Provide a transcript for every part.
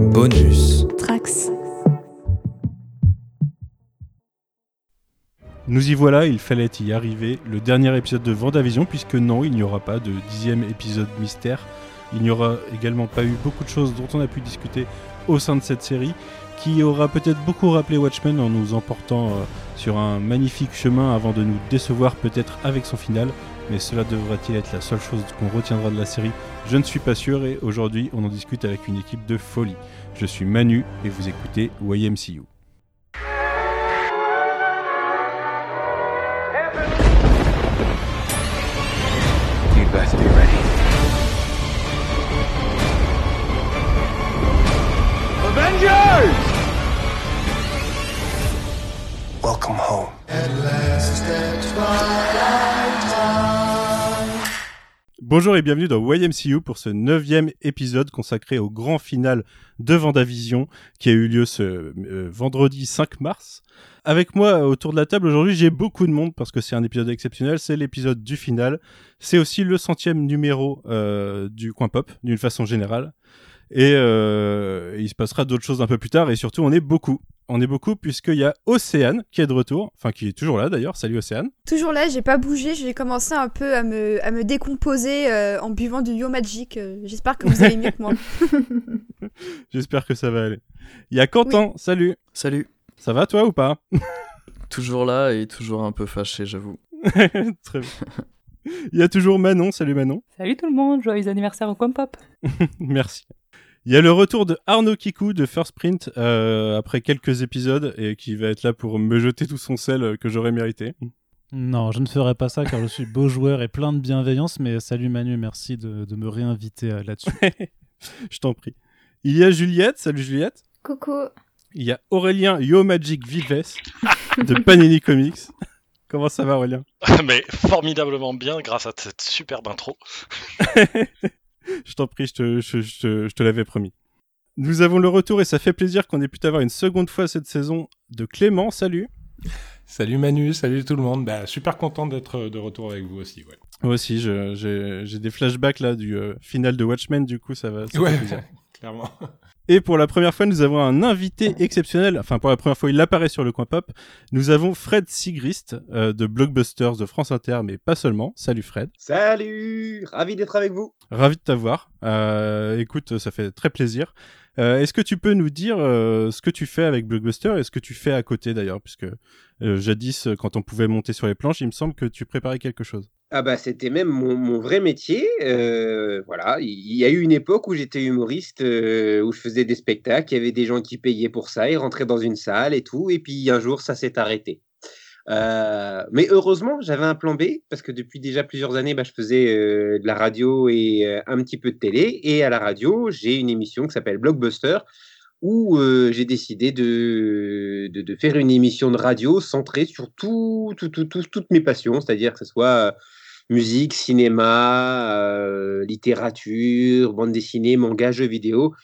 Bonus. Trax. Nous y voilà, il fallait y arriver. Le dernier épisode de Vendavision, puisque non, il n'y aura pas de dixième épisode mystère. Il n'y aura également pas eu beaucoup de choses dont on a pu discuter au sein de cette série, qui aura peut-être beaucoup rappelé Watchmen en nous emportant euh, sur un magnifique chemin avant de nous décevoir peut-être avec son final. Mais cela devrait-il être la seule chose qu'on retiendra de la série Je ne suis pas sûr et aujourd'hui on en discute avec une équipe de folie. Je suis Manu et vous écoutez YMCU. Welcome home. Bonjour et bienvenue dans YMCU pour ce neuvième épisode consacré au grand final de Vendavision qui a eu lieu ce euh, vendredi 5 mars. Avec moi autour de la table aujourd'hui, j'ai beaucoup de monde parce que c'est un épisode exceptionnel. C'est l'épisode du final. C'est aussi le centième numéro euh, du Coin Pop d'une façon générale. Et euh, il se passera d'autres choses un peu plus tard. Et surtout, on est beaucoup. On est beaucoup puisqu'il y a Océane qui est de retour. Enfin, qui est toujours là d'ailleurs. Salut Océane. Toujours là, j'ai pas bougé, j'ai commencé un peu à me, à me décomposer euh, en buvant du Yo Magic. euh, J'espère que vous allez mieux que moi. J'espère que ça va aller. Il y a Quentin. Salut. Salut. Ça va toi ou pas? Toujours là et toujours un peu fâché, j'avoue. Très bien. Il y a toujours Manon. Salut Manon. Salut tout le monde, joyeux anniversaire au Coin Pop. Merci. Il y a le retour de Arnaud Kikou de First Print euh, après quelques épisodes et qui va être là pour me jeter tout son sel euh, que j'aurais mérité. Non, je ne ferai pas ça car je suis beau joueur et plein de bienveillance, mais salut Manu, merci de, de me réinviter euh, là-dessus. Je t'en prie. Il y a Juliette. Salut Juliette. Coucou. Il y a Aurélien Yo Magic Vives de Panini Comics. Comment ça va Aurélien? Mais formidablement bien grâce à cette superbe intro. Je t'en prie, je te, je, je je te l'avais promis. Nous avons le retour et ça fait plaisir qu'on ait pu avoir une seconde fois cette saison de Clément. Salut. Salut Manu, salut tout le monde. Bah, super content d'être de retour avec vous aussi. Ouais, Moi aussi, j'ai des flashbacks là du euh, final de Watchmen, du coup ça va. ça ouais clairement. Et pour la première fois, nous avons un invité exceptionnel. Enfin, pour la première fois, il apparaît sur le coin pop. Nous avons Fred Sigrist euh, de Blockbusters de France Inter, mais pas seulement. Salut Fred. Salut Ravi d'être avec vous. Ravi de t'avoir. Euh, écoute, ça fait très plaisir. Euh, Est-ce que tu peux nous dire ce que tu fais avec Blockbuster et ce que tu fais à côté d'ailleurs? Puisque jadis, quand on pouvait monter sur les planches, il me semble que tu préparais quelque chose. Ah bah c'était même mon, vrai métier. euh, voilà, il y a eu une époque où j'étais humoriste, euh, où je faisais des spectacles, il y avait des gens qui payaient pour ça, ils rentraient dans une salle et tout, et puis un jour ça s'est arrêté. Euh, mais heureusement, j'avais un plan B parce que depuis déjà plusieurs années, bah, je faisais de la radio et un petit peu de télé. Et à la radio, j'ai une émission qui s'appelle Blockbuster où j'ai décidé de, de, faire une émission de radio centrée sur tout, tout, tout, tout- toutes mes passions, c'est-à-dire que ce soit musique, cinéma, euh, littérature, bande dessinée, manga, jeux vidéo.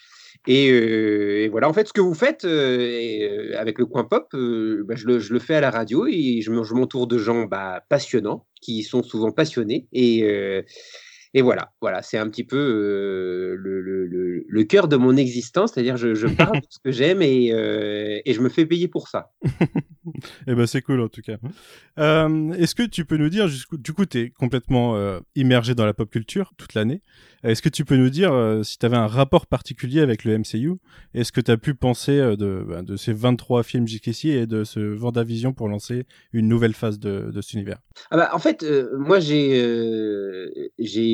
Et, euh, et voilà, en fait, ce que vous faites euh, avec le coin pop, bah, je, le, fais à la radio et je me- je m'entoure de gens bah, passionnants, qui sont souvent passionnés. Et, et voilà, voilà, c'est un petit peu euh, le, le, le, le cœur de mon existence, c'est-à-dire je, je parle de ce que j'aime et, euh, et je me fais payer pour ça. Eh ben c'est cool en tout cas. Euh, Est-ce que tu peux nous dire, du coup tu es complètement immergé dans la pop culture toute l'année, est-ce que tu peux nous dire si tu avais un rapport particulier avec le MCU Est-ce que tu as pu penser de, ben, de ces 23 films jusqu'ici et de ce Vendavision pour lancer une nouvelle phase de, de cet univers? Ah bah, en fait, moi, j'ai,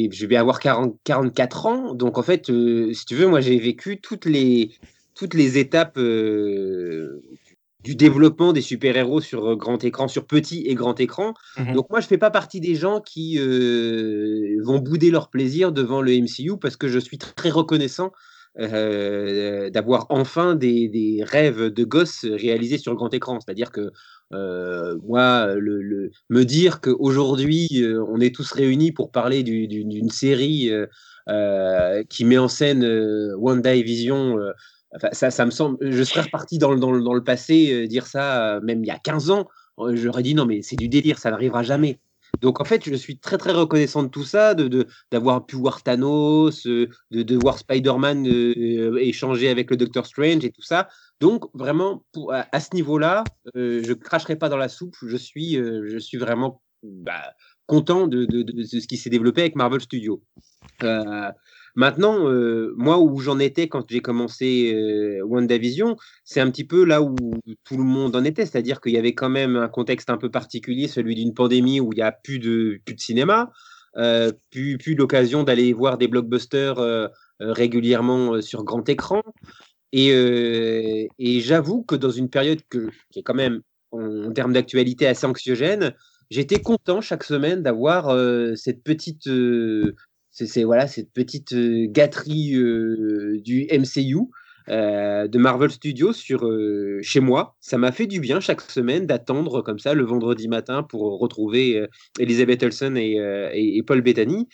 j'ai, je vais avoir 40, 44 ans. Donc, en fait, euh, si tu veux, moi, j'ai vécu toutes les, toutes les étapes euh, du développement des super-héros sur euh, grand écran, sur petit et grand écran. Mhm. Donc, moi, je fais pas partie des gens qui euh, vont bouder leur plaisir devant le MCU parce que je suis très reconnaissant euh, d'avoir enfin des, des rêves de gosse réalisés sur grand écran. C'est-à-dire que euh, moi, me dire qu'aujourd'hui, euh, on est tous réunis pour parler du- du- d'une série euh, qui met en scène One Day Vision, ça, me semble. Je serais reparti dans, le- passé, dire ça, même il y a 15 ans, j'aurais dit non, mais c'est du délire, ça n'arrivera jamais. Donc en fait, je suis très très reconnaissant de tout ça, de d'avoir pu voir Thanos, de, voir Spider-Man échanger avec le Doctor Strange et tout ça. Donc vraiment, à, ce niveau-là, euh, je cracherai pas dans la soupe. Je suis, euh, je suis vraiment bah, content de, ce qui s'est développé avec Marvel Studios. Euh, maintenant, euh, moi où j'en étais quand j'ai commencé euh, WandaVision, c'est un petit peu là où tout le monde en était, c'est-à-dire qu'il y avait quand même un contexte un peu particulier, celui d'une pandémie où il n'y a plus de, plus de cinéma, plus, plus l'occasion d'aller voir des blockbusters régulièrement sur grand écran. Et, euh, et j'avoue que dans une période qui est quand même, en, termes d'actualité, assez anxiogène, j'étais content chaque semaine d'avoir euh, cette petite, euh, c'est, voilà, cette petite gâterie du MCU, de Marvel Studios sur, chez moi. Ça m'a fait du bien chaque semaine d'attendre comme ça le vendredi matin pour retrouver Elizabeth Olsen et, Paul Bettany.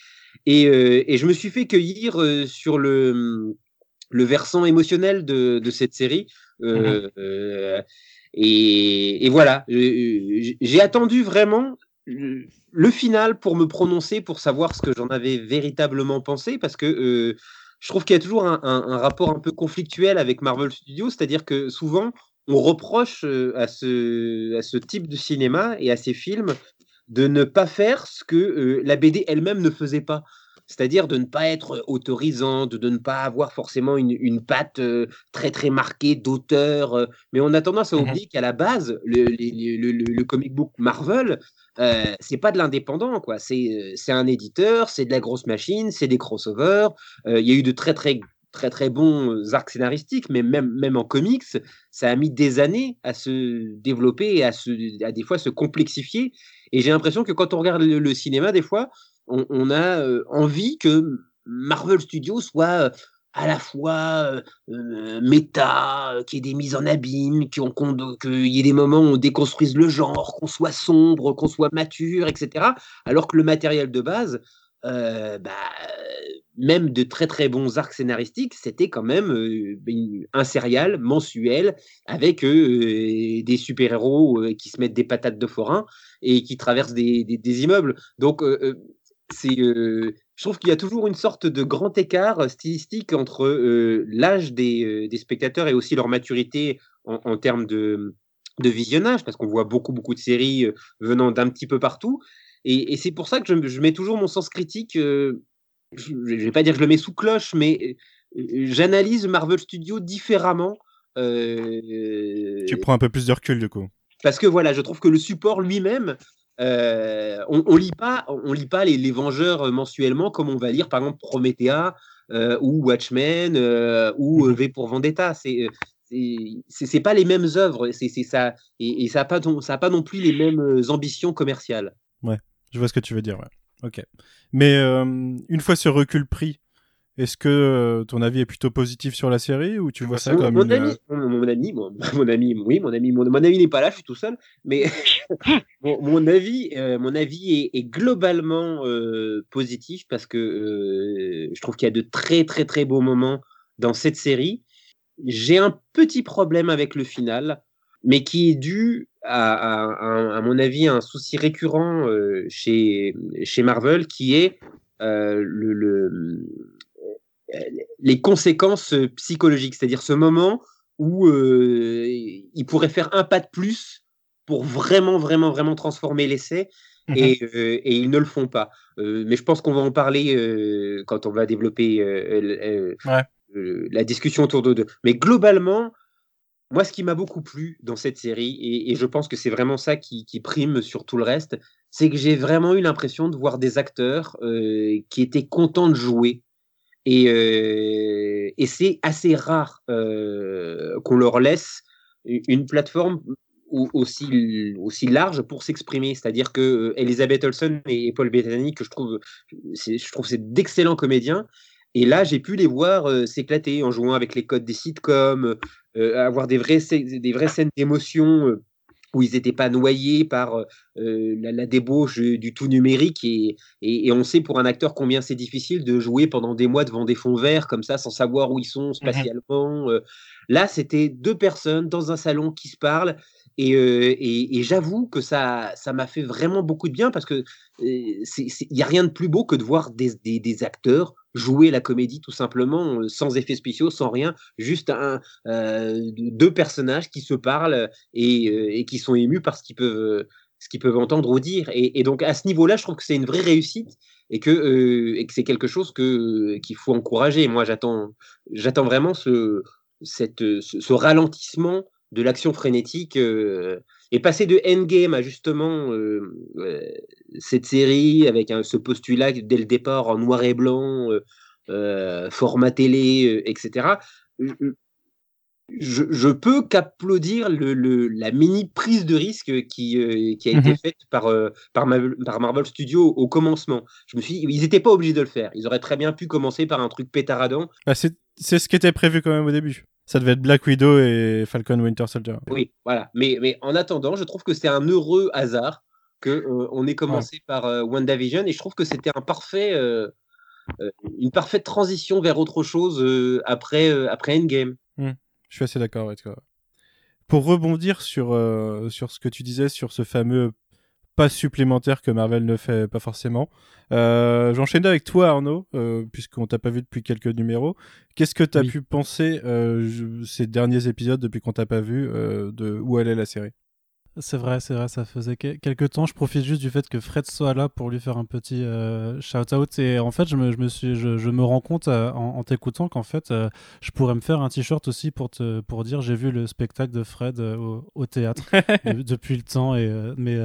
Et, je me suis fait cueillir sur le, le versant émotionnel de, de cette série. Euh, euh, et, et voilà, j'ai attendu vraiment le final pour me prononcer, pour savoir ce que j'en avais véritablement pensé, parce que euh, je trouve qu'il y a toujours un, un- un rapport un peu conflictuel avec Marvel Studios, c'est-à-dire que souvent on reproche à ce, à ce type de cinéma et à ces films de ne pas faire ce que euh, la BD elle-même ne faisait pas. C'est-à-dire de ne pas être autorisante, de ne pas avoir forcément une, une patte euh, très très marquée d'auteur. euh, mais on a tendance à Mhm. oublier qu'à la base, le, le- le- le comic book Marvel, euh, c'est pas de l'indépendant, quoi. C'est euh, un éditeur, c'est de la grosse machine, c'est des crossovers. Euh, Il y a eu de très très très très bons arcs scénaristiques, mais même même en comics, ça a mis des années à se développer et à se à des fois se complexifier. Et j'ai l'impression que quand on regarde le, le cinéma, des fois, on, a euh, envie que Marvel Studios soit euh, à la fois euh, méta, euh, qu'il y ait des mises en abîme, qu'on- qu'on- qu'il y ait des moments où on déconstruise le genre, qu'on soit sombre, qu'on soit mature, etc. Alors que le matériel de base, bah, même de très très bons arcs scénaristiques, c'était quand même un serial mensuel avec des super-héros qui se mettent des patates de forain et qui traversent des, des- des immeubles. Donc, c'est, euh, je trouve qu'il y a toujours une sorte de grand écart stylistique entre euh, l'âge des, euh, des spectateurs et aussi leur maturité en, en termes de, de visionnage, parce qu'on voit beaucoup, beaucoup de séries euh, venant d'un petit peu partout. Et, et c'est pour ça que je, je mets toujours mon sens critique. euh, je ne vais pas dire que je le mets sous cloche, mais euh, j'analyse Marvel Studios différemment. euh, Tu prends un peu plus de recul du coup. parce que voilà, je trouve que le support lui-même, euh, on, on lit pas, on lit pas les, les Vengeurs euh, mensuellement comme on va lire par exemple Promethea euh, ou Watchmen euh, ou euh, V pour Vendetta. C'est c'est- pas les mêmes œuvres, c'est c'est ça et, et ça a pas non- ça a pas non plus les mêmes ambitions commerciales. Je vois ce que tu veux dire, ouais. Ok. Mais une fois ce recul pris, est-ce que euh, ton avis est plutôt positif sur la série ou tu vois ça comme mon une, ami, euh, mon, mon ami, mon, mon ami, oui, mon ami, mon, mon ami n'est pas là, je suis tout seul, mais mon, mon avis, euh, mon avis est, est globalement euh, positif parce que euh, je trouve qu'il y a de très très très beaux moments dans cette série. J'ai un petit problème avec le final, mais qui est dû à, à- à- à mon avis à un souci récurrent chez, chez Marvel, qui est le, le- les conséquences euh, psychologiques, c'est-à-dire ce moment où euh, il pourrait faire un pas de plus pour vraiment, vraiment, vraiment transformer l'essai. Et, euh, et ils ne le font pas. Euh, mais je pense qu'on va en parler quand on va développer Ouais. la discussion autour de deux. Mais globalement, moi, ce qui m'a beaucoup plu dans cette série, et, et je pense que c'est vraiment ça qui, qui prime sur tout le reste, c'est que j'ai vraiment eu l'impression de voir des acteurs qui étaient contents de jouer. Et, euh, et c'est assez rare euh, qu'on leur laisse une plateforme au- aussi, large pour s'exprimer. C'est-à-dire que euh, Elizabeth Olsen et Paul Bettany, que je trouve, je trouve c'est d'excellents comédiens. Et là, j'ai pu les voir s'éclater en jouant avec les codes des sitcoms, avoir des vraies, des vraies scènes d'émotion où ils n'étaient pas noyés par euh, la, la débauche du tout numérique. Et, et, et on sait pour un acteur combien c'est difficile de jouer pendant des mois devant des fonds verts comme ça, sans savoir où ils sont spatialement. euh. Là, c'était deux personnes dans un salon qui se parlent Et, euh, et, j'avoue que ça ça m'a fait vraiment beaucoup de bien parce que il n'y a rien de plus beau que de voir des, acteurs jouer la comédie tout simplement sans effets spéciaux, sans rien, juste euh, deux personnages qui se parlent et, qui sont émus par ce qu'ils peuvent, ce peuvent entendre ou dire. Et, donc à ce niveau-là, je trouve que c'est une vraie réussite et que, euh, c'est quelque chose qu'il faut encourager. Moi, j'attends j'attends vraiment ce ralentissement de l'action frénétique euh, et passer de Endgame à justement euh, euh, cette série avec un, ce postulat dès le départ en noir et blanc, euh, format télé, etc. Je, je, peux qu'applaudir le, le, la mini prise de risque qui, qui a été mmh faite par, par, par, Marvel Studios au commencement. Je me suis dit, ils n'étaient pas obligés de le faire. Ils auraient très bien pu commencer par un truc pétaradant. Bah c'est ce qui était prévu quand même au début. Ça devait être Black Widow et Falcon Winter Soldier. Oui, voilà. Mais, mais en attendant, je trouve que c'est un heureux hasard que euh, on ait commencé ouais. par euh, WandaVision et je trouve que c'était un parfait, euh, une parfaite transition vers autre chose après, après Endgame. Mmh. Je suis assez d'accord avec toi. Pour rebondir sur, sur ce que tu disais sur ce fameux pas supplémentaire que Marvel ne fait pas forcément. Euh, J'enchaîne avec toi Arnaud, euh, puisqu'on t'a pas vu depuis quelques numéros. Qu'est-ce que tu as oui. pu penser euh, ces derniers épisodes depuis qu'on t'a pas vu euh, de où elle est la série? C'est vrai, c'est vrai, ça faisait quelques temps. Je profite juste du fait que Fred soit là pour lui faire un petit euh, shout-out. Et en fait, je me, je me, suis, je, je me rends compte euh, en, en t'écoutant qu'en fait, euh, je pourrais me faire un t-shirt aussi pour, te, pour dire j'ai vu le spectacle de Fred au, au, théâtre de, depuis le temps. Et, mais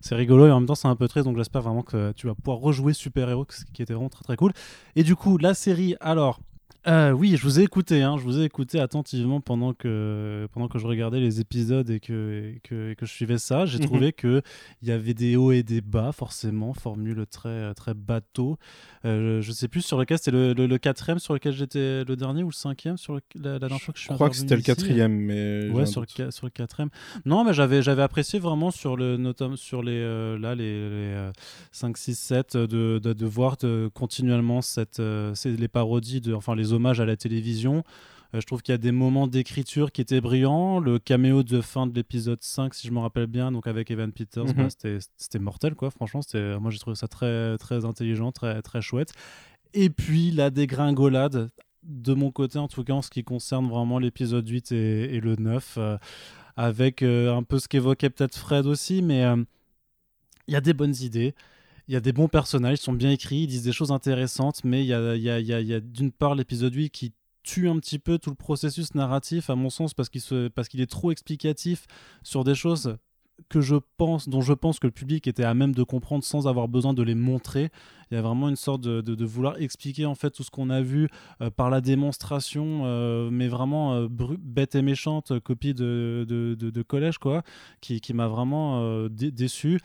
c'est rigolo et en même temps, c'est un peu triste. Donc j'espère vraiment que tu vas pouvoir rejouer Super Héros, ce qui était vraiment très très cool. Et du coup, la série, alors. Euh, oui, je vous ai écouté, hein, je vous ai écouté attentivement pendant que, pendant que je regardais les épisodes et que, et que, et que je suivais ça. J'ai -hmm. trouvé qu'il y avait des hauts et des bas, forcément, formule très, très bateau. Euh, je, ne sais plus sur lequel c'était le, le, le, quatrième sur lequel j'étais le dernier ou le cinquième sur le, la, la, dernière fois que je suis Je crois que c'était le quatrième, mais. Ouais, sur le, sur le quatrième. Non, mais j'avais, j'avais apprécié vraiment sur, le, notamment sur les, euh, là, les, les euh, 5, 6, 7 de, de, de voir de, continuellement cette, euh, les parodies, de, enfin les hommages à la télévision. Euh, je trouve qu'il y a des moments d'écriture qui étaient brillants. Le caméo de fin de l'épisode 5, si je me rappelle bien, donc avec Evan Peters, mm -hmm. bah, c'était mortel, quoi. Franchement, moi j'ai trouvé ça très, très intelligent, très, très chouette. Et puis la dégringolade, de mon côté en tout cas, en ce qui concerne vraiment l'épisode 8 et, et, le 9, euh, avec euh, un peu ce qu'évoquait peut-être Fred aussi, mais euh, il y a des bonnes idées il y a des bons personnages, ils sont bien écrits, ils disent des choses intéressantes, mais il y a, d'une part l'épisode 8 qui tue un petit peu tout le processus narratif, à mon sens, parce qu'il est trop explicatif sur des choses que je pense, dont je pense que le public était à même de comprendre sans avoir besoin de les montrer. Il y a vraiment une sorte de, vouloir expliquer en fait tout ce qu'on a vu euh, par la démonstration, euh, mais vraiment euh, bête et méchante, copie de, collège, quoi, qui, m'a vraiment dé déçu.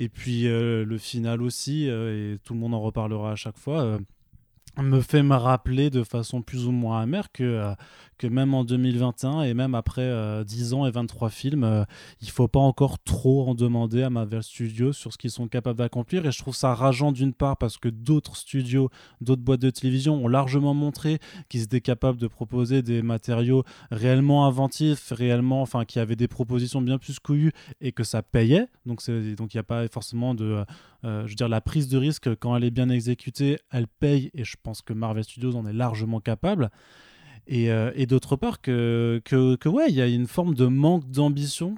Et puis euh, le final aussi, euh, et tout le monde en reparlera à chaque fois, euh, me fait me rappeler de façon plus ou moins amère que, que même en 2021 et même après euh, 10 ans et 23 films, euh, il faut pas encore trop en demander à Marvel Studios sur ce qu'ils sont capables d'accomplir. Et je trouve ça rageant d'une part parce que d'autres studios, d'autres boîtes de télévision ont largement montré qu'ils étaient capables de proposer des matériaux réellement inventifs, réellement, enfin, qui avaient des propositions bien plus couillues et que ça payait. Donc il n'y a pas forcément de, euh, je veux dire, la prise de risque quand elle est bien exécutée, elle paye et je pense que Marvel Studios en est largement capable. Et, euh, et d'autre part, que, que, que ouais, il y a une forme de manque d'ambition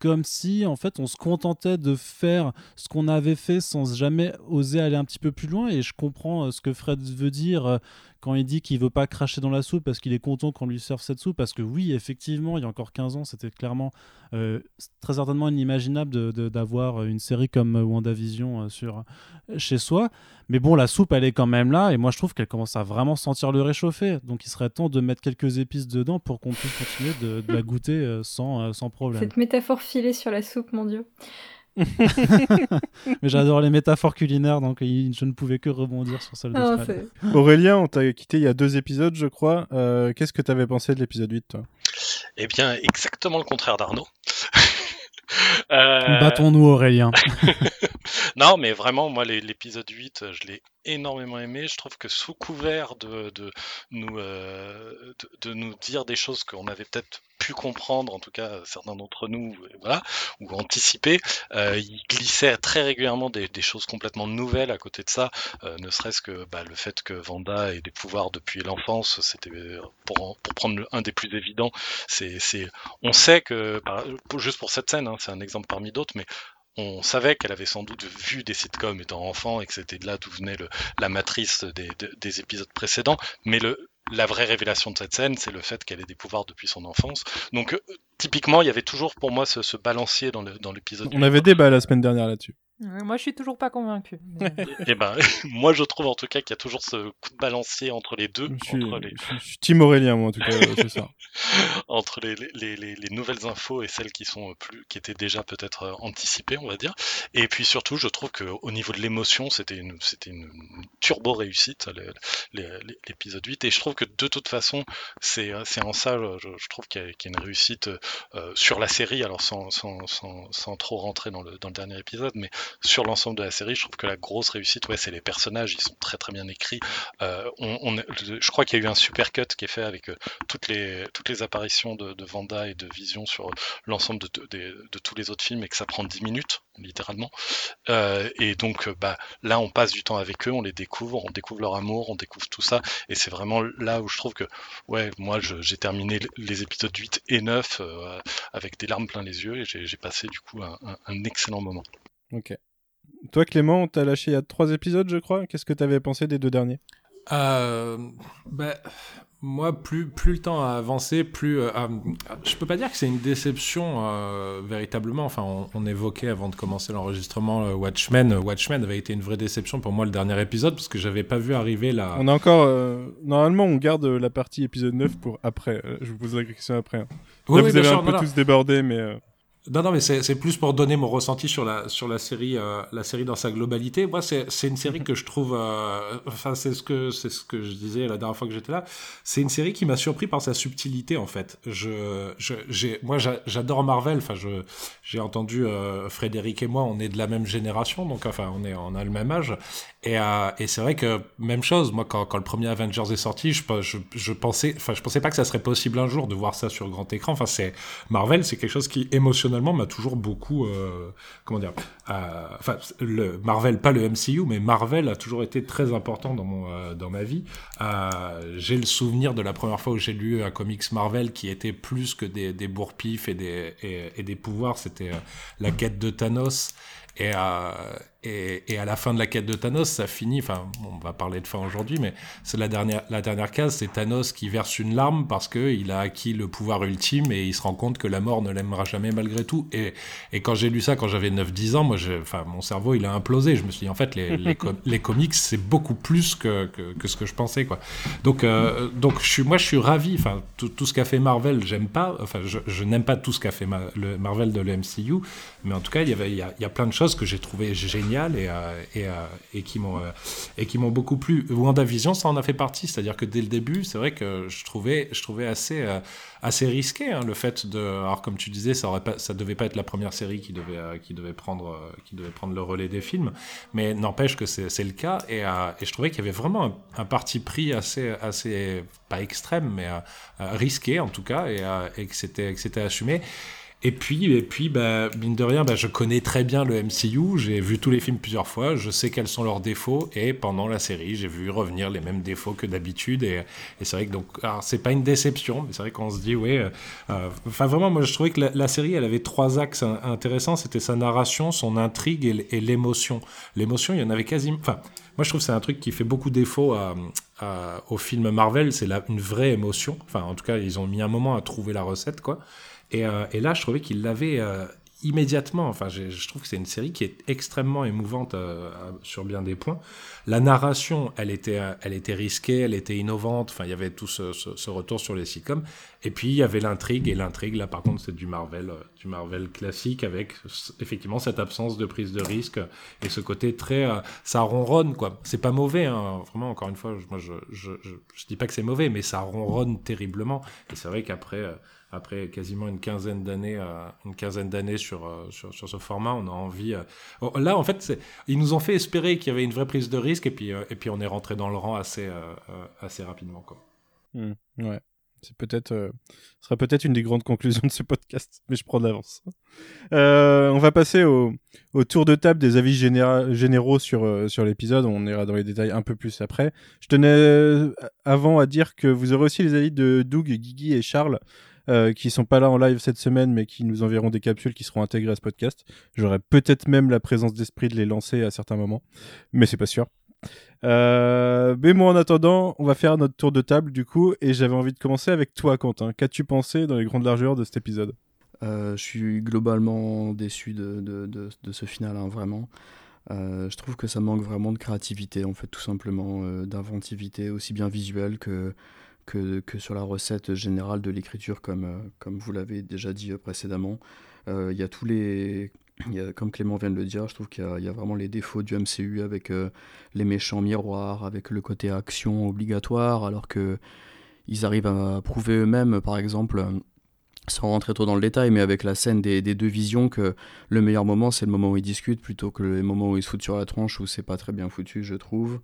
comme si en fait on se contentait de faire ce qu'on avait fait sans jamais oser aller un petit peu plus loin. Et je comprends euh, ce que Fred veut dire euh, quand il dit qu'il veut pas cracher dans la soupe parce qu'il est content qu'on lui serve cette soupe parce que oui effectivement il y a encore 15 ans c'était clairement euh, très certainement inimaginable d'avoir une série comme WandaVision euh, sur chez soi. Mais bon la soupe elle est quand même là et moi je trouve qu'elle commence à vraiment sentir le réchauffer. Donc il serait temps de mettre quelques épices dedans pour qu'on puisse continuer de, la goûter euh, sans problème. Cette métaphore filée sur la soupe mon dieu mais j'adore les métaphores culinaires, donc je ne pouvais que rebondir sur celle de Aurélien, on t'a quitté il y a deux épisodes, je crois. Euh, Qu'est-ce que tu avais pensé de l'épisode 8, toi? Eh bien, exactement le contraire d'Arnaud. euh... Battons-nous, Aurélien. non, mais vraiment, moi, l'épisode 8, je l'ai énormément aimé. Je trouve que sous couvert de, de nous, euh, de, nous dire des choses qu'on avait peut-être pu comprendre, en tout cas certains d'entre nous, voilà, ou anticiper, il glissait très régulièrement des, choses complètement nouvelles à côté de ça, ne serait-ce que bah, le fait que Vanda ait des pouvoirs depuis l'enfance, c'était pour, pour prendre un des plus évidents, c'est, on sait que, juste pour cette scène, hein, c'est un exemple parmi d'autres, mais on savait qu'elle avait sans doute vu des sitcoms étant enfant et que c'était de là d'où venait la matrice des, épisodes précédents. Mais la vraie révélation de cette scène, c'est le fait qu'elle ait des pouvoirs depuis son enfance. Donc, euh, typiquement, il y avait toujours pour moi ce, balancier dans l'épisode. On avait débat la semaine dernière là-dessus. Moi, je suis toujours pas convaincu. et eh ben, moi, je trouve en tout cas qu'il y a toujours ce coup de balancier entre les deux. Je suis, Tim Aurélien, moi, en tout cas, c'est ça. entre les, les, les, les, nouvelles infos et celles qui sont plus, qui étaient déjà peut-être euh, anticipées, on va dire. Et puis surtout, je trouve qu'au niveau de l'émotion, c'était une, c'était une turbo réussite, l'épisode 8. Et je trouve que de toute façon, c'est, c'est en ça, je, je trouve qu'il y, a, une réussite euh, sur la série, alors sans, sans, sans, sans trop rentrer dans le, dans le dernier épisode, mais sur l'ensemble de la série, je trouve que la grosse réussite, ouais, c'est les personnages, ils sont très très bien écrits. Euh, je crois qu'il y a eu un super cut qui est fait avec euh, toutes, les, toutes les apparitions de, Vanda et de Vision sur l'ensemble de, de, tous les autres films et que ça prend 10 minutes, littéralement. Euh, et donc bah, là, on passe du temps avec eux, on les découvre, on découvre leur amour, on découvre tout ça. Et c'est vraiment là où je trouve que, ouais, moi, j'ai terminé les épisodes 8 et 9 avec des larmes plein les yeux et j'ai passé du coup un excellent moment. Ok. Toi, Clément, t'as lâché il y a trois épisodes, je crois. Qu'est-ce que t'avais pensé des deux derniers? Euh, bah, Moi, plus, plus le temps a avancé, plus. Euh, je peux pas dire que c'est une déception euh, véritablement. Enfin, on, évoquait avant de commencer l'enregistrement euh, Watchmen. Watchmen avait été une vraie déception pour moi le dernier épisode parce que j'avais pas vu arriver la. On a encore. Normalement, on garde la partie épisode 9 pour après. je vous pose la question après. Hein. Là, vous avez un peu tous débordé, mais. Non, non, mais c'est plus pour donner mon ressenti sur la, sur la, série, euh, la série dans sa globalité. Moi, c'est une série que je trouve. Euh, enfin, c'est ce, que, ce que je disais la dernière fois que j'étais là. C'est une série qui m'a surpris par sa subtilité, en fait. Je, je, moi, j'adore Marvel. Enfin, j'ai entendu euh, Frédéric et moi, on est de la même génération, donc enfin, on, est, on a le même âge. Et, euh, et c'est vrai que même chose, moi quand, quand, le premier Avengers est sorti, je, je, je, pensais, enfin je pensais pas que ça serait possible un jour de voir ça sur grand écran. Enfin c'est Marvel, c'est quelque chose qui émotionnellement m'a toujours beaucoup, euh, comment dire, euh, enfin le Marvel pas le MCU, mais Marvel a toujours été très important dans mon euh, dans ma vie. Euh, j'ai le souvenir de la première fois où j'ai lu un comics Marvel qui était plus que des, des bourpifs et des et, des pouvoirs, c'était la quête de Thanos. Et, euh, et, et, à la fin de la quête de Thanos, ça finit, enfin, on va parler de fin aujourd'hui, mais c'est la dernière, la dernière case, c'est Thanos qui verse une larme parce qu'il a acquis le pouvoir ultime et il se rend compte que la mort ne l'aimera jamais malgré tout. Et, et quand j'ai lu ça, quand j'avais 9-10 ans, moi, enfin, mon cerveau, il a implosé. Je me suis dit, en fait, les, les, les comics, c'est beaucoup plus que, que, que, ce que je pensais, quoi. Donc, euh, donc je suis, moi, je suis ravi. Enfin, tout, ce qu'a fait Marvel, j'aime pas. Enfin, je, je n'aime pas tout ce qu'a fait le Marvel de l'MCU, mais en tout cas, il y avait, il y a, il y a plein de choses que j'ai trouvé géniales et, euh, euh, et, qui m'ont euh, et qui m'ont beaucoup plu. WandaVision, ça en a fait partie, c'est-à-dire que dès le début, c'est vrai que je trouvais assez risqué hein, le fait de alors comme tu disais, ça aurait devait pas être la première série qui devait prendre le relais des films, mais n'empêche que c'est le cas et, je trouvais qu'il y avait vraiment un, parti pris assez pas extrême mais risqué en tout cas et, que c'était assumé. Et puis, et puis bah, mine de rien, bah, je connais très bien le MCU, j'ai vu tous les films plusieurs fois, je sais quels sont leurs défauts, et pendant la série, j'ai vu revenir les mêmes défauts que d'habitude, et, c'est vrai que donc, c'est pas une déception, mais c'est vrai qu'on se dit, ouais, euh, euh, enfin vraiment, moi je trouvais que la, série, elle avait trois axes intéressants, c'était sa narration, son intrigue et, l'émotion. L'émotion, il y en avait quasiment, enfin, moi je trouve que c'est un truc qui fait beaucoup défaut à, au film Marvel, c'est une vraie émotion, enfin en tout cas, ils ont mis un moment à trouver la recette, quoi. Euh, et, là, je trouvais qu'il l'avait euh, immédiatement. Enfin, je, trouve que c'est une série qui est extrêmement émouvante euh, sur bien des points. La narration, elle était, elle était risquée, elle était innovante. Enfin, il y avait tout ce, retour sur les sitcoms. Et puis, il y avait l'intrigue. Et l'intrigue, là, par contre, c'est du Marvel, du Marvel classique avec effectivement cette absence de prise de risque et ce côté très, ça ronronne quoi. C'est pas mauvais, hein. vraiment. Encore une fois, je, je, je dis pas que c'est mauvais, mais ça ronronne terriblement. Et c'est vrai qu'après après quasiment une quinzaine d'années, euh, une quinzaine d'années sur, euh, sur, sur, ce format, on a envie. Euh, oh, là, en fait, ils nous ont fait espérer qu'il y avait une vraie prise de risque, et puis, et puis on est rentré dans le rang assez, assez rapidement. Quoi. Mmh, ouais. C'est peut-être, ce sera peut-être une des grandes conclusions de ce podcast, mais je prends de l'avance. On va passer au, au tour de table des avis généra- généraux sur, sur l'épisode. On ira dans les détails un peu plus après. Je tenais avant à dire que vous aurez aussi les avis de Doug, Guigui et Charles, euh, qui sont pas là en live cette semaine, mais qui nous enverront des capsules qui seront intégrées à ce podcast. J'aurai peut-être même la présence d'esprit de les lancer à certains moments, mais c'est pas sûr. Euh, mais moi, en attendant, on va faire notre tour de table du coup, et j'avais envie de commencer avec toi, Quentin. Qu'as-tu pensé dans les grandes largeurs de cet épisode? Euh, je suis globalement déçu de, de, ce final, hein, vraiment. Euh, je trouve que ça manque vraiment de créativité, en fait, tout simplement, d'inventivité, aussi bien visuelle que, que, sur la recette générale de l'écriture, comme, euh, comme vous l'avez déjà dit euh, précédemment. Euh, Il y a tous les. comme Clément vient de le dire, je trouve qu'il y, y a vraiment les défauts du MCU avec les méchants miroirs, avec le côté action obligatoire, alors que ils arrivent à prouver eux-mêmes, par exemple, sans rentrer trop dans le détail, mais avec la scène des, des deux visions, que le meilleur moment, c'est le moment où ils discutent, plutôt que les moments où ils se foutent sur la tronche, où c'est pas très bien foutu, je trouve.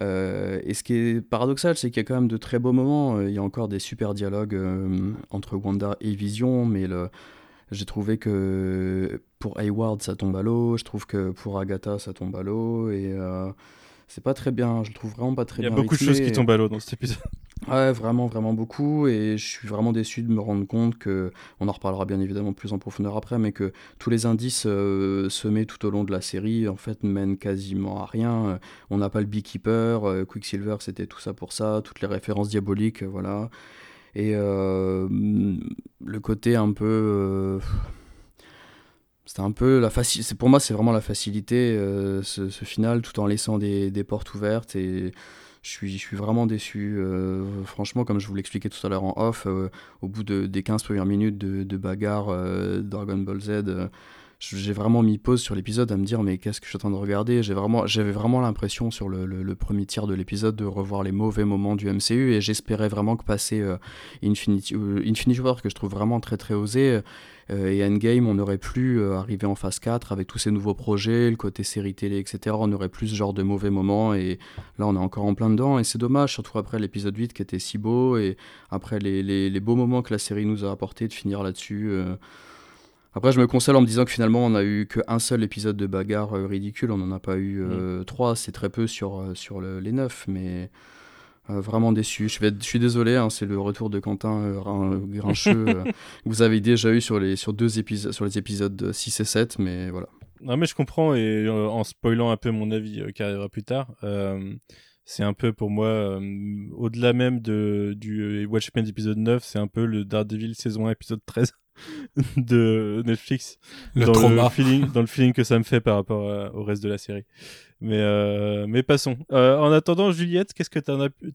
Euh, et ce qui est paradoxal, c'est qu'il y a quand même de très beaux moments. Euh, Il y a encore des super dialogues euh, entre Wanda et Vision, mais j'ai trouvé que pour Hayward, ça tombe à l'eau. Je trouve que pour Agatha, ça tombe à l'eau. Et c'est pas très bien. Je le trouve vraiment pas très Il y a bien. beaucoup de choses qui tombent à l'eau dans cet épisode. Ouais, vraiment, vraiment beaucoup. Et je suis vraiment déçu de me rendre compte que, on en reparlera bien évidemment plus en profondeur après, mais que tous les indices euh, semés tout au long de la série, en fait, mènent quasiment à rien. On n'a pas le Beekeeper, euh, Quicksilver, c'était tout ça pour ça, toutes les références diaboliques, euh, voilà. Et euh, le côté un peu. C'était un peu la facilité. Pour moi, c'est vraiment la facilité, euh, ce, final, tout en laissant des, portes ouvertes. Et je suis, je suis vraiment déçu. euh, franchement, comme je vous l'expliquais tout à l'heure en off, euh, au bout de, des 15 premières minutes de, bagarre Dragon Ball Z, j'ai vraiment mis pause sur l'épisode à me dire mais qu'est-ce que je suis en train de regarder? J'ai vraiment, J'avais vraiment l'impression sur le, premier tiers de l'épisode de revoir les mauvais moments du MCU et j'espérais vraiment que passer euh, Infinity, Infinity War, que je trouve vraiment très très osé, et Endgame, on aurait pu euh, arriver en phase 4 avec tous ces nouveaux projets, le côté série télé, etc. On aurait plus ce genre de mauvais moments et là on est encore en plein dedans et c'est dommage, surtout après l'épisode 8 qui était si beau et après les, les- les beaux moments que la série nous a apporté de finir là-dessus. euh. Après, je me console en me disant que finalement, on n'a eu qu'un seul épisode de bagarre euh, ridicule. On n'en a pas eu euh, trois. C'est très peu sur, euh, sur le- les neuf, mais euh, vraiment déçu. Je, vais, être- je suis désolé, hein, c'est le retour de Quentin euh, Rin- Grincheux euh, que vous avez déjà eu sur les, sur deux épisodes, sur les épisodes 6 et 7, mais voilà. Non, mais je comprends, et euh, en spoilant un peu mon avis euh, qui arrivera plus tard, euh, c'est un peu pour moi, euh, au-delà même de, du euh, Watchmen épisode 9, c'est un peu le Daredevil saison 1 épisode 13 de Netflix. Le dans, trauma. Le feeling, dans le feeling que ça me fait par rapport à- au reste de la série. Mais, euh, mais passons. Euh, en attendant, Juliette, qu'est-ce que tu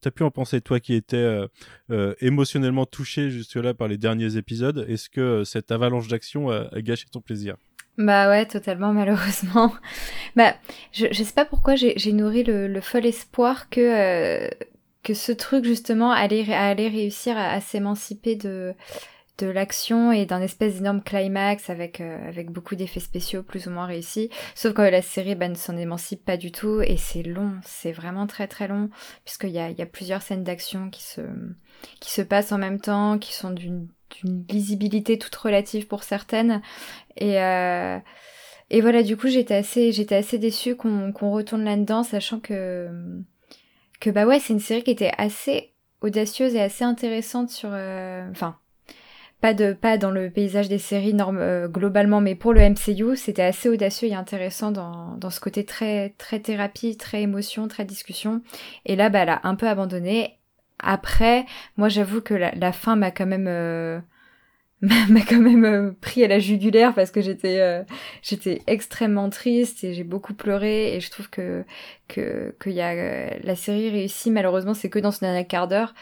as, pu- en penser, toi qui étais euh, euh, émotionnellement touchée jusque-là par les derniers épisodes? Est-ce que euh, cette avalanche d'action a, gâché ton plaisir? Bah ouais, totalement, malheureusement. bah, je, je sais pas pourquoi j'ai nourri le, le fol espoir que, euh, que ce truc, justement, allait, allait réussir à, à s'émanciper de, de l'action et d'un espèce d'énorme climax avec, euh, avec beaucoup d'effets spéciaux plus ou moins réussis. Sauf que la série bah, ne s'en émancipe pas du tout et c'est long, c'est vraiment très très long, puisqu'il y a, il y a plusieurs scènes d'action qui se, qui se passent en même temps, qui sont d'une lisibilité toute relative pour certaines. Et, euh, et voilà, du coup, j'étais assez, j'étais assez déçue qu'on qu'on retourne là-dedans, sachant que, que bah ouais, c'est une série qui était assez audacieuse et assez intéressante sur, euh, enfin, pas de, pas dans le paysage des séries normes, euh, globalement, mais pour le MCU, c'était assez audacieux et intéressant dans, dans ce côté très, très thérapie, très émotion, très discussion. Et là, bah, elle a un peu abandonné. Après, moi, j'avoue que la, la fin m'a quand même, euh, m'a quand même euh, pris à la jugulaire parce que j'étais euh, j'étais extrêmement triste et j'ai beaucoup pleuré et je trouve que que que y a euh, la série réussit malheureusement c'est que dans ce dernier quart d'heure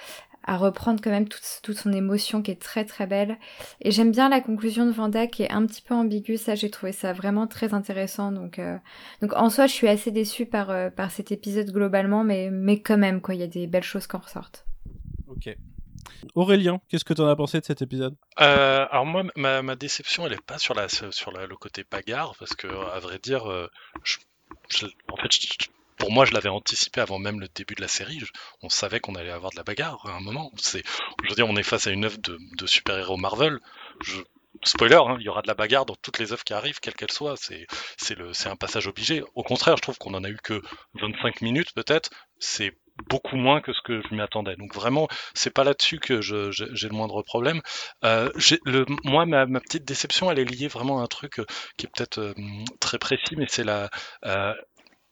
à reprendre quand même toute, toute son émotion qui est très très belle. Et j'aime bien la conclusion de Vanda qui est un petit peu ambiguë. Ça j'ai trouvé ça vraiment très intéressant. Donc euh, donc en soi je suis assez déçue par euh, par cet épisode globalement mais mais quand même quoi il y a des belles choses qui en ressortent. Ok. Aurélien, qu'est-ce que tu en as pensé de cet épisode? Euh, alors moi, ma, ma déception, elle est pas sur la sur la- le côté bagarre, parce que à vrai dire, je, je- en fait, je- pour moi, je l'avais anticipé avant même le début de la série. on savait qu'on allait avoir de la bagarre à un moment. C'est, je veux dire, on est face à une œuvre de, super-héros Marvel. Spoiler, hein, il y aura de la bagarre dans toutes les œuvres qui arrivent, quelles qu'elles soient. C'est, un passage obligé. Au contraire, je trouve qu'on en a eu que 25 minutes peut-être. C'est beaucoup moins que ce que je m'y attendais. Donc vraiment, c'est pas là-dessus que j'ai le moindre problème. Euh, moi, ma, petite déception, elle est liée vraiment à un truc euh, qui est peut-être euh, très précis, mais c'est la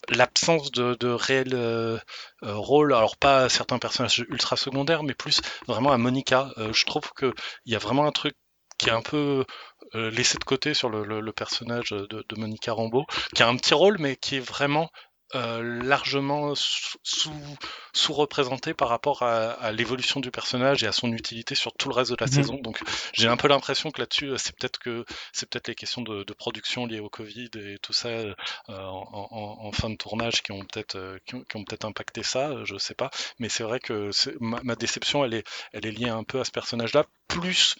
l'absence de, réel euh, rôle, alors pas certains personnages ultra secondaires, mais plus vraiment à Monica. je trouve que il y a vraiment un truc qui est un peu laissé de côté sur le personnage de, de, Monica Rambeau, qui a un petit rôle, mais qui est vraiment euh, largement sous, sous-représenté par rapport à, l'évolution du personnage et à son utilité sur tout le reste de la mhm. saison. Donc j'ai un peu l'impression que là-dessus, euh, c'est peut-être que c'est peut-être les questions de, production liées au Covid et tout ça euh, en, fin de tournage qui ont peut-être qui ont, peut-être impacté ça, je sais pas. Mais c'est vrai que ma, déception, elle est elle est liée un peu à ce personnage-là, plus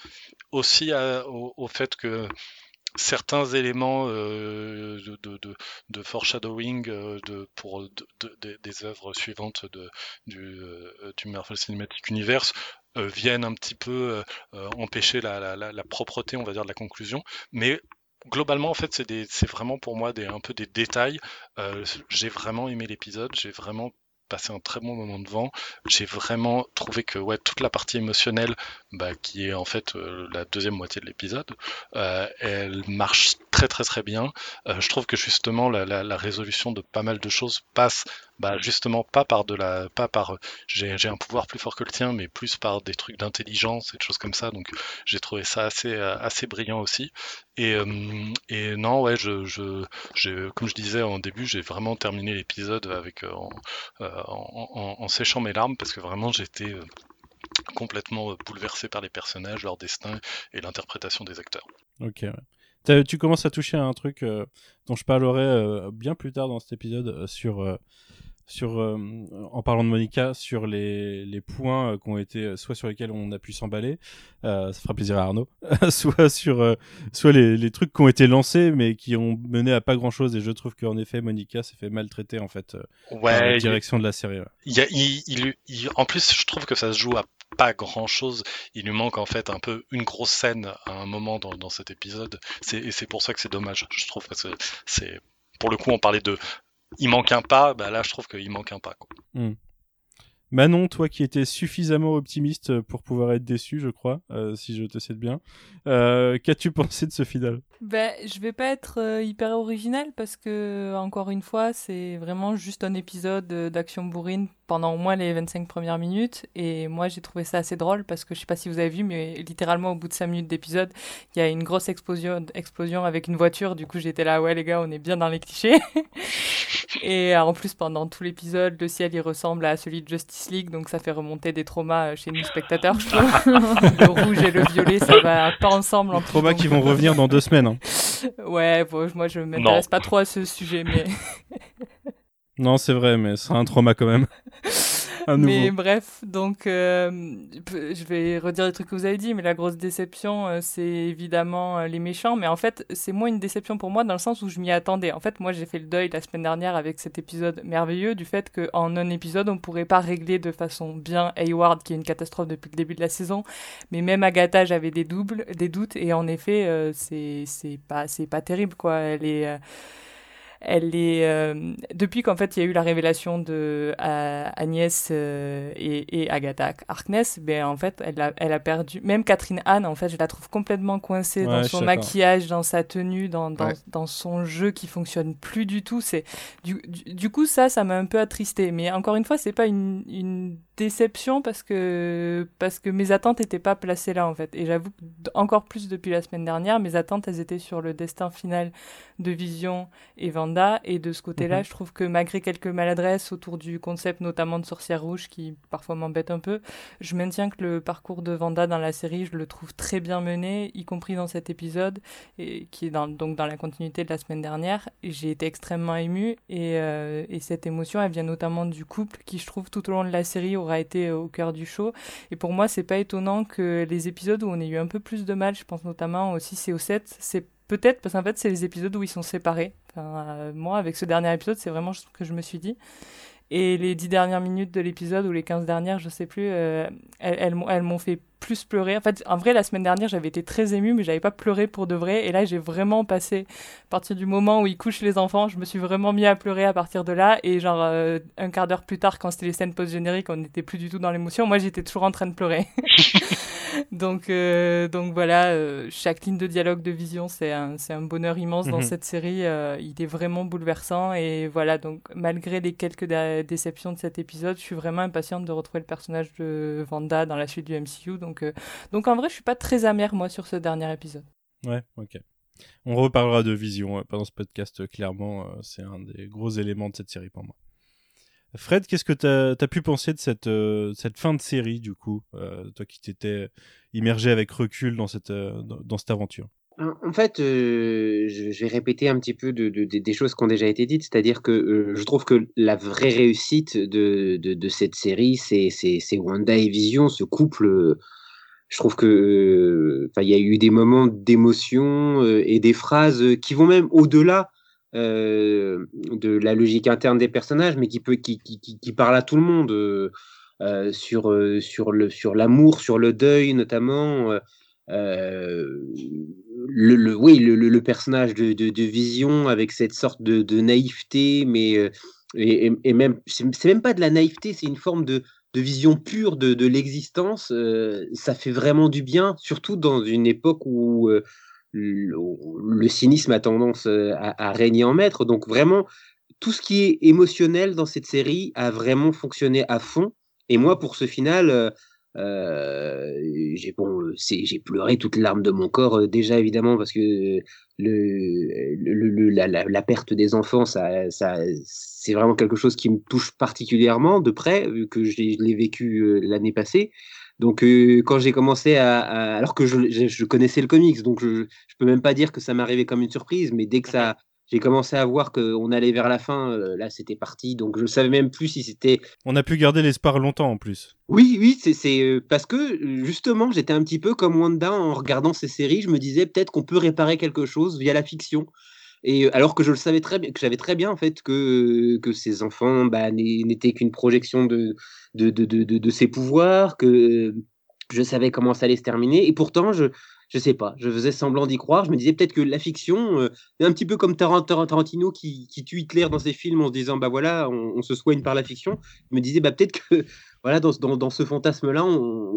aussi au, fait que certains éléments euh, de, foreshadowing euh, de, pour des œuvres suivantes du, euh, du Marvel Cinematic Universe viennent un petit peu empêcher la, la, la, propreté, on va dire, de la conclusion. Mais globalement, en fait, c'est vraiment pour moi des, un peu des détails. j'ai vraiment aimé l'épisode, j'ai vraiment passé un très bon moment devant. J'ai vraiment trouvé que ouais, toute la partie émotionnelle, bah, qui est en fait euh, la deuxième moitié de l'épisode, euh, elle marche très très très bien. Euh, je trouve que justement la, résolution de pas mal de choses passe bah, justement pas par de la pas par j'ai un pouvoir plus fort que le tien mais plus par des trucs d'intelligence et de choses comme ça donc j'ai trouvé ça assez assez brillant aussi et, et non ouais je, je, comme je disais en début j'ai vraiment terminé l'épisode avec en, en, séchant mes larmes parce que vraiment j'étais euh, complètement euh, bouleversé par les personnages, leur destin et l'interprétation des acteurs. Ok, tu commences à toucher à un truc euh, dont je parlerai bien plus tard dans cet épisode sur sur, euh, en parlant de Monica, sur les, les points euh, qui ont été, euh, soit sur lesquels on a pu s'emballer, ça fera plaisir à Arnaud, soit sur, soit les, les, trucs qui ont été lancés mais qui ont mené à pas grand chose. Et je trouve qu'en effet, Monica s'est fait maltraiter en fait ouais, dans la direction de la série. Il, en plus, je trouve que ça se joue à pas grand chose. Il lui manque en fait un peu une grosse scène à un moment dans, dans cet épisode. Et c'est pour ça que c'est dommage, je trouve, parce que c'est pour le coup, on parlait de il manque un pas, bah là je trouve qu'il manque un pas. Quoi. Hmm. Manon, toi qui étais suffisamment optimiste pour pouvoir être déçu, je crois, euh, si je te sais bien, euh, qu'as-tu pensé de ce final? Ben, Je vais pas être euh, hyper original parce que, encore une fois, c'est vraiment juste un épisode d'action bourrine pendant au moins les 25 premières minutes. Et moi, j'ai trouvé ça assez drôle parce que je sais pas si vous avez vu, mais littéralement, au bout de 5 minutes d'épisode, il y a une grosse explosion, explosion avec une voiture. Du coup, j'étais là, ouais, les gars, on est bien dans les clichés. et en plus, pendant tout l'épisode, le ciel, il ressemble à celui de Justice League. Donc, ça fait remonter des traumas chez nous spectateurs, je trouve. le rouge et le violet, ça va pas ensemble. En traumas qui vont revenir dans deux semaines. Hein. Ouais, moi, je m'intéresse pas trop à ce sujet, mais. non, c'est vrai, mais c'est un trauma quand même. mais bref, donc euh, je vais redire les trucs que vous avez dit, mais la grosse déception, euh, c'est évidemment euh, les méchants. Mais en fait, c'est moins une déception pour moi dans le sens où je m'y attendais. En fait, moi, j'ai fait le deuil la semaine dernière avec cet épisode merveilleux du fait qu'en un épisode, on pourrait pas régler de façon bien Hayward, qui est une catastrophe depuis le début de la saison. Mais même Agatha, j'avais des doubles, des doutes, et en effet, c'est c'est pas pas terrible quoi. Elle est elle est euh, depuis qu'en fait il y a eu la révélation de Agnès euh, et, Agatha Harkness, ben en fait elle a, elle a perdu. Même Catherine Anne, en fait, je la trouve complètement coincée dans son maquillage, dans sa tenue, dans, dans, dans, son jeu qui fonctionne plus du tout. C'est du, du, coup ça, ça m'a un peu attristé. Mais encore une fois, c'est pas une, une déception parce que parce que mes attentes n'étaient pas placées là en fait. Et j'avoue encore plus depuis la semaine dernière mes attentes elles étaient sur le destin final de Vision et Vanda. Et de ce côté-là mhm. je trouve que malgré quelques maladresses autour du concept notamment de sorcière rouge qui parfois m'embête un peu je maintiens que le parcours de Vanda dans la série je le trouve très bien mené y compris dans cet épisode et qui est dans, donc dans la continuité de la semaine dernière. J'ai été extrêmement émue et, euh, et cette émotion elle vient notamment du couple qui je trouve tout au long de la série aura été au cœur du show. Et pour moi, c'est pas étonnant que les épisodes où on ait eu un peu plus de mal, je pense notamment aussi CO7, c'est peut-être parce qu'en fait, c'est les épisodes où ils sont séparés. moi, avec ce dernier épisode, c'est vraiment ce que je me suis dit. Et les dix dernières minutes de l'épisode, ou les 15 dernières, je sais plus, elles, elles m'ont fait plus pleurer. En fait, en vrai, la semaine dernière, j'avais été très émue, mais j'avais pas pleuré pour de vrai. Et là, j'ai vraiment passé, à partir du moment où ils couchent les enfants, je me suis vraiment mis à pleurer à partir de là. Et genre, euh, un quart d'heure plus tard, quand c'était les scènes post-génériques, on n'était plus du tout dans l'émotion. Moi, j'étais toujours en train de pleurer. donc, euh, donc voilà, euh, chaque ligne de dialogue de Vision, c'est un, un, bonheur immense dans mhm. cette série. il est vraiment bouleversant. Et voilà, donc malgré les quelques déceptions de cet épisode, je suis vraiment impatiente de retrouver le personnage de Vanda dans la suite du MCU. Donc, donc, euh, donc en vrai, je suis pas très amère, moi, sur ce dernier épisode. Ouais, ok. On reparlera de Vision euh, pendant ce podcast, euh, clairement, c'est un des gros éléments de cette série pour moi. Fred, qu'est-ce que tu as, pu penser de cette, cette fin de série, du coup, toi qui t'étais immergé avec recul dans cette, dans, cette aventure? En fait, je vais répéter un petit peu de, des choses qui ont déjà été dites, c'est-à-dire que je trouve que la vraie réussite de, de cette série, c'est Wanda et Vision, ce couple je trouve que il y a eu des moments d'émotion euh, et des phrases qui vont même au-delà euh, de la logique interne des personnages, mais qui peut qui, qui, qui parlent à tout le monde euh, sur sur le sur l'amour, sur le deuil notamment. le, le, oui, le, le, personnage de, de, de, Vision avec cette sorte de, de naïveté, mais et, et, même c'est même pas de la naïveté, c'est une forme de, de vision pure de, de l'existence, euh, ça fait vraiment du bien, surtout dans une époque où euh, le, cynisme a tendance euh, à, régner en maître. Donc vraiment, tout ce qui est émotionnel dans cette série a vraiment fonctionné à fond. Et moi, pour ce final, j'ai bon, j'ai pleuré toutes larmes de mon corps déjà évidemment parce que la, perte des enfants, ça, c'est vraiment quelque chose qui me touche particulièrement de près, vu que je l'ai vécu euh, l'année passée. Donc, euh, quand j'ai commencé à, Alors que je, je, connaissais le comics, donc je ne peux même pas dire que ça arrivé comme une surprise, mais dès que ça. J'ai commencé à voir qu'on allait vers la fin, euh, là c'était parti, donc je ne savais même plus si c'était. On a pu garder l'espoir longtemps en plus. Oui, oui, c'est parce que justement j'étais un petit peu comme Wanda en regardant ces séries, je me disais peut-être qu'on peut réparer quelque chose via la fiction. Et alors que je le savais très bien, que j'avais très bien en fait que, que ces enfants bah, n'étaient qu'une projection de de, de, de, de, ses pouvoirs, que je savais comment ça allait se terminer. Et pourtant, je je sais pas, je faisais semblant d'y croire. Je me disais peut-être que la fiction, est un petit peu comme Tarantino qui, qui, tue Hitler dans ses films en se disant bah voilà, on, se soigne par la fiction. Je me disais bah peut-être que voilà dans, dans, dans ce fantasme-là,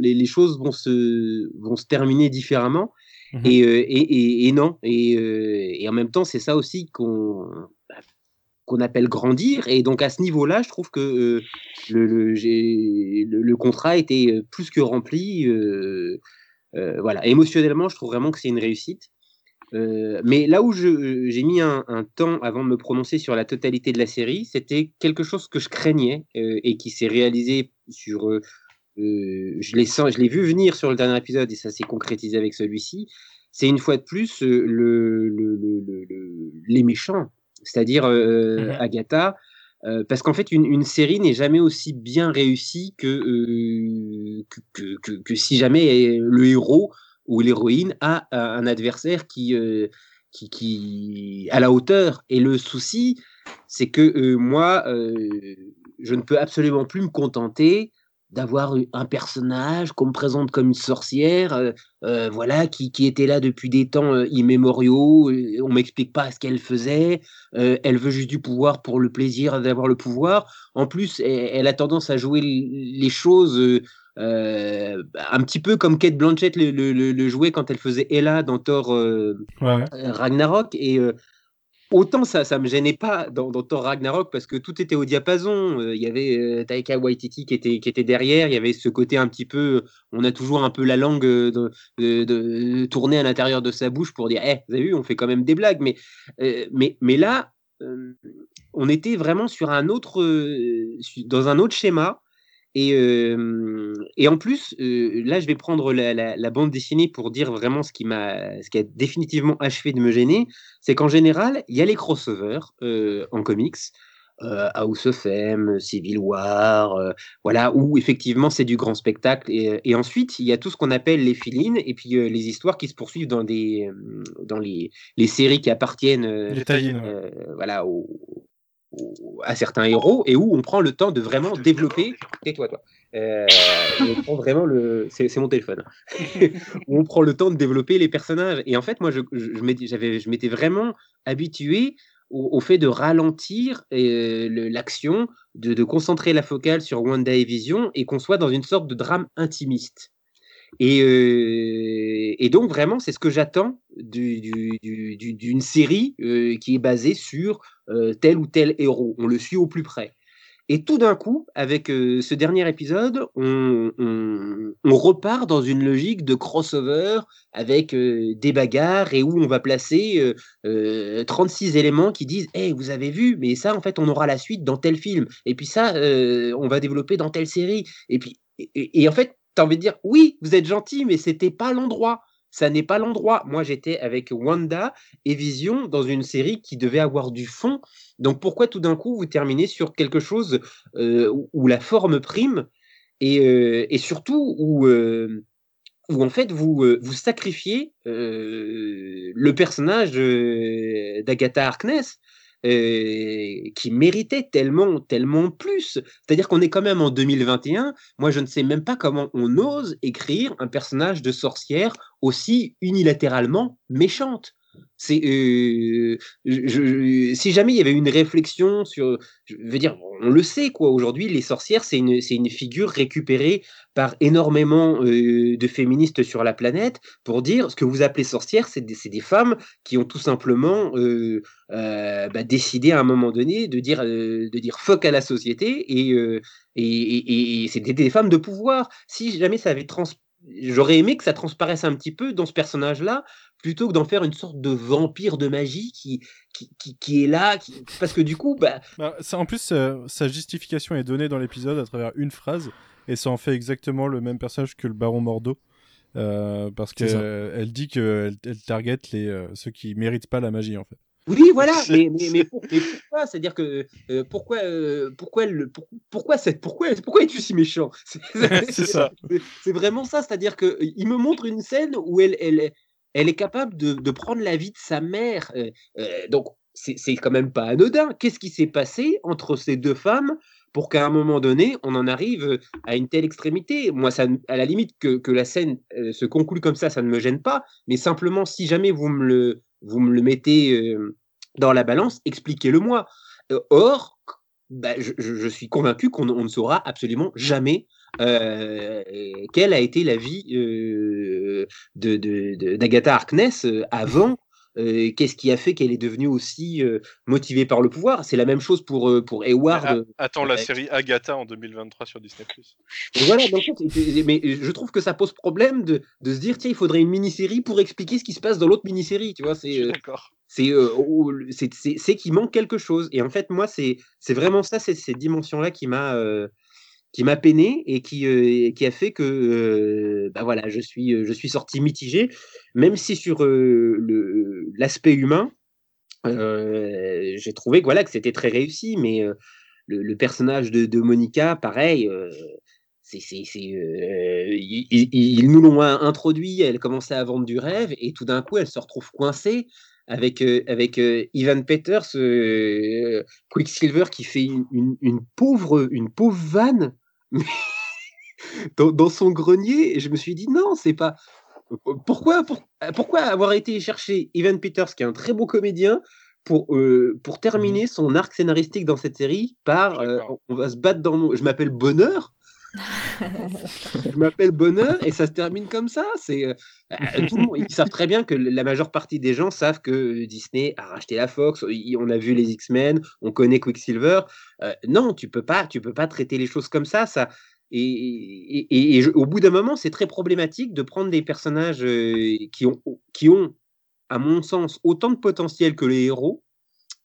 les, les, choses vont se vont se terminer différemment. Mmh et, non. Et, en même temps, c'est ça aussi qu'on bah, qu'on appelle grandir. Et donc à ce niveau-là, je trouve que le, le, contrat était plus que rempli. Voilà, émotionnellement, je trouve vraiment que c'est une réussite. mais là où j'ai mis un, temps avant de me prononcer sur la totalité de la série, c'était quelque chose que je craignais et qui s'est réalisé sur euh, je l'ai je l'ai vu venir sur le dernier épisode et ça s'est concrétisé avec celui-ci. C'est une fois de plus euh, le, le, le, les méchants, c'est-à-dire euh, mhm. Agatha, parce qu'en fait une, série n'est jamais aussi bien réussie que, que, que, que, si jamais le héros ou l'héroïne a un adversaire qui, qui, qui à la hauteur. Et le souci, c'est que moi, je ne peux absolument plus me contenter d'avoir un personnage qu'on me présente comme une sorcière, euh, euh, voilà, qui, qui, était là depuis des temps euh, immémoriaux. On m'explique pas ce qu'elle faisait. elle veut juste du pouvoir pour le plaisir d'avoir le pouvoir. En plus, elle, a tendance à jouer les choses un petit peu comme Kate Blanchett le, le, le, jouait quand elle faisait Ella dans Thor Ragnarok. Et Autant ça, ça me gênait pas dans, Thor Ragnarok parce que tout était au diapason. Euh, il y avait euh, Taika Waititi qui était, derrière. Il y avait ce côté un petit peu. On a toujours un peu la langue euh, de, de, tourner à l'intérieur de sa bouche pour dire Eh, vous avez vu, on fait quand même des blagues. Mais, mais, mais là, on était vraiment sur un autre. dans un autre schéma. Et, et, en plus, là, je vais prendre la, bande dessinée pour dire vraiment ce qui m'a, ce qui a définitivement achevé de me gêner, c'est qu'en général, il y a les crossovers en comics. euh, House of M, Civil War, voilà, où effectivement c'est du grand spectacle. Et, ensuite, il y a tout ce qu'on appelle les filines et puis les histoires qui se poursuivent dans, des, dans les, les séries qui appartiennent voilà, à certains héros et où on prend le temps de vraiment développer. Tais-toi, toi. Euh, on prend vraiment le. C'est mon téléphone. on prend le temps de développer les personnages. Et en fait, moi, je, je, je m'étais vraiment habitué au, fait de ralentir euh, l'action, de, de, concentrer la focale sur Wanda et Vision et qu'on soit dans une sorte de drame intimiste. Et, euh, et donc, vraiment, c'est ce que j'attends d'une du, du, série euh, qui est basée sur euh, tel ou tel héros. On le suit au plus près. Et tout d'un coup, avec ce dernier épisode, on, repart dans une logique de crossover avec des bagarres et où on va placer 36 éléments qui disent Hey, vous avez vu, mais ça, en fait, on aura la suite dans tel film. Et puis ça, on va développer dans telle série. Et puis, et, en fait, tu envie de dire Oui, vous êtes gentil, mais c'était pas l'endroit ça n'est pas l'endroit. Moi, j'étais avec Wanda et Vision dans une série qui devait avoir du fond. Donc, pourquoi tout d'un coup vous terminez sur quelque chose euh, où, la forme prime et, euh, surtout où, euh, où, en fait vous, vous sacrifiez le personnage d'Agatha Harkness qui méritait tellement, tellement plus. C'est-à-dire qu'on est quand même en 2021. Moi, je ne sais même pas comment on ose écrire un personnage de sorcière aussi unilatéralement méchante. Euh, si jamais il y avait une réflexion sur, je veux dire, on le sait quoi. Aujourd'hui, les sorcières, c'est une, c'est une figure récupérée par énormément euh, de féministes sur la planète pour dire ce que vous appelez sorcières, c'est des, c'est des femmes qui ont tout simplement euh, bah, décidé à un moment donné de dire, de dire fuck à la société et, et, et, des, des, femmes de pouvoir. Si jamais ça avait trans j'aurais aimé que ça transparaisse un petit peu dans ce personnage-là, plutôt que d'en faire une sorte de vampire de magie qui, qui, qui, est là, parce que du coup, bah... bah ça, en plus, euh, sa justification est donnée dans l'épisode à travers une phrase, et ça en fait exactement le même personnage que le Baron Mordo. Euh, parce qu'elle elle dit qu'elle elle target les, euh, ceux qui méritent pas la magie en fait. Oui, voilà, mais, mais, mais, pourquoi? C'est-à-dire que pourquoi, pourquoi, le, pourquoi, cette, pourquoi, pourquoi es-tu si méchant? C'est ça. C'est vraiment ça, c'est-à-dire qu'il me montre une scène où elle, elle, elle est capable de, prendre la vie de sa mère. Euh, euh, donc, c'est quand même pas anodin. Qu'est-ce qui s'est passé entre ces deux femmes pour qu'à un moment donné, on en arrive à une telle extrémité? Moi, ça, à la limite que, la scène euh, se conclue comme ça, ça ne me gêne pas. Mais simplement, si jamais vous me le, vous me le mettez dans la balance, expliquez-le moi. or, bah, je, suis convaincu qu'on ne saura absolument jamais euh, quelle a été la vie euh, d'Agatha de, Harkness euh, avant Qu'est-ce qui a fait qu'elle est devenue aussi motivée par le pouvoir? C'est la même chose pour, pour Hayward. attends la série Agatha en 2023 sur Disney+. voilà, mais je trouve que ça pose problème de, de se dire tiens, il faudrait une mini-série pour expliquer ce qui se passe dans l'autre mini-série. Tu vois, c'est c'est c'est qu'il manque quelque chose. Et en fait, moi, c'est vraiment ça, c'est cette dimension-là qui m'a qui m'a peiné et qui, euh, qui a fait que euh, bah voilà, je, suis, euh, je suis sorti mitigé, même si sur l'aspect humain, j'ai trouvé que, voilà, que c'était très réussi, mais le, personnage de, Monica, pareil, ils, nous l'ont introduit, elle commençait à vendre du rêve, et tout d'un coup, elle se retrouve coincée avec, avec Ivan Peters, Quicksilver, qui fait une, pauvre, une pauvre vanne dans, son grenier, je me suis dit non, c'est pas. Pourquoi, pourquoi avoir été chercher Evan Peters, qui est un très beau comédien, pour, euh, pour terminer mmh son arc scénaristique dans cette série par euh, on va se battre dans. Je m'appelle Bonheur, je m'appelle Bonheur et ça se termine comme ça. C'est euh, ils savent très bien que la majeure partie des gens savent que Disney a racheté la Fox. On a vu les X-Men, on connaît Quicksilver. Euh, non, tu peux pas, tu peux pas traiter les choses comme ça. Et, au bout d'un moment, c'est très problématique de prendre des personnages euh, qui ont qui ont, à mon sens, autant de potentiel que les héros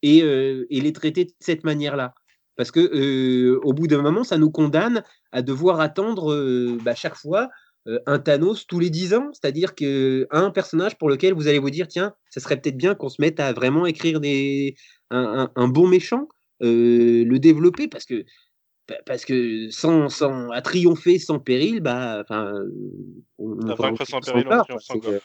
et les traiter de cette manière-là. Parce que au bout d'un moment, ça nous condamne à devoir attendre bah, chaque fois un Thanos tous les 10 ans. C'est-à-dire qu'un personnage pour lequel vous allez vous dire, tiens, ça serait peut-être bien qu'on se mette à vraiment écrire des, un, bon méchant. le développer parce que parce que sans, sans à triompher sans péril, bah, enfin, on, on sans péril, on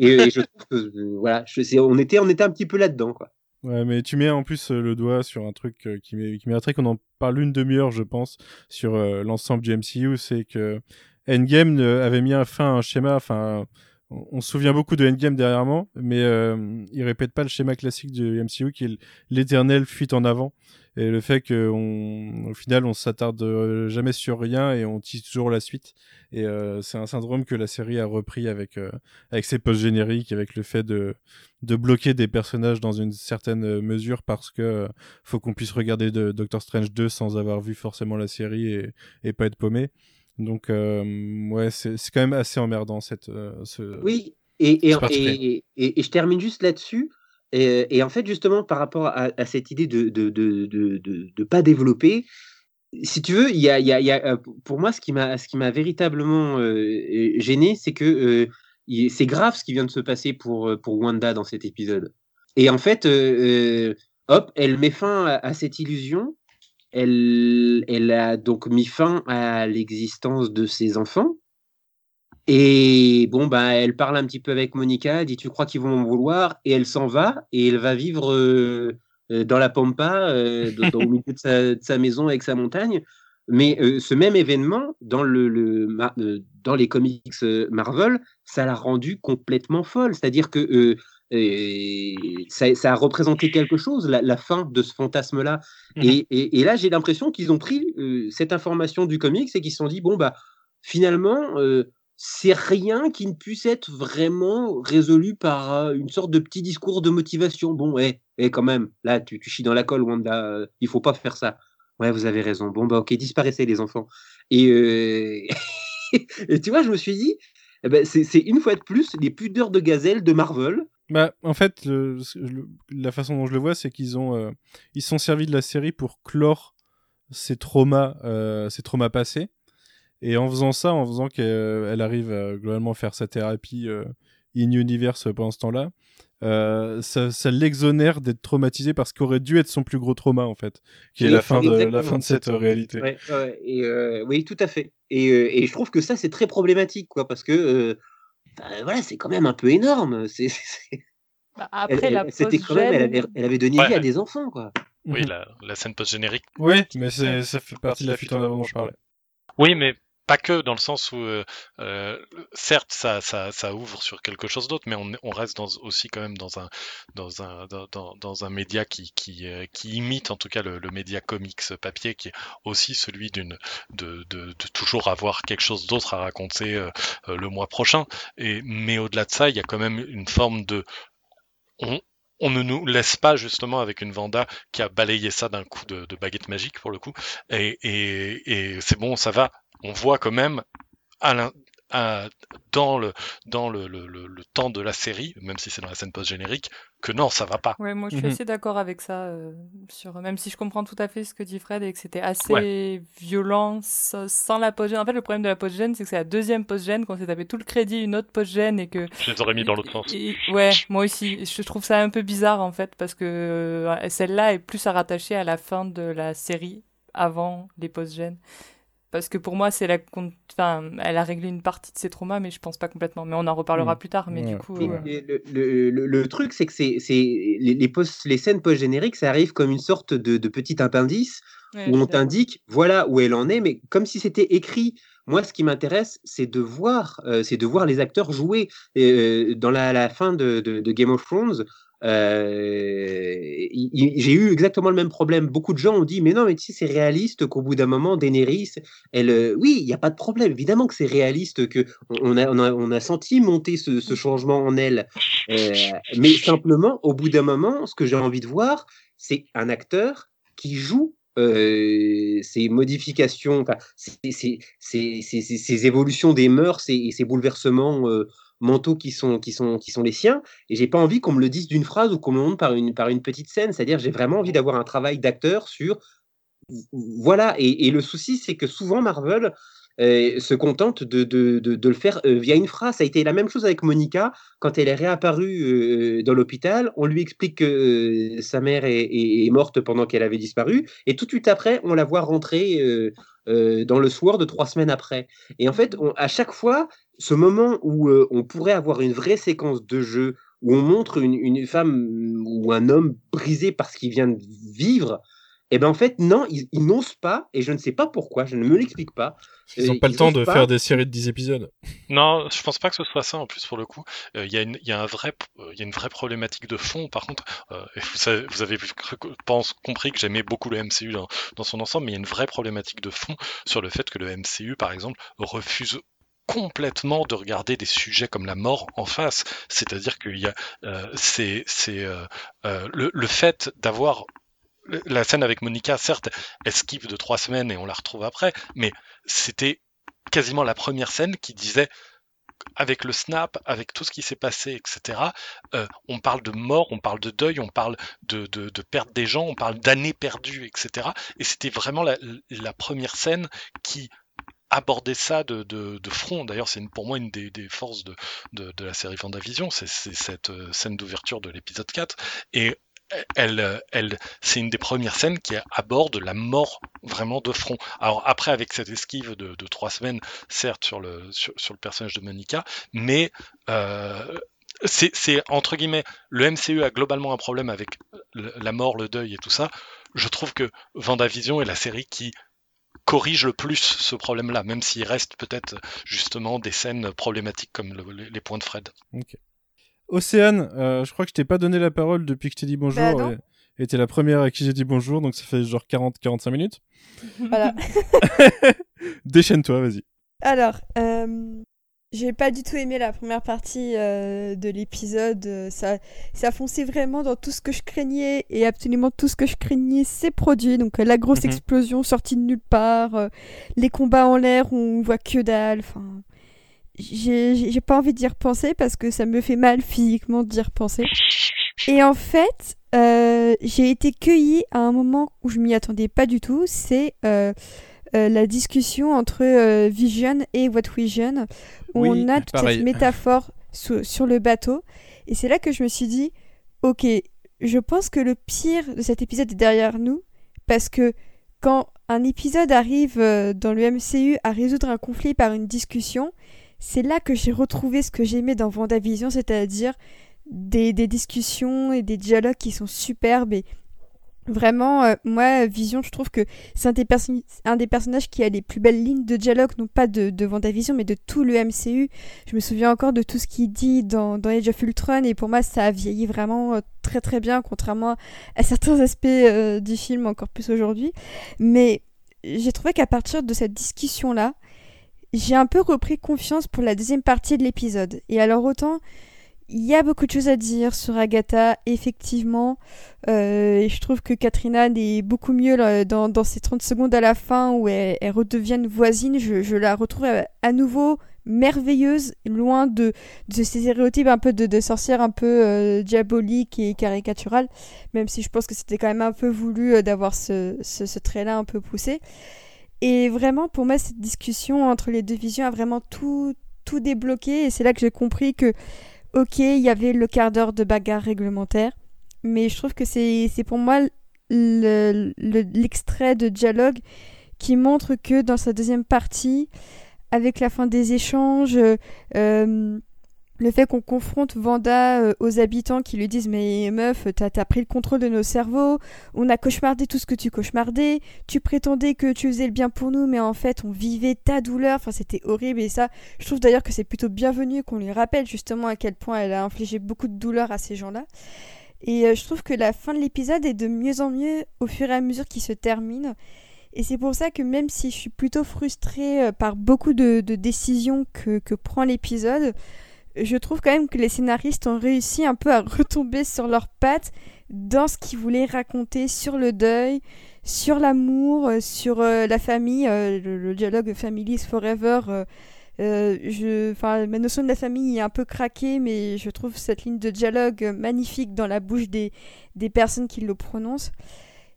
et, je trouve que voilà, je, on était on était un petit peu là-dedans quoi. Ouais, mais tu mets en plus le doigt sur un truc qui mériterait qu'on en parle une demi-heure, je pense, sur l'ensemble du MCU, c'est que Endgame avait mis un fin à un schéma, enfin, on, se souvient beaucoup de Endgame derrière moi, mais euh, il répète pas le schéma classique du MCU qui est l'éternel fuite en avant. Et le fait qu'au final, on s'attarde euh, jamais sur rien et on tisse toujours la suite. Et euh, c'est un syndrome que la série a repris avec, euh, avec ses post-génériques, avec le fait de, de bloquer des personnages dans une certaine mesure parce que faut qu'on puisse regarder de Doctor Strange 2 sans avoir vu forcément la série et, et pas être paumé. Donc, ouais, c'est quand même assez emmerdant cette. ce, oui, et, et, et, et, je termine juste là-dessus. Et, en fait, justement, par rapport à, cette idée de ne de, de, de, pas développer, si tu veux, y a, y y a, pour moi, ce qui m'a véritablement gêné, c'est que c'est grave ce qui vient de se passer pour, pour Wanda dans cet épisode. Et en fait, hop, elle met fin à, à cette illusion. Elle, elle a donc mis fin à l'existence de ses enfants. Et bon, bah, elle parle un petit peu avec Monica, elle dit Tu crois qu'ils vont m'en vouloir? Et elle s'en va et elle va vivre euh, euh, dans la Pampa, euh, dans, au milieu de sa, maison avec sa montagne. Mais ce même événement, dans, le, dans les comics Marvel, ça l'a rendue complètement folle. C'est-à-dire que ça, a représenté quelque chose, la, fin de ce fantasme-là. Mmh et, et, là, j'ai l'impression qu'ils ont pris cette information du comics et qu'ils se sont dit Bon, bah, finalement c'est rien qui ne puisse être vraiment résolu par une sorte de petit discours de motivation. Bon, ouais, et quand même, là, tu, tu chies dans la colle, Wanda, il faut pas faire ça. Ouais, vous avez raison. Bon, bah, ok, disparaissez les enfants. Et, et tu vois, je me suis dit, eh ben, c'est une fois de plus les pudeurs de gazelle de Marvel. Bah, en fait, la façon dont je le vois, c'est qu'ils ont, ils sont servis de la série pour clore ces traumas, ces traumas passés et en faisant ça, en faisant qu'elle arrive à globalement faire sa thérapie euh, in-universe pendant ce temps-là, euh, ça, ça l'exonère d'être traumatisé parce qu'aurait dû être son plus gros trauma en fait, qui est la fin, de, la fin de cette réalité. Ouais, ouais, et euh, oui, tout à fait. Et, et, je trouve que ça c'est très problématique, quoi, parce que bah, voilà, c'est quand même un peu énorme. C'est, bah, après elle, la c'était quand même, elle avait, elle avait donné vie à des enfants, quoi. Oui, la, la scène post-générique. Oui, mais ça fait partie de la fuite en avant dont je parlais. Oui, mais pas que dans le sens où, euh, euh, certes, ça, ça, ça, ouvre sur quelque chose d'autre, mais on, on reste dans, aussi quand même dans un, dans un, dans, dans un média qui, qui, euh, qui, imite en tout cas le, le, média comics papier, qui est aussi celui d'une, de, de, de, toujours avoir quelque chose d'autre à raconter euh, le mois prochain. Et, mais au-delà de ça, il y a quand même une forme de, on, on ne nous laisse pas justement avec une Vanda qui a balayé ça d'un coup de, de, baguette magique pour le coup. Et, et, et c'est bon, ça va on voit quand même dans, le, dans le, le, temps de la série, même si c'est dans la scène post-générique, que non, ça va pas. Ouais, moi je suis mhm. assez d'accord avec ça, euh, sur, même si je comprends tout à fait ce que dit Fred et que c'était assez violent sans, la post-gène. En fait, le problème de la post-gène, c'est que c'est la deuxième post-gène qu'on s'est tapé tout le crédit, une autre post-gène et que. Je les aurais mis dans l'autre sens. ouais, moi aussi. Je trouve ça un peu bizarre en fait, parce que euh, celle-là est plus à rattacher à la fin de la série avant les post-gènes. Parce que pour moi, c'est la. Enfin, elle a réglé une partie de ses traumas, mais je pense pas complètement. Mais on en reparlera mm. plus tard. Mais du coup. Euh, le, le, le, truc, c'est que c'est, les, les, post, les scènes post-génériques, ça arrive comme une sorte de, de petit appendice où on t'indique voilà où elle en est, mais comme si c'était écrit. Moi, ce qui m'intéresse, c'est de voir, euh, c'est de voir les acteurs jouer. Euh, dans la, la fin de, de, de, Game of Thrones, euh, j'ai eu exactement le même problème. Beaucoup de gens ont dit, mais non, mais tu sais, c'est réaliste qu'au bout d'un moment, Daenerys, elle, euh, oui, il n'y a pas de problème. Évidemment que c'est réaliste que on a, senti monter ce, changement en elle. Euh, mais simplement, au bout d'un moment, ce que j'ai envie de voir, c'est un acteur qui joue euh, ces modifications, ces, évolutions des mœurs et, ces bouleversements euh, mentaux qui sont, qui sont, qui sont les siens. Et j'ai pas envie qu'on me le dise d'une phrase ou qu'on me montre par une, par une petite scène. C'est-à-dire, j'ai vraiment envie d'avoir un travail d'acteur sur. Voilà. Et, et, le souci, c'est que souvent, Marvel, se contente de, de, de, le faire via une phrase. Ça a été la même chose avec Monica quand elle est réapparue dans l'hôpital. On lui explique que sa mère est, est, morte pendant qu'elle avait disparu, et tout de suite après, on la voit rentrer dans le soir de trois semaines après. Et en fait, à chaque fois, ce moment où on pourrait avoir une vraie séquence de jeu où on montre une, une femme ou un homme brisé parce qu'il vient de vivre, et eh ben en fait, non, ils, n'osent pas, et je ne sais pas pourquoi, je ne me l'explique pas. Ils n'ont pas le temps de faire des séries de 10 épisodes. Non, je pense pas que ce soit ça en plus pour le coup. Euh, il y, a une, y, a un vrai, euh, y a une vraie problématique de fond par contre. Euh, vous, avez, vous avez pense, compris que j'aimais beaucoup le MCU dans, dans son ensemble, mais il y a une vraie problématique de fond sur le fait que le MCU par exemple refuse complètement de regarder des sujets comme la mort en face. C'est-à-dire a, euh, c'est, euh, euh, le, le, fait d'avoir la scène avec Monica, certes, esquive de trois semaines et on la retrouve après, mais c'était quasiment la première scène qui disait avec le snap, avec tout ce qui s'est passé, etc., on parle de mort, on parle de deuil, on parle de, de, de perte des gens, on parle d'années perdues, etc. Et c'était vraiment la, première scène qui abordait ça de, front. D'ailleurs, c'est pour moi une des, forces de, la série Vendavision, c'est cette euh, scène d'ouverture de l'épisode 4. Et elle, c'est une des premières scènes qui aborde la mort vraiment de front. Alors après, avec cette esquive de, trois semaines, certes sur le, sur, le personnage de Monica, mais euh, c'est entre guillemets, le MCU a globalement un problème avec la mort, le deuil et tout ça. Je trouve que Vendavision est la série qui corrige le plus ce problème-là, même s'il reste peut-être justement des scènes problématiques comme les points de Fred. Océane, euh, je crois que je t'ai pas donné la parole depuis que je t'ai dit bonjour. Bah, et t'es la première à qui j'ai dit bonjour, donc ça fait genre 40-45 minutes. Voilà. Déchaîne-toi, vas-y. Alors, euh, j'ai pas du tout aimé la première partie euh, de l'épisode. Ça, ça fonçait vraiment dans tout ce que je craignais et absolument tout ce que je craignais s'est produit. Donc la grosse mhm. explosion sortie de nulle part, les combats en l'air où on voit que dalle. Enfin, j'ai pas envie d'y repenser parce que ça me fait mal physiquement d'y repenser. Et en fait, euh, j'ai été cueillie à un moment où je m'y attendais pas du tout. C'est euh, euh, la discussion entre Vision et What Vision, où on a toute cette métaphore sur le bateau. Et c'est là que je me suis dit, ok, je pense que le pire de cet épisode est derrière nous, parce que quand un épisode arrive dans le MCU à résoudre un conflit par une discussion, c'est là que j'ai retrouvé ce que j'aimais dans Vendavision, c'est-à-dire des, discussions et des dialogues qui sont superbes et Vraiment, euh, moi, Vision, je trouve que c'est un, des un des personnages qui a les plus belles lignes de dialogue, non pas de, de Vendavision, mais de tout le MCU. Je me souviens encore de tout ce qu'il dit dans, dans, Age of Ultron, et pour moi, ça a vieilli vraiment euh, très très bien, contrairement à certains aspects euh, du film, encore plus aujourd'hui. Mais j'ai trouvé qu'à partir de cette discussion-là, j'ai un peu repris confiance pour la deuxième partie de l'épisode. Et alors autant, il y a beaucoup de choses à dire sur Agatha, effectivement. Euh, et je trouve que Katrina est beaucoup mieux dans, dans, ces 30 secondes à la fin où elle, redevient voisine. Je, la retrouve à, nouveau merveilleuse, loin de, de ces stéréotypes un peu de, sorcière un peu euh, diabolique et caricaturale, même si je pense que c'était quand même un peu voulu euh, d'avoir ce, ce, ce trait-là un peu poussé. Et vraiment, pour moi, cette discussion entre les deux visions a vraiment tout, tout débloqué. Et c'est là que j'ai compris que, ok, il y avait le quart d'heure de bagarre réglementaire. Mais je trouve que c'est pour moi l'extrait de dialogue qui montre que dans sa deuxième partie, avec la fin des échanges, euh, le fait qu'on confronte Vanda euh, aux habitants qui lui disent mais meuf t'as as pris le contrôle de nos cerveaux on a cauchemardé tout ce que tu cauchemardais tu prétendais que tu faisais le bien pour nous mais en fait on vivait ta douleur. Enfin c'était horrible. Et ça je trouve d'ailleurs que c'est plutôt bienvenu qu'on lui rappelle justement à quel point elle a infligé beaucoup de douleur à ces gens-là. Et euh, je trouve que la fin de l'épisode est de mieux en mieux au fur et à mesure qu'il se termine. Et c'est pour ça que même si je suis plutôt frustrée euh, par beaucoup de, décisions que, que prend l'épisode je trouve quand même que les scénaristes ont réussi un peu à retomber sur leurs pattes dans ce qu'ils voulaient raconter sur le deuil, sur l'amour, euh, sur euh, la famille, euh, le, dialogue Families Forever. je, ma notion de la famille est un peu craquée, mais je trouve cette ligne de dialogue magnifique dans la bouche des, des personnes qui le prononcent.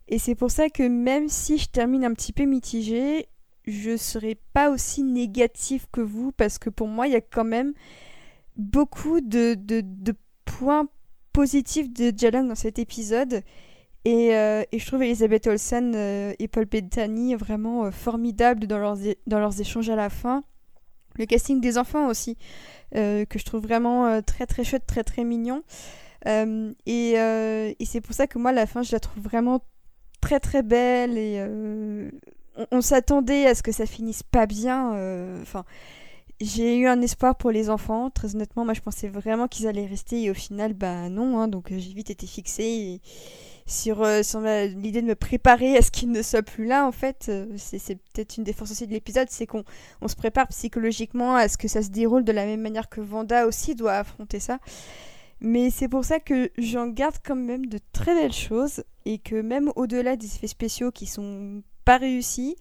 Et c'est pour ça que même si je termine un petit peu mitigée, je serai pas aussi négatif que vous parce que pour moi, il y a quand même beaucoup de, points positifs de dialogue dans cet épisode. Et, euh, je trouve Elisabeth Olsen euh, et Paul Bettany vraiment euh, formidables dans leurs, échanges à la fin. Le casting des enfants aussi, que je trouve vraiment très très chouette, très très mignon. et, c'est pour ça que moi, la fin, je la trouve vraiment très très belle et on, s'attendait à ce que ça finisse pas bien. Enfin, j'ai eu un espoir pour les enfants. Très honnêtement, moi, je pensais vraiment qu'ils allaient rester et au final, bah non. Hein, donc, j'ai vite été fixée sur, euh, l'idée de me préparer à ce qu'ils ne soient plus là. En fait, euh, c'est peut-être une défense aussi de l'épisode, c'est qu'on on se prépare psychologiquement à ce que ça se déroule de la même manière que Vanda aussi doit affronter ça. Mais c'est pour ça que j'en garde quand même de très belles choses et que même au-delà des effets spéciaux qui sont pas réussi.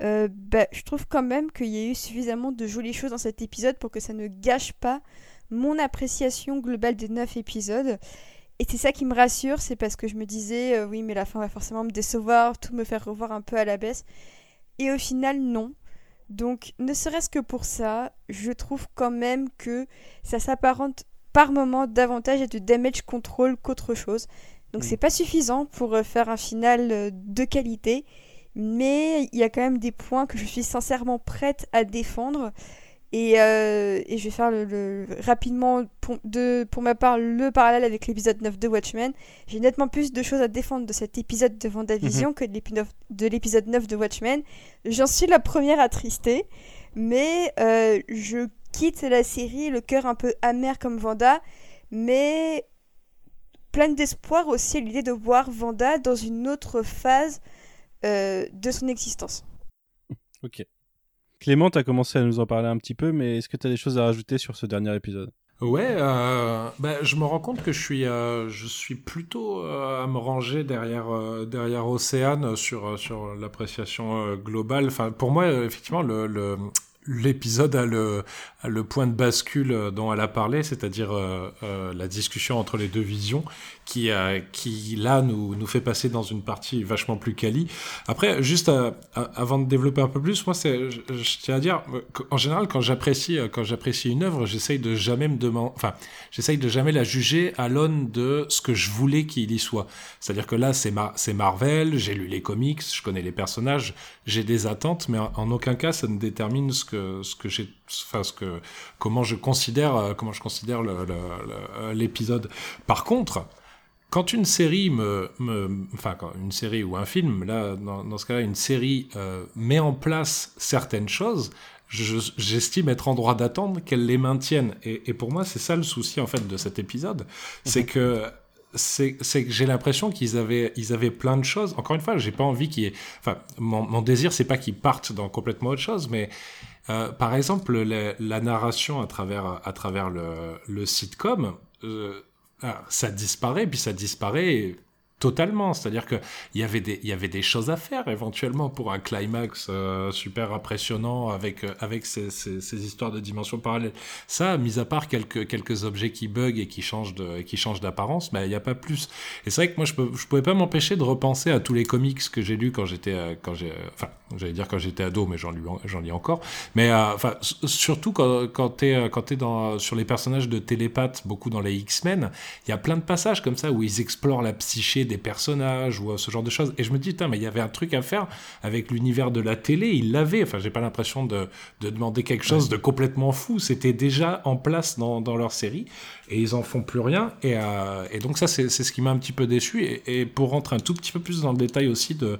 Euh, bah, je trouve quand même qu'il y a eu suffisamment de jolies choses dans cet épisode pour que ça ne gâche pas mon appréciation globale des 9 épisodes. Et c'est ça qui me rassure, c'est parce que je me disais, euh, oui, mais la fin va forcément me décevoir, tout me faire revoir un peu à la baisse. Et au final, non. Donc, ne serait-ce que pour ça, je trouve quand même que ça s'apparente par moment davantage à du damage control qu'autre chose. Donc, c'est pas suffisant pour euh, faire un final de qualité mais il y a quand même des points que je suis sincèrement prête à défendre. Et, euh, je vais faire le, rapidement, pour, de, pour ma part, le parallèle avec l'épisode 9 de Watchmen. J'ai nettement plus de choses à défendre de cet épisode de Vendavision mhm. que de l'épisode 9 de Watchmen. J'en suis la première attristée, mais euh, je quitte la série le cœur un peu amer comme Vanda, mais pleine d'espoir aussi à l'idée de voir Vanda dans une autre phase de son existence. Ok. Clément, tu as commencé à nous en parler un petit peu, mais est-ce que tu as des choses à rajouter sur ce dernier épisode? Ouais, euh, bah, je me rends compte que je suis, euh, je suis plutôt à me ranger derrière, derrière Océane sur, sur l'appréciation globale. Enfin, pour moi, effectivement, le, le l'épisode a le, point de bascule dont elle a parlé, c'est-à-dire la discussion entre les deux visions, qui, euh, qui là nous, nous fait passer dans une partie vachement plus quali. Après, juste euh, avant de développer un peu plus, moi, je, tiens à dire, en général, quand j'apprécie, euh, une œuvre, j'essaye de jamais me demander, enfin, j'essaye de jamais la juger à l'aune de ce que je voulais qu'il y soit. C'est-à-dire que là, c'est Marvel, j'ai lu les comics, je connais les personnages, j'ai des attentes, mais en, aucun cas ça ne détermine ce que, ce que j'ai, enfin, ce que, comment je considère, comment je considère l'épisode. Par contre, quand une série me, me, enfin quand une série ou un film, là dans, dans ce cas-là une série euh, met en place certaines choses, j'estime être en droit d'attendre qu'elle les maintienne. Et, et pour moi, c'est ça le souci en fait de cet épisode, c'est mhm. que c'est que j'ai l'impression qu'ils avaient ils avaient plein de choses. Encore une fois, j'ai pas envie qu'il y ait, enfin mon, mon désir c'est pas qu'ils partent dans complètement autre chose, mais euh, par exemple la, narration à travers le, sitcom. Euh, ah, ça disparaît, puis ça disparaît totalement. C'est-à-dire qu'il y, avait des, y avait des choses à faire éventuellement pour un climax euh, super impressionnant avec, ces, histoires de dimensions parallèles. Ça, mis à part quelques, objets qui bug et qui changent, d'apparence, mais il n'y a pas plus. Et c'est vrai que moi, je ne pouvais pas m'empêcher de repenser à tous les comics que j'ai lus quand j'étais... j'allais dire quand j'étais ado, mais j'en lis, j'en lis encore. Mais enfin, surtout quand, quand tu es, quand es dans, sur les personnages de télépathes, beaucoup dans les X-Men, il y a plein de passages comme ça où ils explorent la psyché des personnages ou ce genre de choses. Et je me dis, mais il y avait un truc à faire avec l'univers de la télé, il l'avait. Enfin, j'ai pas l'impression de, de, demander quelque chose de complètement fou. C'était déjà en place dans, dans, leur série et ils en font plus rien. Et, euh, donc, ça, c'est ce qui m'a un petit peu déçu. Et, pour rentrer un tout petit peu plus dans le détail aussi de,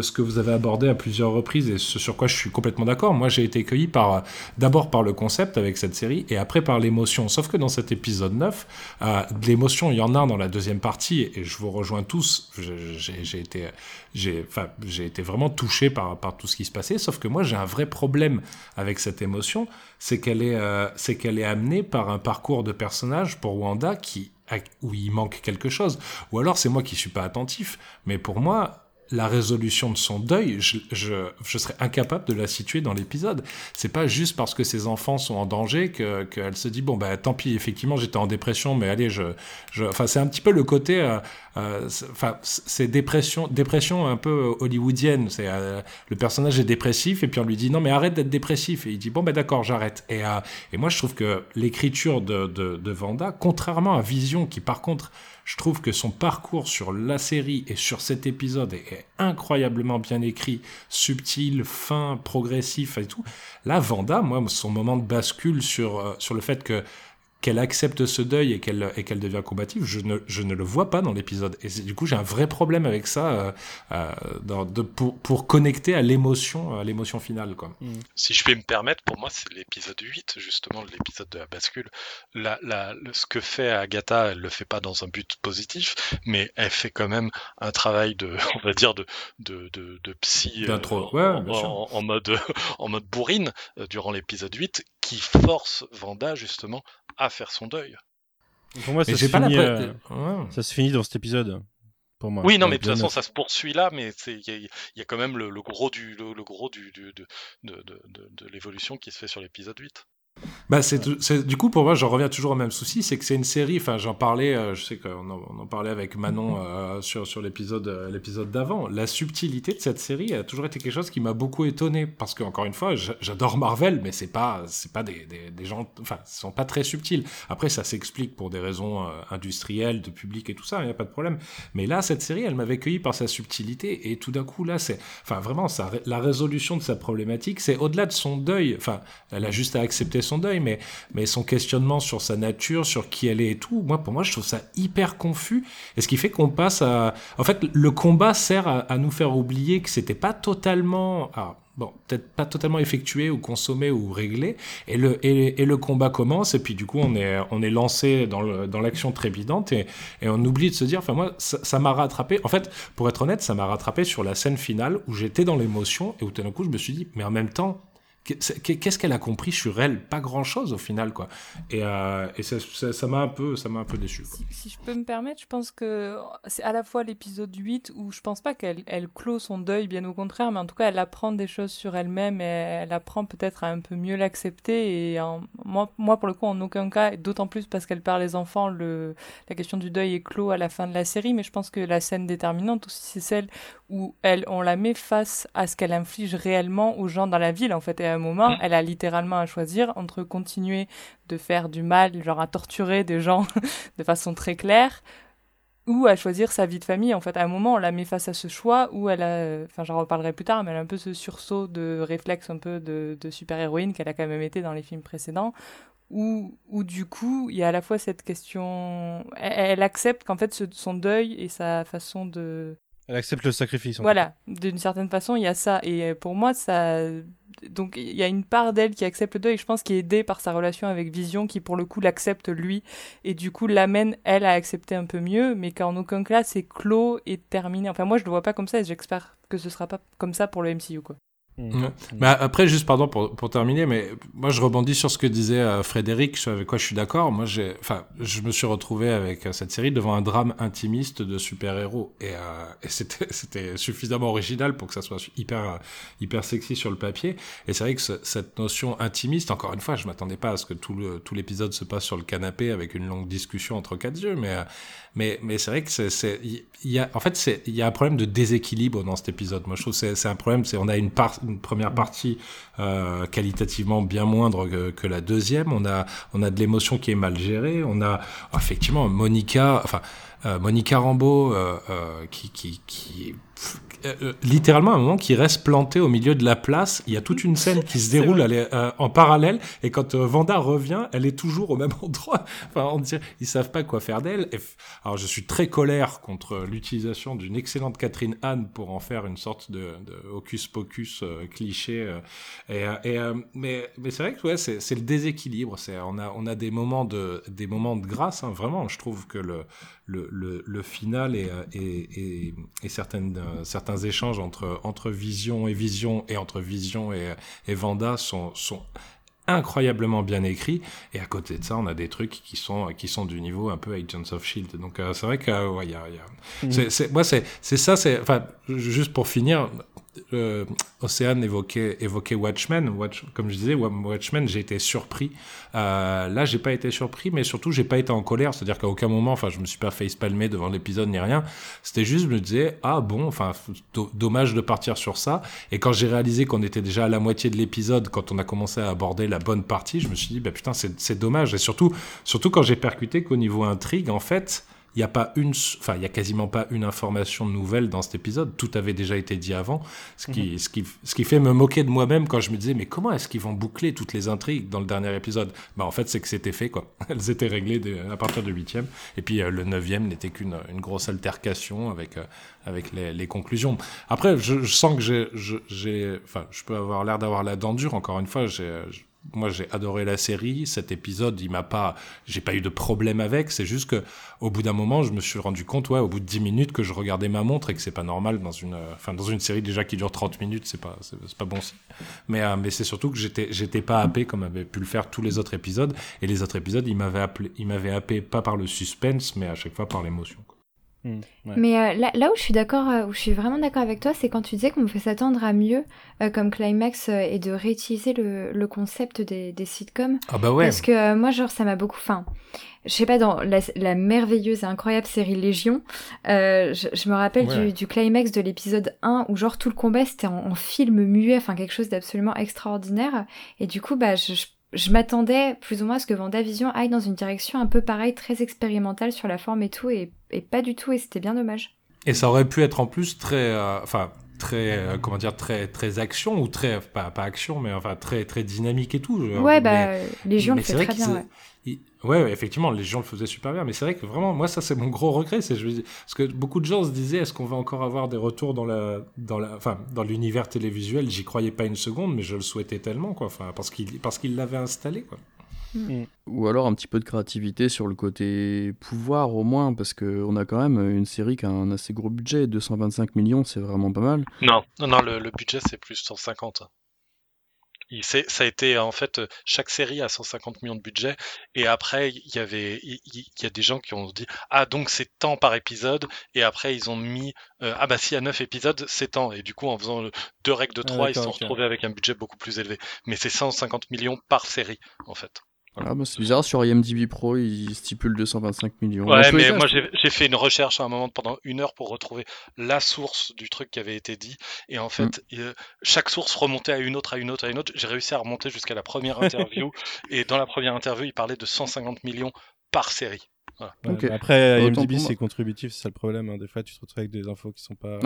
ce que vous avez abordé à plusieurs reprises et ce sur quoi je suis complètement d'accord. Moi, j'ai été cueilli par d'abord par le concept avec cette série et après par l'émotion. Sauf que dans cet épisode 9, euh, de l'émotion, il y en a dans la deuxième partie et je vous rejoins tous. J'ai été, été vraiment touché par tout ce qui se passait. Sauf que moi, j'ai un vrai problème avec cette émotion, c'est qu'elle est, euh, c'est qu'elle est amenée par un parcours de personnage pour Wanda qui où il manque quelque chose. Ou alors c'est moi qui suis pas attentif, mais pour moi, la résolution de son deuil, je, je, serais incapable de la situer dans l'épisode. C'est pas juste parce que ses enfants sont en danger qu'elle se dit bon bah tant pis effectivement j'étais en dépression mais allez je, je... enfin c'est un petit peu le côté euh, euh, enfin c'est dépression dépression un peu hollywoodienne. C'est euh, le personnage est dépressif et puis on lui dit non mais arrête d'être dépressif. Et il dit bon bah d'accord j'arrête. Et, et moi je trouve que l'écriture de, de, de Vanda contrairement à Vision qui par contre je trouve que son parcours sur la série et sur cet épisode est, incroyablement bien écrit, subtil, fin, progressif et tout. Là, Vanda, moi, son moment de bascule sur, euh, sur le fait que qu'elle accepte ce deuil et qu'elle et qu'elle devient combative, je ne, je ne le vois pas dans l'épisode. Et du coup, j'ai un vrai problème avec ça euh, euh, dans, de, pour, pour connecter à l'émotion à l'émotion finale. Quoi. Mm. Si je vais me permettre, pour moi, c'est l'épisode 8, justement, l'épisode de la bascule. La, la, ce que fait Agatha, elle le fait pas dans un but positif, mais elle fait quand même un travail de, on va dire, de, de, de, de psy euh, ouais, en, en, mode, en mode bourrine durant l'épisode 8 qui force Vanda, justement, à faire son deuil. Pour moi, ça, se, finit, euh, ça se finit dans cet épisode. Pour moi. Oui, non, mais de toute façon, ça se poursuit là, mais il y, a quand même le, gros du, le, gros du, de, de, de, de l'évolution qui se fait sur l'épisode 8. Bah c'est, du coup pour moi j'en reviens toujours au même souci c'est que c'est une série enfin j'en parlais euh, je sais qu'on en, on en parlait avec Manon euh, sur sur l'épisode euh, l'épisode d'avant. La subtilité de cette série a toujours été quelque chose qui m'a beaucoup étonné parce que encore une fois j'adore Marvel mais c'est pas c'est pas des, des, des gens enfin ils sont pas très subtils. Après ça s'explique pour des raisons industrielles de public et tout ça il y a pas de problème. Mais là cette série elle m'avait cueilli par sa subtilité et tout d'un coup là c'est enfin vraiment ça la résolution de sa problématique c'est au-delà de son deuil enfin elle a juste à accepter son deuil, mais, mais son questionnement sur sa nature, sur qui elle est et tout, moi, pour moi, je trouve ça hyper confus. Et ce qui fait qu'on passe à. En fait, le combat sert à, nous faire oublier que c'était pas totalement. bon, peut-être pas totalement effectué ou consommé ou réglé, et le, et, le combat commence, et puis du coup on est, on est lancé dans, dans l'action trépidante, et, et on oublie de se dire, enfin moi ça m'a rattrapé, en fait pour être honnête, ça m'a rattrapé sur la scène finale où j'étais dans l'émotion, et où tout d'un coup je me suis dit, mais en même temps, Qu'est-ce qu'elle a compris sur elle? Pas grand-chose au final, quoi. Et, euh, ça m'a un peu, ça m'a un peu déçu. Si, je peux me permettre, je pense que c'est à la fois l'épisode 8 où je pense pas qu'elle elle clôt son deuil, bien au contraire, mais en tout cas elle apprend des choses sur elle-même et elle apprend peut-être à un peu mieux l'accepter. Et moi, pour le coup, en aucun cas, d'autant plus parce qu'elle perd les enfants, la question du deuil est clos à la fin de la série. Mais je pense que la scène déterminante aussi, c'est celle où elle, on la met face à ce qu'elle inflige réellement aux gens dans la ville, en fait. Et à un moment, mm. elle a littéralement à choisir entre continuer de faire du mal, genre à torturer des gens de façon très claire, ou à choisir sa vie de famille. En fait, à un moment, on la met face à ce choix où elle a, enfin, j'en reparlerai plus tard, mais elle a un peu ce sursaut de réflexe un peu de, de super-héroïne qu'elle a quand même été dans les films précédents, où, où du coup, il y a à la fois cette question, elle, accepte qu'en fait, son deuil et sa façon de, elle accepte le sacrifice. Voilà, d'une certaine façon, il y a ça. Et euh, pour moi, ça. Donc, il y a une part d'elle qui accepte le deuil, je pense, qui est aidée par sa relation avec Vision, qui pour le coup l'accepte lui, et du coup l'amène, elle, à accepter un peu mieux, mais qu'en aucun cas c'est clos et terminé. Enfin, moi, je le vois pas comme ça, et j'espère que ce sera pas comme ça pour le MCU, quoi. Mmh. Mais après, juste pardon pour, pour, terminer, mais moi je rebondis sur ce que disait euh, Frédéric, avec quoi je suis d'accord. Moi, j'ai, enfin, je me suis retrouvé avec euh, cette série devant un drame intimiste de super-héros, et, euh, et c'était, c'était suffisamment original pour que ça soit hyper, hyper sexy sur le papier. Et c'est vrai que cette notion intimiste, encore une fois, je m'attendais pas à ce que tout, le, tout l'épisode se passe sur le canapé avec une longue discussion entre quatre yeux, mais, mais, c'est vrai que y a, en fait, il y a un problème de déséquilibre dans cet épisode. Moi, je trouve que c'est, un problème, c'est on a une première partie euh, qualitativement bien moindre que, la deuxième. On a, on a de l'émotion qui est mal gérée. On a effectivement Monica, enfin euh, Monica Rambeau euh, qui, qui, euh, littéralement un moment qui reste planté au milieu de la place. Il y a toute une scène qui se déroule euh, en parallèle et quand Vanda revient, elle est toujours au même endroit. Enfin, on dirait, ils savent pas quoi faire d'elle. Alors, je suis très colère contre l'utilisation d'une excellente Catherine Anne pour en faire une sorte de, de hocus pocus cliché. et, et mais, mais c'est vrai que ouais, c'est le déséquilibre. On a on a des moments de des moments de grâce. Hein, vraiment, je trouve que le le, le, le final et, et, et, certaines, certains échanges entre, entre Vision et Vision et entre Vision et, et Vanda sont, sont incroyablement bien écrit. Et à côté de ça, on a des trucs qui sont, qui sont du niveau un peu Agents of Shield. Donc c'est vrai que, ouais, y a, y a... Mmh. c'est, moi, c'est, c'est ça, c'est, enfin, juste pour finir, euh, Océane évoquait, Watchmen. Watch, comme je disais, Watchmen, j'ai été surpris. Euh, là, j'ai pas été surpris, mais surtout, j'ai pas été en colère. C'est-à-dire qu'à aucun moment, enfin, je me suis pas fait spalmer devant l'épisode ni rien. C'était juste, je me disais, ah bon, enfin, dommage de partir sur ça. Et quand j'ai réalisé qu'on était déjà à la moitié de l'épisode, quand on a commencé à aborder la bonne partie, je me suis dit, bah putain, c'est dommage. Et surtout, surtout quand j'ai percuté qu'au niveau intrigue, en fait, il n'y a pas une, enfin, il y a quasiment pas une information nouvelle dans cet épisode. Tout avait déjà été dit avant, ce qui, mhm. ce qui, ce qui fait me moquer de moi-même quand je me disais, mais comment est-ce qu'ils vont boucler toutes les intrigues dans le dernier épisode? Bah, en fait, c'est que c'était fait, quoi. Elles étaient réglées à partir du huitième, et puis euh, le neuvième n'était qu'une une grosse altercation avec, euh, avec les, les, conclusions. Après, je, je sens que j'ai, enfin, je peux avoir l'air d'avoir la dent dure. Encore une fois, j'ai moi j'ai adoré la série. Cet épisode, il m'a pas, j'ai pas eu de problème avec. C'est juste que au bout d'un moment, je me suis rendu compte, ouais, au bout de 10 minutes, que je regardais ma montre et que c'est pas normal dans une, enfin dans une série déjà qui dure 30 minutes, c'est pas, c'est pas bon. Mais euh, mais c'est surtout que j'étais, j'étais pas happé comme avaient pu le faire tous les autres épisodes. Et les autres épisodes, ils m'avaient appelé, ils m'avaient happé pas par le suspense, mais à chaque fois par l'émotion. Mmh, Mais euh, là, là, où je suis d'accord, euh, où je suis vraiment d'accord avec toi, c'est quand tu disais qu'on me fait s'attendre à mieux euh, comme climax et de réutiliser le, le concept des, des, sitcoms. Ah bah ouais. Parce que moi, genre, ça m'a beaucoup. Enfin, je sais pas, dans la, la, merveilleuse et incroyable série Légion, je, je, me rappelle du, du, climax de l'épisode 1 où, genre, tout le combat c'était en, en, film muet, enfin, quelque chose d'absolument extraordinaire. Et du coup, bah, je, je je m'attendais plus ou moins à ce que Vendavision aille dans une direction un peu pareille, très expérimentale sur la forme et tout, et, et pas du tout, et c'était bien dommage. Et ça aurait pu être en plus très, euh, enfin très, euh, comment dire, très très action ou très pas, pas action, mais enfin très très dynamique et tout. Ouais, bah Légion le fait très bien. Ouais. Ouais, effectivement, les gens le faisaient super bien, mais c'est vrai que vraiment, moi, ça, c'est mon gros regret. C'est, je, parce que beaucoup de gens se disaient, est-ce qu'on va encore avoir des retours dans la, dans la, enfin, dans l'univers télévisuel? J'y croyais pas une seconde, mais je le souhaitais tellement, quoi. Enfin, parce qu'il, parce qu'il l'avait installé, quoi. Mm. Ou alors un petit peu de créativité sur le côté pouvoir au moins, parce qu'on a quand même une série qui a un assez gros budget, 225 millions, c'est vraiment pas mal. Non, non, non le, le budget c'est plus 150 ça a été en fait chaque série a 150 millions de budget et après il y avait il y, a des gens qui ont dit ah donc c'est tant par épisode et après ils ont mis euh, ah bah s'il y a 9 épisodes c'est tant et du coup en faisant deux règles de 3 ah, ils se sont retrouvés avec un budget beaucoup plus élevé mais c'est 150 millions par série en fait. Ah bah c'est bizarre, sur IMDb Pro, il stipule 225 millions. Ouais, mais moi j'ai fait une recherche à un moment pendant une heure pour retrouver la source du truc qui avait été dit. Et en fait, mm. chaque source remontait à une autre, à une autre, à une autre. J'ai réussi à remonter jusqu'à la première interview. et dans la première interview, il parlait de 150 millions par série. Après, IMDb, c'est contributif, c'est ça le problème. Hein. Des fois, tu te retrouves avec des infos qui sont pas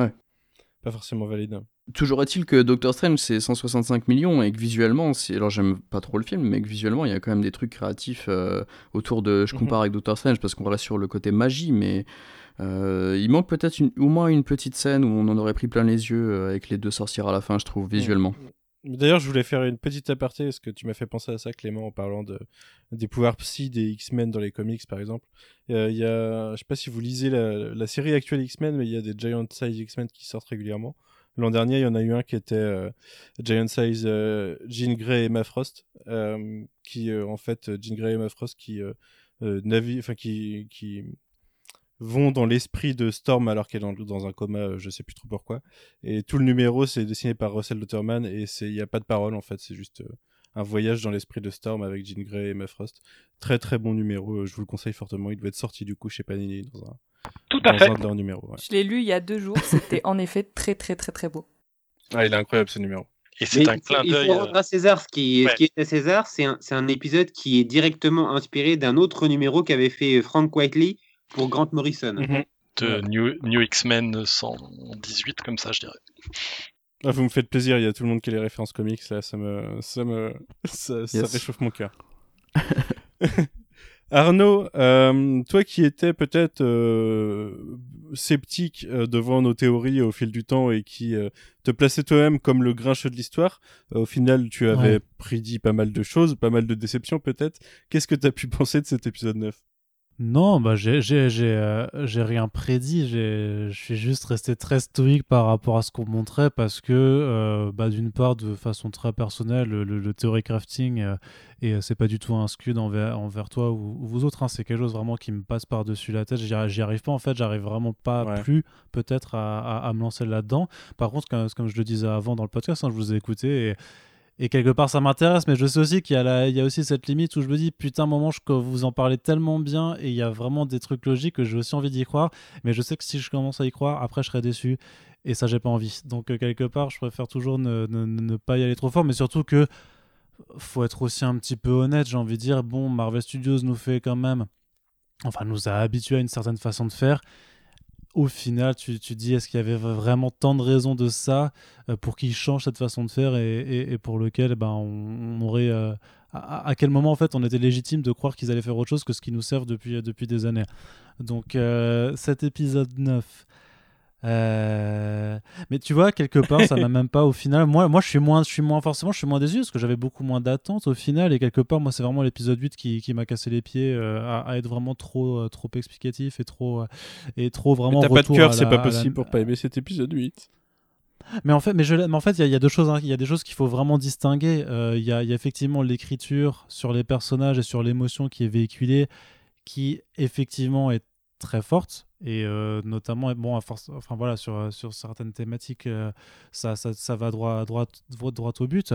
pas forcément valide. Toujours est-il que Doctor Strange c'est 165 millions et que visuellement, alors j'aime pas trop le film, mais que visuellement il y a quand même des trucs créatifs euh, autour de. Je compare mhm. avec Doctor Strange parce qu'on reste sur le côté magie, mais euh, il manque peut-être au moins une petite scène où on en aurait pris plein les yeux euh, avec les deux sorcières à la fin, je trouve, visuellement. D'ailleurs, je voulais faire une petite aparté, parce que tu m'as fait penser à ça, Clément, en parlant de, des pouvoirs psy des X-Men dans les comics, par exemple. Euh, il y a, je sais pas si vous lisez la, la série actuelle X-Men, mais il y a des Giant Size X-Men qui sortent régulièrement. L'an dernier, il y en a eu un qui était euh, Giant Size euh, Jean Grey et Emma Frost, euh, qui, en fait, Jean Grey et Emma Frost qui, enfin, qui, qui vont dans l'esprit de Storm alors qu'elle est dans, un coma, je sais plus trop pourquoi. Et tout le numéro, c'est dessiné par Russell Lutterman et il n'y a pas de parole en fait, c'est juste un voyage dans l'esprit de Storm avec Jean Grey et Emma Frost. Très très bon numéro, je vous le conseille fortement. Il doit être sorti du coup chez Panini dans un, Tout à fait. un. Je l'ai lu il y a deux jours, c'était en effet très très très très beau. Ah, il est incroyable ce numéro. Et c'est un clin d'œil. Il faut rendre à César ce qui, ce qui est à César, c'est un, un, épisode qui est directement inspiré d'un autre numéro qu'avait fait Frank Whiteley pour Grant Morrison. Mhm. De New, New X-Men 118, comme ça, je dirais. Ah, vous me faites plaisir, il y a tout le monde qui a les références comics, là, ça me, ça me, ça, ça réchauffe mon cœur. Arnaud, euh, toi qui étais peut-être euh, sceptique euh, devant nos théories au fil du temps et qui te plaçais toi-même comme le grincheux de l'histoire, au final tu avais prédit pas mal de choses, pas mal de déceptions peut-être. Qu'est-ce que tu as pu penser de cet épisode 9 Non, bah j'ai euh, rien prédit. Je suis juste resté très stoïque par rapport à ce qu'on montrait parce que, euh, bah, d'une part, de façon très personnelle, le, le, theory crafting, euh, et c'est pas du tout un scud envers, envers toi ou, vous autres. Hein, c'est quelque chose vraiment qui me passe par-dessus la tête. J'y arrive pas en fait. J'arrive vraiment pas plus peut-être à, à, me lancer là-dedans. Par contre, comme, comme, je le disais avant dans le podcast, hein, je vous ai écouté et et quelque part ça m'intéresse, mais je sais aussi qu'il y, a aussi cette limite où je me dis putain, moment, je, vous en parlez tellement bien et il y a vraiment des trucs logiques que j'ai aussi envie d'y croire, mais je sais que si je commence à y croire, après je serai déçu et ça j'ai pas envie. Donc euh, quelque part, je préfère toujours ne, pas y aller trop fort, mais surtout que faut être aussi un petit peu honnête, j'ai envie de dire, bon, Marvel Studios nous fait quand même, enfin nous a habitués à une certaine façon de faire au final, tu, tu dis est-ce qu'il y avait vraiment tant de raisons de ça euh, pour qu'il change cette façon de faire et, pour lequel ben, on, aurait. Euh, à, quel moment en fait on était légitime de croire qu'ils allaient faire autre chose que ce qu'ils nous servent depuis, depuis des années. Donc euh, cet épisode 9, euh, mais tu vois, quelque part, ça m'a même pas au final. Moi, moi, je suis moins, je suis moins forcément, je suis moins déçu parce que j'avais beaucoup moins d'attentes au final. Et quelque part, moi, c'est vraiment l'épisode 8 qui, qui m'a cassé les pieds euh, à, être vraiment trop, euh, trop explicatif et trop, et trop vraiment. T'as pas de cœur, c'est pas possible pour pas aimer cet épisode 8. Mais en fait, mais, je, mais en fait, il y, a deux choses. Hein. Il y a des choses qu'il faut vraiment distinguer. Il y a effectivement l'écriture sur les personnages et sur l'émotion qui est véhiculée, qui effectivement est très forte et euh, notamment bon à force enfin voilà sur, euh, sur certaines thématiques euh, ça, ça, ça, va droit, droit, droit, au but.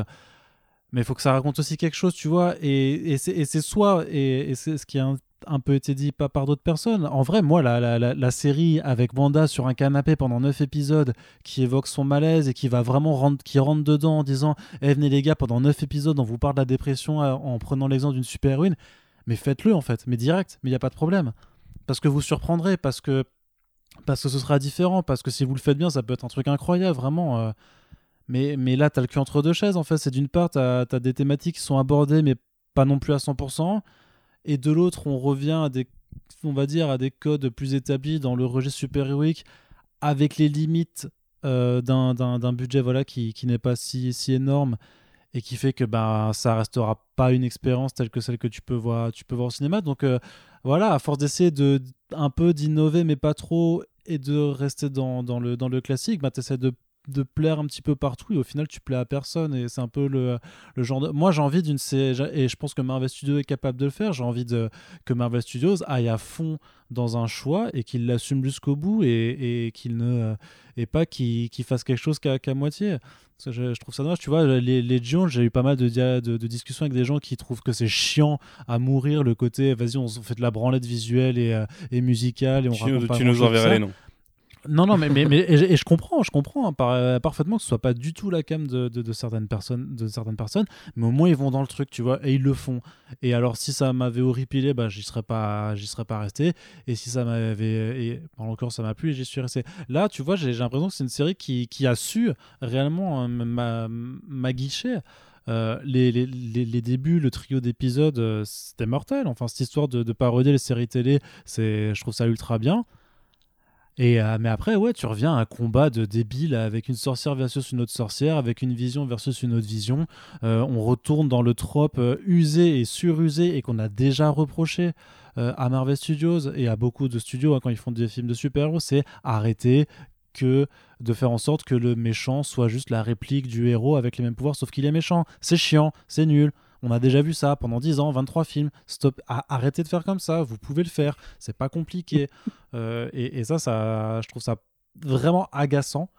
Mais il faut que ça raconte aussi quelque chose tu vois et, et c'est soit et, c'est ce qui a un, peu été dit pas par d'autres personnes. En vrai moi la, la, série avec Wanda sur un canapé pendant 9 épisodes qui évoque son malaise et qui va vraiment rendre, qui rentre dedans en disant eh, venez les gars pendant 9 épisodes on vous parle de la dépression en prenant l'exemple d'une super héroïne mais faites-le en fait mais direct mais il n'y a pas de problème parce que vous surprendrez, parce que, parce que ce sera différent, parce que si vous le faites bien, ça peut être un truc incroyable, vraiment. Euh. Mais, mais là, tu as le cul entre deux chaises, en fait. C'est d'une part, tu as, des thématiques qui sont abordées, mais pas non plus à 100%. Et de l'autre, on revient à des, on va dire, à des codes plus établis dans le registre super-héroïque, avec les limites euh, d'un budget voilà, qui, qui n'est pas si, si énorme et qui fait que bah, ça restera pas une expérience telle que celle que tu peux voir, tu peux voir au cinéma. Donc, euh, voilà, à force d'essayer de un peu d'innover, mais pas trop, et de rester dans, dans le, dans le classique, bah, tu essaies de de plaire un petit peu partout et au final tu plais à personne et c'est un peu le, le genre de... moi j'ai envie d'une et je pense que Marvel Studios est capable de le faire j'ai envie de que Marvel Studios aille à fond dans un choix et qu'il l'assume jusqu'au bout et, et qu'il ne et pas qu'il fasse quelque chose qu'à moitié. Je, je, trouve ça dommage. Tu vois les, les j'ai eu pas mal de, de, de, discussions avec des gens qui trouvent que c'est chiant à mourir le côté vas-y on fait de la branlette visuelle et, euh, et musicale et on tu, tu nous enverras les noms non, non, mais, mais, mais je comprends, je comprends hein, parfaitement que ce soit pas du tout la cam de, de, certaines personnes, de certaines personnes, mais au moins ils vont dans le truc, tu vois, et ils le font. Et alors, si ça m'avait horripilé, bah, j'y serais pas, serais pas resté. Et si ça m'avait, et en l'occurrence, ça m'a plu et j'y suis resté. Là, tu vois, j'ai l'impression que c'est une série qui, qui, a su réellement euh, ma. Euh, les, les, les, débuts, le trio d'épisodes, euh, c'était mortel. Enfin, cette histoire de, de parodier les séries télé, je trouve ça ultra bien. Et, euh, mais après, ouais, tu reviens à un combat de débiles avec une sorcière versus une autre sorcière, avec une vision versus une autre vision. Euh, on retourne dans le trope euh, usé et surusé et qu'on a déjà reproché à Marvel Studios et à beaucoup de studios hein, quand ils font des films de super-héros, c'est arrêter que de faire en sorte que le méchant soit juste la réplique du héros avec les mêmes pouvoirs, sauf qu'il est méchant. C'est chiant, c'est nul. On a déjà vu ça pendant 10 ans, 23 films. Stop, arrêtez de faire comme ça, vous pouvez le faire, c'est pas compliqué. Euh, et, ça, ça, je trouve ça vraiment agaçant.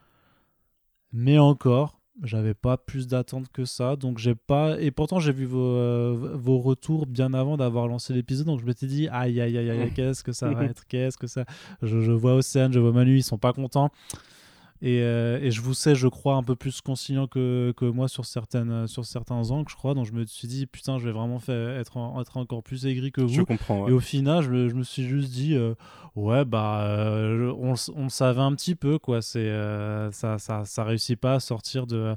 Mais encore, j'avais pas plus d'attente que ça, donc j'ai pas. Et pourtant, j'ai vu vos, euh, vos retours bien avant d'avoir lancé l'épisode, donc je m'étais dit, aïe aïe aïe aïe, qu'est-ce que ça va être, qu'est-ce que ça. Je, je vois Océane, je vois Manu, ils sont pas contents. Euh, et, je vous sais, je crois, un peu plus conciliant que, que, moi sur, certaines, sur certains angles, je crois. Donc je me suis dit, putain, je vais vraiment faire, être, être encore plus aigri que vous. Je comprends. Et au final, je me, je me suis juste dit, euh, ouais, bah, euh, on, on, savait un petit peu, quoi. C'est, ça, ça, ça réussit pas à sortir de,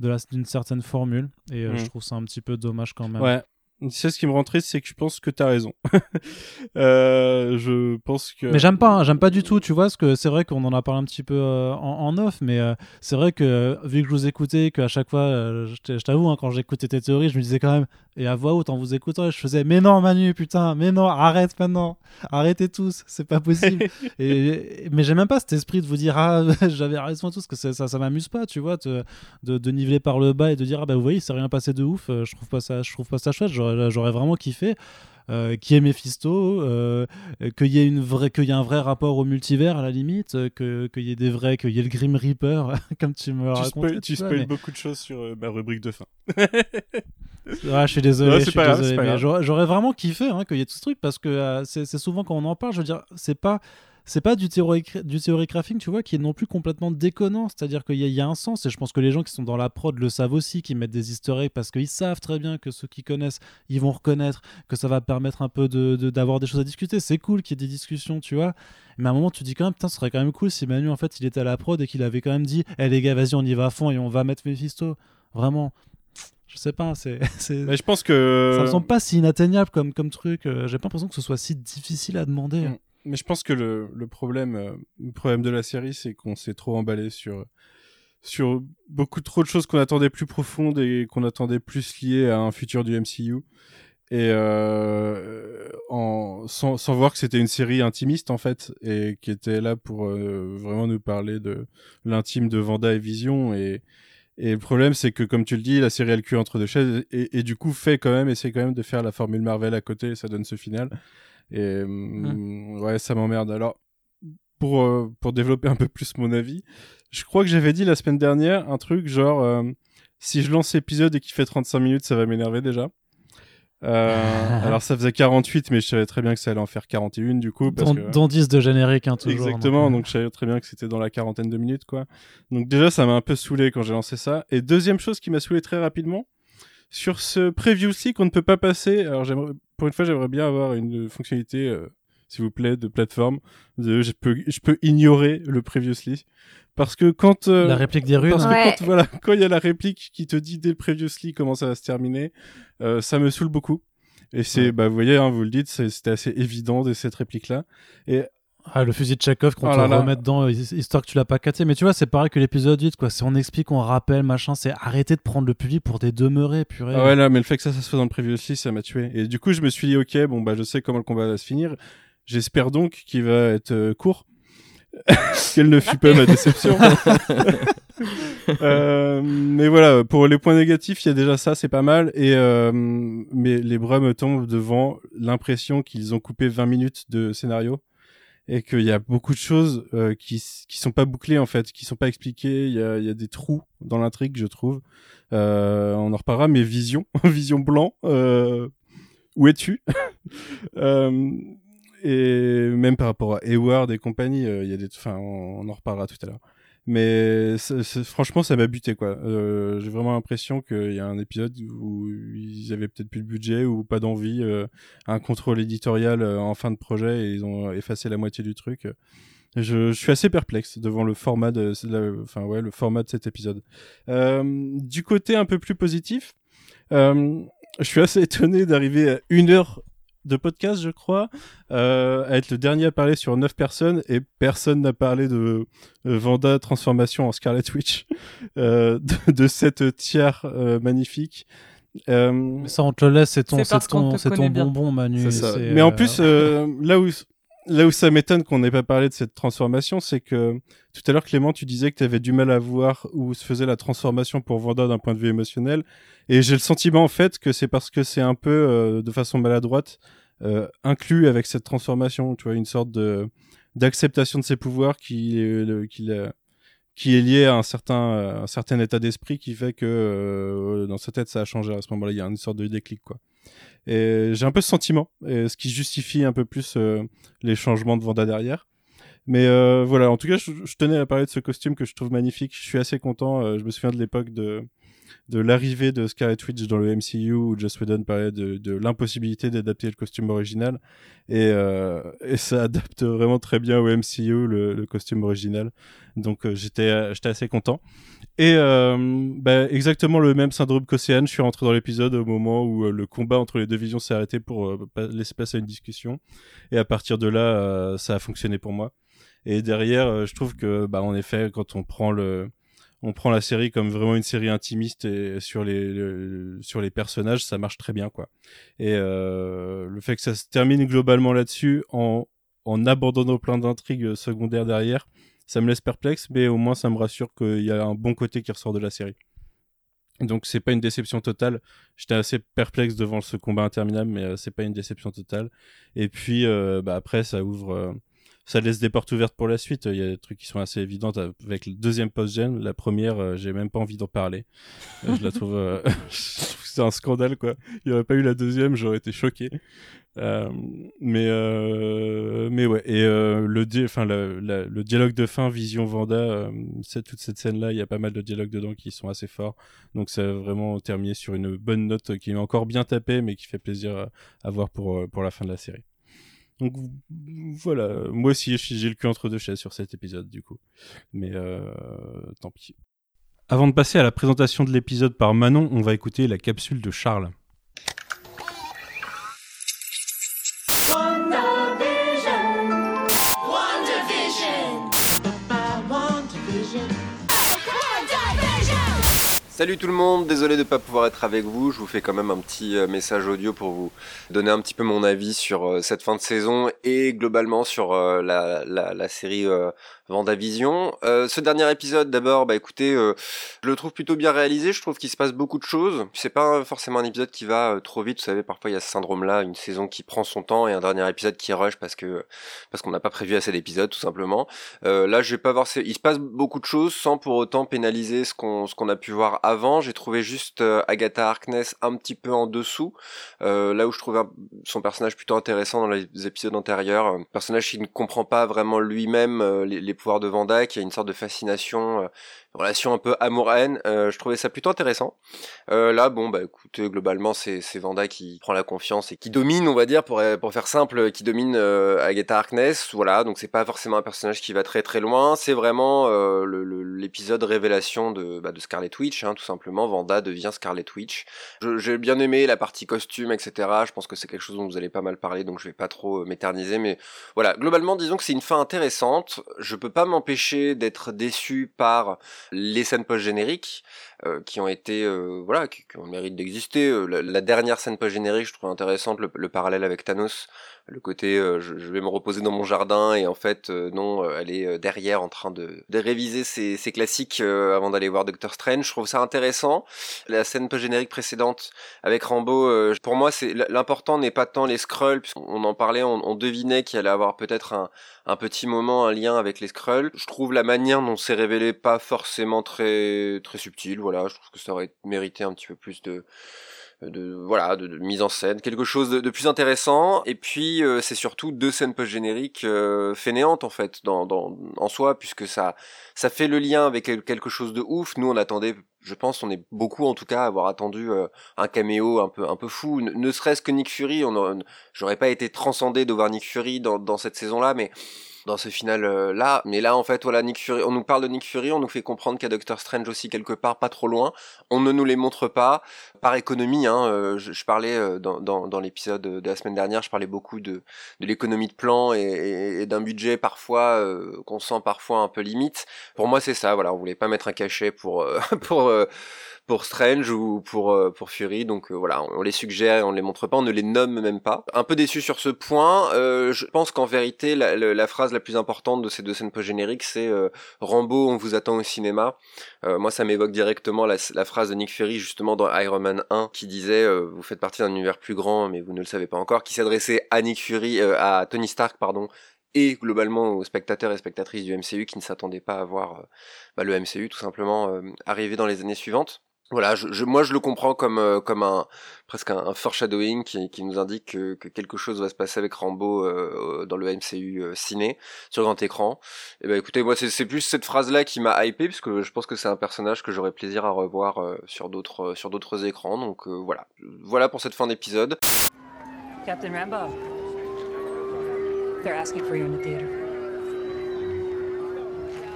de d'une certaine formule. Et je mm. trouve ça un petit peu dommage quand même. Ouais. C'est ce qui me rend triste, c'est que je pense que t'as raison. euh, je pense que. Mais j'aime pas, hein, j'aime pas du tout. Tu vois, parce que c'est vrai qu'on en a parlé un petit peu euh, en, en, off, mais euh, c'est vrai que vu que je vous écoutais, qu'à chaque fois, je t'avoue, hein, quand j'écoutais tes théories, je me disais quand même, et à voix haute en vous écoutant, je faisais, mais non, Manu, putain, mais non, arrête maintenant, arrêtez tous, c'est pas possible. et, mais j'ai même pas cet esprit de vous dire, ah, j'avais raison tous, que ça, ça m'amuse pas, tu vois, de, de, niveler par le bas et de dire, ah bah vous voyez, c'est rien passé de ouf, je trouve pas ça, je trouve pas ça chouette, j'aurais vraiment kiffé. Euh, qui est Mephisto, euh, qu'il y ait une vraie, qu'il y ait un vrai rapport au multivers à la limite, euh, que qu'il y ait des vrais, qu'il y ait le Grim Reaper, comme tu me racontais. tu spoil beaucoup de choses sur ma rubrique de fin. je suis désolé, je suis désolé, mais j'aurais vraiment kiffé hein, qu'il y ait tout ce truc parce que c'est souvent quand on en parle, je veux dire, c'est pas c'est pas du théorie, du théorie crafting, tu vois, qui est non plus complètement déconnant. C'est-à-dire qu'il y, y, a un sens, et je pense que les gens qui sont dans la prod le savent aussi, qui mettent des easter eggs parce qu'ils savent très bien que ceux qui connaissent, ils vont reconnaître, que ça va permettre un peu d'avoir de, des choses à discuter. C'est cool qu'il y ait des discussions, tu vois. Mais à un moment, tu dis quand même, putain, ce serait quand même cool si Manu, en fait, il était à la prod et qu'il avait quand même dit, hé eh, les gars, vas-y, on y va à fond et on va mettre Mephisto. Vraiment je sais pas c'est mais je pense que ça me semble pas si inatteignable comme comme truc euh, j'ai pas l'impression que ce soit si difficile à demander mm mais je pense que le, le problème, euh, le problème de la série, c'est qu'on s'est trop emballé sur, sur beaucoup trop de choses qu'on attendait plus profondes et qu'on attendait plus liées à un futur du MCU. Et euh, en, sans, sans voir que c'était une série intimiste en fait, et qui était là pour euh, vraiment nous parler de l'intime de Vanda et Vision. Et, et le problème, c'est que comme tu le dis, la série a le cul entre deux chaises, et, et du coup fait quand même, essaie quand même de faire la formule Marvel à côté, et ça donne ce final. Et mmh. ouais, ça m'emmerde. Alors, pour, euh, pour développer un peu plus mon avis, je crois que j'avais dit la semaine dernière un truc genre euh, si je lance l'épisode et qu'il fait 35 minutes, ça va m'énerver déjà. Euh, alors ça faisait 48, mais je savais très bien que ça allait en faire 41 du coup. Parce dans, 10 de générique, hein, toujours. Exactement, donc, je savais très bien que c'était dans la quarantaine de minutes, quoi. Donc déjà, ça m'a un peu saoulé quand j'ai lancé ça. Et deuxième chose qui m'a saoulé très rapidement, sur ce previously qu'on ne peut pas passer, alors j'aimerais, pour une fois, j'aimerais bien avoir une fonctionnalité, euh, s'il vous plaît, de plateforme. De, je, peux, je peux ignorer le previously. Parce que quand. Euh, la réplique des runes. Parce que quand, voilà, quand il y a la réplique qui te dit dès le previously comment ça va se terminer, euh, ça me saoule beaucoup. Et c'est, bah, vous voyez, hein, vous le dites, c'était assez évident de cette réplique-là. Et ah, le fusil de Chekhov qu'on oh te remet dedans, histoire que tu l'as pas cassé. Mais tu vois, c'est pareil que l'épisode 8, quoi. Si on explique, on rappelle, machin, c'est arrêter de prendre le public pour des demeurés, purée. Ah ouais, là, mais le fait que ça, ça se fait dans le preview aussi, ça m'a tué. Et du coup, je me suis dit, ok, bon, bah, je sais comment le combat va se finir. J'espère donc qu'il va être euh, court. Quelle ne fut pas ma déception. euh, mais voilà, pour les points négatifs, il y a déjà ça, c'est pas mal. Et euh, mais les bras me tombent devant l'impression qu'ils ont coupé 20 minutes de scénario et qu'il y a beaucoup de choses euh, qui qui sont pas bouclées en fait, qui sont pas expliquées. Il y a, y a des trous dans l'intrigue, je trouve. Euh, on en reparlera. Mais Vision, Vision blanc, euh, où es-tu? Euh, Et même par rapport à Hayward et compagnie, euh, il y a des. Enfin, on en reparlera tout à l'heure. Mais franchement, ça m'a buté quoi. Euh, J'ai vraiment l'impression qu'il y a un épisode où ils avaient peut-être plus de budget ou pas d'envie, euh, un contrôle éditorial euh, en fin de projet et ils ont effacé la moitié du truc. Je, je suis assez perplexe devant le format de, enfin ouais, le format de cet épisode. Euh, du côté un peu plus positif, euh, je suis assez étonné d'arriver à une heure de podcast, je crois, euh, à être le dernier à parler sur 9 personnes et personne n'a parlé de euh, Vanda transformation en Scarlet Witch, euh, de, de, cette tiers euh, magnifique. Euh, ça, on te le laisse, c'est ton, c'est ton, ton bonbon, Manu. Mais en plus, là où là où ça m'étonne qu'on n'ait pas parlé de cette transformation, c'est que tout à l'heure, Clément, tu disais que tu avais du mal à voir où se faisait la transformation pour Vanda d'un point de vue émotionnel. Et j'ai le sentiment, en fait, que c'est parce que c'est un peu, euh, de façon maladroite, euh, inclus avec cette transformation. Tu vois, une sorte de d'acceptation de ses pouvoirs qui, euh, qui, est lié à un certain, un certain état d'esprit qui fait que dans sa tête, ça a changé à ce moment-là. Il y a une sorte de déclic, quoi. J'ai un peu ce sentiment, ce qui justifie un peu plus euh, les changements de Vanda derrière. Mais euh, voilà, en tout cas, je, tenais à parler de ce costume que je trouve magnifique. Je suis assez content. Euh, je me souviens de l'époque de l'arrivée de Scarlet Witch dans le MCU où Joss Whedon parlait de, l'impossibilité d'adapter le costume original et, ça adapte vraiment très bien au MCU le costume original Donc j'étais j'étais assez content. Et bah, exactement le même syndrome qu'Océane, je suis rentré dans l'épisode au moment où le combat entre les deux visions s'est arrêté pour laisser passer à une discussion. Et à partir de là, ça a fonctionné pour moi. Et derrière, je trouve que, bah, en effet, quand on prend le, on prend la série comme vraiment une série intimiste et sur les, sur les personnages, ça marche très bien, quoi. Et euh, le fait que ça se termine globalement là-dessus, en, en abandonnant plein d'intrigues secondaires derrière, ça me laisse perplexe, mais au moins ça me rassure qu'il y a un bon côté qui ressort de la série. Donc c'est pas une déception totale. J'étais assez perplexe devant ce combat interminable, mais euh, c'est pas une déception totale. Et puis euh, bah, après ça ouvre ça laisse des portes ouvertes pour la suite. Il y a des trucs qui sont assez évidents avec le deuxième post-gen. La première, euh, j'ai même pas envie d'en parler. Euh, je la trouve, euh, c'est un scandale quoi. Il n'y aurait pas eu la deuxième, j'aurais été choqué. mais mais ouais et le enfin le dialogue de fin Vision Vanda toute cette scène là il y a pas mal de dialogues dedans qui sont assez forts donc ça a vraiment terminé sur une bonne note qui est encore bien tapée mais qui fait plaisir à voir pour pour la fin de la série donc voilà, moi aussi j'ai le cul entre deux chaises sur cet épisode du coup. Mais euh, tant pis. Avant de passer à la présentation de l'épisode par Manon, on va écouter la capsule de Charles. Salut tout le monde, désolé de ne pas pouvoir être avec vous, je vous fais quand même un petit euh, message audio pour vous donner un petit peu mon avis sur euh, cette fin de saison et globalement sur euh, la, la, la, série Vendavision. Euh, ce dernier épisode, d'abord, bah écoutez, euh, je le trouve plutôt bien réalisé. Je trouve qu'il se passe beaucoup de choses. C'est pas forcément un épisode qui va euh, trop vite. Vous savez, parfois il y a ce syndrome-là, une saison qui prend son temps et un dernier épisode qui rush parce que parce qu'on n'a pas prévu assez d'épisodes, tout simplement. Euh, là, je vais pas voir. Il se passe beaucoup de choses sans pour autant pénaliser ce qu'on ce qu'on a pu voir avant. J'ai trouvé juste Agatha Harkness un petit peu en dessous. là où je trouvais son personnage plutôt intéressant dans les épisodes antérieurs. Un personnage qui ne comprend pas vraiment lui-même les, les pouvoirs de Vanda, qui a une sorte de fascination, euh, relation un peu amour-haine. Euh, je trouvais ça plutôt intéressant. Euh, là, bon, bah écoute, globalement, c'est Vanda qui prend la confiance et qui domine, on va dire, pour, pour faire simple, qui domine Agatha Harkness. Voilà, donc c'est pas forcément un personnage qui va très très loin. C'est vraiment l'épisode révélation de, bah, de Scarlet Witch, hein, tout simplement. Vanda devient Scarlet Witch. J'ai bien aimé la partie costume, etc. Je pense que c'est quelque chose dont vous allez pas mal parler, donc je vais pas trop m'éterniser. Mais voilà, globalement, disons que c'est une fin intéressante. Je peux pas m'empêcher d'être déçu par les scènes post-génériques euh, qui ont été euh, voilà qui, ont le mérite d'exister. Euh, la, dernière scène post-générique, je trouve intéressante le, parallèle avec Thanos, le côté je, vais me reposer dans mon jardin et en fait non, elle est derrière en train de, de réviser ses, ses classiques avant d'aller voir Doctor Strange. Je trouve ça intéressant. La scène post-générique précédente avec Rambo, pour moi c'est l'important n'est pas tant les scrolls puisqu'on en parlait, on, on devinait qu'il allait avoir peut-être un un petit moment, un lien avec les Skrulls. Je trouve la manière dont c'est révélé pas forcément très très subtil. Voilà, je trouve que ça aurait mérité un petit peu plus de de voilà de, mise en scène quelque chose de, plus intéressant. Et puis euh, c'est surtout deux scènes post génériques euh, fainéantes en fait dans, dans en soi puisque ça ça fait le lien avec quelque chose de ouf. Nous on attendait je pense on est beaucoup en tout cas à avoir attendu euh, un caméo un peu un peu fou. Ne, serait-ce que Nick Fury on j'aurais pas été transcendé de voir Nick Fury dans, dans cette saison là mais dans ce final euh, là. Mais là, en fait, voilà, Nick Fury, on nous parle de Nick Fury, on nous fait comprendre qu'il y a Doctor Strange aussi quelque part, pas trop loin. On ne nous les montre pas par économie. Hein, euh, je, parlais euh, dans, dans, dans l'épisode de la semaine dernière, je parlais beaucoup de, de l'économie de plan et, et, d'un budget parfois qu'on sent parfois un peu limite. Pour moi, c'est ça. Voilà, on voulait pas mettre un cachet pour pour pour Strange ou pour euh, pour Fury. Donc euh, voilà, on, les suggère et on les montre pas, on ne les nomme même pas. Un peu déçu sur ce point. Euh, je pense qu'en vérité, la, la, phrase la plus importante de ces deux scènes post-génériques, c'est Rambo, on vous attend au cinéma. moi, ça m'évoque directement la, la, phrase de Nick Fury justement dans Iron Man 1 qui disait vous faites partie d'un univers plus grand, mais vous ne le savez pas encore, qui s'adressait à Nick Fury, à Tony Stark, pardon, et globalement aux spectateurs et spectatrices du MCU qui ne s'attendaient pas à voir bah, le MCU tout simplement arriver dans les années suivantes voilà, je, moi je le comprends comme euh, comme un presque un, foreshadowing qui, qui nous indique que, que, quelque chose va se passer avec Rambo euh, dans le MCU euh, ciné sur grand écran. Et eh ben écoutez, moi c'est plus cette phrase là qui m'a hypé puisque je pense que c'est un personnage que j'aurais plaisir à revoir sur d'autres sur d'autres écrans. Donc voilà, voilà pour cette fin d'épisode. Captain Rambo, they're asking for you in the theater.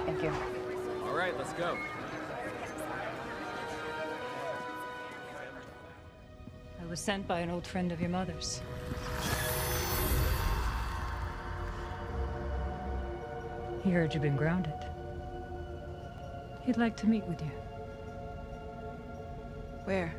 Thank you. All right, let's go. Was sent by an old friend of your mother's. He heard you've been grounded. He'd like to meet with you. Where?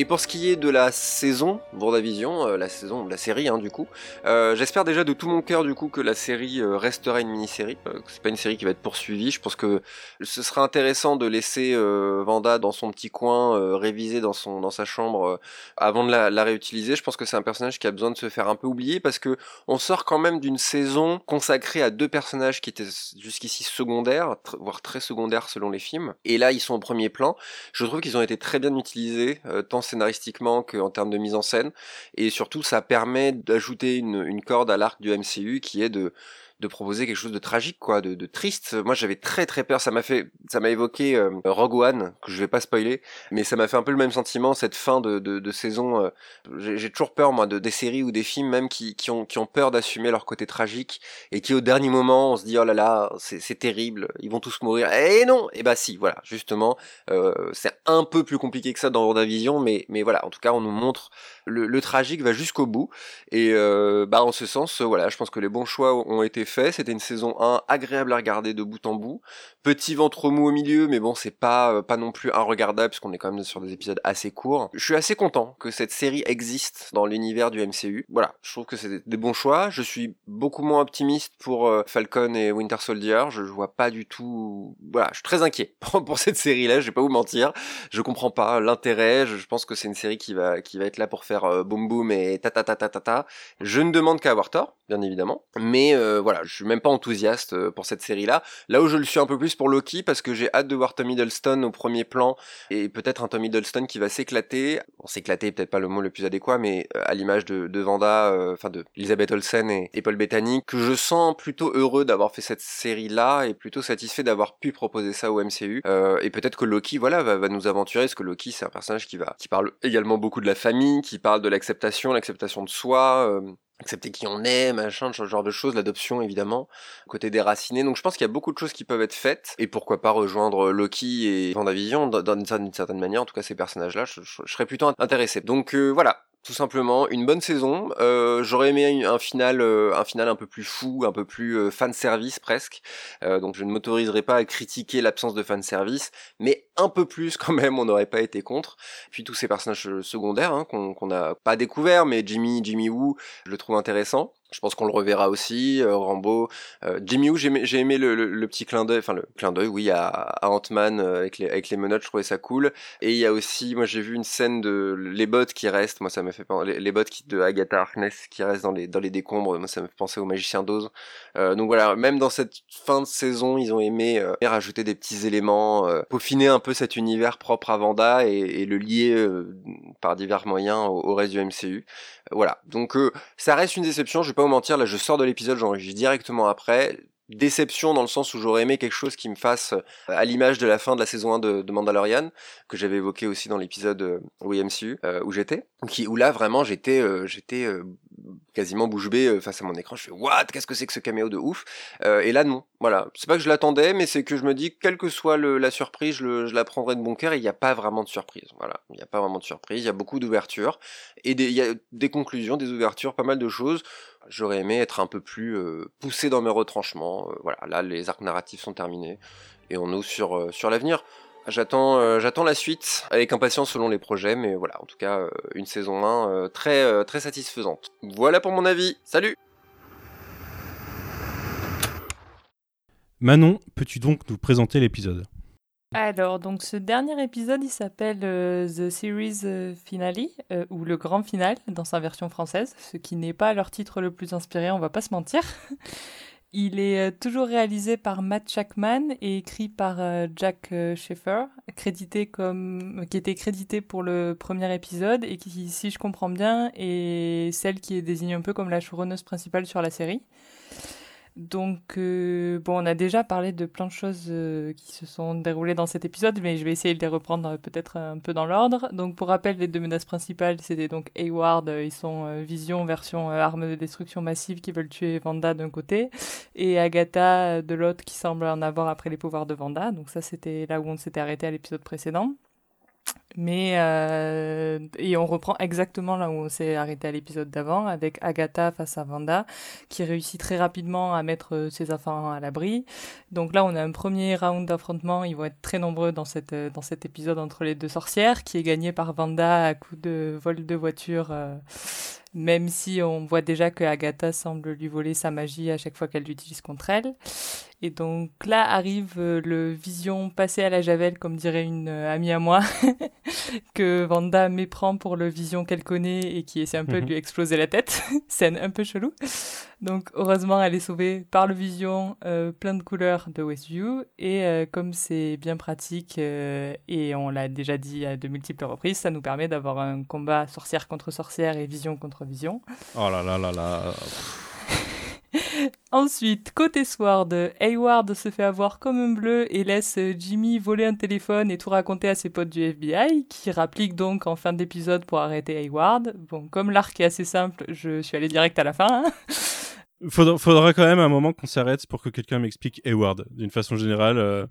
Et pour ce qui est de la saison Vendavision, euh, la saison, la série hein, du coup, euh, j'espère déjà de tout mon cœur du coup que la série euh, restera une mini-série, euh, c'est pas une série qui va être poursuivie. Je pense que ce sera intéressant de laisser Vanda dans son petit coin, réviser dans son dans sa chambre avant de la, la, réutiliser. Je pense que c'est un personnage qui a besoin de se faire un peu oublier parce que on sort quand même d'une saison consacrée à deux personnages qui étaient jusqu'ici secondaires, voire très secondaires selon les films. Et là, ils sont au premier plan. Je trouve qu'ils ont été très bien utilisés, tant scénaristiquement qu'en termes de mise en scène. Et surtout, ça permet d'ajouter une, une corde à l'arc du MCU qui est de de proposer quelque chose de tragique, quoi, de, de triste. Moi, j'avais très très peur. Ça m'a fait, ça m'a évoqué euh, Rogue One, que je vais pas spoiler, mais ça m'a fait un peu le même sentiment cette fin de, de, de saison. Euh, J'ai toujours peur, moi, de des séries ou des films même qui, qui ont qui ont peur d'assumer leur côté tragique et qui au dernier moment on se dit oh là là, c'est terrible, ils vont tous mourir. Et non, et bah si, voilà, justement, euh, c'est un peu plus compliqué que ça dans WandaVision, mais mais voilà, en tout cas, on nous montre le, le tragique va jusqu'au bout et euh, bah en ce sens, voilà, je pense que les bons choix ont été fait. C'était une saison 1 agréable à regarder de bout en bout. Petit ventre mou au milieu, mais bon, c'est pas euh, pas non plus regardable puisqu'on est quand même sur des épisodes assez courts. Je suis assez content que cette série existe dans l'univers du MCU. Voilà, je trouve que c'est des bons choix. Je suis beaucoup moins optimiste pour euh, Falcon et Winter Soldier. Je, vois pas du tout. Voilà, je suis très inquiet pour cette série-là. Je vais pas vous mentir. Je comprends pas l'intérêt. Je, pense que c'est une série qui va qui va être là pour faire euh, boum boum et ta ta ta ta ta ta. Je ne demande qu'à avoir tort, bien évidemment. Mais voilà, je suis même pas enthousiaste euh, pour cette série-là. Là où je le suis un peu plus pour Loki, parce que j'ai hâte de voir Tom Hiddleston au premier plan, et peut-être un Tom Hiddleston qui va s'éclater. Bon, s'éclater peut-être pas le mot le plus adéquat, mais euh, à l'image de, de Vanda, euh, enfin de Elizabeth Olsen et, et, Paul Bettany, que je sens plutôt heureux d'avoir fait cette série-là, et plutôt satisfait d'avoir pu proposer ça au MCU. Euh, et peut-être que Loki, voilà, va, va, nous aventurer, parce que Loki, c'est un personnage qui va, qui parle également beaucoup de la famille, qui parle de l'acceptation, l'acceptation de soi, accepter qui on est, machin, ce genre de choses, l'adoption évidemment, côté déraciné. Donc je pense qu'il y a beaucoup de choses qui peuvent être faites, et pourquoi pas rejoindre Loki et Vendavision d'une certaine manière, en tout cas ces personnages-là, je, je, serais plutôt intéressé. Donc euh, voilà, tout simplement une bonne saison. Euh, J'aurais aimé un final, euh, un final un peu plus fou, un peu plus euh, fan service presque. Euh, donc je ne m'autoriserai pas à critiquer l'absence de fan service, mais un peu plus quand même, on n'aurait pas été contre. Puis tous ces personnages secondaires hein, qu'on n'a pas découvert, mais Jimmy, Jimmy Woo, je le trouve intéressant. Je pense qu'on le reverra aussi, euh, Rambo. Euh, Jimmy j'ai aimé, aimé le, le, le, petit clin d'œil, enfin le clin d'œil, oui, à, à Ant-Man euh, avec, les, avec les menottes, je trouvais ça cool. Et il y a aussi, moi j'ai vu une scène de les bottes qui restent, moi ça m'a fait penser, les, bottes qui, de Agatha Harkness qui restent dans les, dans les décombres, moi ça me fait penser au Magicien d'Oz. Euh, donc voilà, même dans cette fin de saison, ils ont aimé euh, rajouter des petits éléments, peaufiner un peu cet univers propre à Vanda et, et le lier par divers moyens au, au, reste du MCU. Voilà, donc ça reste une déception, je vais pas vous mentir, là je sors de l'épisode, j'enregistre directement après. Déception dans le sens où j'aurais aimé quelque chose qui me fasse à l'image de la fin de la saison 1 de, Mandalorian, que j'avais évoqué aussi dans l'épisode euh, WMCU, euh, où j'étais. Où là vraiment j'étais euh, j'étais euh, quasiment bouche bée face à mon écran. Je fais what? Qu'est-ce que c'est que ce caméo de ouf? Et là non, voilà. C'est pas que je l'attendais, mais c'est que je me dis quelle que soit la surprise, je, la prendrai de bon cœur. Il n'y a pas vraiment de surprise. Voilà, il n'y a pas vraiment de surprise. Il y a beaucoup d'ouvertures et il y a des conclusions, des ouvertures, pas mal de choses j'aurais aimé être un peu plus euh, poussé dans mes retranchements. Euh, voilà, là les arcs narratifs sont terminés et on ouvre sur, euh, sur l'avenir. J'attends j'attends la suite avec impatience selon les projets, mais voilà, en tout cas une saison 1 très très satisfaisante. Voilà pour mon avis. Salut. Manon, peux-tu donc nous présenter l'épisode? Alors, donc ce dernier épisode, il s'appelle euh, The Series euh, Finale, euh, ou le grand final dans sa version française, ce qui n'est pas leur titre le plus inspiré, on va pas se mentir. Il est toujours réalisé par Matt Shackman et écrit par Jack Schaeffer, crédité comme, qui était crédité pour le premier épisode et qui, si je comprends bien, est celle qui est désignée un peu comme la showrunneuse principale sur la série. Donc, euh, bon, on a déjà parlé de plein de choses euh, qui se sont déroulées dans cet épisode, mais je vais essayer de les reprendre euh, peut-être un peu dans l'ordre. Donc, pour rappel, les deux menaces principales, c'était donc Hayward, ils sont Vision version arme de destruction massive qui veulent tuer Vanda d'un côté, et Agatha de l'autre qui semble en avoir après les pouvoirs de Vanda. Donc, ça, c'était là où on s'était arrêté à l'épisode précédent. Mais euh, et on reprend exactement là où on s'est arrêté à l'épisode d'avant avec Agatha face à Vanda qui réussit très rapidement à mettre euh, ses enfants à l'abri. Donc là on a un premier round d'affrontement, ils vont être très nombreux dans cette euh, dans cet épisode entre les deux sorcières qui est gagné par Vanda à coup de vol de voiture même si on voit déjà que Agatha semble lui voler sa magie à chaque fois qu'elle l'utilise contre elle. Et donc là arrive euh, le vision passé à la javel, comme dirait une euh, amie à moi, que Vanda méprend pour le vision qu'elle connaît et qui essaie un peu de mhm. lui exploser la tête. Scène un peu chelou. Donc heureusement, elle est sauvée par le vision euh, plein de couleurs de Westview. Et comme c'est bien pratique, et on l'a déjà dit à de multiples reprises, ça nous permet d'avoir un combat sorcière contre sorcière et vision contre vision. Oh là là là là. Ensuite, côté Sword, Hayward se fait avoir comme un bleu et laisse Jimmy voler un téléphone et tout raconter à ses potes du FBI, qui rappliquent donc en fin d'épisode pour arrêter Hayward. Bon, comme l'arc est assez simple, je suis allé direct à la fin. Hein. Faudra, quand même un moment qu'on s'arrête pour que quelqu'un m'explique Hayward. D'une façon générale, euh,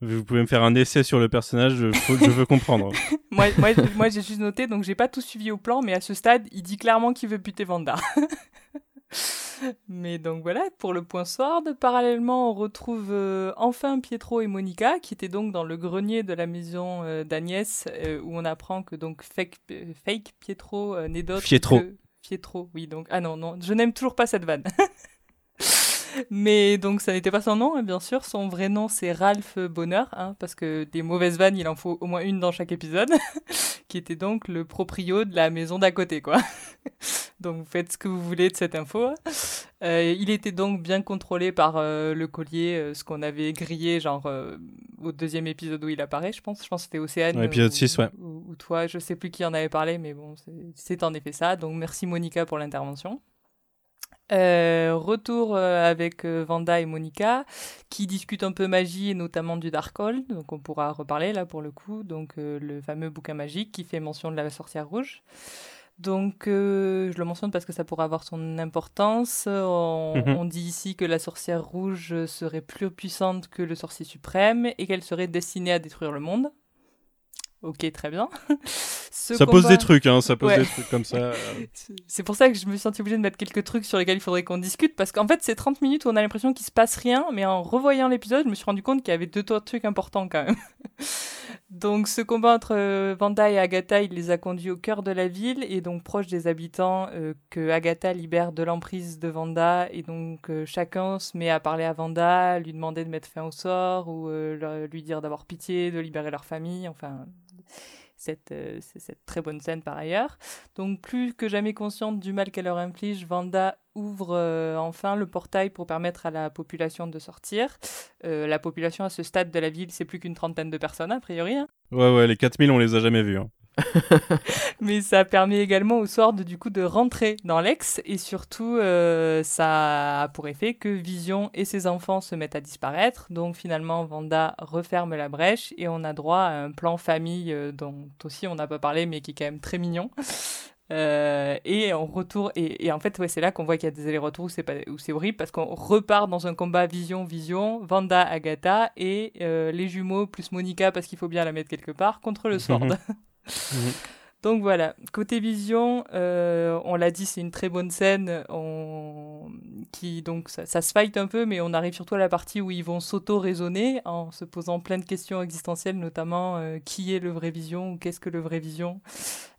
vous pouvez me faire un essai sur le personnage, je, je veux comprendre. moi, moi, moi j'ai juste noté, donc j'ai pas tout suivi au plan, mais à ce stade, il dit clairement qu'il veut buter Vanda. Mais donc voilà, pour le point Sword, parallèlement, on retrouve euh, enfin Pietro et Monica, qui étaient donc dans le grenier de la maison euh, d'Agnès, euh, où on apprend que donc fake, fake Pietro n'est d'autre Pietro. que... Pietro, oui, donc... Ah non, non, je n'aime toujours pas cette vanne. Mais donc ça n'était pas son nom, hein, bien sûr. Son vrai nom c'est Ralph Bonheur, hein, parce que des mauvaises vannes, il en faut au moins une dans chaque épisode, qui était donc le proprio de la maison d'à côté, quoi. donc vous faites ce que vous voulez de cette info. Euh, il était donc bien contrôlé par euh, le collier, euh, ce qu'on avait grillé, genre au deuxième épisode où il apparaît, je pense. Je pense que c'était Océane. Ouais, épisode 6, ouais. Ou, toi, je sais plus qui en avait parlé, mais bon, c'est en effet ça. Donc merci Monica pour l'intervention. Euh, retour euh, avec euh, Vanda et Monica qui discutent un peu magie et notamment du Darkhold, donc on pourra reparler là pour le coup, donc le fameux bouquin magique qui fait mention de la sorcière rouge. Donc je le mentionne parce que ça pourra avoir son importance. On, mhm. on, dit ici que la sorcière rouge serait plus puissante que le sorcier suprême et qu'elle serait destinée à détruire le monde. Ok, très bien. ça pose des trucs, hein, ça pose des trucs comme ça. C'est pour ça que je me suis senti obligée de mettre quelques trucs sur lesquels il faudrait qu'on discute, parce qu'en fait, c'est 30 minutes où on a l'impression qu'il se passe rien, mais en revoyant l'épisode, je me suis rendu compte qu'il y avait deux, trois trucs importants quand même. donc, ce combat entre euh, Vanda et Agatha, il les a conduits au cœur de la ville, et donc proche des habitants, euh, que Agatha libère de l'emprise de Vanda, et donc euh, chacun se met à parler à Vanda, lui demander de mettre fin au sort, ou lui dire d'avoir pitié, de libérer leur famille, enfin cette, euh, cette très bonne scène par ailleurs. Donc plus que jamais consciente du mal qu'elle leur inflige, Vanda ouvre euh, enfin le portail pour permettre à la population de sortir. Euh, la population à ce stade de la ville, c'est plus qu'une trentaine de personnes a priori. Hein. Ouais ouais, les 4000 on les a jamais vus. Hein. Mais ça permet également au Sword du coup de rentrer dans l'ex et surtout euh, ça a pour effet que Vision et ses enfants se mettent à disparaître. Donc finalement Vanda referme la brèche et on a droit à un plan famille euh, dont aussi on n'a pas parlé mais qui est quand même très mignon. Euh, et on retourne et, en fait ouais, c'est là qu'on voit qu'il y a des allers-retours où c'est pas où c'est horrible parce qu'on repart dans un combat vision vision Vanda Agatha et les jumeaux plus Monica parce qu'il faut bien la mettre quelque part contre le Sword. Mm-hmm. Donc voilà, côté vision, euh, on l'a dit, c'est une très bonne scène. On... Qui, donc ça, se fight un peu, mais on arrive surtout à la partie où ils vont s'auto-raisonner en se posant plein de questions existentielles, notamment euh, qui est le vrai vision ou qu'est-ce que le vrai vision,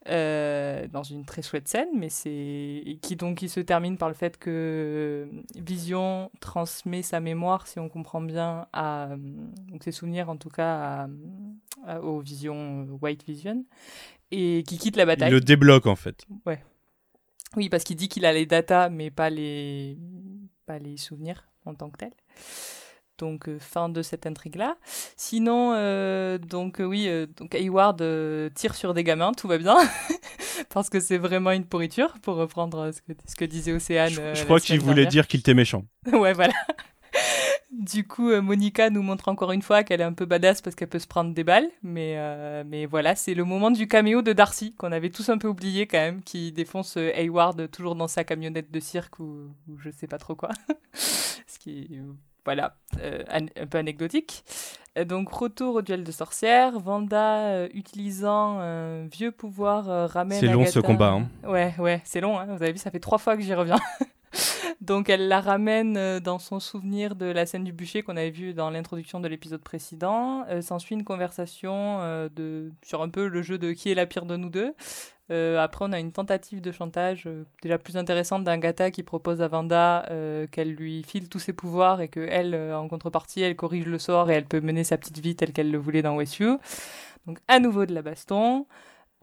euh, dans une très chouette scène, mais c'est qui donc qui se termine par le fait que Vision transmet sa mémoire, si on comprend bien, à donc ses souvenirs en tout cas à, aux visions White Vision et qui quitte la bataille. Il le débloque en fait. Ouais. Oui, parce qu'il dit qu'il a les datas, mais pas les, pas les souvenirs en tant que tel. Donc euh, fin de cette intrigue là. Sinon, euh, donc euh, oui, donc Hayward tire sur des gamins, tout va bien. parce que c'est vraiment une pourriture, pour reprendre ce que, ce que disait Océane. Je, euh, crois qu'il voulait dire qu'il était méchant. ouais, voilà. Du coup, euh, Monica nous montre encore une fois qu'elle est un peu badass parce qu'elle peut se prendre des balles. Mais, euh, mais voilà, c'est le moment du caméo de Darcy, qu'on avait tous un peu oublié quand même, qui défonce euh, Hayward toujours dans sa camionnette de cirque ou, ou je sais pas trop quoi. Ce qui est, voilà, euh, un peu anecdotique. Donc, retour au duel de sorcières. Vanda, euh, utilisant un vieux pouvoir, euh, ramène. C'est long, ce combat, hein. Ouais, ouais, c'est long, hein. vous avez vu, ça fait trois fois que j'y reviens. Donc elle la ramène euh, dans son souvenir de la scène du bûcher qu'on avait vu dans l'introduction de l'épisode précédent. Euh, S'ensuit une conversation euh, sur un peu le jeu de qui est la pire de nous deux. Après, on a une tentative de chantage déjà plus intéressante d'Agatha qui propose à Vanda qu'elle lui file tous ses pouvoirs et que elle, euh, en contrepartie, elle corrige le sort et elle peut mener sa petite vie telle qu'elle le voulait dans Westview. Donc à nouveau de la baston.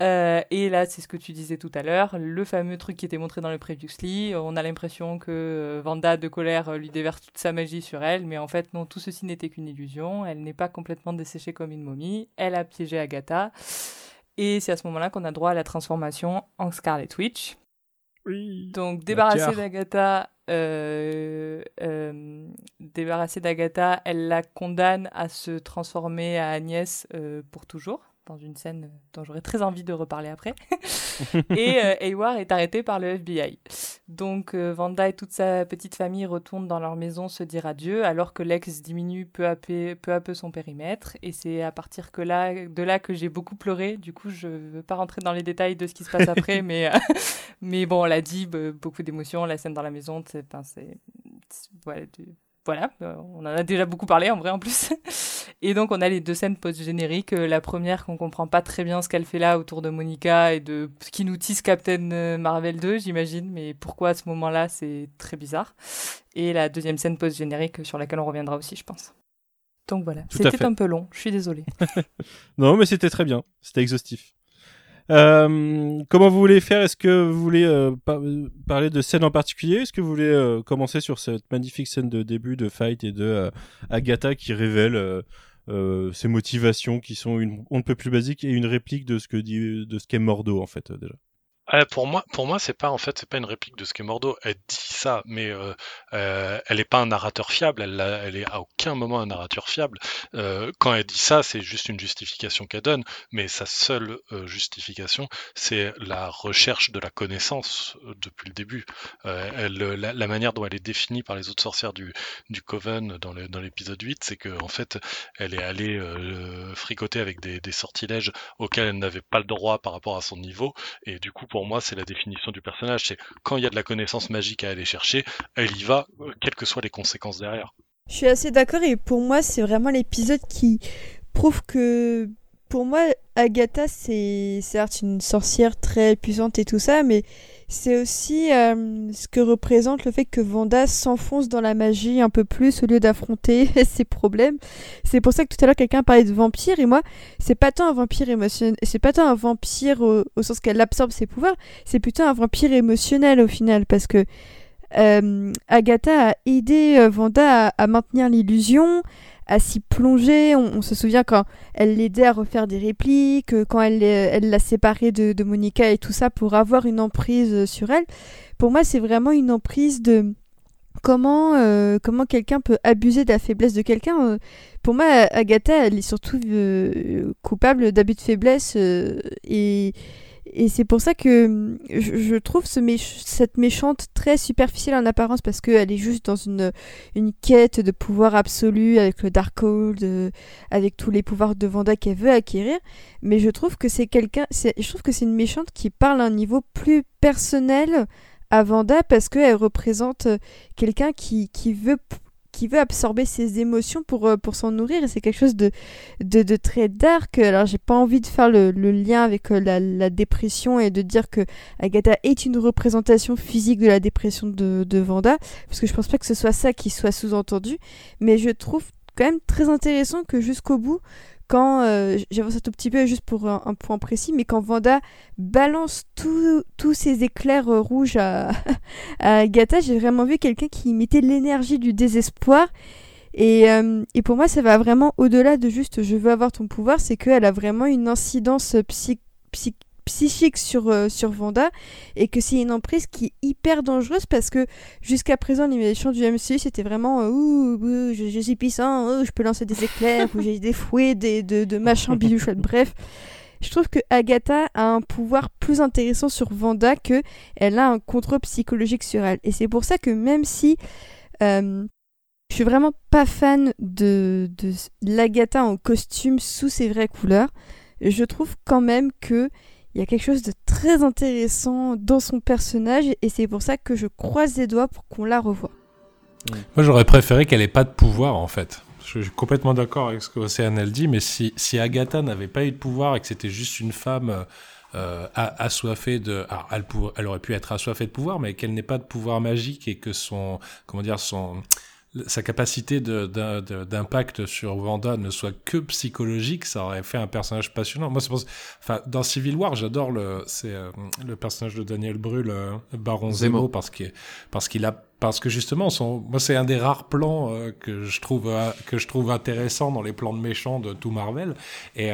Euh, et là, c'est ce que tu disais tout à l'heure, le fameux truc qui était montré dans le Previously. On a l'impression que euh, Vanda, de colère, euh, lui déverse toute sa magie sur elle, mais en fait, non, tout ceci n'était qu'une illusion. Elle n'est pas complètement desséchée comme une momie. Elle a piégé Agatha. Et c'est à ce moment-là qu'on a droit à la transformation en Scarlet Witch. Oui. Donc, débarrassée d'Agatha, euh, euh, débarrassée d'Agatha, elle la condamne à se transformer à Agnès euh, pour toujours, dans une scène dont j'aurais très envie de reparler après. et euh, Hayward est arrêté par le FBI. Donc, euh, Vanda et toute sa petite famille retournent dans leur maison se dire adieu, alors que l'ex diminue peu à peu, peu à peu son périmètre. Et c'est à partir que là, de là que j'ai beaucoup pleuré. Du coup, je ne veux pas rentrer dans les détails de ce qui se passe après, mais, euh, mais bon, on l'a dit, be- beaucoup d'émotions, la scène dans la maison, c'est... voilà, euh, on en a déjà beaucoup parlé en vrai en plus. Et donc on a les deux scènes post-génériques. Euh, La première qu'on comprend pas très bien ce qu'elle fait là autour de Monica et de ce qui nous tisse Captain euh, Marvel 2, j'imagine, mais pourquoi à ce moment-là c'est très bizarre. Et la deuxième scène post-générique sur laquelle on reviendra aussi, je pense. Donc voilà, c'était un peu long, je suis désolée. Non, mais c'était très bien. C'était exhaustif. Euh, comment vous voulez faire? Est-ce que vous voulez euh, par- euh, parler de scène en particulier? Est-ce que vous voulez euh, commencer sur cette magnifique scène de début de fight et de euh, Agatha qui révèle euh, euh, ses motivations qui sont une, on ne peut plus basique et une réplique de ce que dit de ce qu'est Mordo en fait euh, déjà. Euh, pour moi, pour moi, c'est pas en fait, c'est pas une réplique de ce qu'est Mordo. Elle dit ça, mais euh, euh, elle n'est pas un narrateur fiable. Elle, elle est à aucun moment un narrateur fiable. Quand elle dit ça, c'est juste une justification qu'elle donne, mais sa seule justification, c'est la recherche de la connaissance depuis le début. La, manière dont elle est définie par les autres sorcières du, du Coven dans l'épisode 8, c'est que en fait, elle est allée fricoter avec des, des sortilèges auxquels elle n'avait pas le droit par rapport à son niveau, et du coup, pour moi, c'est la définition du personnage. C'est quand il y a de la connaissance magique à aller chercher, elle y va, euh, quelles que soient les conséquences derrière. Je suis assez d'accord et pour moi c'est vraiment l'épisode qui prouve que pour moi Agatha c'est certes une sorcière très puissante et tout ça mais c'est aussi euh, ce que représente le fait que Vanda s'enfonce dans la magie un peu plus au lieu d'affronter ses problèmes. C'est pour ça que tout à l'heure quelqu'un parlait de vampire et moi c'est pas tant un vampire émotionnel, c'est pas tant un vampire au, au sens qu'elle absorbe ses pouvoirs, c'est plutôt un vampire émotionnel au final parce que euh, Agatha a aidé euh, Vanda à, à maintenir l'illusion, à s'y plonger. On, se souvient quand elle l'aidait à refaire des répliques, euh, quand elle euh, elle l'a séparée de, Monica et tout ça pour avoir une emprise euh, sur elle. Pour moi, c'est vraiment une emprise de comment comment quelqu'un peut abuser de la faiblesse de quelqu'un. Pour moi, Agatha, elle est surtout coupable d'abus de faiblesse et et c'est pour ça que hum, je, trouve cette méchante très superficielle en apparence parce qu'elle est juste dans une, quête de pouvoir absolu avec le Darkhold, euh, avec tous les pouvoirs de Vanda qu'elle veut acquérir. Mais je trouve que c'est quelqu'un, je trouve que c'est une méchante qui parle à un niveau plus personnel à Vanda parce qu'elle représente euh, quelqu'un qui, veut qui veut absorber ses émotions pour, euh, pour s'en nourrir et c'est quelque chose de, de, très dark. Alors j'ai pas envie de faire le, le lien avec euh, la, la dépression et de dire que Agatha est une représentation physique de la dépression de, de Vanda, parce que je pense pas que ce soit ça qui soit sous-entendu, mais je trouve quand même très intéressant que jusqu'au bout, quand euh, j'avance un tout petit peu juste pour un, point précis, mais quand Vanda balance tous ces éclairs euh, rouges à, à Agatha, j'ai vraiment vu quelqu'un qui mettait l'énergie du désespoir. Et, euh, et pour moi, ça va vraiment au-delà de juste je veux avoir ton pouvoir, c'est qu'elle a vraiment une incidence psy- psychique sur, euh, sur Vanda et que c'est une emprise qui est hyper dangereuse parce que jusqu'à présent, l'animation du MCU c'était vraiment euh, ouh, je, suis puissant, je peux lancer des éclairs, ou j'ai des fouets, des, de, de machins biluchons, bref. Je trouve que Agatha a un pouvoir plus intéressant sur Vanda que elle a un contrôle psychologique sur elle. Et c'est pour ça que même si euh, je suis vraiment pas fan de, de l'Agatha en costume sous ses vraies couleurs, je trouve quand même que il y a quelque chose de très intéressant dans son personnage et c'est pour ça que je croise les doigts pour qu'on la revoie. Moi, j'aurais préféré qu'elle ait pas de pouvoir en fait. Je suis complètement d'accord avec ce que Océane elle dit, mais si, si Agatha n'avait pas eu de pouvoir et que c'était juste une femme euh, assoiffée de, alors elle, elle aurait pu être assoiffée de pouvoir, mais qu'elle n'ait pas de pouvoir magique et que son, comment dire, son sa capacité d'impact sur Wanda ne soit que psychologique, ça aurait fait un personnage passionnant. Moi, c'est enfin, dans Civil War, j'adore le, c'est euh, le personnage de Daniel Brühl, euh, Baron Zemo, parce qu'il, parce qu'il a, parce que justement, son, moi, c'est un des rares plans euh, que je trouve que je trouve intéressant dans les plans de méchants de tout Marvel, et,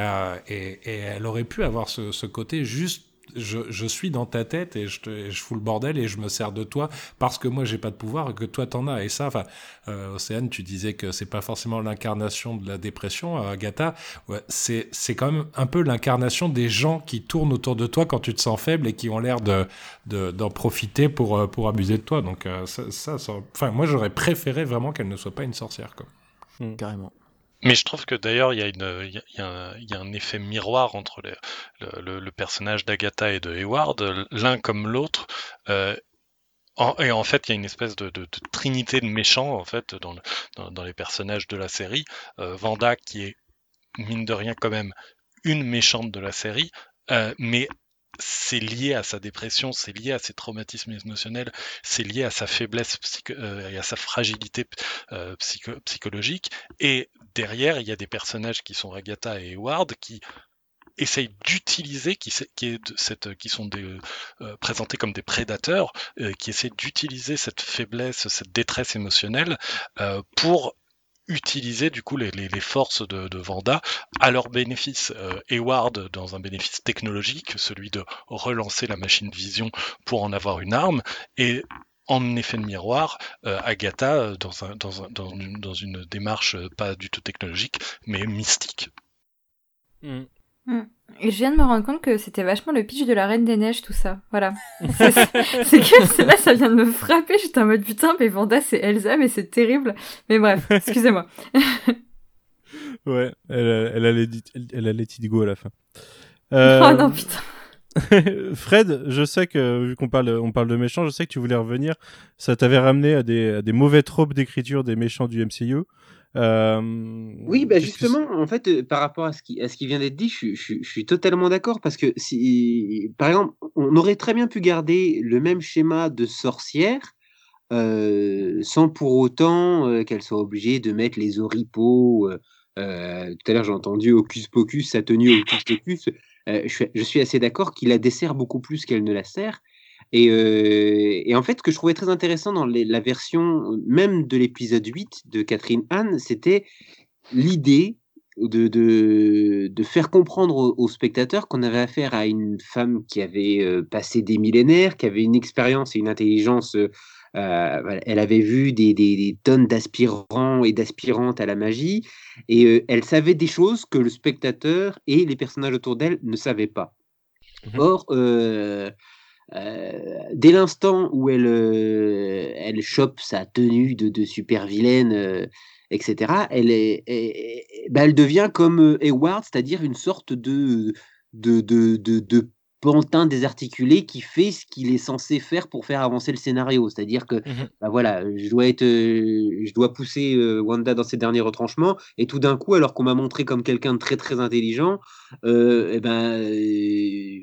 et, et elle aurait pu avoir ce, ce côté juste je, suis dans ta tête et je, te, je fous le bordel et je me sers de toi parce que moi j'ai pas de pouvoir et que toi t'en as. Et ça, enfin, euh, Océane, tu disais que c'est pas forcément l'incarnation de la dépression, euh, Agatha. Ouais, c'est c'est quand même un peu l'incarnation des gens qui tournent autour de toi quand tu te sens faible et qui ont l'air de d'en profiter pour euh, pour abuser de toi. Donc euh, ça, ça, enfin, moi j'aurais préféré vraiment qu'elle ne soit pas une sorcière, quoi. Mmh. Carrément. Mais je trouve que d'ailleurs, il y, a un effet miroir entre le, personnage d'Agatha et de Hayward, l'un comme l'autre. Euh, et en fait, il y a une espèce de, trinité de méchants en fait dans, les personnages de la série. Euh, Vanda, qui est mine de rien quand même une méchante de la série, euh, mais c'est lié à sa dépression, c'est lié à ses traumatismes émotionnels, c'est lié à sa faiblesse et à sa fragilité psychologique. Et derrière, il y a des personnages qui sont Agatha et Howard qui essayent d'utiliser, qui, sont euh, présentés comme des prédateurs, qui essaient d'utiliser cette faiblesse, cette détresse émotionnelle pour utiliser du coup les, forces de, Vanda à leur bénéfice. Euh, Hayward dans un bénéfice technologique, celui de relancer la machine vision pour en avoir une arme, et en effet de miroir, euh, Agatha euh, dans, un, dans, une, dans, une, démarche pas du tout technologique, mais mystique. Mm. Mm. Et je viens de me rendre compte que c'était vachement le pitch de la Reine des Neiges, tout ça. Voilà. C'est que là, ça vient de me frapper. J'étais en mode putain, mais Vanda, c'est Elsa, mais c'est terrible. Mais bref, excusez-moi. ouais, elle, elle, a les, elle a les Go à la fin. Euh... Oh non, putain. Fred, je sais que, vu qu'on parle, on parle de méchants, je sais que tu voulais revenir. Ça t'avait ramené à des, à des mauvais tropes d'écriture des méchants du MCU. Euh, oui, bah justement, en fait, euh, par rapport à ce qui, à ce qui vient d'être dit, je, je, je, suis totalement d'accord parce que si, par exemple, on aurait très bien pu garder le même schéma de sorcière euh, sans pour autant qu'elle soit obligée de mettre les oripeaux. Tout à l'heure, j'ai entendu Hocus Pocus, sa tenue Hocus Pocus. Je, je, suis assez d'accord qu'il la dessert beaucoup plus qu'elle ne la sert. Et, euh, en fait, ce que je trouvais très intéressant dans la version même de l'épisode 8 de Catherine Anne, c'était l'idée de, faire comprendre aux, spectateurs qu'on avait affaire à une femme qui avait euh, passé des millénaires, qui avait une expérience et une intelligence. Euh, elle avait vu des, des, des tonnes d'aspirants et d'aspirantes à la magie, et euh, elle savait des choses que le spectateur et les personnages autour d'elle ne savaient pas. Mmh Or, euh, dès l'instant où elle, elle chope sa tenue de, de super vilaine, etc., elle, est, bah, elle devient comme Eward, c'est-à-dire une sorte de, de, de, de pantin désarticulé qui fait ce qu'il est censé faire pour faire avancer le scénario. C'est-à-dire que, mmh bah voilà, je dois être, je dois pousser Wanda dans ses derniers retranchements, et tout d'un coup, alors qu'on m'a montré comme quelqu'un de très très intelligent, euh, eh ben,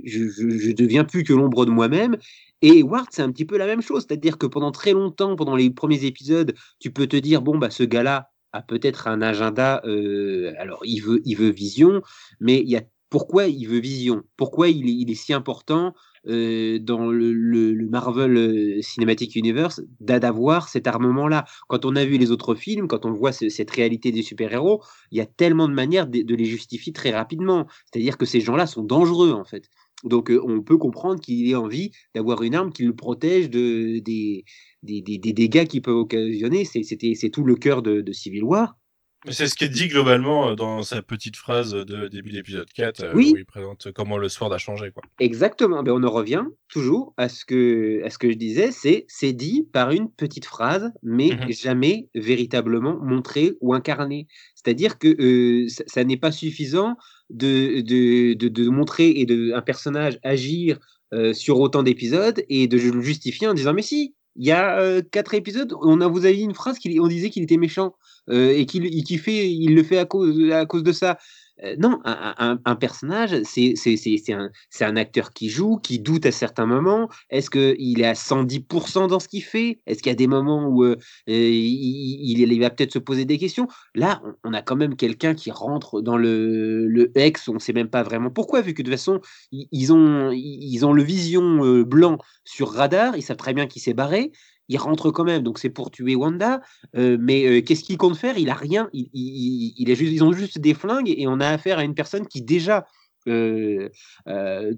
je, je, deviens plus que l'ombre de moi-même. Et Ward, c'est un petit peu la même chose, c'est-à-dire que pendant très longtemps, pendant les premiers épisodes, tu peux te dire bon bah ce gars-là a peut-être un agenda. Euh, alors il veut, il veut vision, mais il y a pourquoi il veut Vision? Pourquoi il est, si important euh, dans le, Marvel euh, Cinematic Universe d'avoir cet armement-là? Quand on a vu les autres films, quand on voit cette réalité des super-héros, il y a tellement de manières de, les justifier très rapidement. C'est-à-dire que ces gens-là sont dangereux, en fait. Donc on peut comprendre qu'il ait envie d'avoir une arme qui le protège de, des, dégâts qu'il peut occasionner. C'est tout le cœur de Civil War. C'est ce qui est dit globalement euh, dans sa petite phrase de début d'épisode 4, euh, Oui. où il présente comment le Sword a changé. Quoi. Exactement. Ben, on en revient toujours à ce que, à ce que je disais, c'est c'est dit par une petite phrase, mais Mhm. jamais véritablement montré ou incarné. C'est-à-dire que euh, ça, ça n'est pas suffisant de, de, de, de montrer et de un personnage agir euh, sur autant d'épisodes et de le justifier en disant mais si. Il y a euh, quatre épisodes, on a vous avez dit une phrase qu'il on disait qu'il était méchant et qu'il il, qu'il fait il le fait à cause de ça. Euh, non, un, personnage, c'est un, acteur qui joue, qui doute à certains moments. Est-ce qu'il est à 110% dans ce qu'il fait? Est-ce qu'il y a des moments où euh, euh, il, va peut-être se poser des questions? Là, on, a quand même quelqu'un qui rentre dans le, le ex, on ne sait même pas vraiment pourquoi, vu que de toute façon, ils, ont, le vision euh, blanc sur radar, ils savent très bien qu'il s'est barré. Il rentre quand même, donc c'est pour tuer Wanda. Euh, mais euh, qu'est-ce qu'il compte faire? Il a rien. Il, il- il- il est juste, ils ont juste des flingues et on a affaire à une personne qui déjà euh,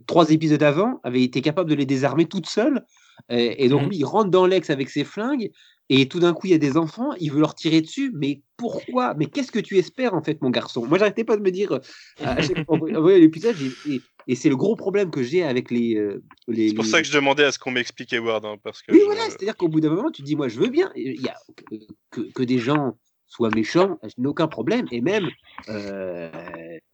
trois épisodes avant avait été capable de les désarmer toute seule. Et donc lui, il rentre dans l'ex avec ses flingues et tout d'un coup, il y a des enfants, il veut leur tirer dessus. Mais pourquoi? Mais qu'est-ce que tu espères en fait, mon garçon? Moi, j'arrêtais pas de me dire euh, à chaque fois l'épisode, et, et c'est le gros problème que j'ai avec les, euh, les. C'est pour les- ça que je demandais à ce qu'on m'explique Edward, hein, parce que oui, je- voilà, c'est-à-dire qu'au bout d'un moment, tu te dis, moi, je veux bien. Il y a, que, des gens soient méchants, je n'ai aucun problème. Et même, euh,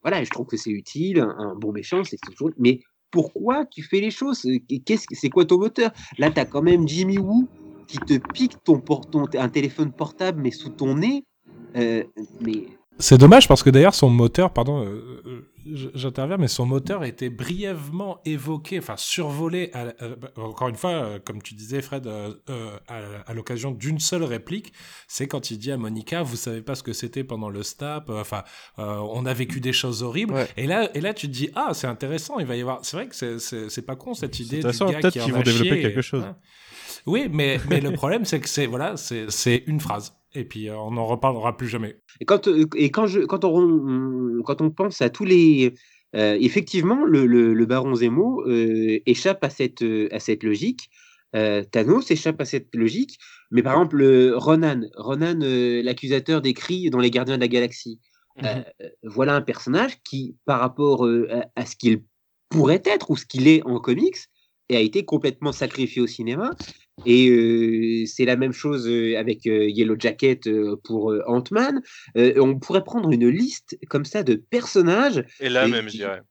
voilà, je trouve que c'est utile, un, bon méchant, c'est toujours. Mais pourquoi tu fais les choses? Qu'est-ce que- C'est quoi ton moteur? Là, tu as quand même Jimmy Woo qui te pique ton, ton- un téléphone portable, mais sous ton nez. Euh, mais C'est dommage parce que d'ailleurs son moteur, pardon, euh, euh, j'interviens, mais son moteur était brièvement évoqué, enfin survolé, à euh, bah, encore une fois, euh, comme tu disais Fred, euh, à, à l'occasion d'une seule réplique, c'est quand il dit à Monica, vous savez pas ce que c'était pendant le snap, enfin, on a vécu des choses horribles, et là, et là tu te dis, ah, c'est intéressant, il va y avoir, c'est vrai que c'est- pas con cette idée du intéressant, gars peut-être qu'ils a vont développer quelque et- chose. Oui, mais, mais le problème, c'est que c'est voilà, c'est c'est une phrase. Et puis, euh, on n'en reparlera plus jamais. Et quand, euh, et quand, je, quand, on, quand on pense à tous les. euh, effectivement, le, le, le baron Zemo euh, échappe à cette, à cette logique. Euh, Thanos échappe à cette logique. Mais par exemple, euh, Ronan, Ronan euh, l'accusateur des cris dans Les Gardiens de la Galaxie. Euh, voilà un personnage qui, par rapport euh, à, à ce qu'il pourrait être ou ce qu'il est en comics, et a été complètement sacrifié au cinéma. Et euh, c'est la même chose euh, avec euh, Yellow Jacket euh, pour Ant-Man. On pourrait prendre une liste comme ça de personnages. Et là même, je qui- dirais.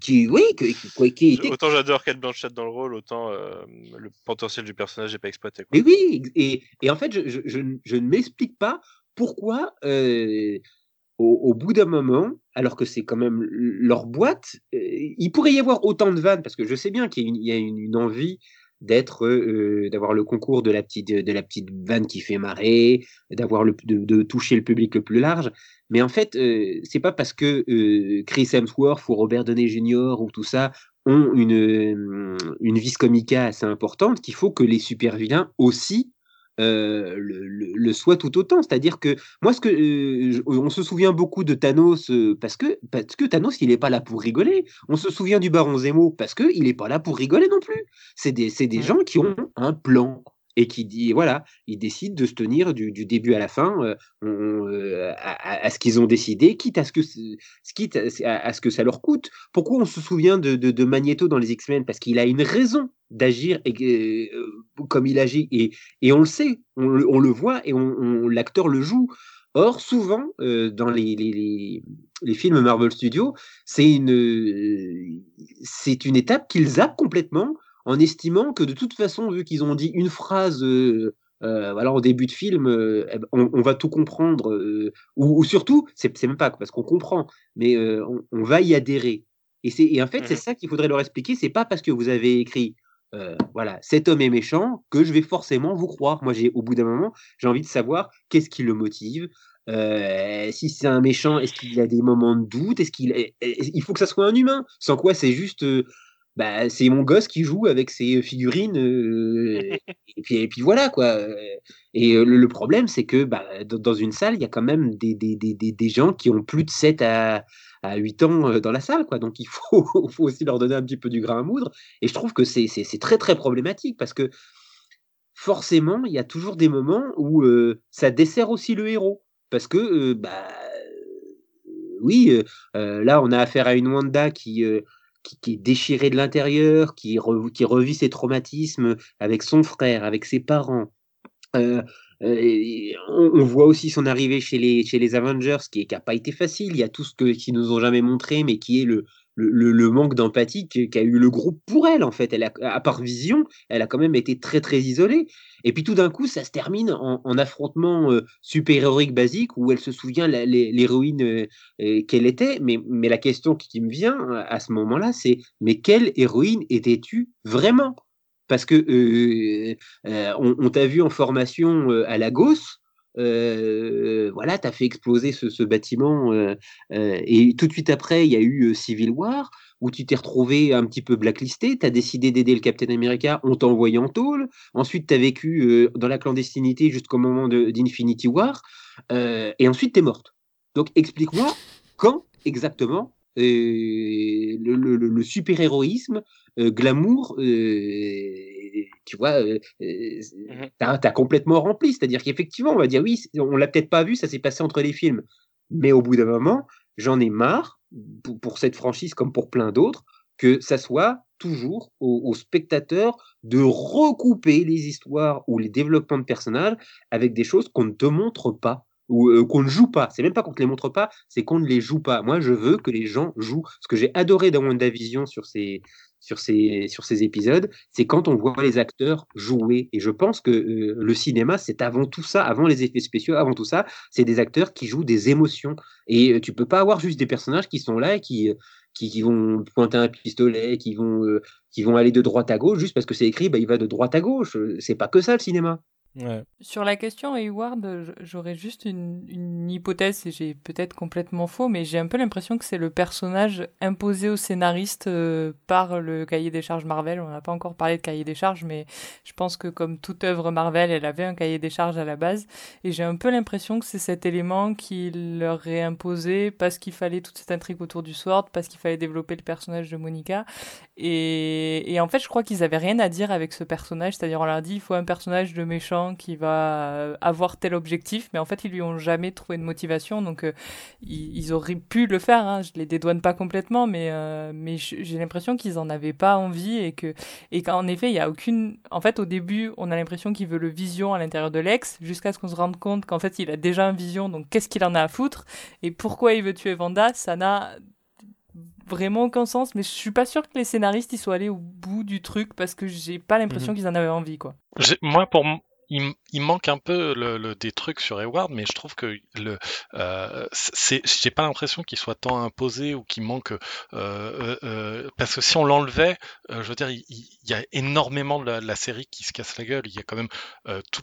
Qui, oui, qui, qui, qui étaient Autant j'adore Kate Blanchett dans le rôle, autant le potentiel du personnage n'est pas exploité. quoi. Mais oui, et, et en fait, je, je- je ne- je ne m'explique pas pourquoi, au, au bout d'un moment, alors que c'est quand même leur boîte, il pourrait y avoir autant de vannes, parce que je sais bien qu'il y a une, il y a une- une envie d'être, euh, d'avoir le concours de la petite, de la petite vanne qui fait marrer, d'avoir le, de, toucher le public le plus large. Mais en fait, euh, c'est pas parce que euh, Chris Hemsworth ou Robert Downey Jr. ou tout ça ont une, euh, une vis comica assez importante qu'il faut que les super vilains aussi euh, le, le- le soient tout autant. C'est-à-dire que moi, ce que euh, on se souvient beaucoup de Thanos euh, parce que parce que Thanos, il n'est pas là pour rigoler. On se souvient du Baron Zemo parce que il n'est pas là pour rigoler non plus. C'est des c'est des gens qui ont un plan et qui dit voilà, ils décident de se tenir du, du début à la fin euh, on- euh, à, ce qu'ils ont décidé, quitte à ce que quitte à, à- à ce que ça leur coûte. Pourquoi on se souvient de, de, de Magneto dans les X-Men? Parce qu'il a une raison d'agir euh, comme il agit et, et on le sait, on, le- on le voit et on, on- l'acteur le joue. Or, souvent, euh, dans les, les, les, les films Marvel Studios, c'est une, euh, c'est une étape qu'ils zappent complètement en estimant que de toute façon, vu qu'ils ont dit une phrase euh, voilà, en début de film, eh ben, on, on va tout comprendre, ou, ou surtout, c'est c'est même pas parce qu'on comprend, mais on, on va y adhérer. Et, c'est- et en fait, c'est ça qu'il faudrait leur expliquer. C'est pas parce que vous avez écrit, euh, voilà, cet homme est méchant que je vais forcément vous croire. Moi, j'ai au bout d'un moment, j'ai envie de savoir qu'est-ce qui le motive. Euh, si c'est un méchant, est-ce qu'il a des moments de doute Est-ce qu'il est- il faut que ça soit un humain Sans quoi, c'est juste, euh, bah, c'est mon gosse qui joue avec ses figurines. et puis, et puis voilà quoi. Et le, le problème, c'est que bah, dans, une salle, il y a quand même des, des, des, des, des gens qui ont plus de 7 à, à 8 ans euh, dans la salle, quoi. Donc il faut, aussi leur donner un petit peu du grain à moudre. Et je trouve que c'est très très problématique parce que forcément, il y a toujours des moments où euh, ça dessert aussi le héros. Parce que, euh, bah, oui, là, on a affaire à une Wanda qui, qui, est déchirée de l'intérieur, qui revit ses traumatismes avec son frère, avec ses parents. Euh, on, voit aussi son arrivée chez les, chez les Avengers, qui n'a pas été facile. Il y a tout ce que, qu'ils nous ont jamais montré, mais qui est le, le, manque d'empathie qu'a eu le groupe pour elle, en fait. Elle a, à part Vision, elle a quand même été très, très isolée. Et puis tout d'un coup, ça se termine en, affrontement euh, super-héroïque basique où elle se souvient l'héroïne euh, qu'elle était. Mais, mais la question qui me vient à ce moment-là, c'est mais quelle héroïne étais-tu vraiment? Parce que on, t'a vu en formation à Lagos, voilà, tu as fait exploser ce, bâtiment, et tout de suite après, il y a eu Civil War, où tu t'es retrouvé un petit peu blacklisté, tu as décidé d'aider le Captain America, on t'a envoyé en tôle, ensuite tu as vécu dans la clandestinité jusqu'au moment d'Infinity War, et ensuite tu es morte. Donc explique-moi quand exactement le, super-héroïsme, glamour, tu vois, mmh t'as as complètement rempli. C'est-à-dire qu'effectivement, on va dire oui, on l'a peut-être pas vu, ça s'est passé entre les films. Mais au bout d'un moment, j'en ai marre, pour, cette franchise comme pour plein d'autres, que ça soit toujours aux spectateurs de recouper les histoires ou les développements de personnages avec des choses qu'on ne te montre pas ou qu'on ne joue pas. C'est même pas qu'on ne les montre pas, c'est qu'on ne les joue pas. Moi, je veux que les gens jouent. Ce que j'ai adoré dans WandaVision sur ces, sur ces, sur ces épisodes, c'est quand on voit les acteurs jouer. Et je pense que le cinéma, c'est avant tout ça, avant les effets spéciaux, avant tout ça, c'est des acteurs qui jouent des émotions. Et tu peux pas avoir juste des personnages qui sont là et qui, qui, vont pointer un pistolet, qui vont, qui vont aller de droite à gauche, juste parce que c'est écrit, bah, il va de droite à gauche. C'est pas que ça le cinéma. Sur la question Hayward, j'aurais juste une, hypothèse et j'ai peut-être complètement faux, mais j'ai un peu l'impression que c'est le personnage imposé au scénariste euh, par le cahier des charges Marvel. On n'a pas encore parlé de cahier des charges, mais je pense que comme toute œuvre Marvel, elle avait un cahier des charges à la base. Et j'ai un peu l'impression que c'est cet élément qui leur est imposé parce qu'il fallait toute cette intrigue autour du Sword, parce qu'il fallait développer le personnage de Monica. Et, en fait, je crois qu'ils avaient rien à dire avec ce personnage, c'est-à-dire on leur dit il faut un personnage de méchant qui va euh, avoir tel objectif, mais en fait, ils lui ont jamais trouvé de motivation, donc euh, ils, auraient pu le faire. Hein. Je les dédouane pas complètement, mais euh, mais j'ai l'impression qu'ils en avaient pas envie et que et qu'en effet, il y a aucune. En fait, au début, on a l'impression qu'il veut le Vision à l'intérieur de l'ex, jusqu'à ce qu'on se rende compte qu'en fait, il a déjà un Vision, donc qu'est-ce qu'il en a à foutre et pourquoi il veut tuer Vanda, ça n'a vraiment aucun sens, mais je suis pas sûr que les scénaristes ils soient allés au bout du truc parce que j'ai pas l'impression mhm. qu'ils en avaient envie quoi. Moi pour il, il, manque un peu le, le, des trucs sur Hayward, mais je trouve que le, euh, j'ai pas l'impression qu'il soit tant imposé ou qu'il manque, euh, euh, euh parce que si on l'enlevait, euh, je veux dire, il, y a énormément de la, de la, série qui se casse la gueule. Il y a quand même tout,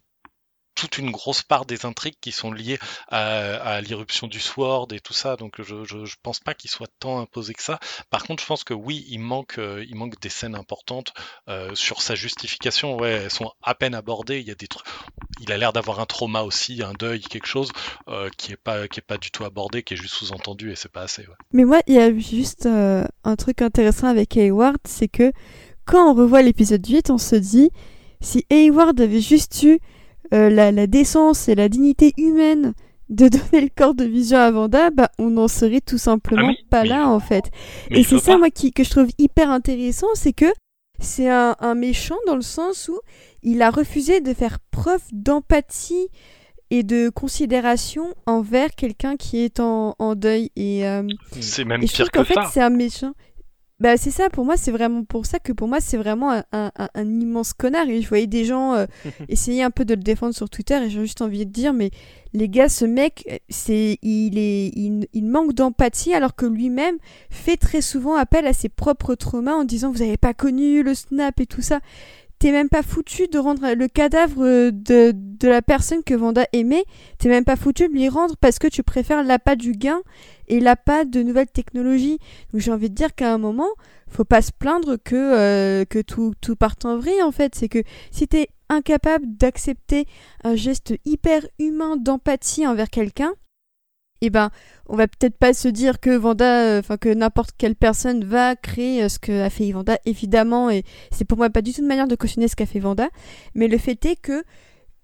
toute une grosse part des intrigues qui sont liées à, l'irruption du Sword et tout ça, donc je, je, pense pas qu'il soit tant imposé que ça. Par contre, je pense que oui, il manque, euh, il manque des scènes importantes euh, sur sa justification. Ouais, elles sont à peine abordées. Il y a des trucs. Il a l'air d'avoir un trauma aussi, un deuil, quelque chose euh, qui est pas, qui est pas du tout abordé, qui est juste sous-entendu et c'est pas assez. Mais moi, il y a juste un truc intéressant avec Hayward, c'est que quand on revoit l'épisode 8, on se dit si Hayward avait juste eu euh, la, décence et la dignité humaine de donner le corps de Vision à Vanda, bah, on n'en serait tout simplement ah pas là en fait. et c'est ça moi qui, que je trouve hyper intéressant, c'est que c'est un, méchant dans le sens où il a refusé de faire preuve d'empathie et de considération envers quelqu'un qui est en, deuil. Et, euh, c'est même et je pire que fait, c'est un méchant. Bah c'est ça, pour moi c'est vraiment pour ça que pour moi c'est vraiment un, un, un, immense connard. Et je voyais des gens euh, essayer un peu de le défendre sur Twitter et j'ai juste envie de dire mais les gars ce mec euh, c'est il est il, il manque d'empathie alors que lui-même fait très souvent appel à ses propres traumas en disant vous avez pas connu le snap et tout ça t'es même pas foutu de rendre le cadavre de, de la personne que Vanda aimait, t'es même pas foutu de lui rendre parce que tu préfères l'appât du gain et l'appât de nouvelles technologies. Donc j'ai envie de dire qu'à un moment, faut pas se plaindre que, euh, que tout, tout parte en vrille en fait. C'est que si t'es incapable d'accepter un geste hyper humain d'empathie envers quelqu'un, et ben on va peut-être pas se dire que Vanda, enfin que n'importe quelle personne va créer ce que a fait Vanda, évidemment, et c'est pour moi pas du tout une manière de cautionner ce qu'a fait Vanda, mais le fait est que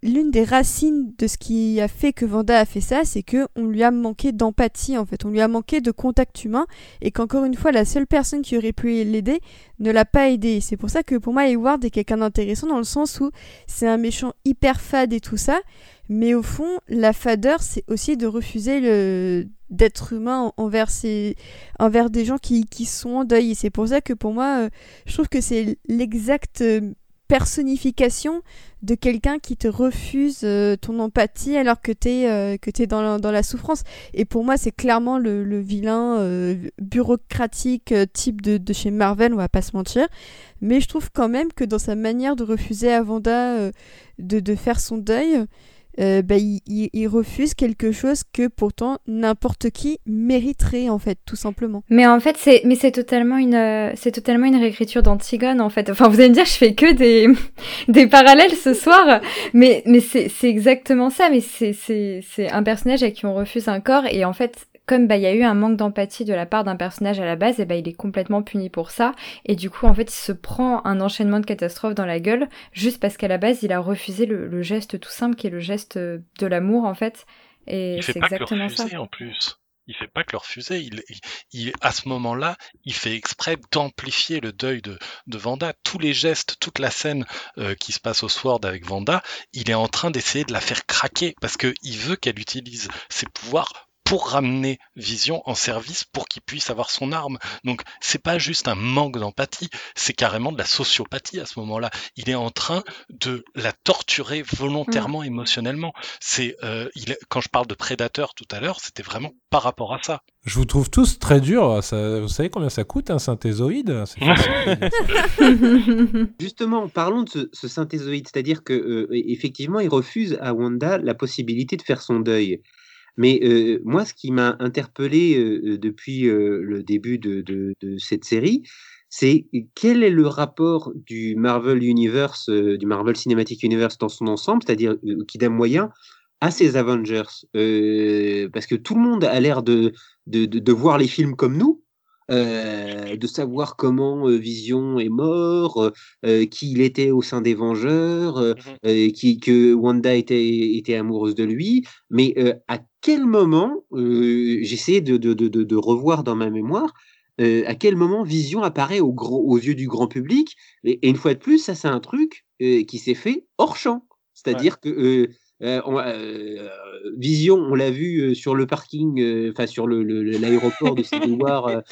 l'une des racines de ce qui a fait que Vanda a fait ça, c'est que on lui a manqué d'empathie en fait, on lui a manqué de contact humain et qu'encore une fois la seule personne qui aurait pu l'aider ne l'a pas aidé. C'est pour ça que pour moi Hayward est quelqu'un d'intéressant dans le sens où c'est un méchant hyper fade et tout ça, mais au fond la fadeur c'est aussi de refuser d'être humain envers des gens qui, sont en deuil et c'est pour ça que pour moi euh, je trouve que c'est l'exact euh, personnification de quelqu'un qui te refuse euh, ton empathie alors que tu es, euh, que es dans, la, souffrance. Et pour moi, c'est clairement le, vilain bureaucratique type de, chez Marvel, on va pas se mentir. Mais je trouve quand même que dans sa manière de refuser à Vanda de faire son deuil, euh, bah, il, refuse quelque chose que pourtant n'importe qui mériterait en fait tout simplement. Mais en fait c'est mais c'est totalement une euh, c'est totalement une réécriture d'Antigone en fait. Enfin vous allez me dire je fais que des des parallèles ce soir mais mais c'est exactement ça mais c'est c'est un personnage à qui on refuse un corps et en fait comme bah il y a eu un manque d'empathie de la part d'un personnage à la base, et bah il est complètement puni pour ça. Et du coup, en fait, il se prend un enchaînement de catastrophes dans la gueule juste parce qu'à la base, il a refusé le, geste tout simple qui est le geste de l'amour en fait. Et c'est exactement que le ça. en plus. Il fait pas que le refuser. Il, il, à ce moment-là, il fait exprès d'amplifier le deuil de, de, Vanda. Tous les gestes, toute la scène euh, qui se passe au Sword avec Vanda, il est en train d'essayer de la faire craquer parce qu'il veut qu'elle utilise ses pouvoirs pour ramener Vision en service pour qu'il puisse avoir son arme. Donc c'est pas juste un manque d'empathie, c'est carrément de la sociopathie à ce moment-là. Il est en train de la torturer volontairement, émotionnellement. C'est euh, il, quand je parle de prédateur tout à l'heure, c'était vraiment par rapport à ça. Je vous trouve tous très durs. Ça, vous savez combien ça coûte un synthézoïde Justement, parlons de ce, ce synthézoïde, c'est-à-dire que euh, effectivement, il refuse à Wanda la possibilité de faire son deuil. Mais moi, ce qui m'a interpellé depuis le début de, de, cette série, c'est quel est le rapport du Marvel Universe, du Marvel Cinematic Universe dans son ensemble, c'est-à-dire qui d'un moyen, à ces Avengers? parce que tout le monde a l'air de, voir les films comme nous, euh, de savoir comment euh, Vision est mort, euh, qui il était au sein des Vengeurs, mmh qui, que Wanda était, était amoureuse de lui, mais à quel moment, j'essaie de, de, de, de, revoir dans ma mémoire, à quel moment Vision apparaît au aux yeux du grand public, et, une fois de plus, ça c'est un truc qui s'est fait hors champ. C'est-à-dire que euh, euh, Vision, on l'a vu euh, sur le parking, enfin sur l'aéroport de Civil War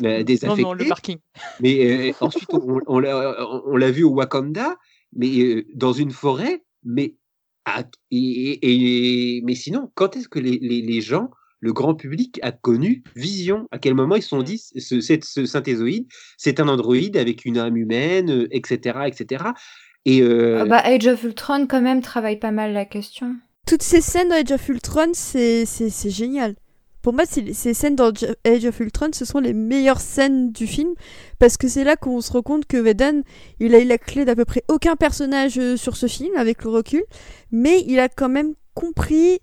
désaffecté. Non, non, le parking. Mais ensuite, on, l'a vu au Wakanda, mais dans une forêt, mais et, mais sinon, quand est-ce que les, gens, le grand public a connu Vision? À quel moment ils se sont dit ce, ce synthézoïde, c'est un androïde avec une âme humaine, etc., etc. Et euh... Ah bah, Age of Ultron, quand même, travaille pas mal la question. Toutes ces scènes dans Age of Ultron, c'est génial. Pour moi, ces scènes dans Age of Ultron, ce sont les meilleures scènes du film, parce que c'est là qu'on se rend compte que Whedon, il a eu la clé d'à peu près aucun personnage euh, sur ce film, avec le recul, mais il a quand même compris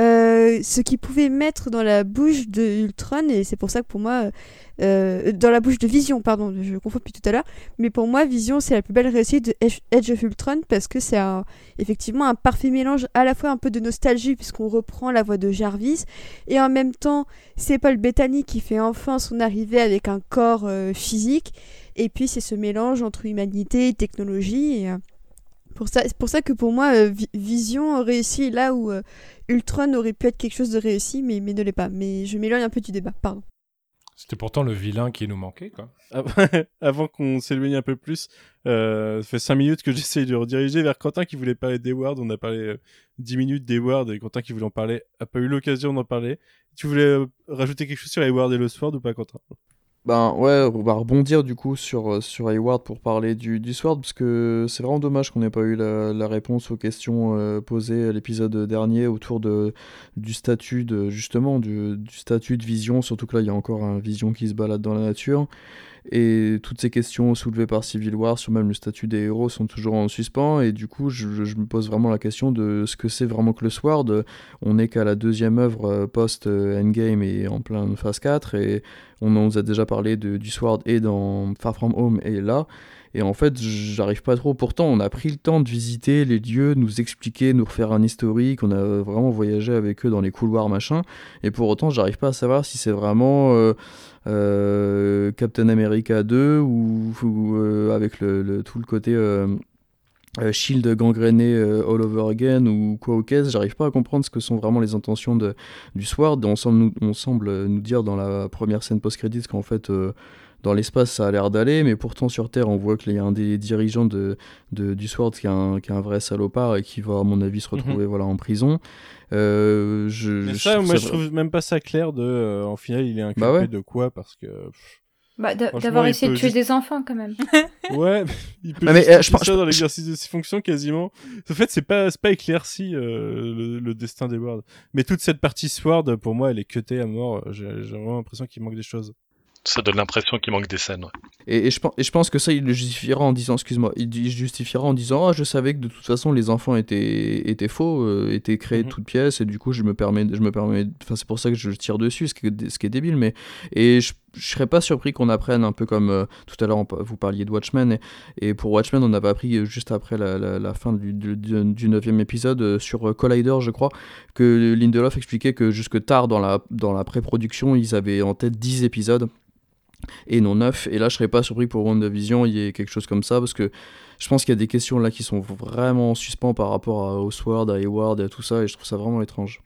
euh, ce qu'il pouvait mettre dans la bouche de Ultron, et c'est pour ça que pour moi, euh, dans la bouche de Vision, pardon, je confonds depuis tout à l'heure, mais pour moi, Vision, c'est la plus belle réussite de Edge of Ultron parce que c'est effectivement un parfait mélange à la fois un peu de nostalgie, puisqu'on reprend la voix de Jarvis, et en même temps, c'est Paul Bettany qui fait enfin son arrivée avec un corps euh, physique, et puis c'est ce mélange entre humanité et technologie. C'est pour ça que pour moi, euh, Vision réussit là où euh, Ultron aurait pu être quelque chose de réussi, mais, mais ne l'est pas. Mais je m'éloigne un peu du débat, pardon. C'était pourtant le vilain qui nous manquait, quoi. Avant qu'on s'éloigne un peu plus, euh, ça fait 5 minutes que j'essaye de rediriger vers Quentin qui voulait parler d'Eward. On a parlé 10 minutes d'Eward et Quentin qui voulait en parler a pas eu l'occasion d'en parler. Tu voulais rajouter quelque chose sur Eward et le Sword ou pas, Quentin? Ben ouais, on va rebondir du coup sur, euh, sur Hayward pour parler du, Sword, parce que c'est vraiment dommage qu'on n'ait pas eu la, réponse aux questions euh, posées à l'épisode dernier autour de, du statut de justement du, du, statut de Vision, surtout que là il y a encore un Vision qui se balade dans la nature. Et toutes ces questions soulevées par Civil War sur même le statut des héros sont toujours en suspens. Et du coup, je, me pose vraiment la question de ce que c'est vraiment que le Sword. On n'est qu'à la deuxième œuvre euh, post-Endgame et en plein phase 4. Et on nous a déjà parlé de, du Sword et dans Far From Home et là. Et en fait, j'arrive pas trop. Pourtant, on a pris le temps de visiter les lieux, nous expliquer, nous refaire un historique. On a vraiment voyagé avec eux dans les couloirs, machin. Et pour autant, j'arrive pas à savoir si c'est vraiment euh, euh, Captain America 2 ou, euh, avec le, tout le côté. Shield gangréné all over again ou quoi au caisse, j'arrive pas à comprendre ce que sont vraiment les intentions du Sword. On semble, nous, dire dans la première scène post-credit qu'en fait dans l'espace, ça a l'air d'aller, mais pourtant sur Terre, on voit qu'il y a un des dirigeants de, du SWORD qui est, un, qui un vrai salopard et qui va, à mon avis, se mhm. retrouver voilà, en prison. Euh, je, mais ça, moi, je trouve même pas ça clair de. Euh, en final, il est inculpé bah de quoi Parce que. Bah, d'avoir essayé de tuer des enfants quand même. ouais, il peut mais, euh, je pense ça dans l'exercice de ses fonctions quasiment. En fait, c'est pas pas éclairci euh, le, destin des Wards. Mais toute cette partie Sword, pour moi, elle est cutée à mort. J'ai vraiment l'impression qu'il manque des choses ça donne l'impression qu'il manque des scènes. Et, je, et, je, pense que ça, il le justifiera en disant, excuse-moi, il justifiera en disant, oh, je savais que de toute façon les enfants étaient, étaient faux, euh, étaient créés de mhm. toutes pièces, et du coup je me permets, je me permets, enfin c'est pour ça que je tire dessus, ce qui est, ce qui est débile, mais et je, je serais pas surpris qu'on apprenne un peu comme euh, tout à l'heure vous parliez de Watchmen et, pour Watchmen on avait appris euh, juste après la, fin du, du, 9 épisode sur Collider je crois que Lindelof expliquait que jusque tard dans la, pré-production ils avaient en tête 10 épisodes et non neuf. Et là, je serais pas surpris pour WandaVision, il y ait quelque chose comme ça, parce que je pense qu'il y a des questions là qui sont vraiment en suspens par rapport à Oswald, à Hayward et à tout ça, et je trouve ça vraiment étrange.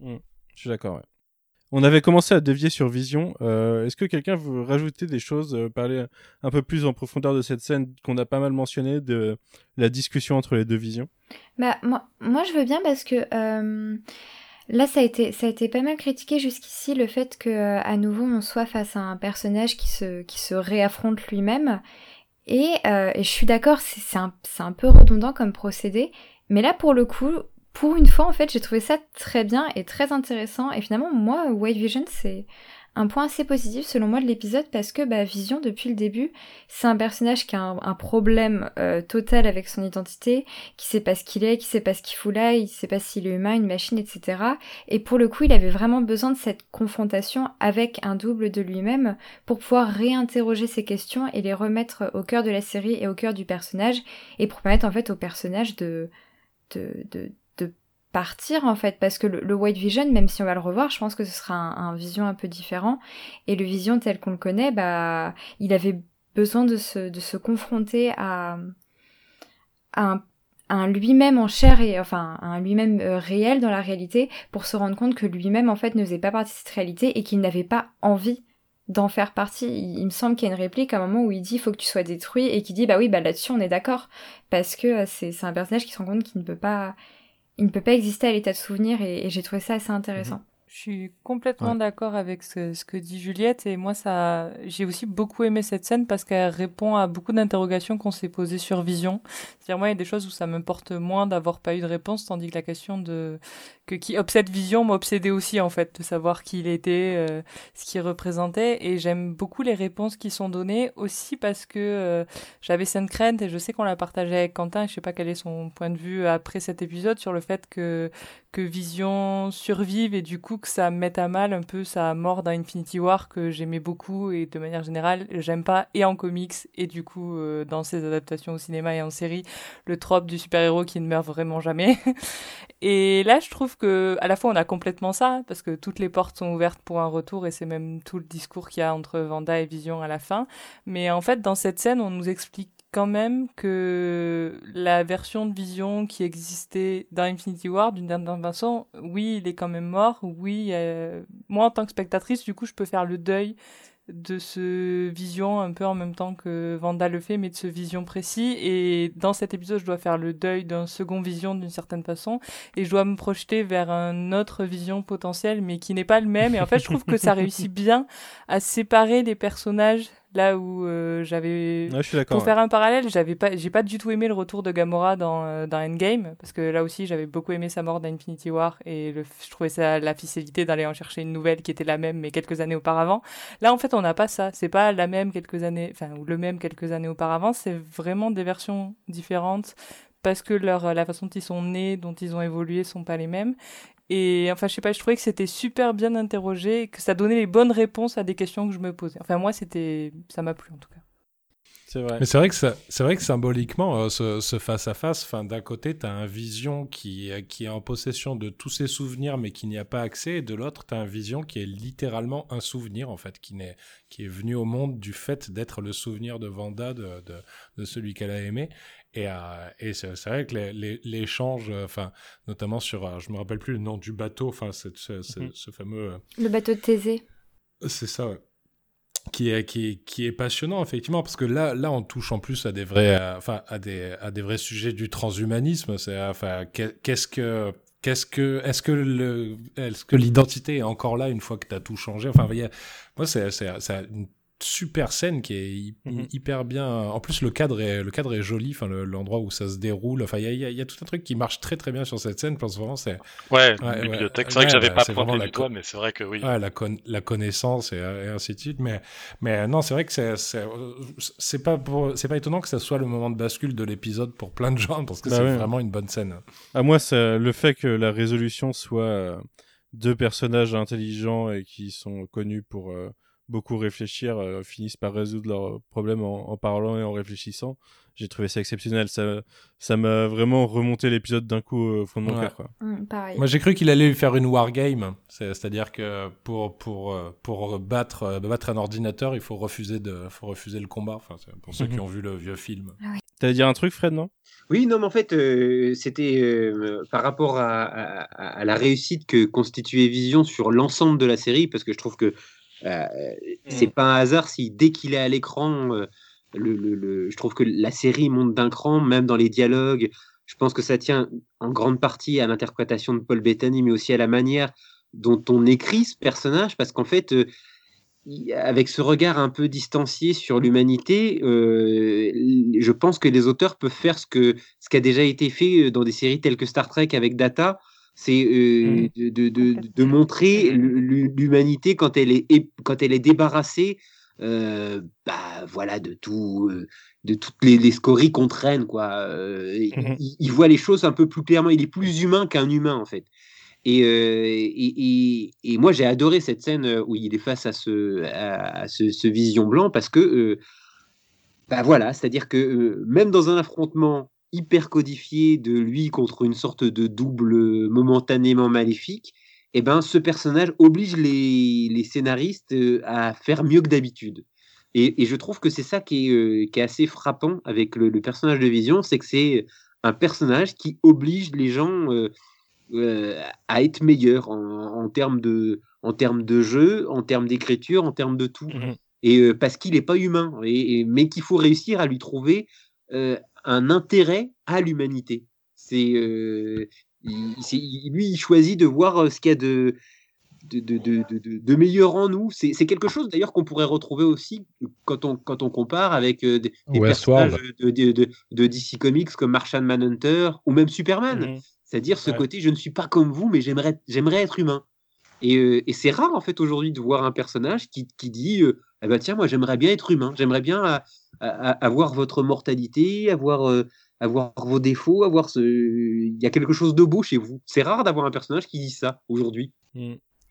Mm. je suis d'accord, ouais. On avait commencé à dévier sur Vision. Euh, est-ce que quelqu'un veut rajouter des choses, euh, parler un peu plus en profondeur de cette scène qu'on a pas mal mentionné, de la discussion entre les deux visions Bah moi, moi je veux bien parce que euh, Là, ça a été, ça a été pas mal critiqué jusqu'ici le fait que à nouveau on soit face à un personnage qui se, qui se réaffronte lui-même. Et, et, je suis d'accord, c'est un, un peu redondant comme procédé. Mais là, pour le coup, pour une fois, en fait, j'ai trouvé ça très bien et très intéressant. Et finalement, moi, White Vision, c'est un point assez positif selon moi de l'épisode parce que bah, Vision depuis le début c'est un personnage qui a un, problème euh, total avec son identité, qui sait pas ce qu'il est, qui sait pas ce qu'il fout là, il sait pas s'il est humain, une machine, etc. Et pour le coup il avait vraiment besoin de cette confrontation avec un double de lui-même pour pouvoir réinterroger ses questions et les remettre au cœur de la série et au cœur du personnage et pour permettre en fait au personnage de, de, de partir en fait parce que le, White Vision même si on va le revoir je pense que ce sera un, vision un peu différent et le vision tel qu'on le connaît bah il avait besoin de se, de se confronter à, un, lui-même en chair et enfin un lui-même euh, réel dans la réalité pour se rendre compte que lui-même en fait ne faisait pas partie de cette réalité et qu'il n'avait pas envie d'en faire partie. Il, me semble qu'il y a une réplique à un moment où il dit faut que tu sois détruit et qui dit bah oui bah là-dessus on est d'accord parce que euh, c'est un personnage qui se rend compte qu'il ne peut pas il ne peut pas exister à l'état de souvenir et, j'ai trouvé ça assez intéressant. Mhm. Je suis complètement d'accord avec ce, que dit Juliette et moi ça j'ai aussi beaucoup aimé cette scène parce qu'elle répond à beaucoup d'interrogations qu'on s'est posées sur Vision. C'est-à-dire moi il y a des choses où ça me porte moins d'avoir pas eu de réponse tandis que la question de que qui obsède Vision m'obsédait aussi en fait de savoir qui il était, euh, ce qu'il représentait. Et j'aime beaucoup les réponses qui sont données aussi parce que euh, j'avais cette crainte et je sais qu'on l'a partagé avec Quentin. Je sais pas quel est son point de vue après cet épisode sur le fait que que Vision survive et du coup que ça mette à mal un peu sa mort dans Infinity War que j'aimais beaucoup et de manière générale j'aime pas et en comics. Et du coup euh, dans ses adaptations au cinéma et en série le trope du super-héros qui ne meurt vraiment jamais. Et là je trouve que à la fois on a complètement ça parce que toutes les portes sont ouvertes pour un retour et c'est même tout le discours qu'il y a entre Vanda et Vision à la fin mais en fait dans cette scène on nous explique quand même que la version de Vision qui existait dans Infinity War, d'une certaine façon, oui, il est quand même mort. Oui, moi en tant que spectatrice, du coup, je peux faire le deuil de ce Vision un peu en même temps que Vanda le fait, mais de ce Vision précis. Et dans cet épisode, je dois faire le deuil d'un second Vision d'une certaine façon, et je dois me projeter vers un autre Vision potentiel, mais qui n'est pas le même. Et en fait, je trouve que ça réussit bien à séparer les personnages Là où euh, j'avais. Ouais, Pour faire un parallèle, j'avais pas, j'ai pas du tout aimé le retour de Gamora dans, euh, dans Endgame, parce que là aussi j'avais beaucoup aimé sa mort dans Infinity War et le, je trouvais ça la facilité d'aller en chercher une nouvelle qui était la même mais quelques années auparavant. Là en fait on n'a pas ça, c'est pas la même quelques années, enfin ou le même quelques années auparavant, c'est vraiment des versions différentes parce que leur, la façon dont ils sont nés, dont ils ont évolué sont pas les mêmes. Et enfin, je sais pas, je trouvais que c'était super bien interrogé, que ça donnait les bonnes réponses à des questions que je me posais. Enfin, moi, c'était, ça m'a plu en tout cas. C'est vrai. Mais c'est vrai que ça- c'est vrai que symboliquement, euh, ce, ce face-à-face, enfin, d'un côté, tu as un vision qui, qui est en possession de tous ses souvenirs, mais qui n'y a pas accès, et de l'autre, tu as un vision qui est littéralement un souvenir, en fait, qui, n'est, qui est venu au monde du fait d'être le souvenir de Vanda, de, de, de celui qu'elle a aimé. Et, euh, et c'est, c'est vrai que les- les- l'échange, euh, enfin, notamment sur, euh, je me rappelle plus le nom du bateau, enfin, ce, ce, ce- Mhm. ce fameux. euh, Le bateau de Thésée. c'est ça, ouais. Qui est, qui, est, qui est passionnant, effectivement, parce que là, là, on touche en plus à des vrais, euh, enfin, à des, à des vrais sujets du transhumanisme. C'est, enfin, qu'est- qu'est-ce que, qu'est-ce que, est-ce que le, est-ce que l'identité est encore là une fois que tu as tout changé? Enfin, a- moi, c'est, c'est, c'est une super scène qui est Mhm. hyper bien. En plus, le cadre est, le cadre est joli, enfin, le- l'endroit où ça se déroule. Enfin, il y a, il y a- il y a tout un truc qui marche très, très bien sur cette scène. Je pense vraiment, c'est, Ouais, une bibliothèque. C'est vrai que j'avais pas c'est pointé vraiment du la doigt, mais c'est vrai que oui. Ouais, la, con- la connaissance et, et ainsi de suite. Mais, mais non, c'est vrai que c'est, c'est, c'est pas pour- c'est pas étonnant que ça soit le moment de bascule de l'épisode pour plein de gens parce que Bah c'est ouais. vraiment une bonne scène. À moi, ça- le fait que la résolution soit euh, deux personnages intelligents et qui sont connus pour euh, beaucoup réfléchir euh, finissent par résoudre leurs problèmes en, en parlant et en réfléchissant. J'ai trouvé ça exceptionnel. Ça, ça m'a vraiment remonté l'épisode d'un coup au fond de mon Ouais. cœur. quoi. Mm, pareil. Moi, j'ai cru qu'il allait lui faire une wargame. C'est, c'est-à-dire que pour, pour, euh, pour battre, euh, battre un ordinateur, il faut refuser, de, faut refuser le combat. Enfin, pour ceux qui Mhm. ont vu le vieux film. T'allais dire un truc, Fred, non? Oui, non, mais en fait, euh, c'était euh, par rapport à, à- à la réussite que constituait Vision sur l'ensemble de la série, parce que je trouve que euh, c'est pas un hasard si dès qu'il est à l'écran, euh, le, le- le- je trouve que la série monte d'un cran, même dans les dialogues. Je pense que ça tient en grande partie à l'interprétation de Paul Bettany, mais aussi à la manière dont on écrit ce personnage, parce qu'en fait, euh, avec ce regard un peu distancié sur l'humanité, je pense que les auteurs peuvent faire ce que ce qui a déjà été fait dans des séries telles que Star Trek avec Data, c'est euh, de, de- de- de montrer l'hu- l'humanité quand elle est quand elle est débarrassée, euh, bah voilà de tout, euh, de toutes les, les scories qu'on traîne quoi. Il, voit les choses un peu plus clairement. Il est plus humain qu'un humain en fait. Et, et, et- et moi, j'ai adoré cette scène où il est face à ce, à, à ce, ce vision blanc parce que, bah voilà, c'est-à-dire que euh, même dans un affrontement hyper codifié de lui contre une sorte de double momentanément maléfique, eh ben, ce personnage oblige les, les scénaristes euh, à faire mieux que d'habitude. Et, et je trouve que c'est ça qui est, euh, qui est assez frappant avec le, le personnage de Vision, c'est que c'est un personnage qui oblige les gens euh, euh, à être meilleurs en, en termes de, en termes de jeu, en termes d'écriture, en termes de tout. Et euh, parce qu'il n'est pas humain, et, et- mais qu'il faut réussir à lui trouver un intérêt à l'humanité. C'est euh, lui, il choisit de voir euh, ce qu'il y a de de, de, de, de- de- de meilleur en nous. C'est quelque chose d'ailleurs qu'on pourrait retrouver aussi quand on, quand on compare avec euh, des, des personnages de, de, de, de DC Comics comme Martian Manhunter ou même Superman. Mhm. C'est-à-dire ce Ouais. côté je ne suis pas comme vous, mais j'aimerais j'aimerais être humain. Et, euh, et c'est rare en fait aujourd'hui de voir un personnage qui, qui dit ah bah tiens moi j'aimerais bien être humain, j'aimerais bien euh, avoir votre mortalité, avoir euh, avoir vos défauts, avoir ce il y a quelque chose de beau chez vous. C'est rare d'avoir un personnage qui dit ça aujourd'hui.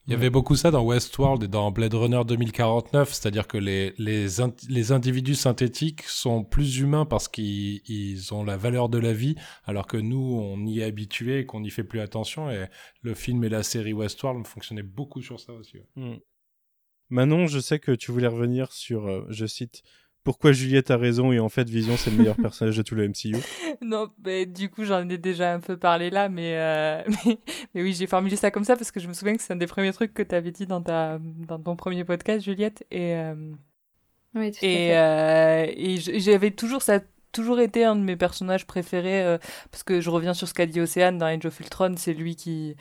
Il y avait beaucoup ça dans Westworld et dans Blade Runner 2049, c'est-à-dire que les, les, int- les individus synthétiques sont plus humains parce qu'ils ils ont la valeur de la vie, alors que nous, on y est habitué et qu'on n'y fait plus attention. Et le film et la série Westworld fonctionnaient beaucoup sur ça aussi. ouais. Mm. Manon, je sais que tu voulais revenir sur, euh, je cite, pourquoi Juliette a raison et en fait Vision c'est le meilleur personnage de tout le MCU. Non, mais du coup, j'en ai déjà un peu parlé là, mais, euh, mais, mais oui, j'ai formulé ça comme ça parce que je me souviens que c'est un des premiers trucs que tu avais dit dans, ta, dans ton premier podcast, Juliette. Et, euh, Oui, tout à et, fait. euh, et j'avais toujours cette toujours été un de mes personnages préférés parce que je reviens sur ce qu'a dit Océane dans Age of Ultron, c'est lui qui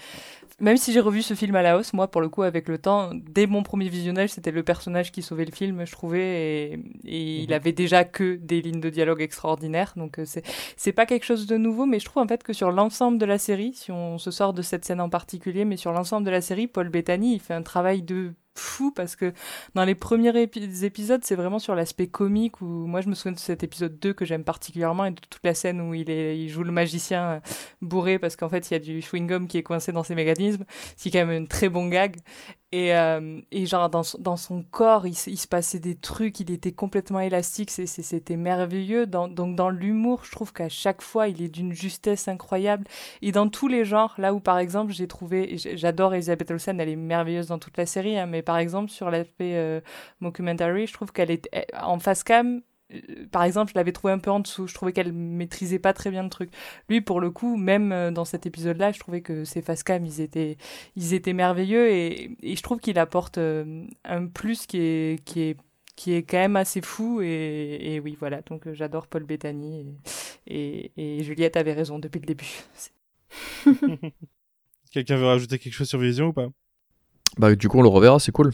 même si j'ai revu ce film à la hausse, moi, pour le coup, avec le temps, dès mon premier visionnage, c'était le personnage qui sauvait le film, je trouvais, et, il mhm. avait déjà que des lignes de dialogue extraordinaires, donc euh, c'est c'est pas quelque chose de nouveau, mais je trouve en fait que sur l'ensemble de la série, si on se sort de cette scène en particulier, mais sur l'ensemble de la série, Paul Bettany, il fait un travail de fou parce que dans les premiers épisodes, c'est vraiment sur l'aspect comique où moi je me souviens de cet épisode 2 que j'aime particulièrement et de toute la scène où il, joue le magicien euh, bourré parce qu'en fait il y a du chewing-gum qui est coincé dans ses mécanismes. C'est quand même un très bon gag. Et, euh, et genre, dans, dans son corps, il, se passait des trucs, il était complètement élastique, c'était merveilleux. Donc, dans l'humour, je trouve qu'à chaque fois, il est d'une justesse incroyable. Et dans tous les genres, là où, par exemple, j'ai trouvé, j'adore Elisabeth Olsen, elle est merveilleuse dans toute la série, hein, mais par exemple, sur l'aspect euh, documentary, je trouve qu'elle est en face cam, par exemple, je l'avais trouvé un peu en dessous. Je trouvais qu'elle maîtrisait pas très bien le truc. Lui, pour le coup, même euh, dans cet épisode-là, je trouvais que ses face cam, ils étaient, ils étaient merveilleux et, et je trouve qu'il apporte euh, un plus qui est, qui est, qui est quand même assez fou. Et, et oui, voilà. Donc, j'adore Paul Bettany et, et, Juliette avait raison depuis le début. Quelqu'un veut rajouter quelque chose sur Vision ou pas? Bah, du coup, on le reverra, c'est cool.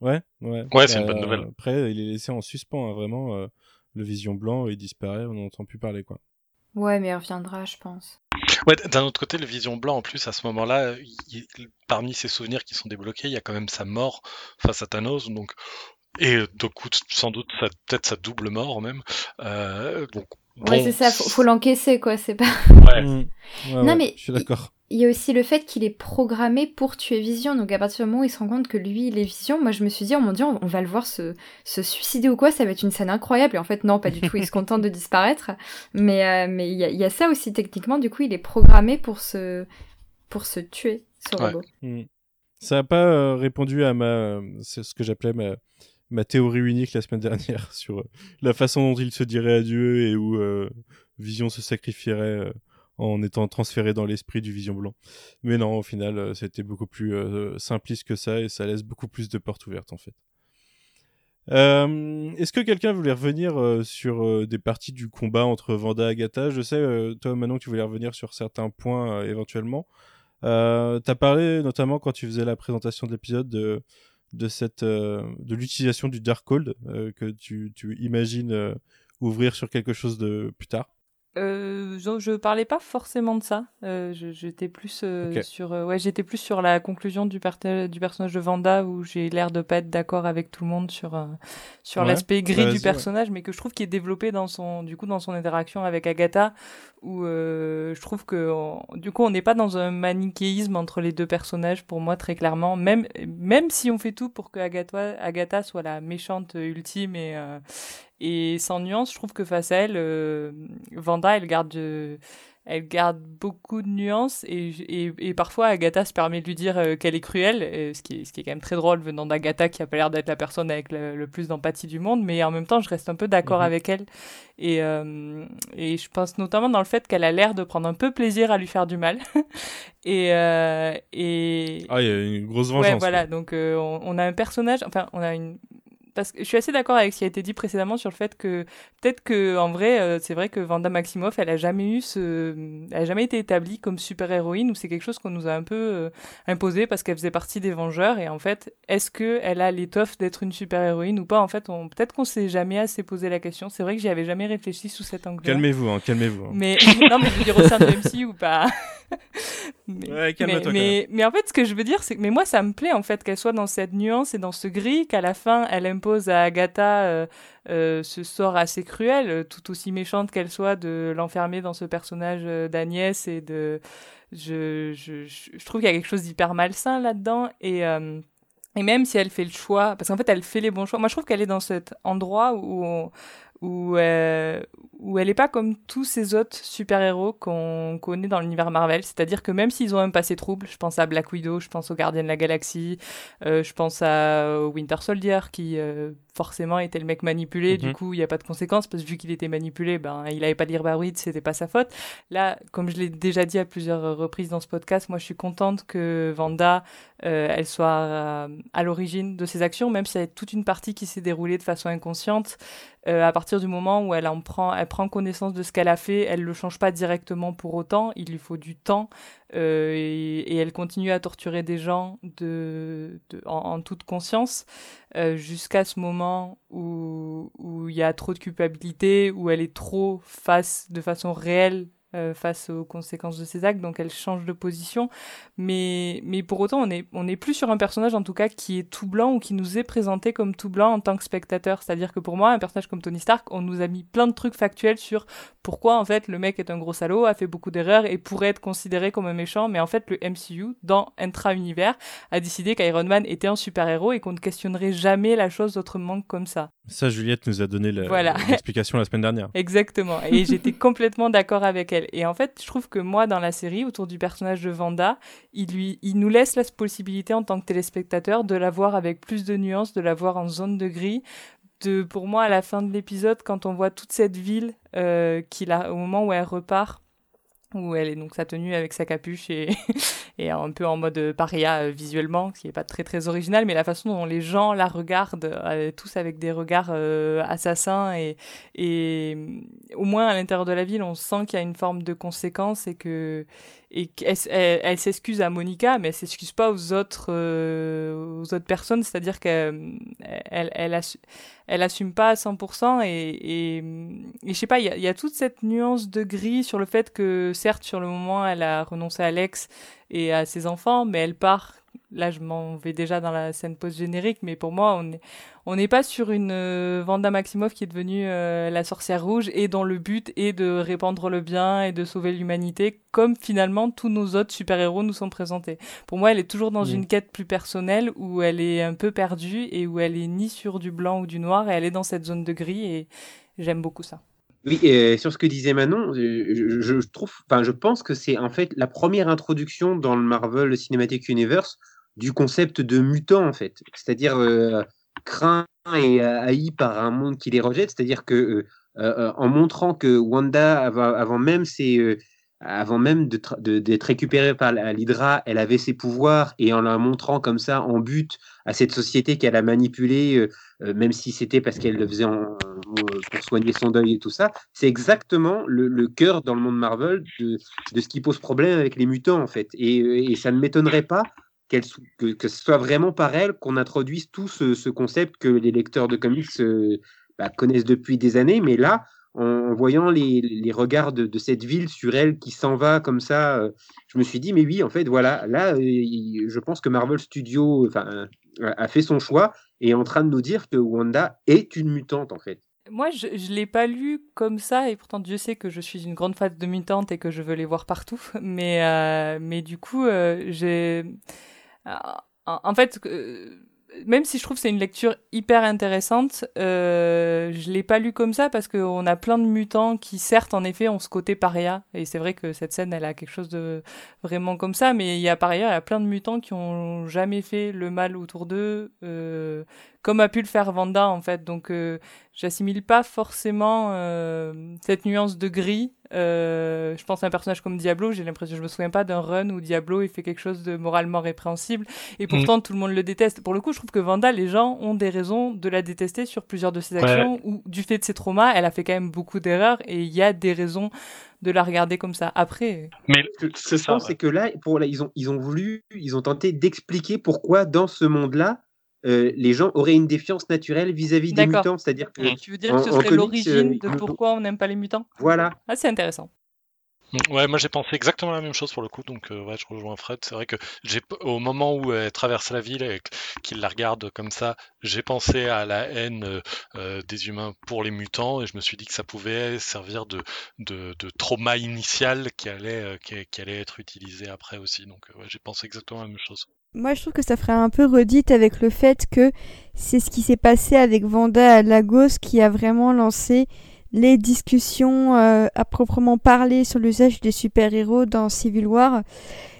Ouais, ouais. Ouais, c'est une bonne nouvelle. Après, il est laissé en suspens, hein, vraiment le Vision Blanc, il disparaît, on n'entend plus parler, quoi. Ouais, mais il reviendra, je pense. Ouais, d'un autre côté, le Vision Blanc, en plus, à ce moment-là, parmi ses souvenirs qui sont débloqués, il y a quand même sa mort face à Thanos, donc et donc sans doute peut-être sa double mort même. Euh, donc, Ouais, c'est ça, faut, faut l'encaisser, quoi, c'est pas. Ouais. Mmh. non, mais. Je suis d'accord il y a aussi le fait qu'il est programmé pour tuer Vision. Donc à partir du moment où il se rend compte que lui, il est Vision, moi je me suis dit, oh mon dieu, on va le voir se, se suicider ou quoi, ça va être une scène incroyable. Et en fait, non, pas du tout, il se contente de disparaître. Mais euh, mais il y, y, a ça aussi techniquement, du coup, il est programmé pour se, pour se tuer, ce robot. Hmm. Ça n'a pas euh, répondu à ma, ce que j'appelais ma, ma théorie unique la semaine dernière sur euh, la façon dont il se dirait adieu et où Vision se sacrifierait en étant transféré dans l'esprit du Vision Blanc. Mais non, au final, euh, c'était beaucoup plus euh, simpliste que ça et ça laisse beaucoup plus de portes ouvertes en fait. Euh, est-ce que quelqu'un voulait revenir sur des parties du combat entre Vanda et Agatha? Je sais, toi Manon, tu voulais revenir sur certains points éventuellement. tu as parlé notamment quand tu faisais la présentation de l'épisode de, de, cette, de l'utilisation du Darkhold que tu, tu imagines ouvrir sur quelque chose de plus tard. Euh, je, je parlais pas forcément de ça. Euh, j'étais plus euh, sur, euh, ouais, j'étais plus sur la conclusion du, du personnage de Vanda où j'ai l'air de pas être d'accord avec tout le monde sur euh, sur l'aspect gris du personnage, mais que je trouve qui est développé dans son, du coup, dans son interaction avec Agatha, où je trouve que du coup on n'est pas dans un manichéisme entre les deux personnages pour moi très clairement. Même même si on fait tout pour que Agatha, Agatha soit la méchante ultime et et sans nuance, je trouve que face à elle, euh, Vanda, elle garde, elle garde beaucoup de nuances et, et, et, parfois Agatha se permet de lui dire euh, qu'elle est cruelle, ce, qui est, ce qui est quand même très drôle venant d'Agatha qui a pas l'air d'être la personne avec le, plus d'empathie du monde, mais en même temps, je reste un peu d'accord mhm. avec elle. Et, euh, et je pense notamment dans le fait qu'elle a l'air de prendre un peu plaisir à lui faire du mal. et, et. Ah, il y a une grosse vengeance. Ouais, voilà. Donc, on, on, a un personnage, enfin, on a une parce que je suis assez d'accord avec ce qui a été dit précédemment sur le fait que peut-être que en vrai euh, c'est vrai que Vanda Maximoff elle a jamais eu ce elle a jamais été établie comme super héroïne ou c'est quelque chose qu'on nous a un peu euh, imposé parce qu'elle faisait partie des Vengeurs et en fait est-ce que elle a l'étoffe d'être une super héroïne ou pas? En fait on peut-être qu'on s'est jamais assez posé la question. C'est vrai que j'y avais jamais réfléchi sous cet angle calmez-vous hein, calmez-vous hein. mais non mais je veux dire au sein de MC ou pas mais, mais, mais, en fait, ce que je veux dire, c'est que mais moi, ça me plaît en fait qu'elle soit dans cette nuance et dans ce gris, qu'à la fin, elle impose à Agatha euh, euh, ce sort assez cruel, tout aussi méchante qu'elle soit, de l'enfermer dans ce personnage euh, d'Agnès et de. Je, je, je trouve qu'il y a quelque chose d'hyper malsain là-dedans et. et même si elle fait le choix, parce qu'en fait elle fait les bons choix, moi je trouve qu'elle est dans cet endroit où, on, où, euh, où elle n'est pas comme tous ces autres super-héros qu'on connaît dans l'univers Marvel. C'est-à-dire que même s'ils ont un passé trouble, je pense à Black Widow, je pense au Gardien de la Galaxie, euh, je pense à Winter Soldier qui, euh, forcément était le mec manipulé, du Mhm. coup il n'y a pas de conséquences, parce que vu qu'il était manipulé, ben, il n'avait pas de libre arbitre, c'était pas sa faute. Là, comme je l'ai déjà dit à plusieurs reprises dans ce podcast, moi je suis contente que Vanda, euh, elle soit euh, à l'origine de ses actions, même s'il y a toute une partie qui s'est déroulée de façon inconsciente. Euh, à partir du moment où elle en prend, elle prend connaissance de ce qu'elle a fait, elle le change pas directement pour autant. Il lui faut du temps euh, et, et elle continue à torturer des gens de, de- en, en toute conscience jusqu'à ce moment où il y a trop de culpabilité, où elle est trop face de façon réelle euh, face aux conséquences de ses actes, donc elle change de position. Mais, mais pour autant, on n'est on est plus sur un personnage, en tout cas, qui est tout blanc ou qui nous est présenté comme tout blanc en tant que spectateur. C'est-à-dire que pour moi, un personnage comme Tony Stark, on nous a mis plein de trucs factuels sur pourquoi, en fait, le mec est un gros salaud, a fait beaucoup d'erreurs et pourrait être considéré comme un méchant. Mais en fait, le MCU, dans Intra-Univers, a décidé qu'Iron Man était un super-héros et qu'on ne questionnerait jamais la chose autrement que comme ça. Ça, Juliette nous a donné Voilà. l'explication la semaine dernière. Exactement. Et j'étais complètement d'accord avec elle. Et en fait, je trouve que moi, dans la série, autour du personnage de Vanda, il, lui, il nous laisse la possibilité en tant que téléspectateur de la voir avec plus de nuances, de la voir en zone de gris. De, pour moi, à la fin de l'épisode, quand on voit toute cette ville euh, qu'il a, au moment où elle repart, où elle est donc sa tenue avec sa capuche et, et un peu en mode paria euh, visuellement, ce qui n'est pas très très original, mais la façon dont les gens la regardent, euh, tous avec des regards euh, assassins, et, et euh, au moins à l'intérieur de la ville, on sent qu'il y a une forme de conséquence et que et qu'elle elle, elle s'excuse à Monica, mais elle s'excuse pas aux autres euh, aux autres personnes, c'est-à-dire qu'elle elle, elle, assu- elle assume pas à 100% et, et, et je sais pas, il y, y a toute cette nuance de gris sur le fait que certes sur le moment elle a renoncé à Lex et à ses enfants, mais elle part. Là, je m'en vais déjà dans la scène post-générique, mais pour moi, on n'est on pas sur une euh, Vanda Maximoff qui est devenue euh, la sorcière rouge et dont le but est de répandre le bien et de sauver l'humanité, comme finalement tous nos autres super-héros nous sont présentés. Pour moi, elle est toujours dans une quête plus personnelle où elle est un peu perdue et où elle est ni sur du blanc ou du noir et elle est dans cette zone de gris et j'aime beaucoup ça. Oui, sur ce que disait Manon, je, trouve, enfin, je pense que c'est en fait la première introduction dans le Marvel Cinematic Universe du concept de mutant, en fait. C'est-à-dire euh, craint et euh, haï par un monde qui les rejette. C'est-à-dire que euh, en montrant que Wanda, avant, même avant même d'être récupérée par l'Hydra, elle avait ses pouvoirs et en la montrant comme ça en but à cette société qu'elle a manipulée, euh, euh, même si c'était parce qu'elle le faisait pour soigner son deuil et tout ça, c'est exactement le, cœur dans le monde Marvel de, ce qui pose problème avec les mutants en fait. Et, ça ne m'étonnerait pas sou- que, ce soit vraiment par elle qu'on introduise tout ce, ce concept que les lecteurs de comics euh, bah, connaissent depuis des années, mais là, en, voyant les, regards de, cette ville sur elle qui s'en va comme ça, je me suis dit, mais oui, en fait, voilà, là, je pense que Marvel Studios enfin, a fait son choix et est en train de nous dire que Wanda est une mutante, en fait. Moi, je ne l'ai pas lu comme ça, et pourtant Dieu sait que je suis une grande fan de mutantes et que je veux les voir partout. Mais, euh, mais du coup, euh, j'ai. euh, En fait, même si je trouve c'est une lecture hyper intéressante, euh, je l'ai pas lu comme ça parce qu'on a plein de mutants qui, certes, en effet, ont ce côté paria. Et c'est vrai que cette scène, elle a quelque chose de vraiment comme ça, mais il y a par ailleurs, il a plein de mutants qui ont jamais fait le mal autour d'eux, euh, comme a pu le faire Vanda, en fait. Donc, euh, j'assimile pas forcément euh, cette nuance de gris. Euh, je pense à un personnage comme Diablo, j'ai l'impression, je me souviens pas d'un run où Diablo il fait quelque chose de moralement répréhensible et pourtant tout le monde le déteste. Pour le coup, je trouve que Vanda, les gens ont des raisons de la détester sur plusieurs de ses Ouais. actions ou du fait de ses traumas, elle a fait quand même beaucoup d'erreurs et il y a des raisons de la regarder comme ça. Après, Mais Ce que je pense, c'est que là, pour, là, ils, ont, ils ont voulu, ils ont tenté d'expliquer pourquoi dans ce monde-là, euh, les gens auraient une défiance naturelle vis-à-vis des mutants. C'est-à-dire que tu veux dire en- que ce serait comics, l'origine euh, de pourquoi on n'aime pas les mutants? Voilà. Ah, c'est intéressant. Ouais, moi j'ai pensé exactement la même chose pour le coup, donc euh, ouais, je rejoins Fred. C'est vrai que j'ai au moment où elle traverse la ville et qu'il la regarde comme ça, j'ai pensé à la haine euh, euh, des humains pour les mutants et je me suis dit que ça pouvait servir de, de, de trauma initial qui allait, euh, qui, qui allait être utilisé après aussi. Donc euh, ouais, j'ai pensé exactement la même chose. Moi, je trouve que ça ferait un peu redite avec le fait que c'est ce qui s'est passé avec Vanda à Lagos qui a vraiment lancé les discussions euh, à proprement parler sur l'usage des super-héros dans Civil War.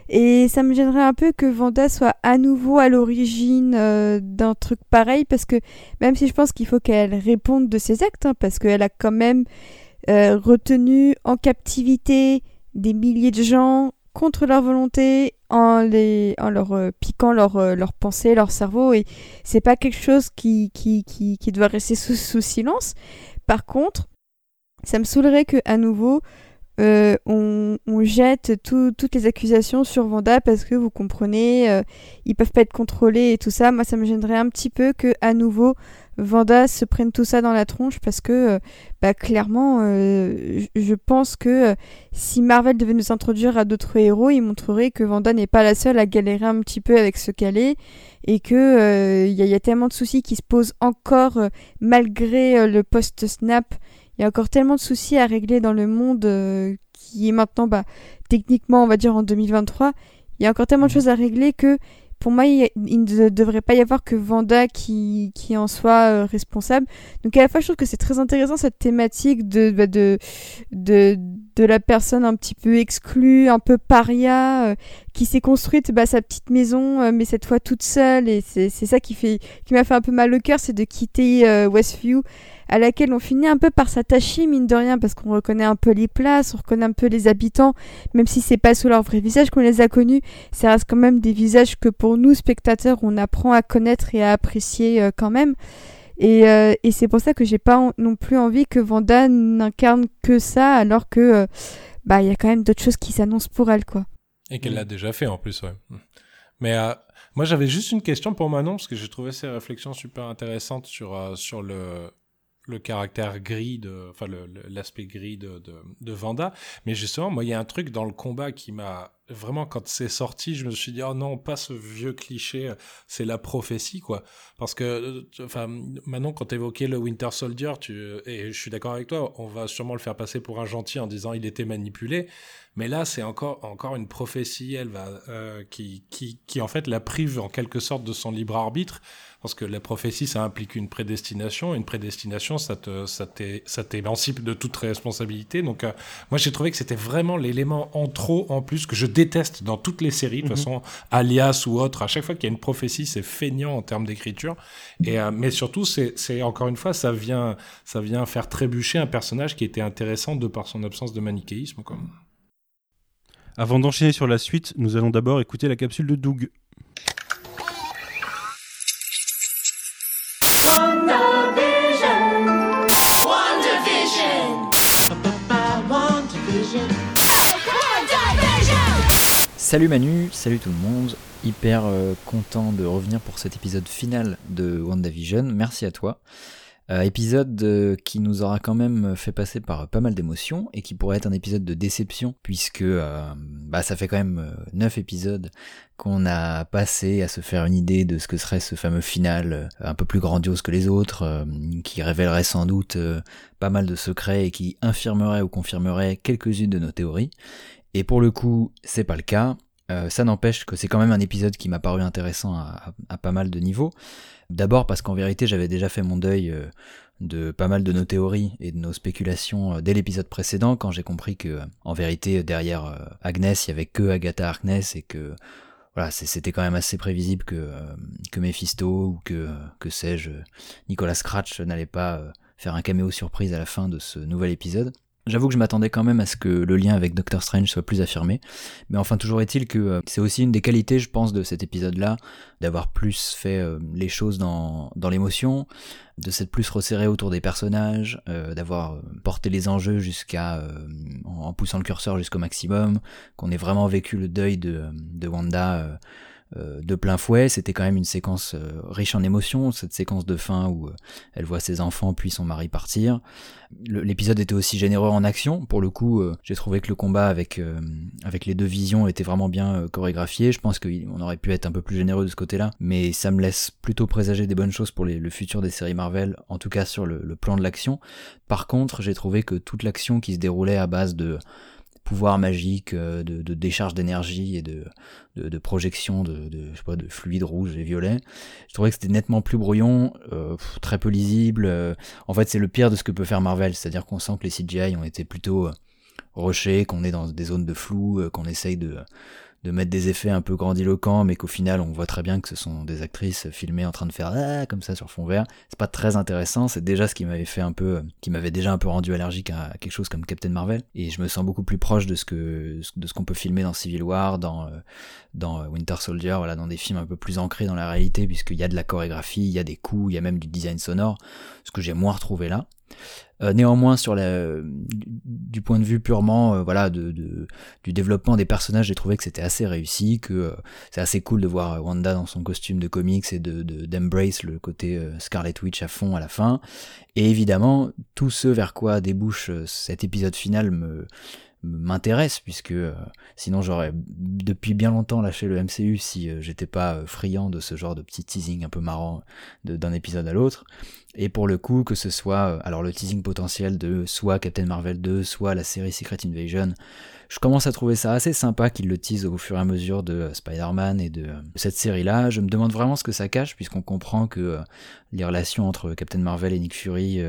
Et ça me gênerait un peu que Vanda soit à nouveau à l'origine euh, d'un truc pareil, parce que même si je pense qu'il faut qu'elle réponde de ses actes, hein, parce qu'elle a quand même euh, retenu en captivité des milliers de gens contre leur volonté en, les, en leur euh, piquant leurs leur pensées, leur cerveau, et c'est pas quelque chose qui, qui, qui, doit rester sous, sous silence. Par contre, ça me saoulerait que à nouveau euh, on, jette toutes les accusations sur Vanda parce que vous comprenez, euh, ils peuvent pas être contrôlés et tout ça. Moi, ça me gênerait un petit peu que à nouveau Vanda se prenne tout ça dans la tronche parce que, euh, bah, clairement, je pense que si Marvel devait nous introduire à d'autres héros, il montrerait que Vanda n'est pas la seule à galérer un petit peu avec ce qu'elle est et que il y, y, a tellement de soucis qui se posent encore malgré le post-snap il y a encore tellement de soucis à régler dans le monde euh, qui est maintenant, bah, techniquement, on va dire en 2023. Il y a encore tellement de mhm. choses à régler que pour moi, il, ne devrait pas y avoir que Vanda qui, qui en soit euh, responsable. Donc à la fois, je trouve que c'est très intéressant cette thématique de, bah, de, de, de, la personne un petit peu exclue, un peu paria, euh, qui s'est construite bah, sa petite maison, mais cette fois toute seule. Et c'est ça qui, fait, qui m'a fait un peu mal au cœur, c'est de quitter Westview à laquelle on finit un peu par s'attacher, mine de rien, parce qu'on reconnaît un peu les places, on reconnaît un peu les habitants, même si c'est pas sous leur vrai visage qu'on les a connus, ça reste quand même des visages que pour nous, spectateurs, on apprend à connaître et à apprécier euh, quand même. Et, euh, et c'est pour ça que j'ai pas non plus envie que Vanda n'incarne que ça, alors que euh, bah il y a quand même d'autres choses qui s'annoncent pour elle, quoi. Et qu'elle l'a déjà fait en plus, ouais. Mais moi, j'avais juste une question pour Manon, parce que j'ai trouvé ces réflexions super intéressantes sur, sur le, le caractère gris, de, enfin l'aspect gris de, de, Vanda. Mais justement, moi, il y a un truc dans le combat qui m'a vraiment, quand c'est sorti, je me suis dit, oh non, pas ce vieux cliché, c'est la prophétie, quoi. Parce que, euh, enfin, maintenant, quand tu évoquais le Winter Soldier, tu, et je suis d'accord avec toi, on va sûrement le faire passer pour un gentil en disant il était manipulé. Mais là, c'est encore, encore une prophétie, elle va, euh, qui, qui, qui, en fait, la prive en quelque sorte de son libre arbitre. Parce que la prophétie, ça implique une prédestination. Une prédestination, ça te, ça t'émancipe de toute responsabilité. Donc, euh, moi, j'ai trouvé que c'était vraiment l'élément en trop, en plus, que je déteste dans toutes les séries. De toute mhm. façon, Alias ou autre, à chaque fois qu'il y a une prophétie, c'est feignant en termes d'écriture. Et, euh, mais surtout, c'est, encore une fois, ça vient, ça vient faire trébucher un personnage qui était intéressant de par son absence de manichéisme. Comme. Avant d'enchaîner sur la suite, nous allons d'abord écouter la capsule de Doug. Salut Manu, salut tout le monde, hyper euh, content de revenir pour cet épisode final de WandaVision, merci à toi. Euh, épisode euh, qui nous aura quand même fait passer par pas mal d'émotions et qui pourrait être un épisode de déception puisque bah, ça fait quand même 9 épisodes qu'on a passé à se faire une idée de ce que serait ce fameux final un peu plus grandiose que les autres, qui révélerait sans doute pas mal de secrets et qui infirmerait ou confirmerait quelques-unes de nos théories. Et pour le coup, c'est pas le cas. Euh, ça n'empêche que c'est quand même un épisode qui m'a paru intéressant à, pas mal de niveaux. D'abord parce qu'en vérité j'avais déjà fait mon deuil euh, de pas mal de nos théories et de nos spéculations euh, dès l'épisode précédent quand j'ai compris que en vérité derrière Agnès il y avait que Agatha Harkness et que voilà c'était quand même assez prévisible que que Mephisto ou que que sais-je Nicolas Scratch n'allait pas faire un caméo surprise à la fin de ce nouvel épisode. J'avoue que je m'attendais quand même à ce que le lien avec Doctor Strange soit plus affirmé, mais enfin toujours est-il que euh, c'est aussi une des qualités, je pense, de cet épisode-là, d'avoir plus fait euh, les choses dans, l'émotion, de s'être plus resserré autour des personnages, euh, d'avoir porté les enjeux jusqu'à en, poussant le curseur jusqu'au maximum, qu'on ait vraiment vécu le deuil de, Wanda de plein fouet. C'était quand même une séquence euh, riche en émotions, cette séquence de fin où euh, elle voit ses enfants puis son mari partir. L'épisode était aussi généreux en action. Pour le coup, j'ai trouvé que le combat avec, avec les deux visions était vraiment bien chorégraphié. Je pense qu'on aurait pu être un peu plus généreux de ce côté-là, mais ça me laisse plutôt présager des bonnes choses pour le futur des séries Marvel, en tout cas sur le plan de l'action. Par contre, j'ai trouvé que toute l'action qui se déroulait à base de pouvoir magique euh, de, décharge d'énergie et de, de, projection de, de, je sais de fluide rouge et violet. Je trouvais que c'était nettement plus brouillon, euh, très peu lisible. Euh. en fait, c'est le pire de ce que peut faire Marvel, c'est-à-dire qu'on sent que les CGI ont été plutôt rushés, qu'on est dans des zones de flou, qu'on essaye de, de mettre des effets un peu grandiloquents, mais qu'au final on voit très bien que ce sont des actrices filmées en train de faire ah, comme ça sur fond vert. C'est pas très intéressant. C'est déjà ce qui m'avait fait un peu, qui m'avait déjà un peu rendu allergique à quelque chose comme Captain Marvel. Et je me sens beaucoup plus proche de ce que de ce qu'on peut filmer dans Civil War, dans euh, dans Winter Soldier, voilà, dans des films un peu plus ancrés dans la réalité, puisqu'il y a de la chorégraphie, il y a des coups, il y a même du design sonore, ce que j'ai moins retrouvé là. Euh, néanmoins, sur la, du point de vue purement euh, voilà de, du développement des personnages, j'ai trouvé que c'était assez réussi, que euh, c'est assez cool de voir Wanda dans son costume de comics et de d'embrace le côté Scarlet Witch à fond à la fin. Et évidemment, tout ce vers quoi débouche cet épisode final me m'intéresse puisque sinon j'aurais depuis bien longtemps lâché le MCU si j'étais pas friand de ce genre de petit teasing un peu marrant d'un épisode à l'autre et pour le coup, que ce soit euh, alors le teasing potentiel de soit Captain Marvel 2, soit la série Secret Invasion, je commence à trouver ça assez sympa qu'ils le teasent au fur et à mesure de euh, Spider-Man et de euh, cette série-là. Je me demande vraiment ce que ça cache, puisqu'on comprend que les relations entre Captain Marvel et Nick Fury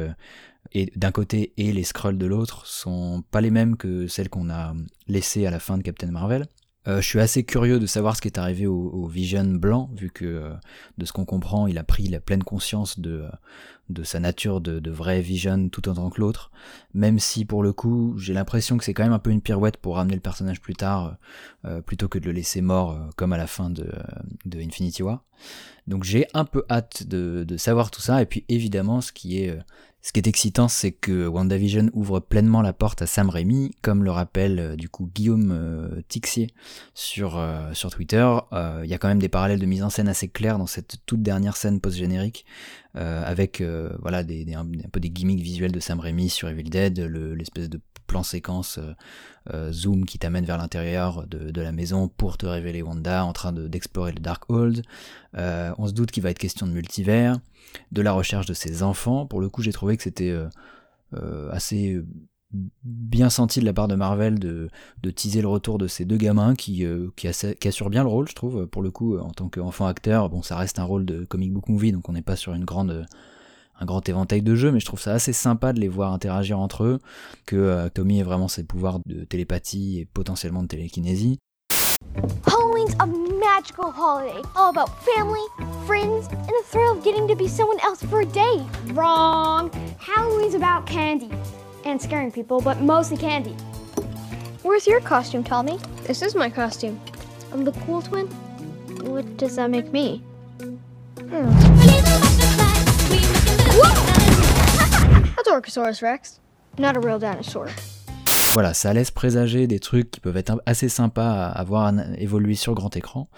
et d'un côté et les Skrulls de l'autre sont pas les mêmes que celles qu'on a laissées à la fin de Captain Marvel. Je suis assez curieux de savoir ce qui est arrivé au, Vision blanc, vu que de ce qu'on comprend, il a pris la pleine conscience de, de sa nature de, de vrai Vision tout autant que l'autre. Même si pour le coup, j'ai l'impression que c'est quand même un peu une pirouette pour ramener le personnage plus tard, euh, plutôt que de le laisser mort comme à la fin de, de Infinity War. Donc j'ai un peu hâte de, de, savoir tout ça, et puis évidemment ce qui est ce qui est excitant, c'est que WandaVision ouvre pleinement la porte à Sam Raimi, comme le rappelle euh, du coup Guillaume euh, Tixier sur, euh, Twitter. Il y a quand même des parallèles de mise en scène assez clairs dans cette toute dernière scène post-générique, avec voilà un, peu des gimmicks visuels de Sam Raimi sur Evil Dead, l'espèce de plan séquence zoom qui t'amène vers l'intérieur de, la maison pour te révéler Wanda en train d'explorer le Darkhold. on se doute qu'il va être question de multivers de la recherche de ses enfants. Pour le coup, j'ai trouvé que c'était euh, euh, assez euh, bien senti de la part de Marvel de, teaser le retour de ces deux gamins qui, qui, assurent bien le rôle, je trouve. Pour le coup, en tant qu'enfant acteur, bon, ça reste un rôle de comic book movie, donc on n'est pas sur une grande un grand éventail de jeux, mais je trouve ça assez sympa de les voir interagir entre eux, que Tommy ait vraiment ses pouvoirs de télépathie et potentiellement de télékinésie. Halloween's a magical holiday, all about family, friends, and the thrill of getting to be someone else for a day. Wrong. Halloween's about candy and scaring people, but mostly candy. Where's your costume, Tommy? This is my costume. I'm the cool twin? What does that make me? Hmm. Voilà, ça laisse présager des trucs qui peuvent être assez sympas à voir évoluer sur grand écran.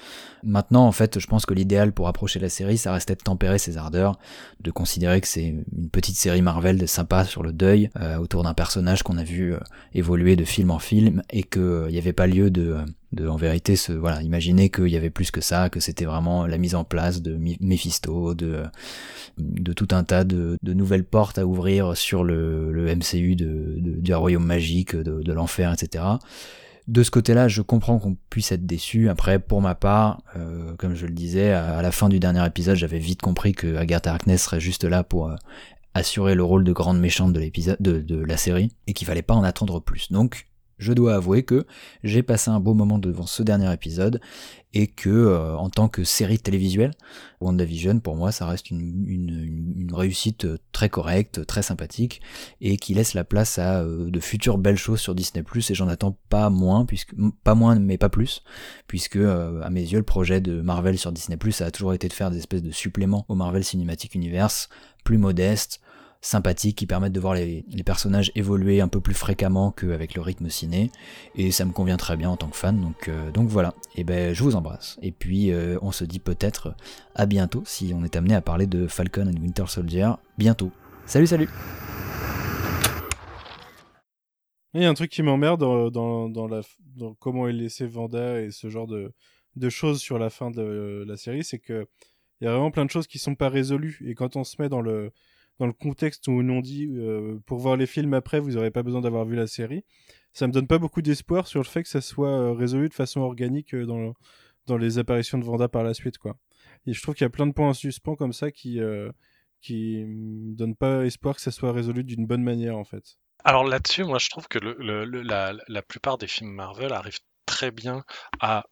Maintenant, en fait, je pense que l'idéal pour approcher la série, ça restait de tempérer ses ardeurs, de considérer que c'est une petite série Marvel sympa sur le deuil, euh, autour d'un personnage qu'on a vu euh, évoluer de film en film, et qu'il n'y avait pas lieu de de en vérité se voilà imaginer qu'il y avait plus que ça que c'était vraiment la mise en place de Mephisto de tout un tas de, nouvelles portes à ouvrir sur le, MCU du royaume magique de, l'enfer etc de ce côté-là, je comprends qu'on puisse être déçu. Après, pour ma part, euh, comme je le disais, à, la fin du dernier épisode, j'avais vite compris que Agatha Harkness serait juste là pour euh, assurer le rôle de grande méchante de l'épisode de, de, la série et qu'il fallait pas en attendre plus. Donc, je dois avouer que j'ai passé un beau moment devant ce dernier épisode et que euh, en tant que série télévisuelle, WandaVision pour moi ça reste une, réussite très correcte, très sympathique et qui laisse la place à euh, de futures belles choses sur Disney et j'en attends pas moins puisque pas moins mais pas plus puisque euh, à mes yeux le projet de Marvel sur Disney Plus a toujours été de faire des espèces de suppléments au Marvel Cinematic Universe plus modestes sympathiques qui permettent de voir les, personnages évoluer un peu plus fréquemment qu'avec le rythme ciné. Et ça me convient très bien en tant que fan donc, euh, donc voilà. Et ben je vous embrasse. Et puis euh, on se dit peut-être à bientôt si on est amené à parler de Falcon and Winter Soldier bientôt. Salut salut! Il y a un truc qui m'emmerde la, dans comment est laissé Vanda et ce genre de, de choses sur la fin de la série, c'est que il y a vraiment plein de choses qui sont pas résolues. Et quand on se met dans le, dans le contexte où on dit euh, pour voir les films après, vous n'aurez pas besoin d'avoir vu la série. Ça me donne pas beaucoup d'espoir sur le fait que ça soit euh, résolu de façon organique euh, dans, dans les apparitions de Vanda par la suite, quoi. Et je trouve qu'il y a plein de points en suspens comme ça qui qui me donnent pas espoir que ça soit résolu d'une bonne manière, en fait. Alors là-dessus, moi, je trouve que le, la, la plupart des films Marvel arrivent très bien à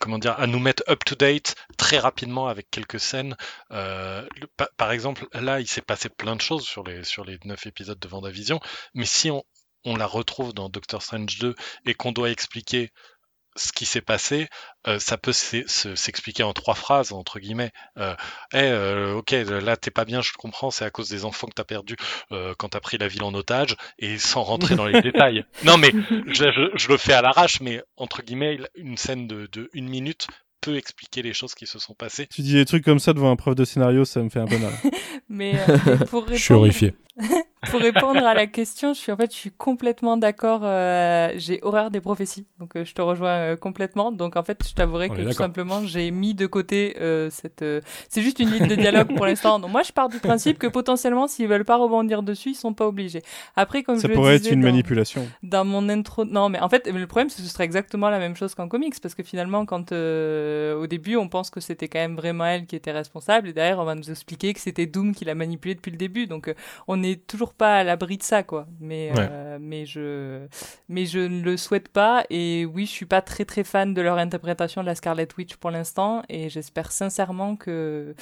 comment dire, à nous mettre up to date très rapidement avec quelques scènes. par exemple, là, il s'est passé plein de choses sur les sur neuf épisodes de Vendavision, mais si on on la retrouve dans Doctor Strange 2 et qu'on doit expliquer ce qui s'est passé, euh, ça peut s'expliquer en trois phrases, entre guillemets. Euh, euh, ok, là t'es pas bien, je comprends, c'est à cause des enfants que t'as perdu quand t'as pris la ville en otage, et sans rentrer dans les détails. Non mais je, le fais à l'arrache, mais entre guillemets, une scène de, de une minute peut expliquer les choses qui se sont passées. Tu dis des trucs comme ça devant un prof de scénario, ça me fait un peu mal. mais pour répondre... Je suis horrifié. pour répondre à la question, je suis en fait, je suis complètement d'accord. Euh, j'ai horreur des prophéties, donc euh, je te rejoins euh, complètement. Donc en fait, je t'avouerai que tout simplement, j'ai mis de côté cette. c'est juste une ligne de dialogue pour l'instant. Donc moi, je pars du principe que potentiellement, s'ils veulent pas rebondir dessus, ils sont pas obligés. Après, comme ça je pourrait le disais être une dans, manipulation. Dans mon intro, non, mais en fait, le problème, c'est que ce serait exactement la même chose qu'en comics, parce que finalement, quand au début, on pense que c'était quand même vraiment elle qui était responsable, et derrière, on va nous expliquer que c'était Doom qui l'a manipulé depuis le début. Donc on est toujours pas à l'abri de ça, quoi. Mais, euh, mais, je, mais je ne le souhaite pas. Et oui, je suis pas très très fan de leur interprétation de la Scarlet Witch pour l'instant. Et j'espère sincèrement que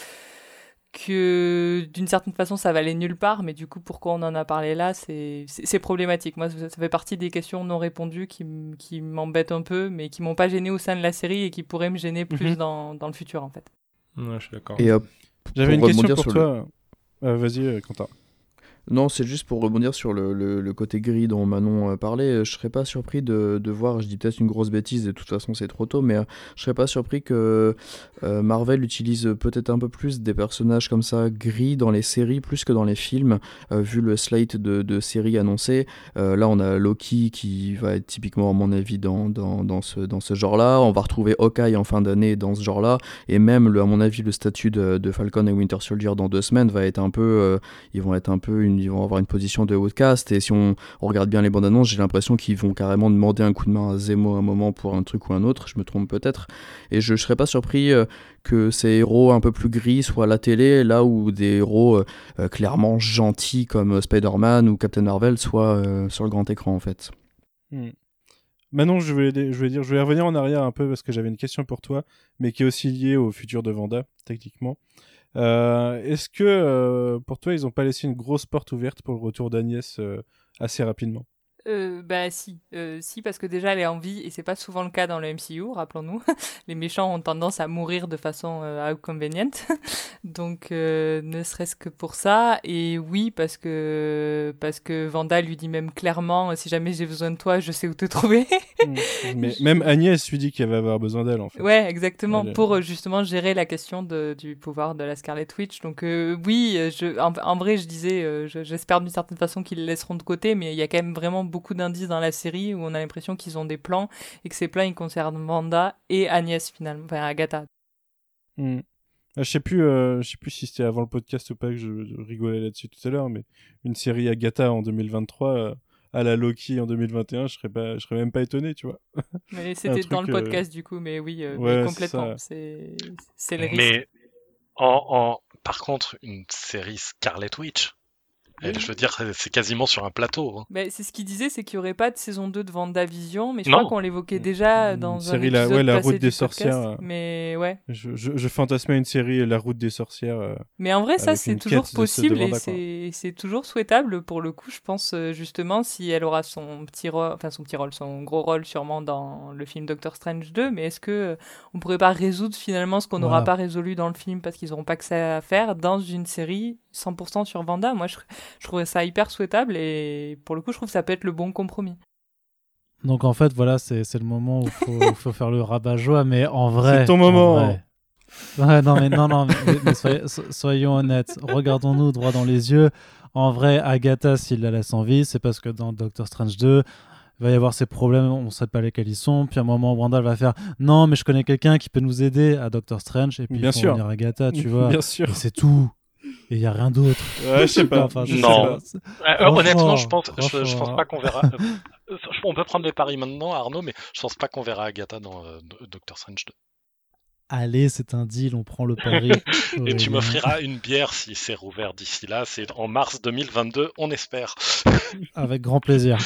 que d'une certaine façon ça va aller nulle part, mais du coup pourquoi on en a parlé là, c'est problématique. Moi ça fait partie des questions non répondues qui, qui m'embêtent un peu, mais qui m'ont pas gêné au sein de la série et qui pourraient me gêner plus Mhm. dans, dans, le futur en fait. Ouais, je suis d'accord. Euh, J'avais une question pour sur toi. Euh, Vas-y, Quentin. Non, c'est juste pour rebondir sur le, le- côté gris dont Manon euh, parlait. Je serais pas surpris de, de voir, je dis peut-être une grosse bêtise, de toute façon c'est trop tôt, mais euh, je serais pas surpris que euh, Marvel utilise peut-être un peu plus des personnages comme ça gris dans les séries plus que dans les films, vu le slate de, de séries annoncées. Là, on a Loki qui va être typiquement, à mon avis, dans, dans, dans ce, dans ce genre-là. On va retrouver Hawkeye en fin d'année dans ce genre-là. Et même, le, à mon avis, le statut de, de Falcon et Winter Soldier dans deux semaines va être un peu. ils vont être un peu une, ils vont avoir une position de outcast. Et si on, regarde bien les bandes annonces, j'ai l'impression qu'ils vont carrément demander un coup de main à Zemo à un moment pour un truc ou un autre. Je me trompe peut-être. Et je, ne serais pas surpris euh, que ces héros un peu plus gris soient à la télé, là où des héros euh, euh, clairement gentils comme Spider-Man ou Captain Marvel soient sur le grand écran en fait. Hmm. Manon, je voulais, je dire, je voulais revenir en arrière un peu parce que j'avais une question pour toi, mais qui est aussi liée au futur de Vanda, techniquement. Euh, Est-ce que euh, pour toi, ils n'ont pas laissé une grosse porte ouverte pour le retour d'Agnès euh, assez rapidement? Euh, bah si, euh, si parce que déjà elle est en vie et c'est pas souvent le cas dans le MCU, rappelons-nous. Les méchants ont tendance à mourir de façon euh, inconvéniente, donc euh, ne serait-ce que pour ça. Et oui parce que parce que Vanda lui dit même clairement si jamais j'ai besoin de toi, je sais où te trouver. Mais même Agnès lui dit qu'elle va avoir besoin d'elle en fait. Ouais, exactement, pour euh, justement gérer la question de, du pouvoir de la Scarlet Witch. Donc euh, oui, je, en, en vrai, je disais, euh, je- j'espère d'une certaine façon qu'ils le laisseront de côté, mais il y a quand même vraiment beaucoup d'indices dans la série où on a l'impression qu'ils ont des plans et que ces plans, ils concernent Wanda et Agnès finalement, enfin Agatha. Ah, Je sais plus, euh, je sais plus si c'était avant le podcast ou pas que je, rigolais là-dessus tout à l'heure, mais une série Agatha en 2023 euh, à la Loki en 2021, je serais pas, je serais même pas étonné, tu vois. Mais c'était dans le euh, podcast du coup, mais oui, euh, mais complètement. c'est le risque. Mais en, en- par contre, une série Scarlet Witch, elle, je veux dire, c'est quasiment sur un plateau. hein. Mais c'est ce qu'il disait, c'est qu'il n'y aurait pas de saison 2 de WandaVision, mais je Non. crois qu'on l'évoquait déjà dans Une un série, la, épisode ouais, la route des sorcières. euh, Mais ouais. Je, je, je fantasmais une série, La route des sorcières. euh, Mais en vrai, ça, c'est toujours possible et c'est toujours souhaitable pour le coup, je pense, euh, justement, si elle aura son petit rôle, enfin son petit rôle, son gros rôle sûrement dans le film Doctor Strange 2, mais est-ce que euh, on pourrait pas résoudre finalement ce qu'on n'aura Voilà. pas résolu dans le film parce qu'ils n'auront pas que ça à faire dans une série 100% sur Vanda Moi, je, je trouverais ça hyper souhaitable et pour le coup, je trouve que ça peut être le bon compromis. Donc en fait, voilà, c'est c'est le moment où il faut, faut faire le rabat-joie, mais en vrai. C'est ton en moment. vrai. Ouais, non, mais non, non, mais, mais soyez- so- soyons honnêtes. Regardons-nous droit dans les yeux. En vrai, Agatha, s'il la laisse en vie, c'est parce que dans Doctor Strange 2, il va y avoir ces problèmes, on ne sait pas lesquels ils sont. Puis à un moment, Wanda va faire Non, mais je connais quelqu'un qui peut nous aider à Doctor Strange. Et puis Bien sûr. venir Agatha, tu vois. Bien sûr. Et c'est tout. Et il n'y a rien d'autre. Ouais, je sais pas. Enfin, je sais Non. pas. Euh, honnêtement, je pense, je, pense pas qu'on verra. euh, on peut prendre les paris maintenant, Arnaud, mais je pense pas qu'on verra Agatha dans euh, Doctor Strange 2. Allez, c'est un deal, on prend le pari. Et tu m'offriras une bière si c'est rouvert d'ici là. C'est en mars 2022, on espère. Avec grand plaisir.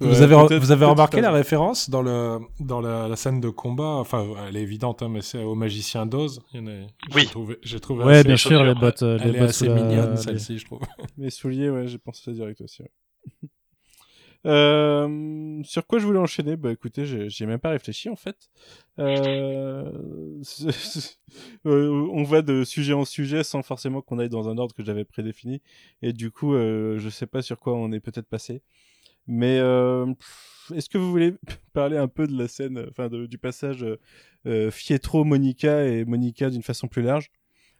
Vous avez, vous avez remarqué la référence dans, le, dans la, scène de combat? Enfin, elle est évidente, hein, mais c'est au magicien d'Oz. Oui. J'ai trouvé, j'ai trouvé ouais, bien sûr, les bottes. Les elle est bottes assez mignonne, celle-ci, je trouve. Mes souliers, ouais, j'ai pensé ça direct aussi. Euh, sur quoi je voulais enchaîner? Bah écoutez, j'ai même pas réfléchi en fait. Euh... on va de sujet en sujet sans forcément qu'on aille dans un ordre que j'avais prédéfini. Et du coup, euh, je sais pas sur quoi on est peut-être passé. Mais euh, est-ce que vous voulez parler un peu de la scène, enfin du passage euh, Fietro Monica et Monica d'une façon plus large?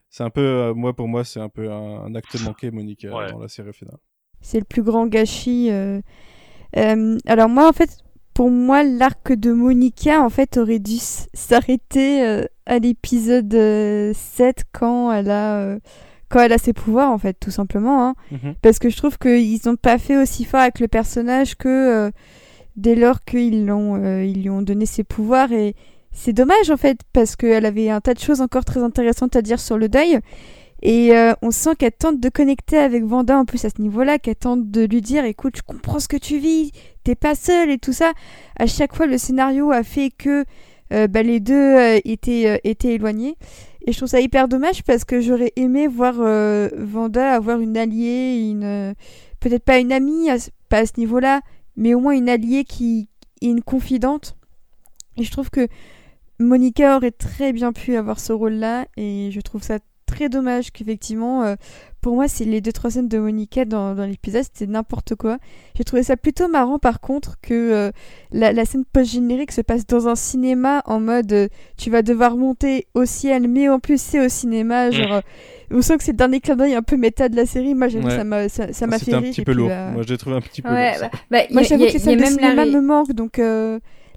C'est un peu, moi pour moi, c'est un peu un, acte manqué Monica dans la série finale. C'est le plus grand gâchis. Euh, alors moi, en fait, pour moi, l'arc de Monica, en fait, aurait dû s'arrêter euh, à l'épisode 7 euh, quand elle a quand elle a ses pouvoirs, en fait, tout simplement. Hein. Mhm. Parce que je trouve qu'ils n'ont pas fait aussi fort avec le personnage que dès lors qu'ils ils lui ont donné ses pouvoirs. Et c'est dommage, en fait, parce qu'elle avait un tas de choses encore très intéressantes à dire sur le deuil. Et euh, on sent qu'elle tente de connecter avec Vanda en plus à ce niveau-là, qu'elle tente de lui dire écoute, je comprends ce que tu vis, t'es pas seule et tout ça. À chaque fois, le scénario a fait que euh, bah, les deux euh, étaient, étaient éloignés. Et je trouve ça hyper dommage parce que j'aurais aimé voir Vanda avoir une alliée, une peut-être pas une amie, pas à ce niveau-là, mais au moins une alliée qui est une confidente. Et je trouve que Monica aurait très bien pu avoir ce rôle-là et je trouve ça très dommage qu'effectivement, euh, pour moi, c'est les deux trois scènes de Monica dans, dans l'épisode, c'était n'importe quoi. J'ai trouvé ça plutôt marrant par contre que euh, la, la, scène post-générique se passe dans un cinéma en mode euh, tu vas devoir monter au ciel, mais en plus c'est au cinéma, mm. genre. On sent que c'est le dernier clin d'œil un peu méta de la série. Moi, j'avoue, ça m'a ça, ça m'a fait rire. un petit peu lourd. Moi, j'ai trouvé un petit peu ouais, lourd. Bah, bah, Moi, j'avoue que les scènes de cinéma me manquent, donc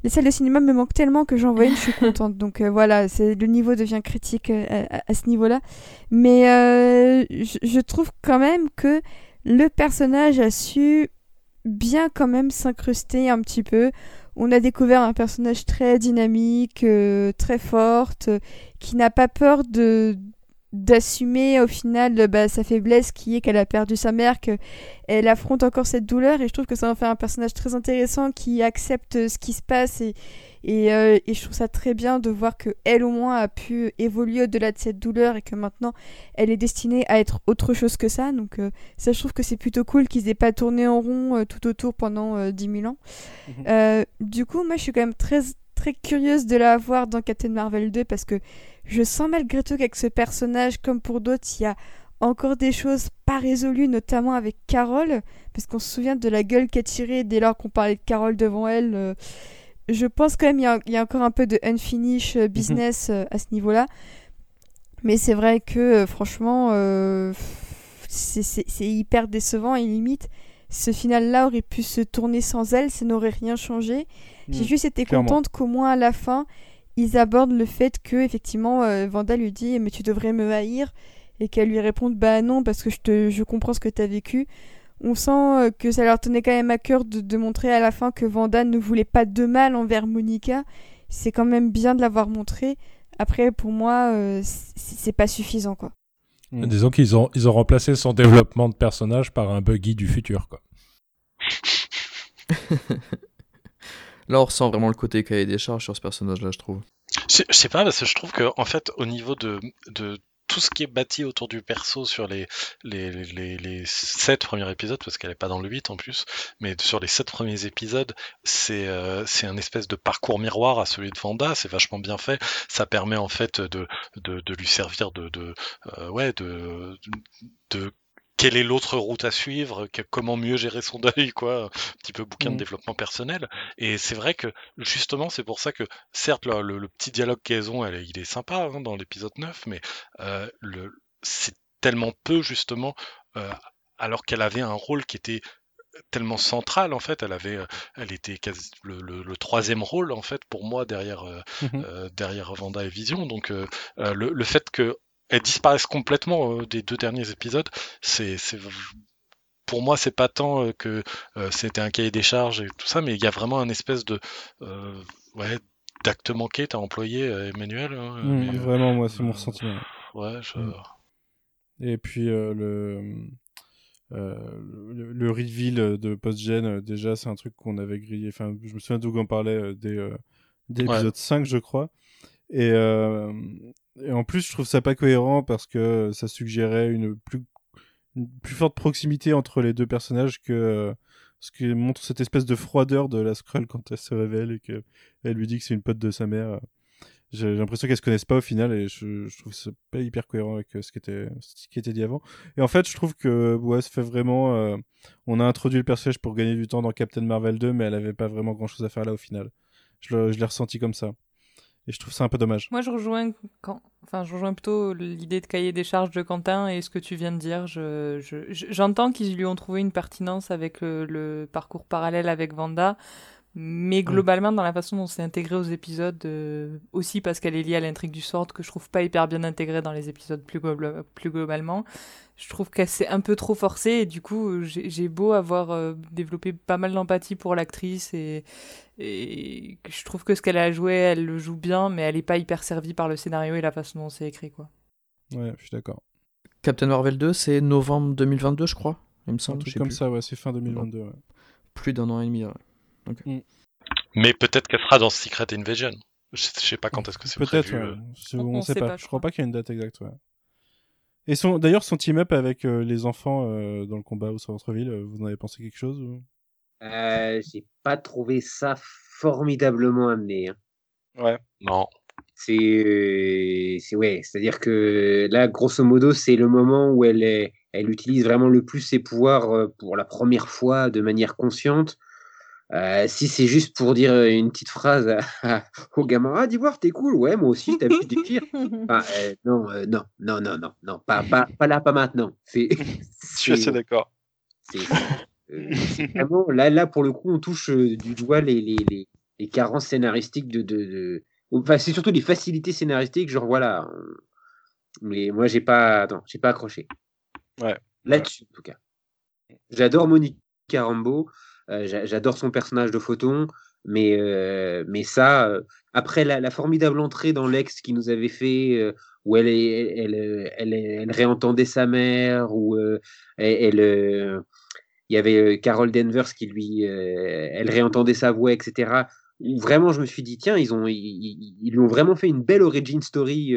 les salles de cinéma me manquent tellement que j'en vois une, je suis contente. Donc euh, voilà, c'est le niveau devient critique euh, à, ce niveau-là. Mais euh, je, trouve quand même que le personnage a su bien quand même s'incruster un petit peu. On a découvert un personnage très dynamique, très forte, qui n'a pas peur de d'assumer au final bah, sa faiblesse qui est qu'elle a perdu sa mère, qu'elle affronte encore cette douleur. Et je trouve que ça en fait un personnage très intéressant qui accepte ce qui se passe. Et, et, euh, et je trouve ça très bien de voir que elle au moins a pu évoluer au-delà de cette douleur et que maintenant elle est destinée à être autre chose que ça. Donc euh, ça je trouve que c'est plutôt cool qu'ils aient pas tourné en rond euh, tout autour pendant 10 000 ans. Mhm. du coup moi je suis quand même très très curieuse de la voir dans Captain Marvel 2 parce que je sens malgré tout qu'avec ce personnage, comme pour d'autres, il y a encore des choses pas résolues, notamment avec Carole, parce qu'on se souvient de la gueule qu'elle tirée dès lors qu'on parlait de Carole devant elle. Euh, je pense quand même qu'il y, a encore un peu de unfinished euh, business euh, à ce niveau-là. Mais c'est vrai que franchement, c'est hyper décevant et limite, ce final-là aurait pu se tourner sans elle, ça n'aurait rien changé. J'ai hmm, juste été contente qu'au moins à la fin, ils abordent le fait que effectivement euh, Vanda lui dit mais tu devrais me haïr et qu'elle lui réponde bah non parce que je te je comprends ce que tu as vécu. On sent euh, que ça leur tenait quand même à cœur de, montrer à la fin que Vanda ne voulait pas de mal envers Monica. C'est quand même bien de l'avoir montré. Après pour moi euh, c'est pas suffisant quoi. Mm. Disons qu'ils ont ils ont remplacé son développement de personnage par un buggy du futur quoi. Là, on ressent vraiment le côté cahier des charges sur ce personnage-là, je trouve. Je sais pas, parce que je trouve que, en fait, au niveau de, de tout ce qui est bâti autour du perso sur les, les, les, les 7 premiers épisodes, parce qu'elle n'est pas dans le 8 en plus, mais sur les 7 premiers épisodes, c'est euh, c'est un espèce de parcours miroir à celui de Vanda, c'est vachement bien fait, ça permet en fait de, de, de lui servir de, de, euh, ouais, de, de quelle est l'autre route à suivre, comment mieux gérer son deuil, quoi, un petit peu bouquin de mmh. développement personnel. Et c'est vrai que justement, c'est pour ça que certes le, petit dialogue qu'elles ont, il est sympa hein, dans l'épisode 9, mais euh, c'est tellement peu justement, euh, alors qu'elle avait un rôle qui était tellement central en fait elle avait euh, elle était quasi le, troisième rôle en fait pour moi derrière mmh derrière Vanda et Vision donc le, le, fait que elles disparaissent complètement euh, des deux derniers épisodes. C'est, pour moi, c'est pas tant euh, que euh, c'était un cahier des charges et tout ça, mais il y a vraiment un espèce de ouais, d'acte manqué. T'as employé Emmanuel hein, mmh, Vraiment, moi, c'est mon sentiment. ouais. Je... Mmh. Et puis le le, le, reveal de post-gen, déjà, c'est un truc qu'on avait grillé. Enfin, je me souviens d'où on parlait dès, dès l'épisode 5, je crois. Et, et, en plus, je trouve ça pas cohérent parce que ça suggérait une plus, plus forte proximité entre les deux personnages que ce qui montre cette espèce de froideur de la Skrull quand elle se révèle et qu'elle lui dit que c'est une pote de sa mère. J'ai l'impression qu'elles se connaissent pas au final et je, trouve ça pas hyper cohérent avec ce qui était ce qui était dit avant. Et en fait, je trouve que ouais, ça fait vraiment euh, on a introduit le personnage pour gagner du temps dans Captain Marvel 2 mais elle avait pas vraiment grand-chose à faire là au final. Je l'ai ressenti comme ça. Et je trouve ça un peu dommage. Moi, je rejoins, quand... enfin, je rejoins plutôt l'idée de cahier des charges de Quentin et ce que tu viens de dire. J'entends je, qu'ils lui ont trouvé une pertinence avec le, parcours parallèle avec Vanda. Mais globalement, dans la façon dont c'est intégré aux épisodes, euh, aussi parce qu'elle est liée à l'intrigue du sort, que je trouve pas hyper bien intégrée dans les épisodes plus, plus globalement, je trouve qu'elle s'est un peu trop forcée et du coup, j'ai beau avoir euh, développé pas mal d'empathie pour l'actrice et, et je trouve que ce qu'elle a joué, elle le joue bien, mais elle est pas hyper servie par le scénario et la façon dont c'est écrit, quoi. Ouais, je suis d'accord. Captain Marvel 2, c'est novembre 2022, je crois, il me semble. Un truc comme ça, ouais, c'est fin 2022. Ouais. Plus d'un an et demi, ouais. Mm. Mais peut-être qu'elle sera dans Secret Invasion. Je sais pas quand est-ce que c'est prévu. Peut-être, on, ne sait, pas. Je crois pas qu'il y ait une date exacte. Ouais. Et son... d'ailleurs, son team-up avec euh, les enfants euh, dans le combat au centre-ville, euh, vous en avez pensé quelque chose ou... J'ai pas trouvé ça formidablement amené. Hein. Ouais. Non. C'est, c'est ouais, c'est-à-dire que là, grosso modo, c'est le moment où elle est, elle utilise vraiment le plus ses pouvoirs pour la première fois de manière consciente. Euh, si c'est juste pour dire euh, une petite phrase au gamin, ah, d'Ivoire, t'es cool, ouais, moi aussi, t'as pu des pires. Euh, non, non, non, non, non, non, pas, pas, pas là, pas maintenant. Je suis assez d'accord. C'est vraiment, là, là, pour le coup, on touche du doigt les, les, les, les carences scénaristiques de. de, de... Enfin, c'est surtout les facilités scénaristiques, genre voilà. Mais moi, j'ai pas, non, j'ai pas accroché. Ouais. Là-dessus, en tout cas. J'adore Monique Carambeau. Euh, j'adore son personnage de Photon, mais, euh, mais ça, euh, après la, formidable entrée dans l'ex qui nous avait fait, où elle, elle, elle, elle, réentendait sa mère, où elle, il y avait Carol Danvers qui lui, elle réentendait sa voix, etc. vraiment, je me suis dit, tiens, ils ont, ils, ils, lui ont vraiment fait une belle origin story.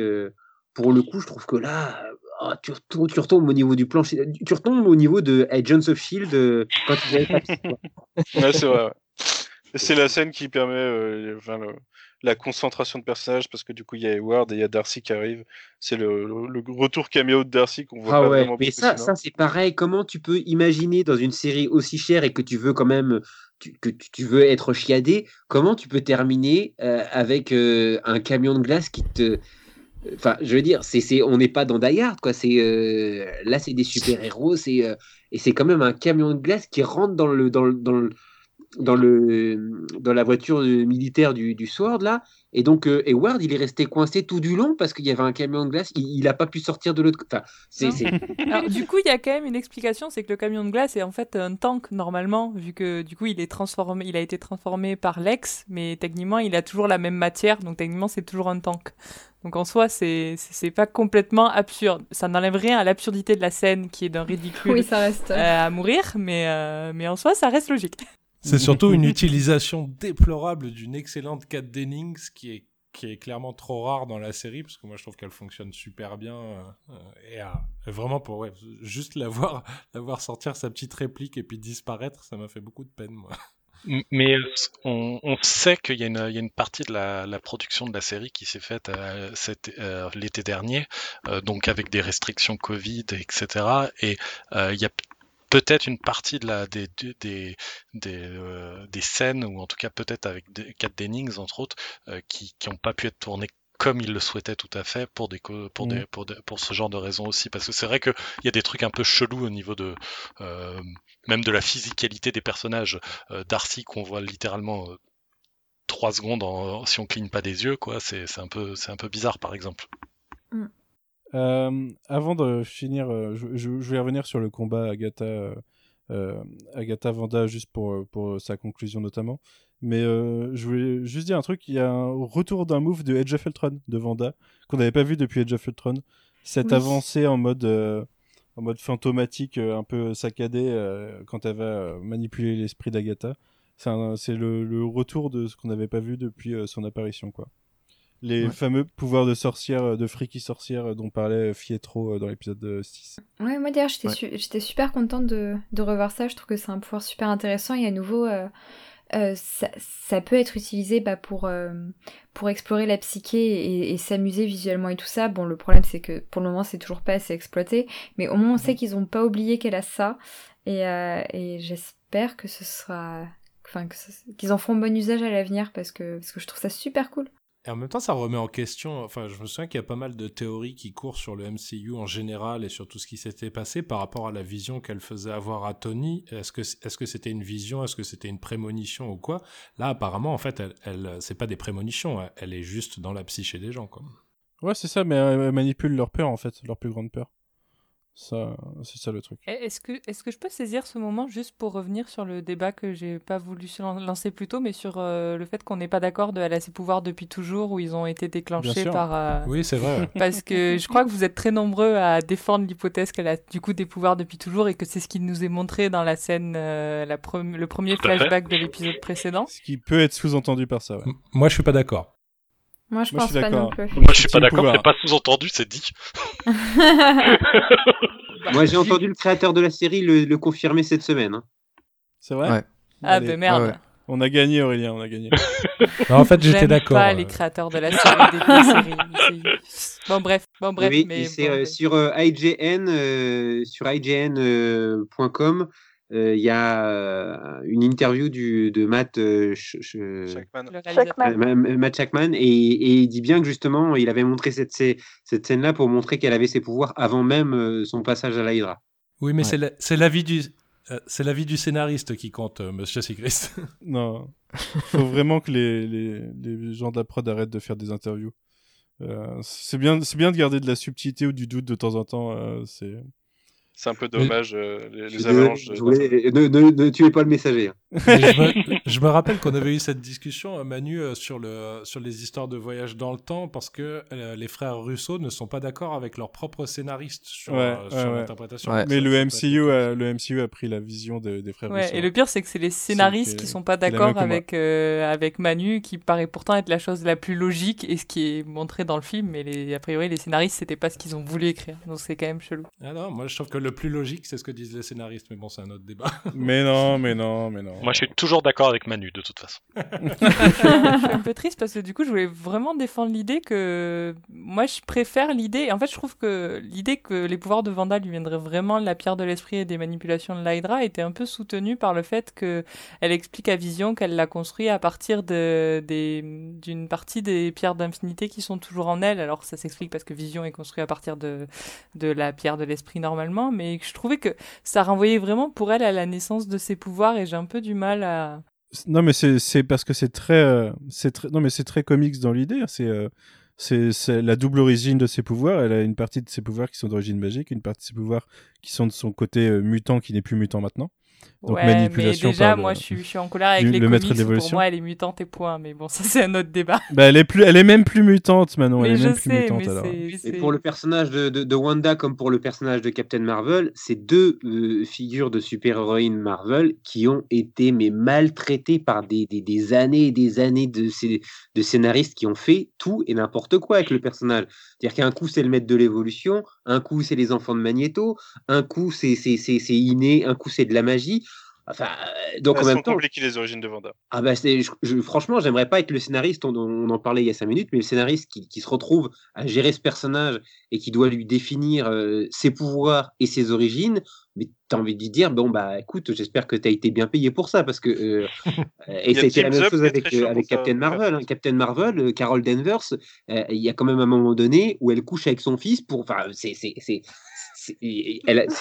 pour le coup, je trouve que là, oh, tu, retombes, tu, retombes au niveau du plancher, tu retombes au niveau de Agents of Shield euh, quand tu avais ouais, c'est vrai. C'est la scène qui permet euh, enfin, le, la concentration de personnages parce que du coup il y a Edward et il y a Darcy qui arrive. C'est le, le, retour caméo de Darcy qu'on voit ah pas ouais, vraiment. Mais ça, ça c'est pareil. Comment tu peux imaginer dans une série aussi chère et que tu veux quand même tu, que tu veux être chiadé, comment tu peux terminer euh, avec un camion de glace qui te Enfin, je veux dire, c'est, on n'est pas dans Die Hard, quoi. C'est, euh, là, c'est des super-héros, c'est, euh, et c'est quand même un camion de glace qui rentre dans le, dans le, dans le, dans, le, dans la voiture militaire du, du Sword, là. Et donc, euh, Edward, il est resté coincé tout du long parce qu'il y avait un camion de glace. Il n'a pas pu sortir de l'autre côté. Enfin, c'est, Alors, du coup, il y a quand même une explication c'est que le camion de glace est en fait un tank, normalement, vu que du coup, il, est transformé, il a été transformé par Lex, mais techniquement, il a toujours la même matière. Donc, techniquement, c'est toujours un tank. Donc en soi, c'est c'est pas complètement absurde. Ça n'enlève rien à l'absurdité de la scène qui est d'un ridicule oui, ça reste. Euh, à mourir, mais, euh, mais en soi, ça reste logique. C'est surtout une utilisation déplorable d'une excellente Cat Dennings qui est, qui est clairement trop rare dans la série, parce que moi je trouve qu'elle fonctionne super bien. Euh, et vraiment, pour ouais, juste la voir, la voir sortir sa petite réplique et puis disparaître, ça m'a fait beaucoup de peine, moi. Mais on, on sait qu'il y, y, a une partie de la, la, production de la série qui s'est faite euh, euh, l'été dernier, euh, donc avec des restrictions Covid, etc. Et il y a peut-être une partie de la, des, des, des, des scènes, ou en tout cas peut-être avec Cat Dennings, entre autres, qui n'ont pas pu être tournées comme il le souhaitait tout à fait pour des pour des, mmh. pour, pour ce genre de raisons aussi. Parce que c'est vrai qu'il y a des trucs un peu chelous au niveau de euh, même de la physicalité des personnages. Euh, Darcy qu'on voit littéralement euh, trois secondes en, si on cligne pas des yeux quoi. C'est un peu c'est un peu bizarre par exemple mmh. avant de finir je, je, vais revenir sur le combat Agatha Agatha Vanda juste pour pour sa conclusion notamment mais euh, je voulais juste dire un truc, il y a un retour d'un move de Edge of Ultron de Vanda qu'on n'avait pas vu depuis Edge of Ultron. Cette avancée en mode euh, en mode fantomatique, euh, un peu saccadé euh, quand elle va euh, manipuler l'esprit d'Agatha. C'est le, le retour de ce qu'on n'avait pas vu depuis euh, son apparition, quoi. Les Ouais. fameux pouvoirs de sorcière, euh, de freaky sorcière euh, dont parlait Fietro euh, dans l'épisode euh, 6. Ouais, moi d'ailleurs, j'étais Ouais. su- j'étais super contente de, de revoir ça. Je trouve que c'est un pouvoir super intéressant et à nouveau, euh, euh, ça, ça peut être utilisé bah, pour, euh, pour explorer la psyché et, et s'amuser visuellement et tout ça. Bon, le problème, c'est que pour le moment, c'est toujours pas assez exploité, mais au moins, on sait qu'ils ont pas oublié qu'elle a ça et, euh, et j'espère que ce sera. Enfin, qu'ils en feront bon usage à l'avenir parce que, parce que je trouve ça super cool. Et en même temps, ça remet en question. Enfin, je me souviens qu'il y a pas mal de théories qui courent sur le MCU en général et sur tout ce qui s'était passé par rapport à la vision qu'elle faisait avoir à Tony. Est-ce que c'était une vision, est-ce que c'était une prémonition ou quoi? Là, apparemment, en fait, elle, c'est pas des prémonitions. elle- Elle est juste dans la psyché des gens, quoi. Ouais, c'est ça, mais elle manipule leur peur, en fait, leur plus grande peur. Ça, c'est ça le truc. Est-ce que, est que je peux saisir ce moment juste pour revenir sur le débat que j'ai pas voulu lancer plus tôt, mais sur euh, le fait qu'on n'est pas d'accord de elle a ses pouvoirs depuis toujours, où ils ont été déclenchés par. euh, Oui, c'est vrai. Parce que je crois que vous êtes très nombreux à défendre l'hypothèse qu'elle a du coup des pouvoirs depuis toujours et que c'est ce qui nous est montré dans la scène, euh, la pre- le premier flashback de l'épisode précédent. Ce qui peut être sous-entendu par ça, ouais. Moi, je suis pas d'accord. Moi, je Moi, je pense suis pas non d'accord. plus. Moi, je suis pas d'accord, c'est pas sous-entendu, c'est dit. Moi, j'ai entendu le créateur de la série le, le confirmer cette semaine. hein. C'est vrai? Ouais. Ah, ben merde. Ouais, ouais. On a gagné, Aurélien, on a gagné. Non, en fait, j'étais J'aime d'accord. pas euh. les créateurs de la série, des vieilles séries. C'est- Bon bref, bon bref, oui, mais et c'est bon, euh, sur euh, IGN, euh, sur IGN.com, euh, il y a euh, une interview du, de Matt, euh, euh, Matt Shackman, et, et il dit bien que justement, il avait montré cette, cette scène-là pour montrer qu'elle avait ses pouvoirs avant même euh, son passage à l'Hydra. Oui, mais c'est la- c'est l'avis du. euh, C'est l'avis du scénariste qui compte, euh, monsieur Sigrist. Non. faut vraiment que les, les, les gens de la prod arrêtent de faire des interviews. Euh, c'est bien, c'est bien de garder de la subtilité ou du doute de temps en temps. euh, c'est. C'est un peu dommage, euh, les, les avalanches. de- voulais- ne, ne- ne tuez pas le messager. hein. Mais je, me, je me rappelle qu'on avait eu cette discussion, euh, Manu, euh, sur, le, sur les histoires de voyage dans le temps, parce que euh, les frères Russo ne sont pas d'accord avec leur propre scénariste sur, Ouais, euh, ouais, sur ouais. l'interprétation. Mais Ça, le MCU, a, le MCU a pris la vision de- des frères Ouais, Russo. et le pire, c'est que c'est les scénaristes qui qui est- sont pas d'accord avec, euh, avec Manu, qui paraît pourtant être la chose la plus logique et ce qui est montré dans le film, mais les, a priori, les scénaristes, c'était pas ce qu'ils ont voulu écrire, donc c'est quand même chelou. Ah non, moi je trouve que le plus logique, c'est ce que disent les scénaristes, mais bon, c'est un autre débat. Mais non, mais non, mais non. Moi, je suis toujours d'accord avec Manu, de toute façon. je suis un peu triste parce que du coup, je voulais vraiment défendre l'idée que moi, je préfère l'idée. En fait, je trouve que l'idée que les pouvoirs de Vanda lui viendraient vraiment de la pierre de l'esprit et des manipulations de l'Hydra était un peu soutenue par le fait que elle explique à Vision qu'elle l'a construit à partir de, d'une partie des pierres d'infinité qui sont toujours en elle. Alors, ça s'explique parce que Vision est construit à partir de, de la pierre de l'esprit normalement, mais je trouvais que ça renvoyait vraiment pour elle à la naissance de ses pouvoirs et j'ai un peu du mal à. Non, mais c'est parce que c'est très, euh, c'est très, non, mais c'est très dans l'idée. hein. C'est euh, c'est c'est la double origine de ses pouvoirs. Elle a une partie de ses pouvoirs qui sont d'origine magique, une partie de ses pouvoirs qui sont de son côté euh, mutant, qui n'est plus mutant maintenant. Donc ouais, mais manipulation déjà, par le- moi, je suis, je suis en colère avec du- les le maître comics. de Pour l'évolution. moi, elle est mutante et point. Mais bon, ça, c'est un autre débat. Bah, elle est plus, elle est même plus mutante, Manon. elle Mais est je même plus mutante mais alors. Et pour le personnage de, de- de Wanda comme pour le personnage de Captain Marvel, c'est deux euh, figures de super-héroïnes Marvel qui ont été mais maltraitées par des, des- des années et des années de, de scénaristes qui ont fait tout et n'importe quoi avec le personnage. C'est-à-dire qu'un coup c'est le maître de l'évolution, un coup c'est les enfants de Magneto, un coup c'est c'est- c'est- c'est inné, un coup c'est de la magie. Enfin, euh, donc Elles en même sont temps, les origines de Vanda. ah je- je- franchement, j'aimerais pas être le scénariste, on, on en parlait il y a cinq minutes, mais le scénariste qui, qui se retrouve à gérer ce personnage et qui doit lui définir euh, ses pouvoirs et ses origines, mais tu as envie de lui dire, bon bah écoute, j'espère que tu as été bien payé pour ça, parce que... euh, et ça a été la même chose avec, euh, ça, Captain Marvel. hein. Captain Marvel, euh, Carol Danvers, euh, il y a quand même un moment donné où elle couche avec son fils pour... Enfin, c'est... c'est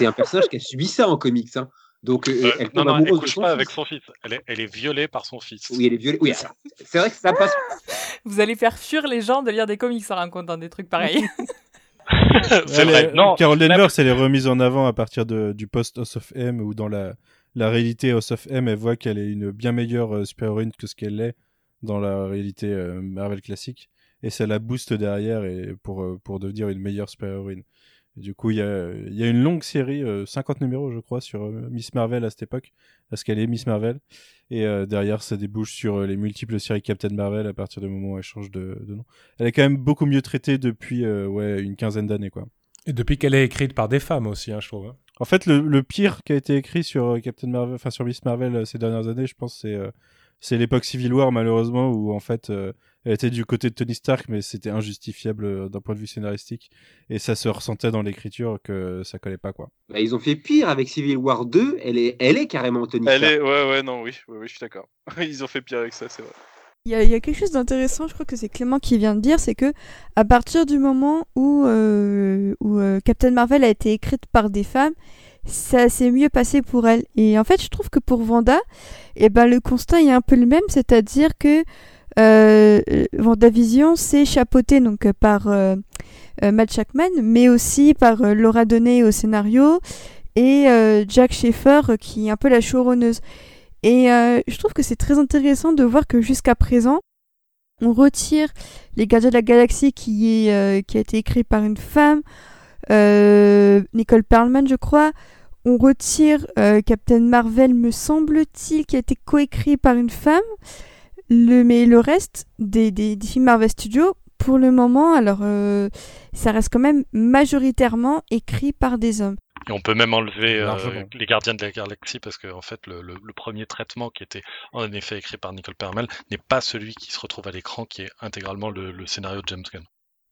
un personnage qui a subi ça en comics. Hein. Donc, euh, Euh, elle non, tombe non, elle amoureuse de couche son pas fils. avec son fils. Elle est, elle est violée par son fils. Oui, elle est violée. Oui, c'est vrai que ça passe. Vous allez faire fuir les gens de lire des comics en racontant des trucs pareils. C'est Elle vrai. est- Non, Carol mais- Danvers, elle est remise en avant à partir de, du post House of M, où dans la, la réalité House of M, elle voit qu'elle est une bien meilleure euh, super-héroïne que ce qu'elle est dans la réalité euh, Marvel classique. Et ça la booste derrière et pour, euh, pour devenir une meilleure super-héroïne. Du coup, il y a, y a, une longue série, 50 numéros, je crois, sur Miss Marvel à cette époque, parce qu'elle est Miss Marvel. Et derrière, ça débouche sur les multiples séries Captain Marvel à partir du moment où elle change de, de nom. Elle est quand même beaucoup mieux traitée depuis ouais, une quinzaine d'années, quoi. Et depuis qu'elle est écrite par des femmes aussi, hein, je trouve. Hein. En fait, le, le, pire qui a été écrit sur Captain Marvel, enfin sur Miss Marvel ces dernières années, je pense, c'est l'époque Civil War malheureusement où en fait euh, elle était du côté de Tony Stark mais c'était injustifiable euh, d'un point de vue scénaristique et ça se ressentait dans l'écriture que ça collait pas quoi. Bah, ils ont fait pire avec Civil War 2, elle est elle est carrément Tony elle Stark. Est... ouais ouais non oui, oui, oui je suis d'accord. ils ont fait pire avec ça, c'est vrai. Il y, a, il y, a, quelque chose d'intéressant, je crois que c'est Clément qui vient de dire, c'est que à partir du moment où, euh, où euh, Captain Marvel a été écrite par des femmes, ça s'est mieux passé pour elle. Et en fait, je trouve que pour Vanda, eh ben, le constat est un peu le même, c'est-à-dire que euh, Vendavision s'est chapeauté donc par euh, euh, Matt Shackman, mais aussi par euh, Laura Donney au scénario et euh, Jack Schaeffer qui est un peu la showrunneuse. Et euh, je trouve que c'est très intéressant de voir que jusqu'à présent, on retire Les Gardiens de la Galaxie qui, est, euh, qui a été écrit par une femme, euh, Nicole Perlman je crois. On retire euh, Captain Marvel, me semble-t-il, qui a été coécrit par une femme. Le, mais le reste des, des, des films Marvel Studios, pour le moment, alors euh, ça reste quand même majoritairement écrit par des hommes. Et on peut même enlever euh, les Gardiens de la Galaxie parce que en fait le, le, le, premier traitement qui était en effet écrit par Nicole Permel n'est pas celui qui se retrouve à l'écran qui est intégralement le, le, scénario de James Gunn.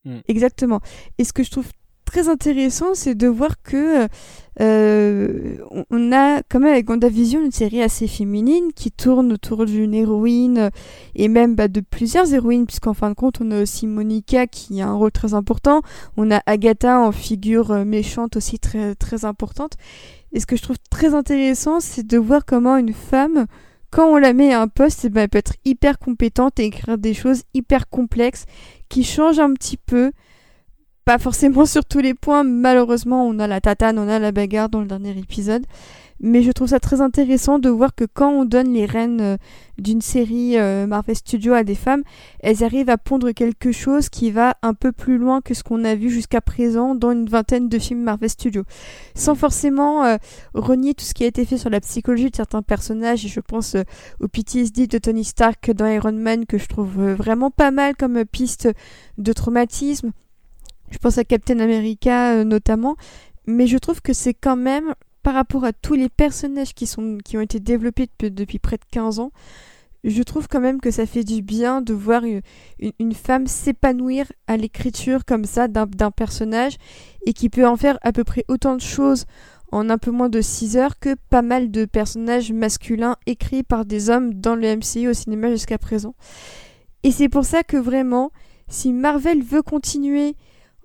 Mm. Exactement. Et ce que je trouve très intéressant, c'est de voir que euh, on a quand même avec WandaVision une série assez féminine qui tourne autour d'une héroïne et même bah, de plusieurs héroïnes, puisqu'en fin de compte on a aussi Monica qui a un rôle très important, on a Agatha en figure méchante aussi très très importante. Et ce que je trouve très intéressant, c'est de voir comment une femme quand on la met à un poste, eh ben, elle peut être hyper compétente et écrire des choses hyper complexes qui changent un petit peu pas forcément sur tous les points. Malheureusement, on a la tatane, on a la bagarre dans le dernier épisode. Mais je trouve ça très intéressant de voir que quand on donne les rênes euh, d'une série euh, Marvel Studios à des femmes, elles arrivent à pondre quelque chose qui va un peu plus loin que ce qu'on a vu jusqu'à présent dans une vingtaine de films Marvel Studios. Sans forcément euh, renier tout ce qui a été fait sur la psychologie de certains personnages, et je pense euh, au PTSD de Tony Stark dans Iron Man que je trouve vraiment pas mal comme piste de traumatisme. Je pense à Captain America euh, notamment, mais je trouve que c'est quand même par rapport à tous les personnages qui, sont, qui ont été développés depuis, près de 15 ans, je trouve quand même que ça fait du bien de voir une femme s'épanouir à l'écriture comme ça d'un personnage et qui peut en faire à peu près autant de choses en un peu moins de 6 heures que pas mal de personnages masculins écrits par des hommes dans le MCU au cinéma jusqu'à présent. Et c'est pour ça que vraiment, si Marvel veut continuer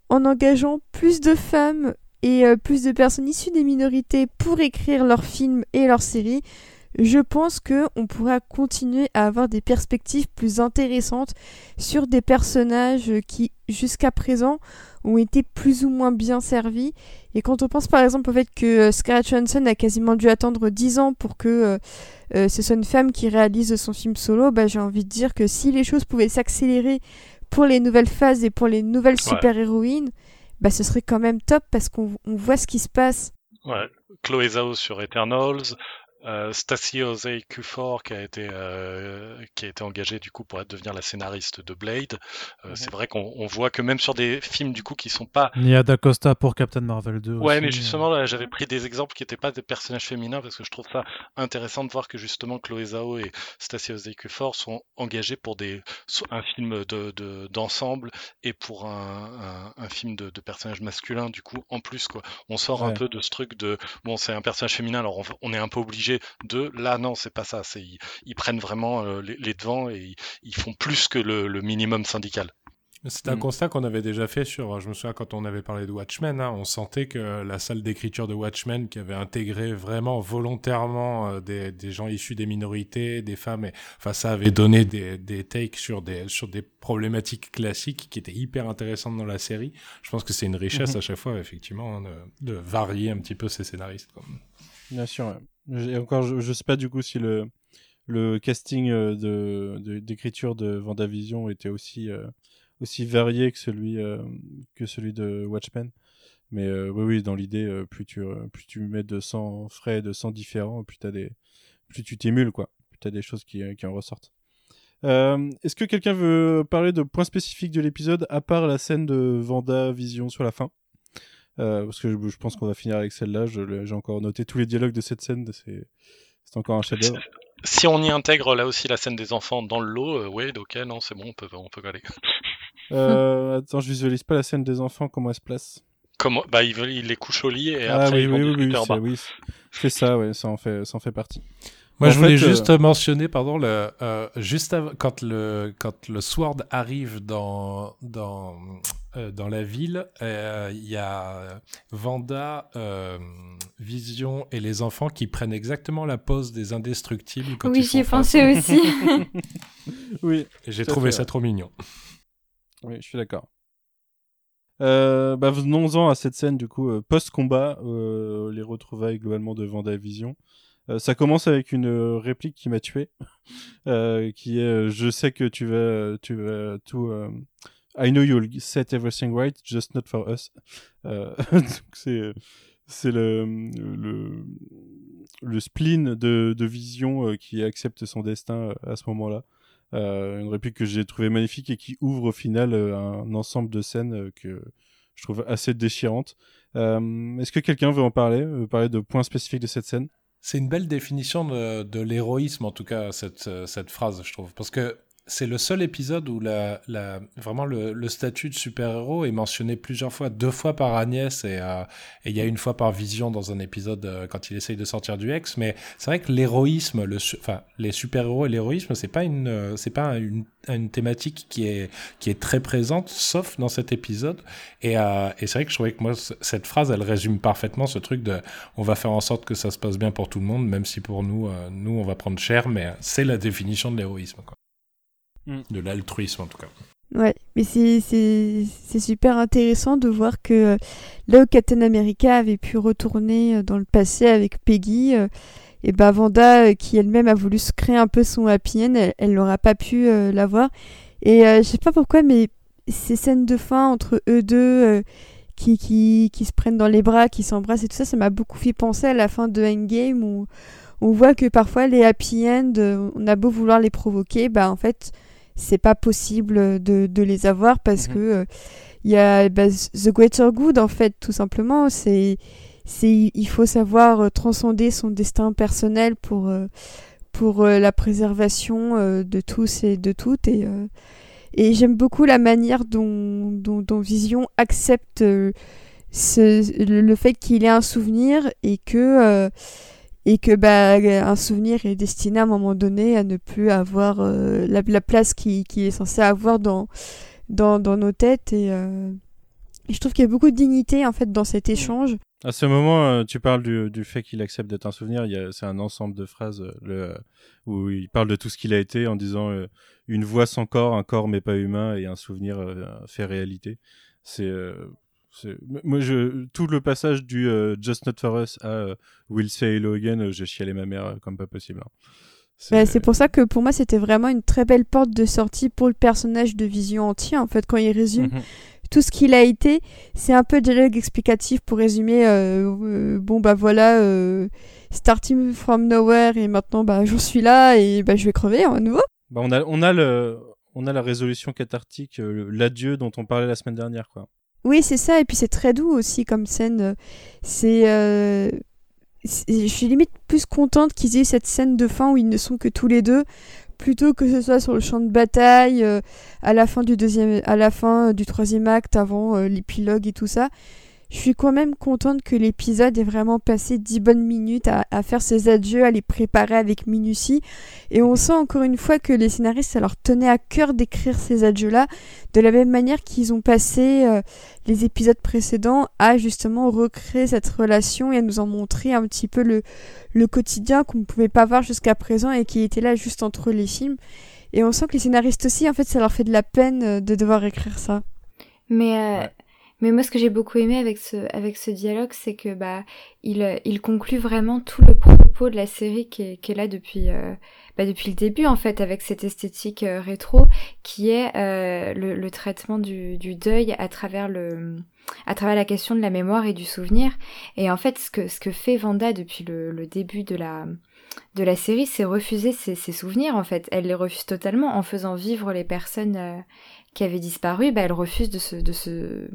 en engageant plus de femmes et euh, plus de personnes issues des minorités pour écrire leurs films et leurs séries, je pense que on pourra continuer à avoir des perspectives plus intéressantes sur des personnages qui jusqu'à présent ont été plus ou moins bien servis. Et quand on pense par exemple au fait que Scarlett Johansson a quasiment dû attendre 10 ans pour que euh, euh, ce soit une femme qui réalise son film solo, bah, j'ai envie de dire que si les choses pouvaient s'accélérer pour les nouvelles phases et pour les nouvelles super-héroïnes, bah, ce serait quand même top parce qu'on voit ce qui se passe. Ouais, Chloé Zhao sur Eternals, euh, Stacy Osei Kufor qui a été euh, qui a été engagée du coup pour devenir la scénariste de Blade. Euh, mm-hmm. C'est vrai qu'on voit que même sur des films du coup qui sont pas. Nia d'Acosta pour Captain Marvel 2. Ouais, aussi. mais justement là, j'avais pris des exemples qui n'étaient pas des personnages féminins parce que je trouve ça intéressant de voir que justement Chloé Zhao et Stacy Osei Kufor sont engagés pour des un film de d'ensemble de, et pour un, un, un film de, de, personnages masculins du coup en plus quoi. On sort ouais. un peu de ce truc de bon c'est un personnage féminin alors on, on est un peu obligé de là non c'est pas ça c'est ils, ils, prennent vraiment euh, les, les, devants et ils, ils, font plus que le, le minimum syndical c'est un mm. constat qu'on avait déjà fait sur, je me souviens quand on avait parlé de Watchmen, hein, on sentait que la salle d'écriture de Watchmen, qui avait intégré vraiment volontairement euh, des, des, gens issus des minorités, des femmes, et, enfin ça avait donné des, des takes sur des, sur des problématiques classiques qui étaient hyper intéressantes dans la série. Je pense que c'est une richesse mm -hmm. à chaque fois, effectivement, de, de, varier un petit peu ces scénaristes. Quoi. Bien sûr. Ouais. Et encore, je, je sais pas du coup si le, casting de d'écriture de, de Vendavision était aussi euh, aussi varié que celui euh, que celui de Watchmen. Mais oui, oui, dans l'idée, plus tu plus tu mets de 100 frais, de 100 différents, plus t'as des plus tu t'émules quoi, plus t'as des choses qui, qui en ressortent. Est-ce que quelqu'un veut parler de points spécifiques de l'épisode à part la scène de Vanda Vision sur la fin? Parce que je, je pense qu'on va finir avec celle-là. J'ai encore noté tous les dialogues de cette scène. C'est encore un chef-d'œuvre. Si on y intègre là aussi la scène des enfants dans le lot, euh, ouais, ok, non, c'est bon, on peut, on peut aller. Euh, attends, je visualise pas la scène des enfants, comment elle se place? Comment Bah, il, il les couche au lit et ah, après oui, il oui, oui, vers oui, oui, c'est ça, ouais, ça en fait, ça en fait partie. Moi, En je voulais fait, euh, juste mentionner, pardon, le, euh, juste av- quand le quand le Sword arrive dans dans euh, dans la ville, euh, il y a Vanda, euh, Vision et les enfants qui prennent exactement la pose des indestructibles. Quand Oui, j'y ai pensé aussi. oui. J'ai trouvé fait, ça ouais. trop mignon. Oui, je suis d'accord. Euh, bah, venons-en à cette scène du coup euh, post-combat, euh, les retrouvailles globalement de Vendavision. Euh, ça commence avec une euh, réplique qui m'a tué, euh, qui est euh, je sais que tu vas tu vas tout euh, I know you'll set everything right, just not for us. Euh, c'est c'est le, le le spleen de, de Vision euh, qui accepte son destin euh, à ce moment-là. Euh, une réplique que j'ai trouvé magnifique et qui ouvre au final un ensemble de scènes que je trouve assez déchirantes. Euh, Est-ce que quelqu'un veut en parler, veut parler de points spécifiques de cette scène? C'est une belle définition de, de l'héroïsme, en tout cas, cette, cette phrase, je trouve. Parce que c'est le seul épisode où la, la, vraiment le, le statut de super-héros est mentionné plusieurs fois, deux fois par Agnès et euh, il y a une fois par Vision dans un épisode euh, quand il essaye de sortir du ex. Mais c'est vrai que l'héroïsme, le, enfin les super-héros et l'héroïsme, c'est pas une, euh, c'est pas une, une thématique qui est qui est très présente, sauf dans cet épisode. Et, euh, et c'est vrai que je trouvais que moi cette phrase, elle résume parfaitement ce truc de, on va faire en sorte que ça se passe bien pour tout le monde, même si pour nous, euh, nous on va prendre cher, mais c'est la définition de l'héroïsme, Mm. De l'altruisme en tout cas. Ouais, mais c'est- c'est c'est super intéressant de voir que euh, là où Captain America avait pu retourner euh, dans le passé avec Peggy, euh, et ben Vanda, qui elle-même a voulu se créer un peu son happy end, elle- n'aura pas pu euh, l'avoir. Et euh, je sais pas pourquoi, mais ces scènes de fin entre eux deux euh, qui, qui, qui se prennent dans les bras, qui s'embrassent et tout ça, ça m'a beaucoup fait penser à la fin de Endgame où on voit que parfois les happy end, on a beau vouloir les provoquer, bah en fait c'est pas possible de, de les avoir parce que euh, il y a bah, the greater good en fait tout simplement c'est c'est il faut savoir euh, transcender son destin personnel pour euh, pour euh, la préservation euh, de tous et de toutes et euh, et j'aime beaucoup la manière dont, dont, dont Vision accepte euh, ce- le, fait qu'il ait un souvenir et que euh, et que bah, un souvenir est destiné à un moment donné à ne plus avoir euh, la, la place qu'il qui est censé avoir dans, dans, dans nos têtes et, euh, et je trouve qu'il y a beaucoup de dignité en fait dans cet échange À ce moment, euh, tu parles du, du fait qu'il accepte d'être un souvenir. Il y a- C'est un ensemble de phrases euh, le, où il parle de tout ce qu'il a été en disant euh, une voix sans corps, un corps mais pas humain et un souvenir euh, fait réalité. C'est euh, moi je tout le passage du euh, Just Not For Us à euh, Will Say Hello Again, euh, j'ai chialé ma mère euh, comme pas possible. hein. Ouais, c'est pour ça que pour moi c'était vraiment une très belle porte de sortie pour le personnage de Vision entier en fait quand il résume Mhm. tout ce qu'il a été c'est un peu dialogue explicatif pour résumer euh, euh, bon bah voilà euh, starting from nowhere et maintenant bah j'en suis là et bah je vais crever à nouveau Bah, on a on a le on a la résolution cathartique, l'adieu dont on parlait la semaine dernière quoi. Oui, c'est ça, et puis c'est très doux aussi comme scène. euh, C'est. euh, Je suis limite plus contente qu'ils aient cette scène de fin où ils ne sont que tous les deux, plutôt que ce soit sur le champ de bataille, euh, à la fin du deuxième, à la fin euh, du troisième acte, avant l'épilogue et tout ça. Je suis quand même contente que l'épisode ait vraiment passé dix bonnes minutes à, à faire ses adieux, à les préparer avec minutie. Et on sent encore une fois que les scénaristes, ça leur tenait à cœur d'écrire ces adieux-là, de la même manière qu'ils ont passé euh, les épisodes précédents à justement recréer cette relation et à nous en montrer un petit peu le, le quotidien qu'on ne pouvait pas voir jusqu'à présent et qui était là juste entre les films. Et on sent que les scénaristes aussi, en fait, ça leur fait de la peine euh, de devoir écrire ça. Mais, euh, Mais moi, ce que j'ai beaucoup aimé avec ce, avec ce dialogue, c'est que bah, il, il conclut vraiment tout le propos de la série qui est, là depuis, euh, bah, depuis le début, en fait, avec cette esthétique euh, rétro, qui est euh, le, le, traitement du, du, deuil à travers le, à travers la question de la mémoire et du souvenir. Et en fait, ce que, ce que fait Vanda depuis le, le début de la, de la série, c'est refuser ses, ses, souvenirs, en fait. Elle les refuse totalement en faisant vivre les personnes qui avaient disparu. Bah, elle refuse de se, de se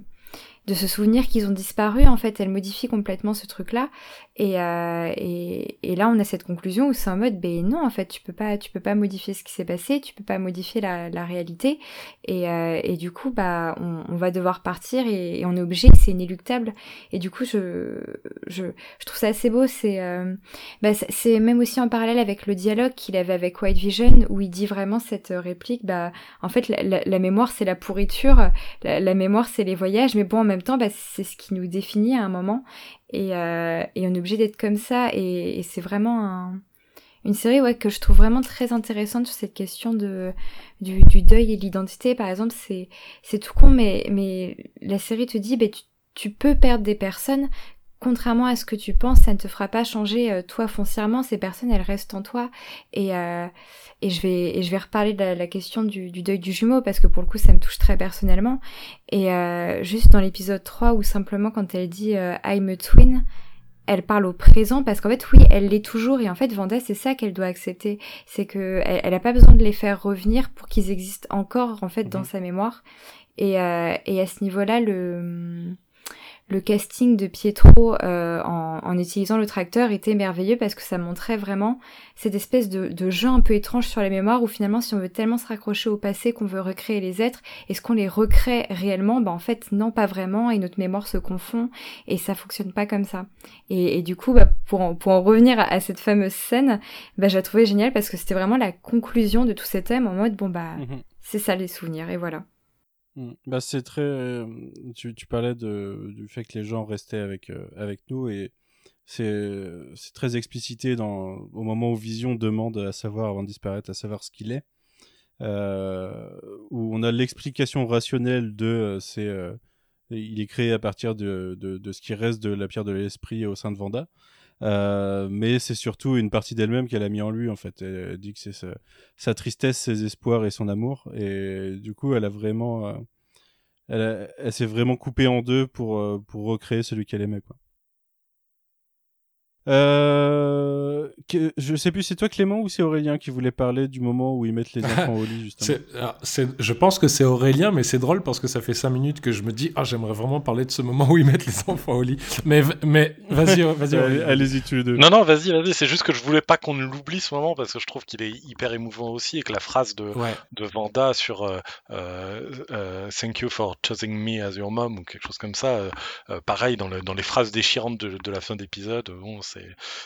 de se souvenir qu'ils ont disparu. En fait, elle modifie complètement ce truc-là. Et, euh, et, là, on a cette conclusion où c'est en mode, ben non, en fait, tu peux pas, tu peux pas modifier ce qui s'est passé, tu peux pas modifier la, réalité. Et, euh, et, du coup, bah, on, va devoir partir et, on est obligé, c'est inéluctable. Et du coup, je, je, trouve ça assez beau. C'est, euh, bah, c'est même aussi en parallèle avec le dialogue qu'il avait avec White Vision où il dit vraiment cette réplique, bah, en fait, la, mémoire, c'est la pourriture, la, la mémoire, c'est les voyages, mais bon, en même temps, bah, c'est ce qui nous définit à un moment. Et, euh, et on est obligé d'être comme ça. Et, c'est vraiment un, une série que je trouve vraiment très intéressante sur cette question du, deuil et de l'identité. Par exemple, c'est, tout con, mais, la série te dit, tu, tu peux perdre des personnes contrairement à ce que tu penses, ça ne te fera pas changer euh, toi foncièrement. Ces personnes, elles restent en toi. Et, euh, et je vais et je vais reparler de la, question du, du, deuil du jumeau parce que pour le coup, ça me touche très personnellement. Et euh, juste dans l'épisode 3 où simplement quand elle dit euh, I'm a twin, elle parle au présent parce qu'en fait oui elle l'est toujours et en fait Vanda c'est ça qu'elle doit accepter c'est que elle, elle a pas besoin de les faire revenir pour qu'ils existent encore en fait dans sa mémoire et, euh, et à ce niveau là le le casting de Pietro euh, en, en, utilisant le tracteur était merveilleux parce que ça montrait vraiment cette espèce de, de, jeu un peu étrange sur la mémoire où finalement si on veut tellement se raccrocher au passé qu'on veut recréer les êtres, est-ce qu'on les recrée réellement Bah en fait non pas vraiment et notre mémoire se confond et ça fonctionne pas comme ça. Et, et du coup bah, pour, en, pour en revenir à, à cette fameuse scène, bah, je la trouvais géniale parce que c'était vraiment la conclusion de tout cet thème en mode bon bah -hmm. c'est ça les souvenirs et voilà. Mmh. Bah, c'est très. Tu, tu parlais de, du fait que les gens restaient avec, avec nous et c'est très explicité dans, au moment où Vision demande à savoir, avant de disparaître, à savoir ce qu'il est. Où on a l'explication rationnelle de. C'est il est créé à partir de, de, de, ce qui reste de la pierre de l'esprit au sein de Vanda. Euh, mais c'est surtout une partie d'elle-même qu'elle a mis en lui en fait. Elle, dit que c'est sa, sa, tristesse, ses espoirs et son amour. Et du coup, elle a vraiment, euh, elle, elle s'est vraiment coupée en deux pour euh, pour recréer celui qu'elle aimait quoi. Euh, que, je sais plus, c'est toi Clément ou c'est Aurélien qui voulait parler du moment où ils mettent les enfants au lit justement c'est, Je pense que c'est Aurélien, mais c'est drôle parce que ça fait 5 minutes que je me dis ah j'aimerais vraiment parler de ce moment où ils mettent les enfants au lit. Mais mais vas-y vas-y allez, allez-y tous les deux. Non non vas-y vas-y c'est juste que je voulais pas qu'on l'oublie ce moment parce que je trouve qu'il est hyper émouvant aussi et que la phrase de ouais. de Vanda sur euh, euh, Thank you for choosing me as your mom ou quelque chose comme ça, pareil dans, le, dans les phrases déchirantes de, de la fin d'épisode bon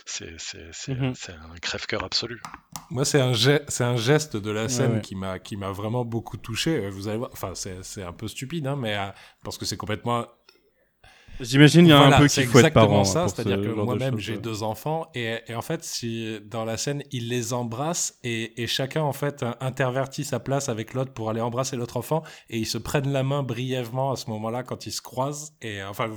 c'est Mhm. c'est un crève-cœur absolu. Moi, c'est un, c'est un geste de la scène ouais, ouais. qui m'a vraiment beaucoup touché. Vous allez voir, enfin, c'est un peu stupide, hein, mais euh, parce que c'est complètement J'imagine il y a voilà, un peu qu'il faut être parent. ça, c'est-à-dire que moi-même j'ai deux enfants et, et, en fait si dans la scène il les embrasse et, et chacun en fait intervertit sa place avec l'autre pour aller embrasser l'autre enfant et ils se prennent la main brièvement à ce moment-là quand ils se croisent et enfin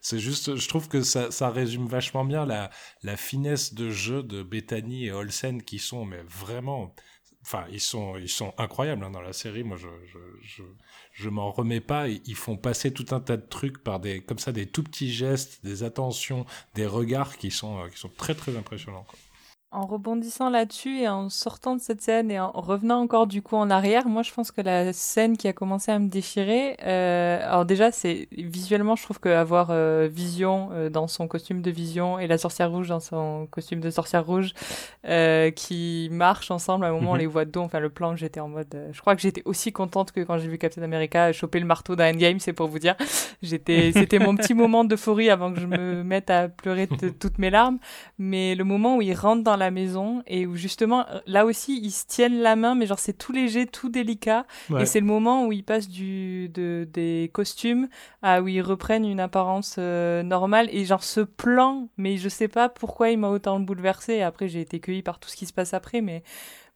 c'est juste je trouve que ça, ça résume vachement bien la, la finesse de jeu de Bethany et Olsen qui sont mais vraiment enfin ils sont ils sont incroyables hein, dans la série. Moi je je, je, je m'en remets pas. Ils font passer tout un tas de trucs par des comme ça des tout petits gestes des attentions des regards qui sont euh, qui sont très très impressionnants quoi en rebondissant là-dessus et en sortant de cette scène et en revenant encore du coup en arrière, moi je pense que la scène qui a commencé à me déchirer, euh, alors déjà c'est visuellement je trouve qu'avoir euh, Vision euh, dans son costume de Vision et la sorcière rouge dans son costume de sorcière rouge euh, qui marchent ensemble à un moment mm -hmm. on les voit de dos, enfin le plan j'étais en mode, je crois que j'étais aussi contente que quand j'ai vu Captain America choper le marteau d'un Endgame, c'est pour vous dire, j'étais, c'était mon petit moment d'euphorie avant que je me mette à pleurer toutes mes larmes, mais le moment où il rentre dans la la maison et où justement là aussi ils se tiennent la main mais genre c'est tout léger tout délicat. Ouais. et c'est le moment où ils passent du de, des costumes à où ils reprennent une apparence euh, normale et genre ce plan mais je sais pas pourquoi il m'a autant bouleversé. Après j'ai été cueillie par tout ce qui se passe après mais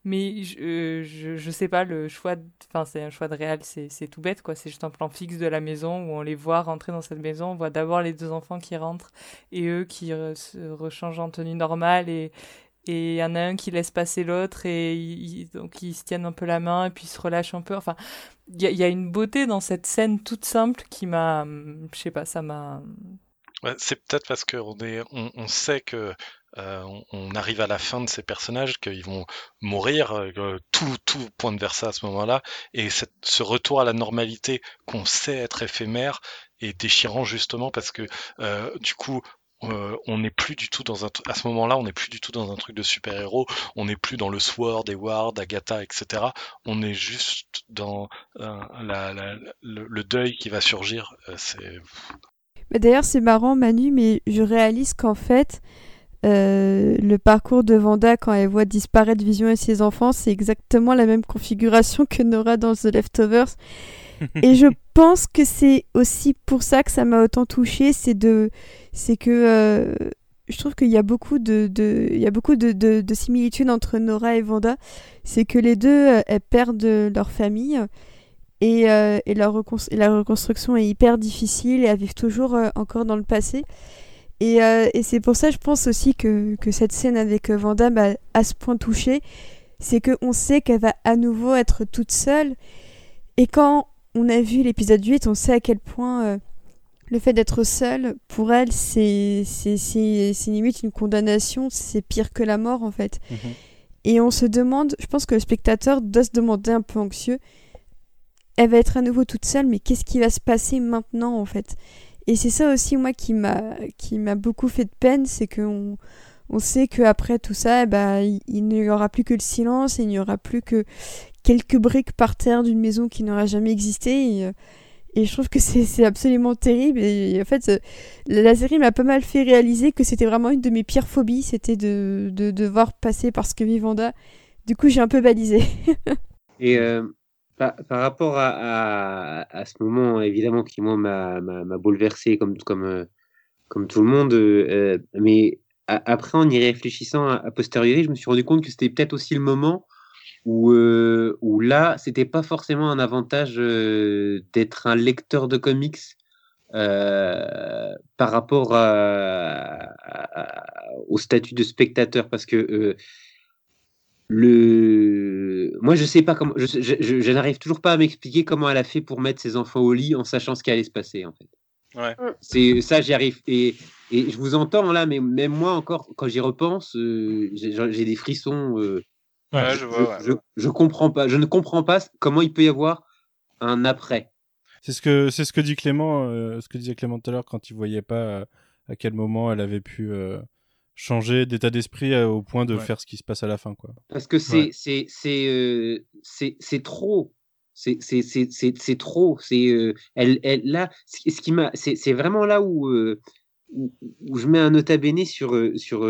mais je, je, je sais pas, le choix, enfin c'est un choix de réel, c'est tout bête quoi, c'est juste un plan fixe de la maison où on les voit rentrer dans cette maison, on voit d'abord les deux enfants qui rentrent et eux qui se rechangent en tenue normale et et il y en a un qui laisse passer l'autre et donc ils se tiennent un peu la main et puis ils se relâchent un peu. Enfin, il y, a une beauté dans cette scène toute simple qui m'a, je sais pas, ça m'a. C'est peut-être parce qu'on est, on, sait que euh, on, arrive à la fin de ces personnages, qu'ils vont mourir, euh, tout, tout pointe vers ça à ce moment-là, et ce retour à la normalité qu'on sait être éphémère est déchirant justement parce que euh, du coup euh, on n'est plus du tout dans un à ce moment-là, on n'est plus du tout dans un truc de super-héros. On n'est plus dans le Sword, Edward, Agatha, etc. On est juste dans euh, la, la, le, le, deuil qui va surgir. Euh, c'est. D'ailleurs, c'est marrant, Manu, mais je réalise qu'en fait, euh, le parcours de Vanda quand elle voit disparaître Vision et ses enfants, c'est exactement la même configuration que Nora dans The Leftovers. et je pense que c'est aussi pour ça que ça m'a autant touché, c'est de, c'est que euh, je trouve qu'il y a beaucoup de, il y a beaucoup de, de, de, similitudes entre Nora et Vanda. C'est que les deux euh, elles perdent leur famille et, euh, et, leur et, la reconstruction est hyper difficile et elles vivent toujours euh, encore dans le passé. Et, euh, et c'est pour ça, je pense aussi que, que cette scène avec Vanda m'a à ce point touchée. C'est qu'on sait qu'elle va à nouveau être toute seule. Et quand on a vu l'épisode 8, on sait à quel point euh, le fait d'être seule, pour elle, c'est limite une condamnation, c'est pire que la mort en fait. -hmm. Et on se demande, je pense que le spectateur doit se demander un peu anxieux, elle va être à nouveau toute seule, mais qu'est-ce qui va se passer maintenant en fait? Et c'est ça aussi moi qui m'a beaucoup fait de peine, c'est qu'on on sait qu'après tout ça, eh ben, il, il n'y aura plus que le silence, et il n'y aura plus que quelques briques par terre d'une maison qui n'aura jamais existé. Et, et, je trouve que c'est absolument terrible. Et, en fait, euh, la série m'a pas mal fait réaliser que c'était vraiment une de mes pires phobies, c'était de, de, devoir passer par ce que vit Vanda. Du coup, j'ai un peu balisé. et euh, par, rapport à, à, ce moment, évidemment, qui m'a bouleversé comme, comme, euh, comme tout le monde, euh, mais après, en y réfléchissant a, a posteriori, je me suis rendu compte que c'était peut-être aussi le moment où, euh, où là, c'était pas forcément un avantage euh, d'être un lecteur de comics euh, par rapport à, à, au statut de spectateur, parce que euh, le, moi, je sais pas comment, je, je, je, je n'arrive toujours pas à m'expliquer comment elle a fait pour mettre ses enfants au lit en sachant ce qui allait se passer, en fait. Ouais. C'est ça, j'y arrive. Et, et je vous entends là, mais même moi encore, quand j'y repense, euh, j'ai des frissons. Ouais, je, vois, ouais. je, je, comprends pas, je ne comprends pas comment il peut y avoir un après. C'est ce que c'est ce que dit Clément, euh, ce que disait Clément tout à l'heure quand il voyait pas euh, à quel moment elle avait pu euh, changer d'état d'esprit euh, au point de ouais. faire ce qui se passe à la fin, quoi. Parce que c'est ouais. c'est c'est euh, c'est c'est trop. C'est trop. C'est elle elle là ce qui m'a c'est c'est vraiment là où, où, où je mets un nota bene sur sur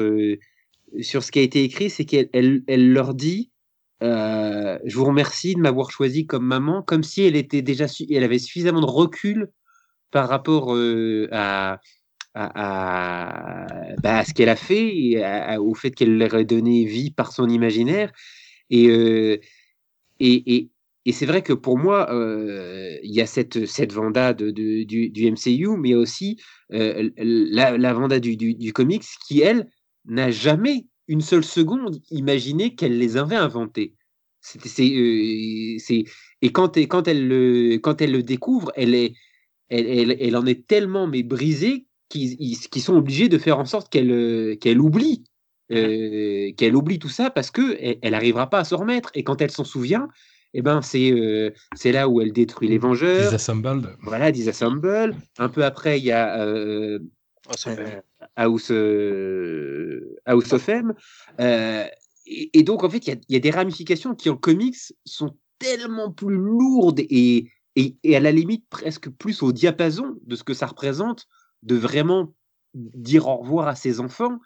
sur ce qui a été écrit, c'est qu'elle elle, elle leur dit euh, Je vous remercie de m'avoir choisi comme maman, comme si elle était déjà elle avait suffisamment de recul par rapport euh, à, à, bah, à, ce qu'elle a fait, au fait qu'elle leur ait donné vie par son imaginaire. Et, euh, et, et, c'est vrai que pour moi, il y a cette, cette Vanda du, du, MCU, mais aussi la, la Vanda du, du comics qui, elle, n'a jamais une seule seconde imaginé qu'elle les avait inventés. C'est, euh, c'est, et quand, quand, elle le, quand elle le découvre, elle, est, elle, elle, elle en est tellement mais brisée qu'ils, qu'ils sont obligés de faire en sorte qu'elle, qu'elle oublie. Euh, qu'elle oublie tout ça parce que elle n'arrivera pas à se remettre. Et quand elle s'en souvient, eh ben c'est euh, c'est là où elle détruit les Vengeurs. Disassembled. Voilà, Disassemble. Un peu après, il y a euh, euh, House, House of M. Et, donc, en fait, il y, a des ramifications qui, en comics, sont tellement plus lourdes et, et, et, à la limite presque plus au diapason de ce que ça représente de vraiment dire au revoir à ses enfants,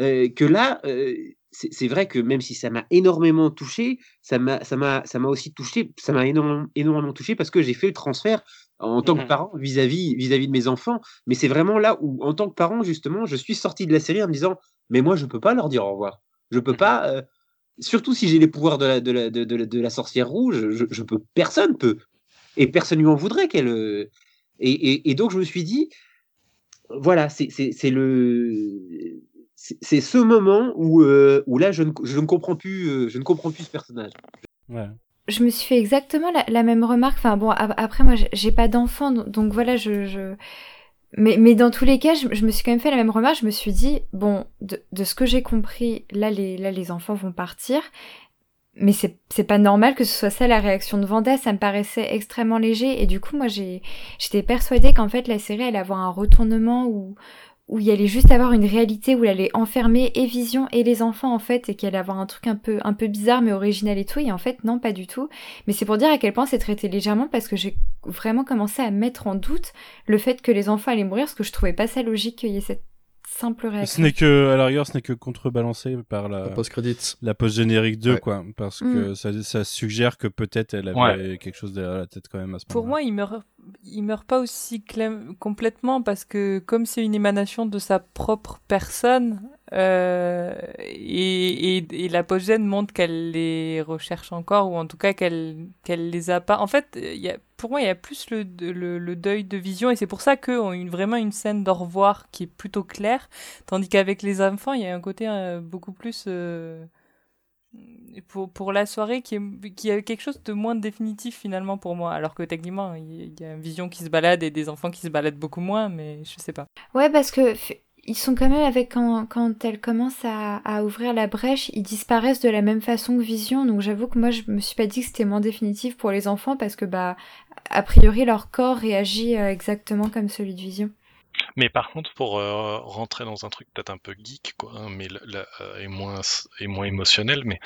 euh, que là, euh, c'est vrai que même si ça m'a énormément touché, ça m'a aussi touché, ça m'a énormément, énormément touché parce que j'ai fait le transfert en tant que parent vis-à-vis vis-à-vis de mes enfants. Mais c'est vraiment là où, en tant que parent, justement, je suis sorti de la série en me disant, mais moi, je peux pas leur dire au revoir. Je peux pas. Euh, surtout si j'ai les pouvoirs de la, de la, de, de, de la sorcière rouge, je, je, peux, personne peut. Et personne lui en voudrait qu'elle. Et, et, et, donc je me suis dit, voilà, c'est le. C'est ce moment où, euh, où là, je ne, je ne, comprends plus, euh, je ne comprends plus ce personnage. Ouais. Je me suis fait exactement la, même remarque. Enfin bon, après moi, j'ai pas d'enfant, donc voilà, je. Mais, dans tous les cas, je, me suis quand même fait la même remarque. Je me suis dit, bon, de, ce que j'ai compris, là les, là, les enfants vont partir. Mais c'est pas normal que ce soit ça la réaction de Vanda. Ça me paraissait extrêmement léger. Et du coup, moi, j'étais persuadée qu'en fait, la série allait avoir un retournement où, où il allait juste avoir une réalité où elle allait enfermer et Vision et les enfants en fait et qu'elle allait avoir un truc un peu un peu bizarre mais original et tout. Et en fait non pas du tout. Mais c'est pour dire à quel point c'est traité légèrement parce que j'ai vraiment commencé à mettre en doute le fait que les enfants allaient mourir parce que je trouvais pas ça logique qu'il y ait cette simple réaction. Ce n'est que, à l'arrière, ce n'est que contrebalancé par la, la post-credit. La post-générique 2, ouais. quoi. Parce que mm. ça, ça, suggère que peut-être elle avait ouais. quelque chose derrière la tête quand même à ce Pour moi, il meurt, il meurt pas aussi complètement parce que comme c'est une émanation de sa propre personne, euh, et, et, et, la postgène montre qu'elle les recherche encore, ou en tout cas qu'elle qu'elle les a pas. En fait, y a, pour moi, il y a plus le, le, deuil de vision, et c'est pour ça qu'on a vraiment une scène d'au revoir qui est plutôt claire, tandis qu'avec les enfants, il y a un côté euh, beaucoup plus. Euh, pour, pour la soirée qui, est, qui a quelque chose de moins définitif finalement pour moi alors que techniquement il y a une vision qui se balade et des enfants qui se baladent beaucoup moins mais je sais pas ouais parce que ils sont quand même avec quand, quand elle commence à, à, ouvrir la brèche, ils disparaissent de la même façon que Vision. Donc j'avoue que moi je me suis pas dit que c'était moins définitif pour les enfants parce que bah a priori leur corps réagit euh, exactement comme celui de Vision. Mais par contre, pour euh, rentrer dans un truc peut-être un peu geek, quoi, hein, mais euh, moins émotionnel, mais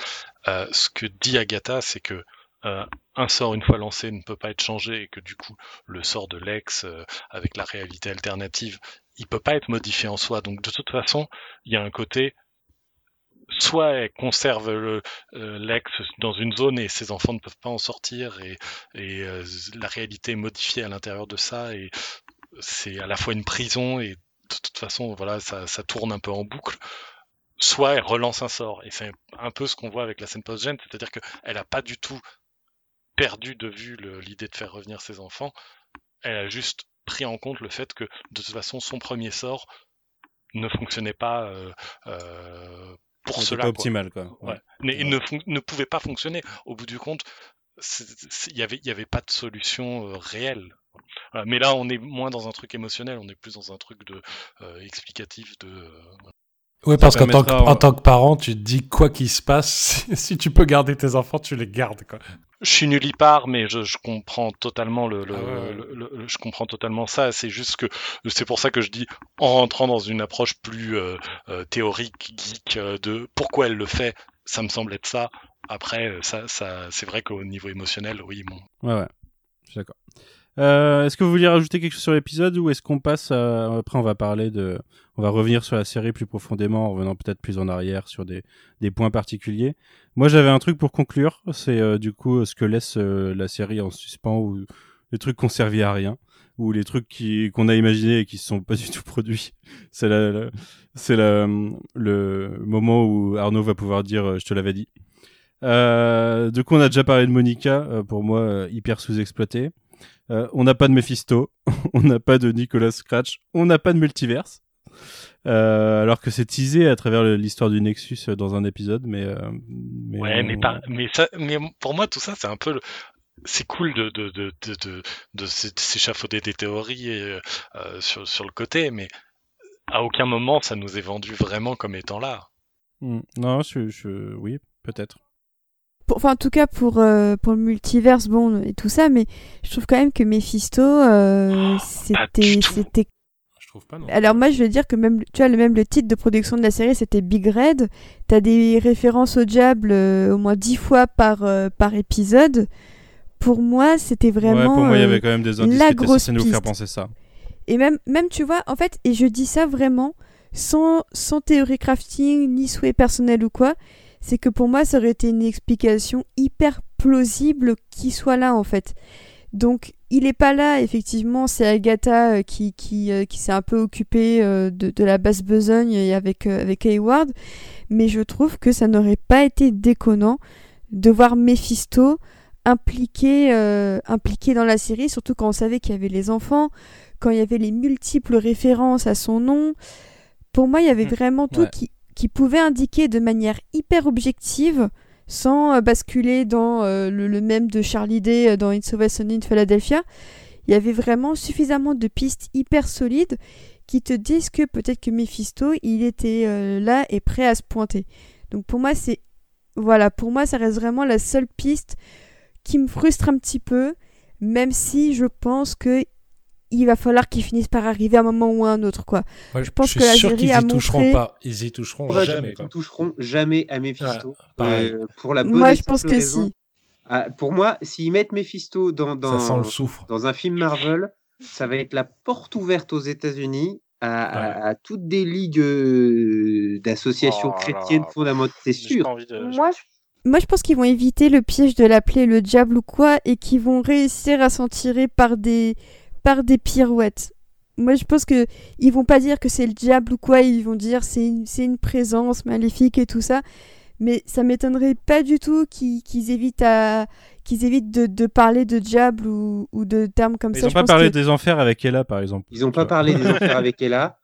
ce que dit Agatha, c'est que un sort une fois lancé ne peut pas être changé et que du coup le sort de l'ex avec la réalité alternative, il peut pas être modifié en soi. Donc de toute façon, il y a un côté soit elle conserve euh, l'ex dans une zone et ses enfants ne peuvent pas en sortir et, euh, la réalité est modifiée à l'intérieur de ça et c'est à la fois une prison et de toute façon voilà ça, tourne un peu en boucle. Soit elle relance un sort et c'est un peu ce qu'on voit avec la scène post-gène c'est-à-dire qu'elle a pas du tout perdu de vue l'idée de faire revenir ses enfants. Elle a juste pris en compte le fait que de toute façon son premier sort ne fonctionnait pas euh, pour C'est cela. pas optimal, quoi. Ouais. Ouais. Mais il ne, pouvait pas fonctionner. Au bout du compte, il y avait, y avait pas de solution euh, réelle. Voilà. Mais là, on est moins dans un truc émotionnel, on est plus dans un truc de euh, explicatif de. euh. Oui, parce qu'en tant, que- en tant que parent, tu te dis quoi qu'il se passe, si, si tu peux garder tes enfants, tu les gardes. Quoi. Je suis nullipare, mais je, je comprends totalement le, le- Ah ouais, le- le- je comprends totalement ça. C'est juste que c'est pour ça que je dis, en rentrant dans une approche plus euh, euh, théorique, geek, euh, de pourquoi elle le fait, ça me semble être ça. Après, ça, ça, c'est vrai qu'au niveau émotionnel, oui, bon. Ouais, ouais. Je suis d'accord. Euh, est-ce que vous vouliez rajouter quelque chose sur l'épisode ou est-ce qu'on passe à... Après, on va parler de... On va revenir sur la série plus profondément en revenant peut-être plus en arrière sur des, des points particuliers. Moi, j'avais un truc pour conclure. C'est euh, du coup ce que laisse euh, la série en suspens ou les trucs qui ont servi à rien ou les trucs qui qu'on a imaginés et qui se sont pas du tout produits. C'est la, la- c'est la, le moment où Arnaud va pouvoir dire euh, je te l'avais dit. Euh, du coup, on a déjà parlé de Monica, euh, pour moi hyper sous-exploité. Euh, on n'a pas de Mephisto, on n'a pas de Nicolas Scratch, on n'a pas de multiverse. Euh, alors que c'est teasé à travers l'histoire du Nexus euh, dans un épisode, mais, euh, mais Ouais, on- mais, par- mais, ça, mais pour moi, tout ça, c'est un peu. le- C'est cool de, de, de, de, de s'échafauder des théories euh, euh, sur, sur le côté, mais à aucun moment ça nous est vendu vraiment comme étant là. Hmm. Non, je, je... oui, peut-être. Pour- Enfin, en tout cas, pour, euh, pour le multiverse, bon, et tout ça, mais je trouve quand même que Mephisto, euh, c'était. c'était Je trouve pas, non. Alors, moi, je veux dire que même, tu vois, le, même le titre de production de la série, c'était Big Red. T'as des références au diable euh, au moins dix fois par, euh, par épisode. Pour moi, c'était vraiment. ouais, pour moi, il y avait quand même des indices la qui étaient grosse censés nous faire piste. penser ça. Et même, même, tu vois, en fait, et je dis ça vraiment sans, sans théorie crafting, ni souhait personnel ou quoi, c'est que pour moi, ça aurait été une explication hyper plausible qui soit là, en fait. Donc, il n'est pas là, effectivement, c'est Agatha qui, qui, qui s'est un peu occupée de, de, la basse besogne avec, avec Hayward, mais je trouve que ça n'aurait pas été déconnant de voir Mephisto impliqué, impliqué dans la série, surtout quand on savait qu'il y avait les enfants, quand il y avait les multiples références à son nom. Pour moi, il y avait mmh. vraiment tout qui, qui pouvait indiquer de manière hyper objective sans euh, basculer dans euh, le, même de Charlie Day euh, dans It's Always Sunny in Philadelphia. Il y avait vraiment suffisamment de pistes hyper solides qui te disent que peut-être que Mephisto, il était là et prêt à se pointer. Donc pour moi, c'est voilà, pour moi, ça reste vraiment la seule piste qui me frustre un petit peu, même si je pense que il va falloir qu'ils finissent par arriver à un moment ou à un autre quoi. je pense que la série a toucheront pas, ils y toucheront jamais. Ils toucheront jamais à Mephisto. Euh, pour la bonne moi je pense que si. Ah, pour moi, s'ils mettent Mephisto dans dans, dans un film Marvel, ça va être la porte ouverte aux États-Unis à, toutes des ligues euh, d'associations oh chrétiennes fondamentales, c'est sûr. Moi, je... Moi, je pense qu'ils vont éviter le piège de l'appeler le diable ou quoi, et qu'ils vont réussir à s'en tirer par des, par des pirouettes. Moi, je pense que ils vont pas dire que c'est le diable ou quoi, ils vont dire c'est une, une présence maléfique et tout ça. Mais ça m'étonnerait pas du tout qu'ils évitent à qu'ils évitent de, parler de diable ou, de termes comme ça. Ils n'ont pas parlé des enfers avec Ella, par exemple. Ils n'ont pas parlé des enfers avec Ella.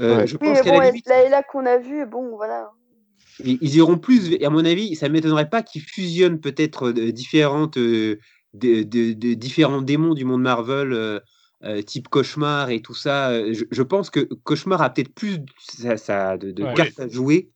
Euh, je pense oui, bon, la, limite... la Ella qu'on a vue, bon, voilà. Ils, iront plus, et à mon avis, ça m'étonnerait pas qu'ils fusionnent peut-être euh, différentes, euh, de, de, différents démons du monde Marvel euh, type cauchemar et tout ça. Euh, je, pense que cauchemar a peut-être plus ça, de, cartes à jouer.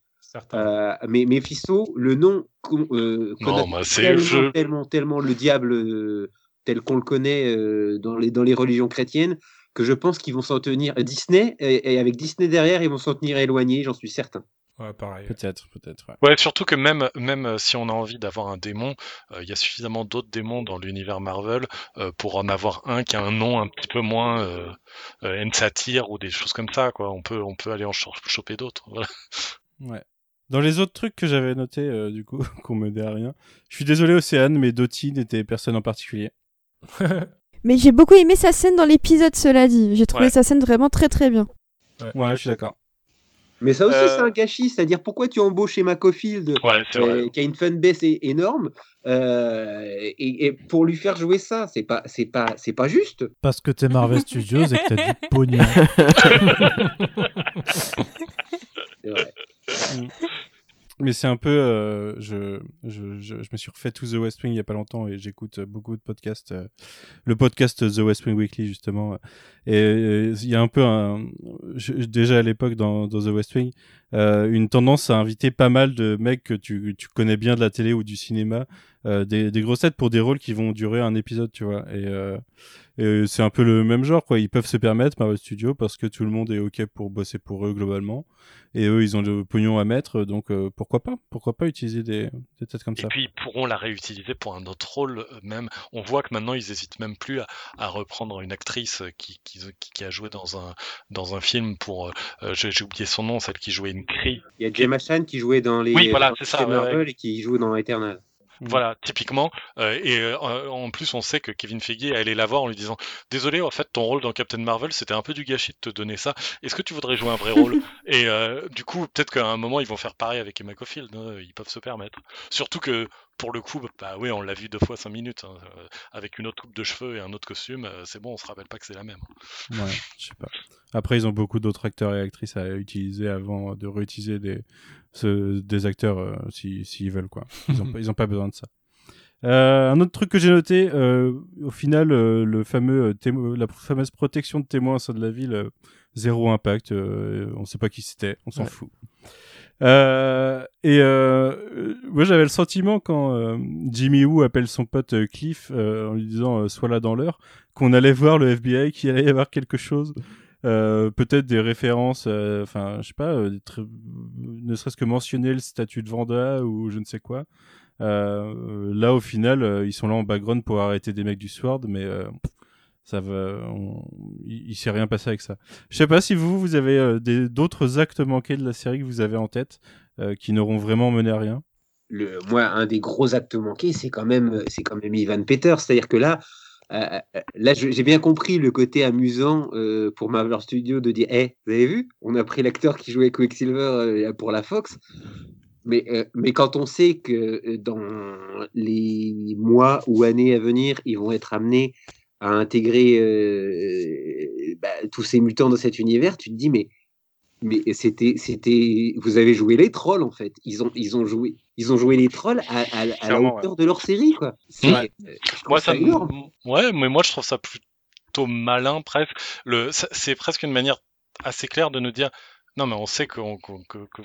Euh, mais Mephisto, le nom qu'on bah, tellement, tellement, tellement, le diable tel qu'on le connaît dans, les, dans les religions chrétiennes, que je pense qu'ils vont s'en tenir. Disney, et, avec Disney derrière, ils vont s'en tenir éloignés, j'en suis certain. Ouais, pareil. Peut-être, peut-être. Ouais. surtout que même, même euh, si on a envie d'avoir un démon, euh, il y a suffisamment d'autres démons dans l'univers Marvel euh, pour en avoir un qui a un nom un petit peu moins euh, ou des choses comme ça. Quoi. On, peut, on peut aller en choper d'autres. Ouais. Dans les autres trucs que j'avais notés, du coup, qu'on me dit à rien, je suis désolé, Océane, mais Dottie n'était personne en particulier. mais j'ai beaucoup aimé sa scène dans l'épisode, cela dit. J'ai trouvé sa scène vraiment très très bien. ouais je suis d'accord. Mais ça aussi, c'est euh. un gâchis. C'est-à-dire, pourquoi tu embauches Emma euh, qui a une fanbase énorme, euh, et, pour lui faire jouer ça, c'est pas, c'est pas, c'est pas juste. Parce que t'es Marvel Studios et que t'as du pognon. c'est vrai. Mais c'est un peu. Euh, je, je, je, me suis refait tout The West Wing il y a pas longtemps et j'écoute beaucoup de podcasts. Euh, le podcast The West Wing Weekly, justement. Et euh, il y a un peu un. déjà à l'époque dans, dans, The West Wing, une tendance à inviter pas mal de mecs que tu, tu connais bien de la télé ou du cinéma, des, des grosses têtes pour des rôles qui vont durer un épisode, tu vois. Et c'est un peu le même genre, quoi. Ils peuvent se permettre Marvel Studio parce que tout le monde est OK pour bosser pour eux globalement. Et eux, ils ont le pognon à mettre, donc euh, pourquoi pas? Pourquoi pas utiliser des, des têtes comme ça? Et puis, ils pourront la réutiliser pour un autre rôle, euh, même. On voit que maintenant, ils hésitent même plus à, reprendre une actrice qui, qui, qui, a joué dans un, dans un film pour. Euh, j'ai oublié son nom, celle qui jouait une cri. Il y a Gemma Chan qui jouait dans les. Oui, voilà, c'est ça. Marvel et qui joue dans Eternal. Mmh. Voilà, typiquement. Euh, et euh, en plus, on sait que Kevin Feige est allé la voir en lui disant Désolé, en fait, ton rôle dans Captain Marvel, c'était un peu du gâchis de te donner ça. Est-ce que tu voudrais jouer un vrai rôle? Et euh, du coup, peut-être qu'à un moment, ils vont faire pareil avec Emma Caulfield. Hein, ils peuvent se permettre. Surtout que pour le coup, bah oui, on l'a vu deux fois cinq minutes, hein, avec une autre coupe de cheveux et un autre costume, c'est bon, on se rappelle pas que c'est la même. Ouais, je sais pas. Après, ils ont beaucoup d'autres acteurs et actrices à utiliser avant de réutiliser des, des acteurs s'ils veulent, quoi. Ils ont, ils ont pas besoin de ça. Euh, un autre truc que j'ai noté, euh, au final, euh, le fameux la fameuse protection de témoins au sein de la ville, zéro impact. on sait pas qui c'était, on s'en fout. Et moi, j'avais le sentiment quand Jimmy Woo appelle son pote Cliff en lui disant "Sois là dans l'heure", qu'on allait voir le FBI, qu'il allait y avoir quelque chose. peut-être des références, enfin, je sais pas, ne serait-ce que mentionner le statut de Vanda ou je ne sais quoi. Euh, là, au final, euh, ils sont là en background pour arrêter des mecs du Sword, mais euh, va, il, s'est rien passé avec ça. Je sais pas si vous, vous avez d'autres actes manqués de la série que vous avez en tête qui n'auront vraiment mené à rien? Moi, un des gros actes manqués, c'est quand même, même Ivan Peters. C'est-à-dire que là, euh, euh, là, j'ai bien compris le côté amusant euh, pour Marvel Studios de dire, Eh, vous avez vu, on a pris l'acteur qui jouait Quicksilver euh, pour la Fox. Mais, euh, quand on sait que euh, dans les mois ou années à venir, ils vont être amenés à intégrer euh, bah, tous ces mutants dans cet univers, tu te dis, mais, mais c'était, c'était, vous avez joué les trolls en fait. Ils ont, ils ont joué, ils ont joué les trolls à, à- à la hauteur de leur série, quoi. Ouais. euh, Moi, ça, ouais, mais moi je trouve ça plutôt malin, presque. Le, c'est presque une manière assez claire de nous dire, non, mais on sait que, vous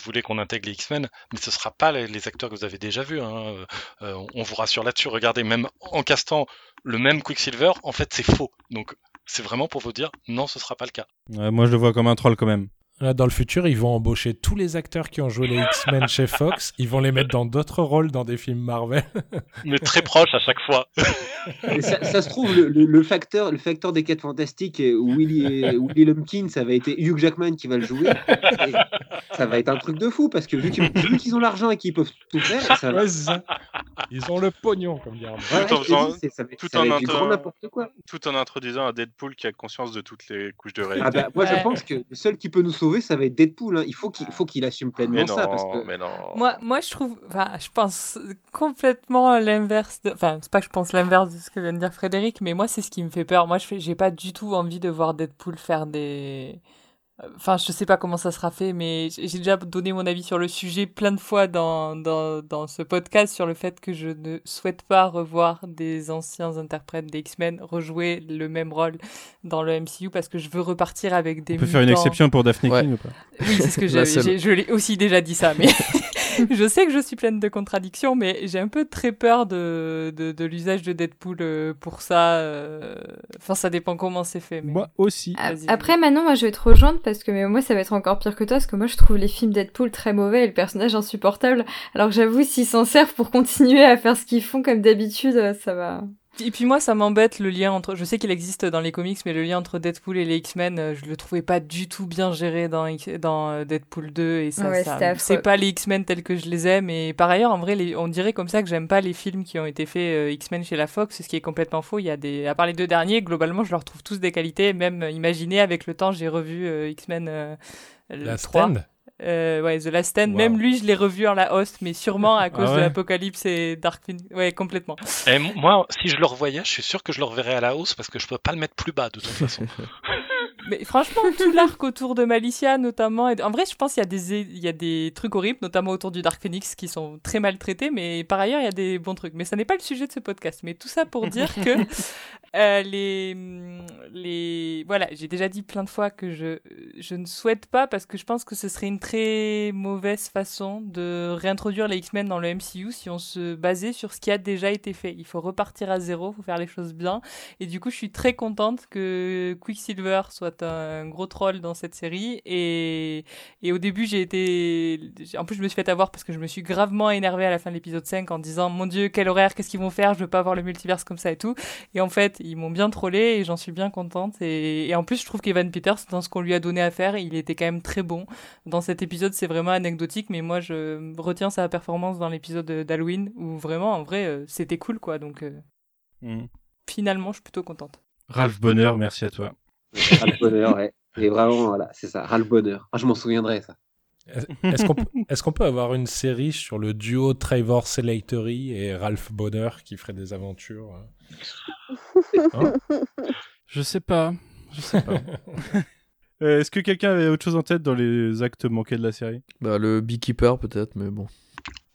voulez qu'on intègre les X-Men, mais ce sera pas les, acteurs que vous avez déjà vus. hein. Euh, euh, on vous rassure là-dessus. Regardez, même en castant le même Quicksilver, en fait, c'est faux. Donc, c'est vraiment pour vous dire, non, ce sera pas le cas. Moi, je le vois comme un troll quand même. Là, dans le futur, ils vont embaucher tous les acteurs qui ont joué les X-Men chez Fox. Ils vont les mettre dans d'autres rôles dans des films Marvel. Mais très proche à chaque fois. Ça, ça se trouve, le, le- le facteur, le facteur des quêtes fantastiques, euh, Willy, euh, Willy Lumpkin, ça va être Hugh Jackman qui va le jouer. Et ça va être un truc de fou parce que vu qu'ils ont l'argent et qu'ils peuvent tout faire, ça va. Ouais, c'est ça. Ils ont le pognon, comme dirait. Ouais, tout, en je te faisant- dis, c'est- ça va- tout ça en va être du inter- grand n'importe quoi. tout en introduisant un Deadpool qui a conscience de toutes les couches de réalité. Ah bah, moi, je pense que le seul qui peut nous sauver, ça va être Deadpool. hein. Il faut qu'il faut qu'il assume pleinement mais ça. Parce que... mais non. Moi, moi, je trouve, enfin, je pense complètement l'inverse. De... Enfin, c'est pas que je pense l'inverse de ce que vient de dire Frédéric, mais moi, c'est ce qui me fait peur. Moi, je fais, j'ai pas du tout envie de voir Deadpool faire des. Enfin, je sais pas comment ça sera fait, mais j'ai déjà donné mon avis sur le sujet plein de fois dans, dans, dans ce podcast sur le fait que je ne souhaite pas revoir des anciens interprètes des X-Men rejouer le même rôle dans le MCU parce que je veux repartir avec des On peut faire une exception pour Daphne Ouais. King ou pas? Oui, c'est ce que j'avais. Je l'ai aussi déjà dit ça, mais je sais que je suis pleine de contradictions, mais j'ai un peu très peur de, de, de l'usage de Deadpool euh, pour ça. euh, Enfin, ça dépend comment c'est fait. Mais... Moi aussi. A- Vas-y, Après, maintenant, moi, je vais te rejoindre parce que mais moi, ça va être encore pire que toi, parce que moi, je trouve les films Deadpool très mauvais et le personnage insupportable. Alors que j'avoue, s'ils s'en servent pour continuer à faire ce qu'ils font comme d'habitude, euh, ça va. Et puis moi, ça m'embête le lien entre. Je sais qu'il existe dans les comics, mais le lien entre Deadpool et les X-Men, euh, je le trouvais pas du tout bien géré dans, X- dans euh, Deadpool 2. Et ça, Ouais, c'est pas les X-Men tels que je les aime. Et par ailleurs, en vrai, les- on dirait comme ça que j'aime pas les films qui ont été faits euh, X-Men chez la Fox, ce qui est complètement faux. Il y a des, à part les deux derniers, globalement, je leur trouve tous des qualités. Même imaginez, avec le temps, j'ai revu euh, X-Men euh, le La 3. Stand? Euh, ouais, The Last Stand. Wow. Même lui, je l'ai revu en la hausse, mais sûrement à cause ouais de l'Apocalypse et Dark Phoenix. Ouais, complètement. Et moi, si je le revoyais, je suis sûr que je le reverrais à la hausse parce que je peux pas le mettre plus bas de toute façon. Mais franchement, tout l'arc autour de Malicia, notamment. En vrai, je pense qu'il y, a des... il y a des trucs horribles, notamment autour du Dark Phoenix, qui sont très mal traités, mais par ailleurs, il y a des bons trucs. Mais ça n'est pas le sujet de ce podcast. Mais tout ça pour dire que euh, les. les... Voilà, j'ai déjà dit plein de fois que je... je ne souhaite pas, parce que je pense que ce serait une très mauvaise façon de réintroduire les X-Men dans le MCU si on se basait sur ce qui a déjà été fait. Il faut repartir à zéro, il faut faire les choses bien. Et du coup, je suis très contente que Quicksilver soit un gros troll dans cette série. Et, et au début, j'ai été. En plus, je me suis fait avoir parce que je me suis gravement énervée à la fin de l'épisode 5 en disant Mon Dieu, quel horaire, qu'est-ce qu'ils vont faire? Je veux pas voir le multiverse comme ça et tout. Et en fait, ils m'ont bien trollé et j'en suis bien contente. Et, et en plus, je trouve qu'Evan Peters, dans ce qu'on lui a donné à faire, il était quand même très bon. Dans cet épisode, c'est vraiment anecdotique, mais moi, je retiens sa performance dans l'épisode d'Halloween où vraiment, en vrai, euh, c'était cool quoi. Donc, euh, Mm. finalement, je suis plutôt contente. Ralph Bonheur, merci à toi. Ras le bonheur, ouais. Et vraiment, voilà, c'est ça, ras le bonheur. Ah, je m'en souviendrai, ça. Est- Est-ce qu'on peut, avoir une série sur le duo Trevor Slattery et Ralph Bonner qui ferait des aventures euh? Hein? Je sais pas. Je sais pas. Euh, Est-ce que quelqu'un avait autre chose en tête dans les actes manqués de la série? Bah, le Beekeeper, peut-être, mais bon.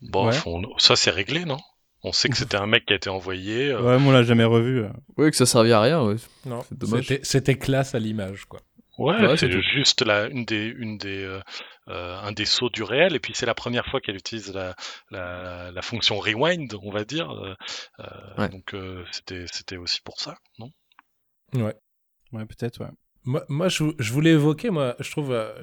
Bon, Ouais. on- ça c'est réglé, non? On sait que c'était un mec qui a été envoyé. euh, Ouais, moi on l'a jamais revu. euh. Oui, que ça servait à rien, ouais. Non, C'est dommage. c'était- c'était classe à l'image, quoi. Ouais, Ouais, c'est juste la, une des, une des, euh, un des sauts du réel, et puis c'est la première fois qu'elle utilise la, la, la fonction rewind, on va dire. euh, euh, Ouais. Donc euh, c'était, c'était aussi pour ça, non? Ouais. Ouais, peut-être, ouais. Moi, moi je, je, voulais évoquer, moi, je trouve euh,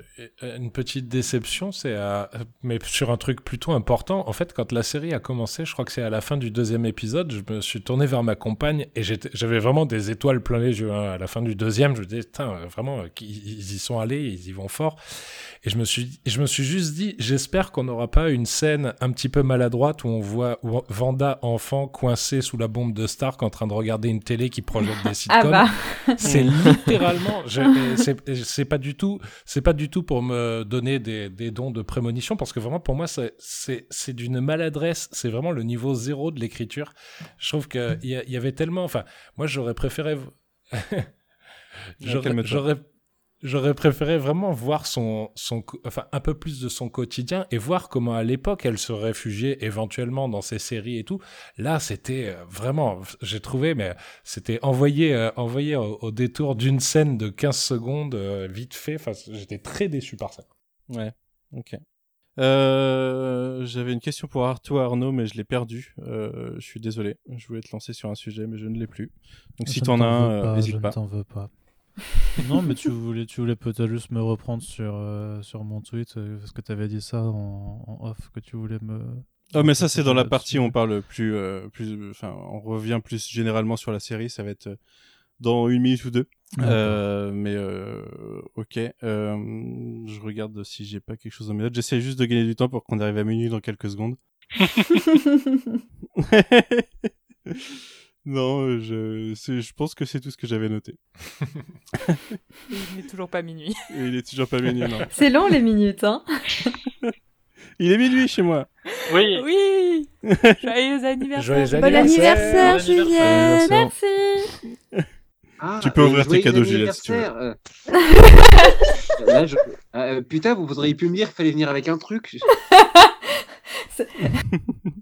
une petite déception, c'est euh, mais sur un truc plutôt important. En fait, quand la série a commencé, je crois que c'est à la fin du deuxième épisode, je me suis tourné vers ma compagne et j'avais vraiment des étoiles plein les yeux. Hein. À la fin du deuxième, je me disais, vraiment, ils, y sont allés, ils y vont fort. Et je me suis, je me suis juste dit, j'espère qu'on n'aura pas une scène un petit peu maladroite où on voit Vanda enfant coincé sous la bombe de Stark en train de regarder une télé qui projette des ah sitcoms. Ah bah. C'est littéralement, c'est pas du tout, c'est pas du tout pour me donner des, des dons de prémonition parce que vraiment pour moi c'est d'une maladresse, c'est vraiment le niveau zéro de l'écriture. Je trouve qu'il y, y avait tellement, enfin, moi j'aurais préféré. J'aurais J'aurais préféré vraiment voir son, son, enfin, un peu plus de son quotidien et voir comment à l'époque elle se réfugiait éventuellement dans ses séries et tout. Là, c'était euh, vraiment, j'ai trouvé, mais c'était envoyé, euh, envoyé au, détour d'une scène de 15 secondes, euh, vite fait. Enfin, j'étais très déçu par ça. Ouais, ok. J'avais une question pour Arthur Arnaud, mais je l'ai perdu. je suis désolé. Je voulais te lancer sur un sujet, mais je ne l'ai plus. Donc si t'en as un, n'hésite pas. Je t'en veux pas non, mais tu voulais, tu voulais peut-être juste me reprendre sur, euh, sur mon tweet, euh, parce que tu avais dit ça en, off, que tu voulais me. Oh, mais ça, c'est dans la partie où on parle plus. Euh, plus enfin, on revient plus généralement sur la série, ça va être dans une minute ou deux. Ah, mais ok, je regarde si j'ai pas quelque chose dans mes notes. J'essaie juste de gagner du temps pour qu'on arrive à minuit dans quelques secondes. Non, euh, je, je pense que c'est tout ce que j'avais noté. il n'est toujours pas minuit. il est toujours pas minuit, non. C'est long les minutes, hein Il est minuit chez moi. Oui. Oui. Joyeux anniversaire. Joyeux anniversaire. Bon anniversaire, Juliette. Merci. Ah, tu peux ouvrir tes cadeaux, Juliette, si tu veux. Euh. Euh, putain, vous voudriez plus me dire qu'il fallait venir avec un truc.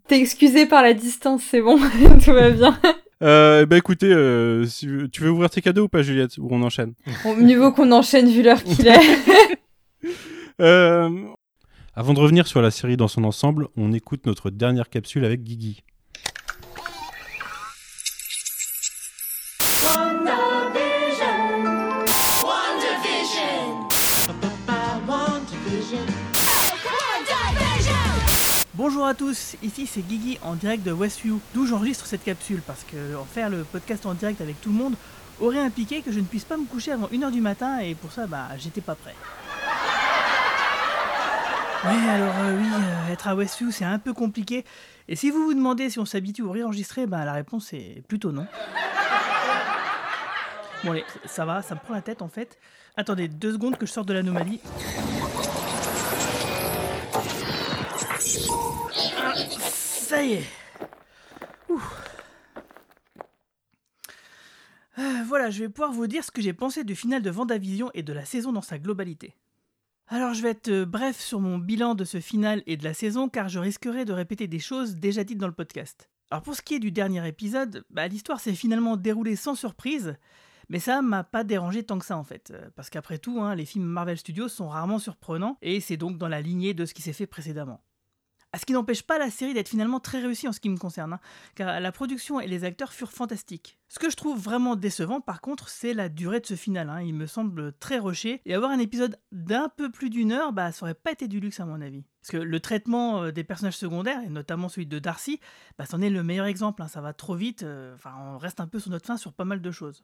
T'es excusé par la distance, c'est bon, tout va bien. Euh, bah écoutez, euh, si, tu veux ouvrir tes cadeaux ou pas, Juliette? Ou on enchaîne? Au Mieux vaut qu'on enchaîne vu l'heure qu'il est. euh, avant de revenir sur la série dans son ensemble, on écoute notre dernière capsule avec Guigui. Bonjour à tous, ici c'est Guigui en direct de Westview, d'où j'enregistre cette capsule parce que faire le podcast en direct avec tout le monde aurait impliqué que je ne puisse pas me coucher avant 1h du matin et pour ça bah j'étais pas prêt. Ouais alors euh, oui, euh, être à Westview c'est un peu compliqué et si vous vous demandez si on s'habitue au réenregistrer, bah la réponse est plutôt non. Bon allez, ça va, ça me prend la tête en fait. Attendez deux secondes que je sorte de l'anomalie. Ça. Euh, voilà, je vais pouvoir vous dire ce que j'ai pensé du final de Vendavision et de la saison dans sa globalité. Alors je vais être euh, bref sur mon bilan de ce final et de la saison car je risquerais de répéter des choses déjà dites dans le podcast. Alors pour ce qui est du dernier épisode, bah, l'histoire s'est finalement déroulée sans surprise, mais ça m'a pas dérangé tant que ça en fait, euh, parce qu'après tout, hein, les films Marvel Studios sont rarement surprenants et c'est donc dans la lignée de ce qui s'est fait précédemment. Ce qui n'empêche pas la série d'être finalement très réussie en ce qui me concerne, hein, car la production et les acteurs furent fantastiques. Ce que je trouve vraiment décevant par contre, c'est la durée de ce final. Hein. Il me semble très rushé, et avoir un épisode d'un peu plus d'une heure, bah, ça aurait pas été du luxe à mon avis. Parce que le traitement euh, des personnages secondaires, et notamment celui de Darcy, bah, c'en est le meilleur exemple. Hein. Ça va trop vite, euh, on reste un peu sur notre fin sur pas mal de choses.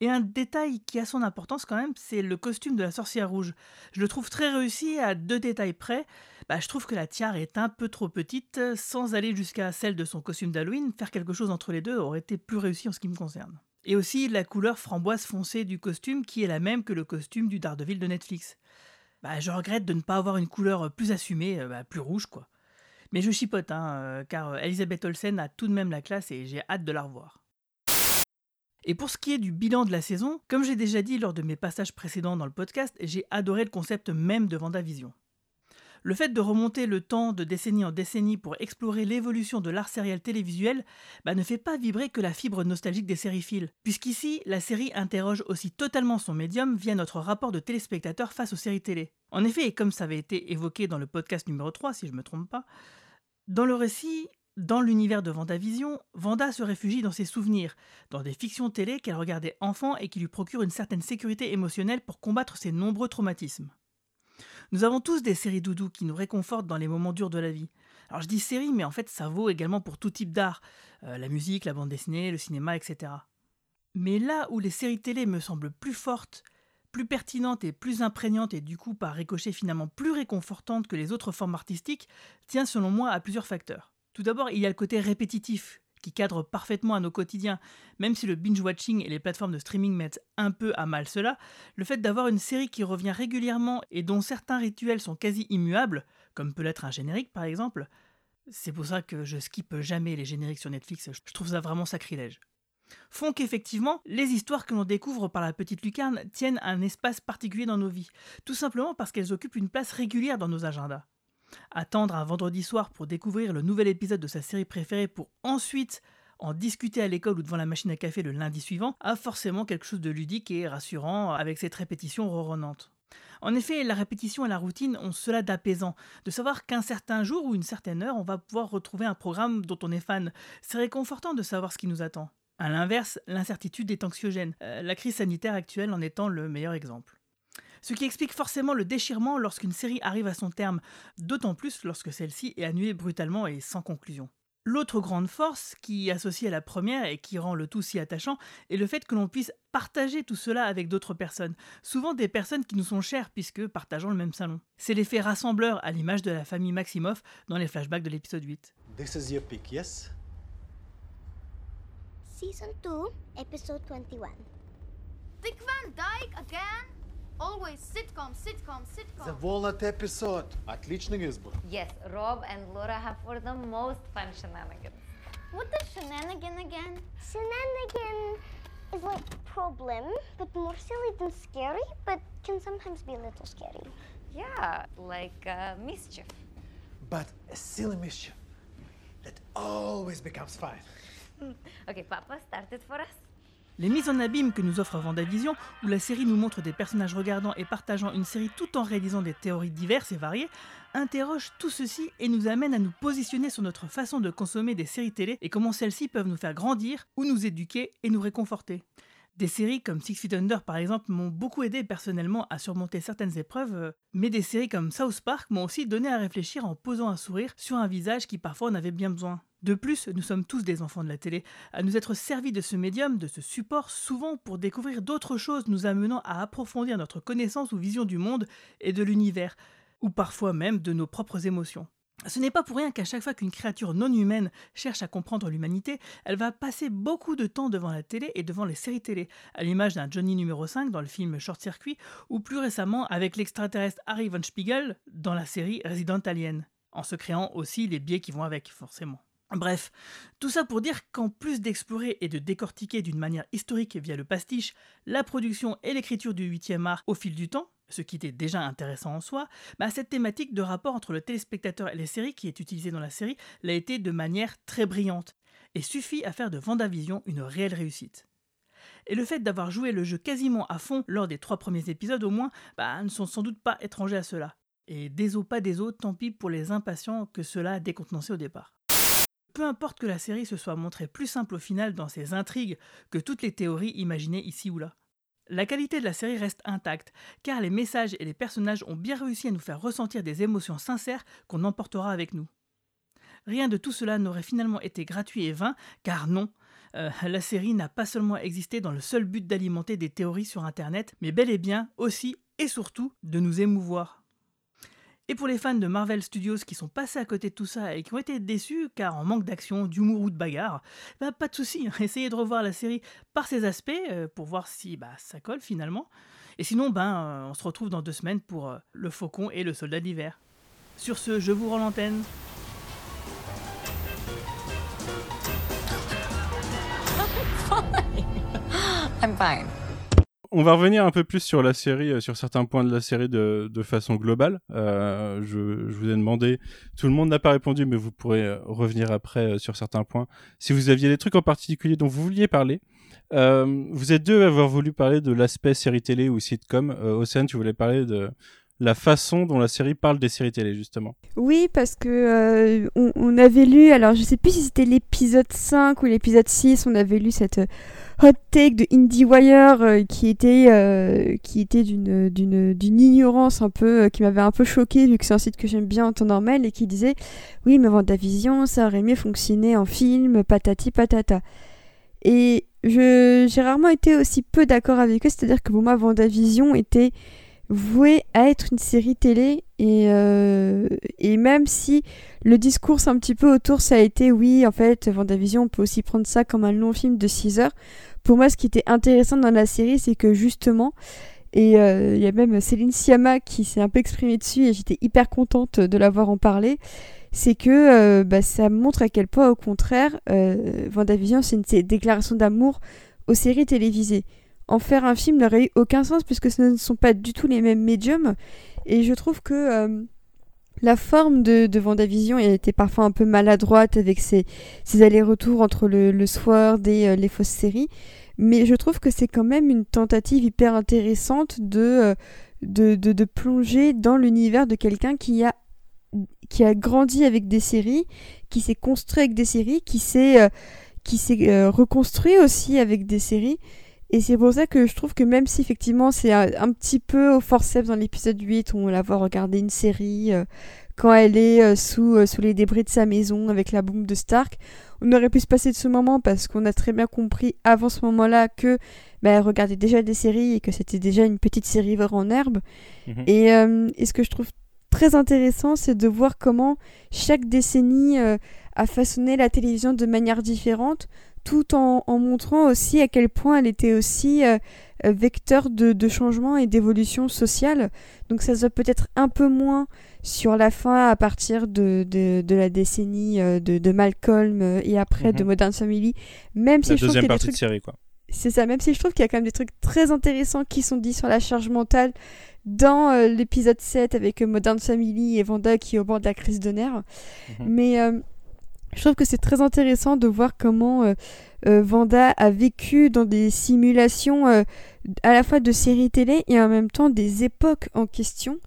Et un détail qui a son importance quand même, c'est le costume de la sorcière rouge. Je le trouve très réussi à deux détails près. Bah, je trouve que la tiare est un peu trop petite, sans aller jusqu'à celle de son costume d'Halloween. Faire quelque chose entre les deux aurait été plus réussi en ce qui me concerne. Et aussi la couleur framboise foncée du costume qui est la même que le costume du Daredevil de Netflix. Bah, je regrette de ne pas avoir une couleur plus assumée, euh, bah, plus rouge quoi. Mais je chipote, hein, euh, car Elisabeth Olsen a tout de même la classe et j'ai hâte de la revoir. Et pour ce qui est du bilan de la saison, comme j'ai déjà dit lors de mes passages précédents dans le podcast, j'ai adoré le concept même de Vendavision. Le fait de remonter le temps de décennie en décennie pour explorer l'évolution de l'art sériel télévisuel bah, ne fait pas vibrer que la fibre nostalgique des sériphiles, puisqu'ici, la série interroge aussi totalement son médium via notre rapport de téléspectateur face aux séries télé. En effet, et comme ça avait été évoqué dans le podcast numéro 3, si je ne me trompe pas, dans le récit, Dans l'univers de Vendavision, Vanda se réfugie dans ses souvenirs, dans des fictions télé qu'elle regardait enfant et qui lui procurent une certaine sécurité émotionnelle pour combattre ses nombreux traumatismes. Nous avons tous des séries doudou qui nous réconfortent dans les moments durs de la vie. Alors je dis séries, mais en fait ça vaut également pour tout type d'art, euh, la musique, la bande dessinée, le cinéma, etc. Mais là où les séries télé me semblent plus fortes, plus pertinentes et plus imprégnantes et du coup par ricochet finalement plus réconfortantes que les autres formes artistiques, tient selon moi à plusieurs facteurs. Tout d'abord, il y a le côté répétitif, qui cadre parfaitement à nos quotidiens, même si le binge-watching et les plateformes de streaming mettent un peu à mal cela, le fait d'avoir une série qui revient régulièrement et dont certains rituels sont quasi immuables, comme peut l'être un générique par exemple, c'est pour ça que je skippe jamais les génériques sur Netflix, je trouve ça vraiment sacrilège. Font qu'effectivement, les histoires que l'on découvre par la petite lucarne tiennent un espace particulier dans nos vies, tout simplement parce qu'elles occupent une place régulière dans nos agendas. Attendre un vendredi soir pour découvrir le nouvel épisode de sa série préférée pour ensuite en discuter à l'école ou devant la machine à café le lundi suivant a forcément quelque chose de ludique et rassurant avec cette répétition ronronnante. En effet, la répétition et la routine ont cela d'apaisant, de savoir qu'un certain jour ou une certaine heure, on va pouvoir retrouver un programme dont on est fan. C'est réconfortant de savoir ce qui nous attend. A l'inverse, l'incertitude est anxiogène, euh, la crise sanitaire actuelle en étant le meilleur exemple. Ce qui explique forcément le déchirement lorsqu'une série arrive à son terme, d'autant plus lorsque celle-ci est annulée brutalement et sans conclusion. L'autre grande force qui associe à la première et qui rend le tout si attachant est le fait que l'on puisse partager tout cela avec d'autres personnes, souvent des personnes qui nous sont chères puisque partageons le même salon. C'est l'effet rassembleur à l'image de la famille Maximoff dans les flashbacks de l'épisode 8. This is your pick, yes? Season 2, episode 21. Dick Van Dyke again? Always sitcom, sitcom, sitcom. The Walnut episode. Отличный избор. Yes, Rob and Laura have for the most fun shenanigans. What is shenanigan again? Shenanigan is like problem, but more silly than scary, but can sometimes be a little scary. Yeah, like uh, mischief. But a silly mischief that always becomes fun. okay, Papa, start it for us. Les mises en abîme que nous offre Vendavision, où la série nous montre des personnages regardant et partageant une série tout en réalisant des théories diverses et variées, interrogent tout ceci et nous amènent à nous positionner sur notre façon de consommer des séries télé et comment celles-ci peuvent nous faire grandir ou nous éduquer et nous réconforter. Des séries comme Six Feet Under par exemple m'ont beaucoup aidé personnellement à surmonter certaines épreuves, mais des séries comme South Park m'ont aussi donné à réfléchir en posant un sourire sur un visage qui parfois en avait bien besoin. De plus, nous sommes tous des enfants de la télé, à nous être servis de ce médium, de ce support, souvent pour découvrir d'autres choses nous amenant à approfondir notre connaissance ou vision du monde et de l'univers, ou parfois même de nos propres émotions. Ce n'est pas pour rien qu'à chaque fois qu'une créature non humaine cherche à comprendre l'humanité, elle va passer beaucoup de temps devant la télé et devant les séries télé, à l'image d'un Johnny numéro 5 dans le film Short Circuit, ou plus récemment avec l'extraterrestre Harry Von Spiegel dans la série Resident Alien, en se créant aussi les biais qui vont avec, forcément. Bref, tout ça pour dire qu'en plus d'explorer et de décortiquer d'une manière historique via le pastiche la production et l'écriture du 8e art au fil du temps, ce qui était déjà intéressant en soi, bah cette thématique de rapport entre le téléspectateur et les séries qui est utilisée dans la série l'a été de manière très brillante, et suffit à faire de Vendavision une réelle réussite. Et le fait d'avoir joué le jeu quasiment à fond lors des trois premiers épisodes au moins, bah, ne sont sans doute pas étrangers à cela. Et des os pas des os, tant pis pour les impatients que cela a décontenancé au départ. Peu importe que la série se soit montrée plus simple au final dans ses intrigues que toutes les théories imaginées ici ou là. La qualité de la série reste intacte, car les messages et les personnages ont bien réussi à nous faire ressentir des émotions sincères qu'on emportera avec nous. Rien de tout cela n'aurait finalement été gratuit et vain, car non, euh, la série n'a pas seulement existé dans le seul but d'alimenter des théories sur Internet, mais bel et bien aussi et surtout de nous émouvoir. Et pour les fans de Marvel Studios qui sont passés à côté de tout ça et qui ont été déçus car en manque d'action, d'humour ou de bagarre, bah, pas de souci, hein. essayez de revoir la série par ses aspects euh, pour voir si bah, ça colle finalement. Et sinon, ben, euh, on se retrouve dans deux semaines pour euh, Le Faucon et le Soldat d'hiver. Sur ce, je vous rends l'antenne. on va revenir un peu plus sur la série, euh, sur certains points de la série de, de façon globale. Euh, je, je, vous ai demandé, tout le monde n'a pas répondu, mais vous pourrez euh, revenir après euh, sur certains points. Si vous aviez des trucs en particulier dont vous vouliez parler, euh, vous êtes deux à avoir voulu parler de l'aspect série télé ou sitcom. Euh, Océane, tu voulais parler de la façon dont la série parle des séries télé, justement. Oui, parce que euh, on, avait lu, alors je sais plus si c'était l'épisode 5 ou l'épisode 6, on avait lu cette euh, hot take de IndieWire euh, qui était, euh, qui était d'une, d'une, ignorance un peu, qui m'avait un peu choqué vu que c'est un site que j'aime bien en temps normal et qui disait oui, mais Vendavision, ça aurait mieux fonctionné en film, patati patata. Et j'ai rarement été aussi peu d'accord avec eux, c'est-à-dire que pour moi, Vendavision était voué à être une série télé et, euh, et même si le discours un petit peu autour ça a été oui en fait Vendavision on peut aussi prendre ça comme un long film de 6 heures. Pour moi ce qui était intéressant dans la série c'est que justement et euh, il y a même Céline Sciamma qui s'est un peu exprimée dessus et j'étais hyper contente de l'avoir en parler. C'est que euh, bah, ça montre à quel point au contraire Vendavision c'est une déclaration d'amour aux séries télévisées en faire un film n'aurait eu aucun sens puisque ce ne sont pas du tout les mêmes médiums. Et je trouve que euh, la forme de, de Vendavision était parfois un peu maladroite avec ses, allers-retours entre le, le Sword et euh, les fausses séries. Mais je trouve que c'est quand même une tentative hyper intéressante de, euh, de, de, de plonger dans l'univers de quelqu'un qui a qui a grandi avec des séries, qui s'est construit avec des séries, qui s'est reconstruit aussi avec des séries. Et c'est pour ça que je trouve que même si effectivement c'est un, un, petit peu au forceps dans l'épisode 8 où on la voit regarder une série euh, quand elle est euh, sous, euh, sous les débris de sa maison avec la bombe de Stark, on aurait pu se passer de ce moment parce qu'on a très bien compris avant ce moment-là que bah, elle regardait déjà des séries et que c'était déjà une petite série en herbe. Mmh. Et, et, ce que je trouve très intéressant, c'est de voir comment chaque décennie a façonné la télévision de manière différente tout en, en, montrant aussi à quel point elle était aussi euh, vecteur de, de, changement et d'évolution sociale. Donc ça se voit peut-être un peu moins sur la fin à partir de, de, de la décennie euh, de, Malcolm euh, et après mm -hmm. de Modern Family, même si la je trouve y a des trucs... de série quoi. C'est ça, même si je trouve qu'il y a quand même des trucs très intéressants qui sont dits sur la charge mentale dans euh, l'épisode 7 avec Modern Family et Vanda qui est au bord de la crise de nerfs. Mm -hmm. Mais je trouve que c'est très intéressant de voir comment euh, euh, Vanda a vécu dans des simulations euh, à la fois de séries télé et en même temps des époques en question.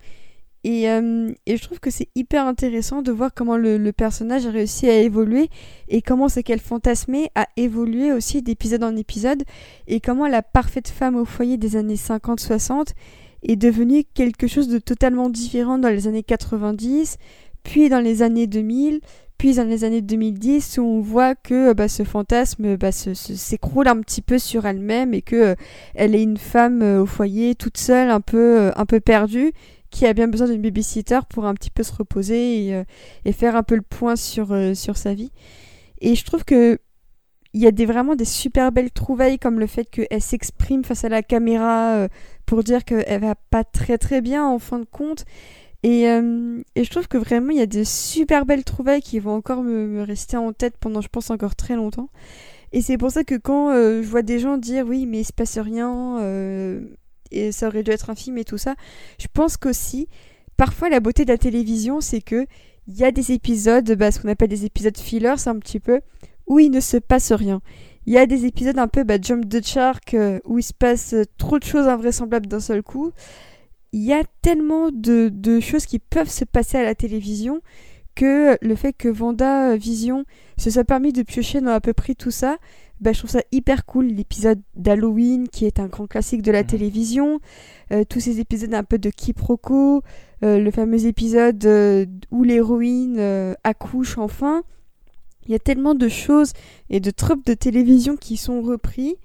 Et, et je trouve que c'est hyper intéressant de voir comment le, personnage a réussi à évoluer et comment c'est qu'elle fantasmée a évolué aussi d'épisode en épisode et comment la parfaite femme au foyer des années 50-60 est devenue quelque chose de totalement différent dans les années 90, puis dans les années 2000, puis dans les années 2010 où on voit que bah, ce fantasme bah, s'écroule un petit peu sur elle-même et que euh, elle est une femme euh, au foyer toute seule, un peu, euh, un peu perdue, qui a bien besoin d'une babysitter pour un petit peu se reposer et, et faire un peu le point sur, sur sa vie. Et je trouve que il y a des, vraiment des super belles trouvailles comme le fait qu'elle s'exprime face à la caméra pour dire qu'elle va pas très très bien en fin de compte et, euh, et, je trouve que vraiment, il y a des super belles trouvailles qui vont encore me, me, rester en tête pendant, je pense, encore très longtemps. Et c'est pour ça que quand euh, je vois des gens dire oui, mais il se passe rien, euh, et ça aurait dû être un film et tout ça, je pense qu'aussi, parfois, la beauté de la télévision, c'est que il y a des épisodes, bah, ce qu'on appelle des épisodes fillers, un petit peu, où il ne se passe rien. Il y a des épisodes un peu bah, Jump the Shark, où il se passe trop de choses invraisemblables d'un seul coup il y a tellement de, de, choses qui peuvent se passer à la télévision que le fait que Vanda Vision se soit permis de piocher dans à peu près tout ça, bah, je trouve ça hyper cool. L'épisode d'Halloween qui est un grand classique de la mmh. télévision, euh, tous ces épisodes un peu de quiproquo, euh, le fameux épisode euh, où l'héroïne euh, accouche enfin. Il y a tellement de choses et de tropes de télévision qui sont repris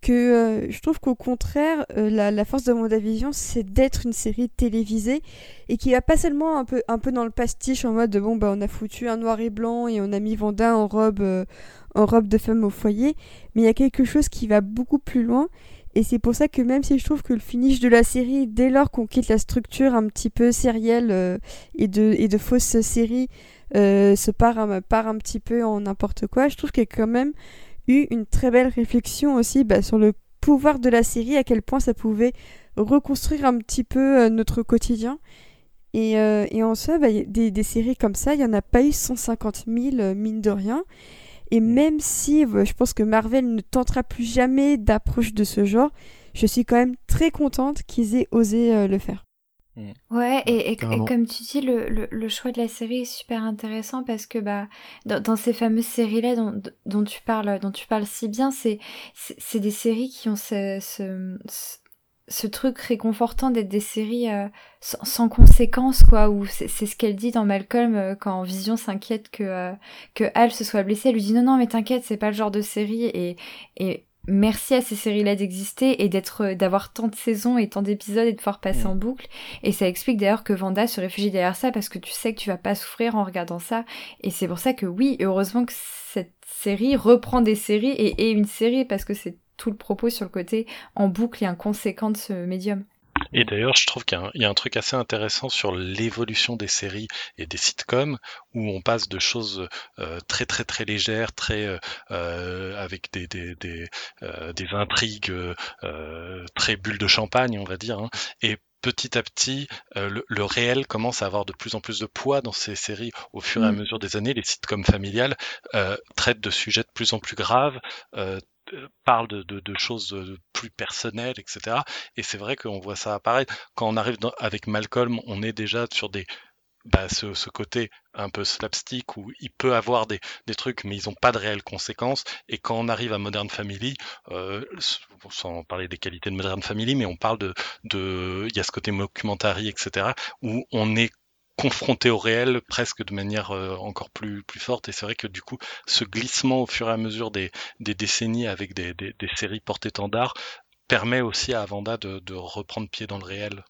que euh, je trouve qu'au contraire, euh, la, la, force de WandaVision, c'est d'être une série télévisée et qui va pas seulement un peu, un peu dans le pastiche en mode bon, bah, on a foutu un noir et blanc et on a mis Vanda en robe, euh, en robe de femme au foyer, mais il y a quelque chose qui va beaucoup plus loin. Et c'est pour ça que même si je trouve que le finish de la série, dès lors qu'on quitte la structure un petit peu sérielle euh, et, de, et de fausses séries, euh, se part part un petit peu en n'importe quoi, je trouve qu'il y a quand même eu une très belle réflexion aussi bah, sur le pouvoir de la série, à quel point ça pouvait reconstruire un petit peu euh, notre quotidien. Et, euh, et en soi, bah, des, des, séries comme ça, il n'y en a pas eu 150 000, euh, mine de rien. Et même si bah, je pense que Marvel ne tentera plus jamais d'approche de ce genre, je suis quand même très contente qu'ils aient osé euh, le faire. Ouais, et, et- comme tu dis, le, le, le choix de la série est super intéressant parce que bah, dans, dans ces fameuses séries-là dont, dont, tu parles, dont tu parles si bien, c'est des séries qui ont ce, ce, ce, ce truc réconfortant d'être des séries euh, sans, sans conséquences, quoi, où c'est ce qu'elle dit dans Malcolm euh, quand Vision s'inquiète que, euh, que Hal se soit blessé. Elle lui dit non, non, mais t'inquiète, c'est pas le genre de série. Et, et merci à ces séries-là d'exister et d'être, d'avoir tant de saisons et tant d'épisodes et de pouvoir passer en boucle. Et ça explique d'ailleurs que Vanda se réfugie derrière ça parce que tu sais que tu vas pas souffrir en regardant ça. Et c'est pour ça que oui, heureusement que cette série reprend des séries et est une série parce que c'est tout le propos sur le côté en boucle et inconséquent de ce médium. Et d'ailleurs, je trouve qu'il y, a un- il y a un truc assez intéressant sur l'évolution des séries et des sitcoms, où on passe de choses euh, très très très légères, très euh, euh, avec des des des, euh, des intrigues euh, très bulles de champagne, on va dire, hein, et petit à petit, euh, le, le réel commence à avoir de plus en plus de poids dans ces séries au fur et à Mm. mesure des années. Les sitcoms familiales euh, traitent de sujets de plus en plus graves, euh, parlent de, choses euh, plus personnelles, etc. Et c'est vrai qu'on voit ça apparaître. Quand on arrive avec Malcolm, on est déjà sur des bah, ce, côté un peu slapstick où il peut avoir des, trucs mais ils n'ont pas de réelles conséquences et quand on arrive à Modern Family euh, sans parler des qualités de Modern Family mais on parle de de il y a ce côté mockumentary etc où on est confronté au réel presque de manière euh, encore plus forte et c'est vrai que du coup ce glissement au fur et à mesure des, décennies avec des, des, séries porte-étendard permet aussi à Vanda de, reprendre pied dans le réel.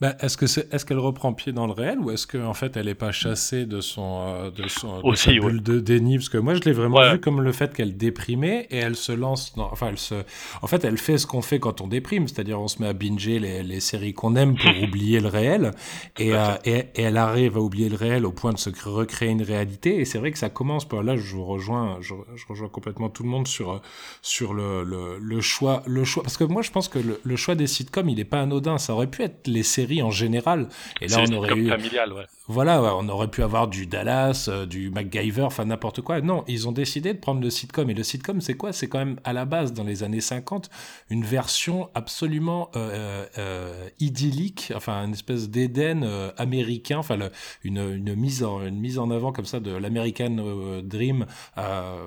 Bah, est-ce que c'est, est-ce qu'elle reprend pied dans le réel ou est-ce qu'en en fait elle est pas chassée de son, euh, de son de Aussi, sa ouais. bulle de déni? Parce que moi je l'ai vraiment Ouais. vu comme le fait qu'elle déprimait et elle se lance dans, enfin elle se, en fait elle fait ce qu'on fait quand on déprime, c'est-à-dire on se met à binger les, les séries qu'on aime pour oublier le réel et, euh, et, et elle arrive à oublier le réel au point de se cr- recréer une réalité et c'est vrai que ça commence par là je vous rejoins, je, je rejoins complètement tout le monde sur sur le, le, le choix, le choix. Parce que moi je pense que le, le choix des sitcoms il est pas anodin, ça aurait pu être les séries en général et là on aurait eu familial, ouais. voilà, on aurait pu avoir du Dallas, euh, du MacGyver, enfin n'importe quoi. Non, ils ont décidé de prendre le sitcom. Et le sitcom, c'est quoi? C'est quand même à la base, dans les années 50, une version absolument euh, euh, idyllique, enfin une espèce d'Éden euh, américain, enfin le- une, une, mise en, une mise en avant comme ça de l'American Dream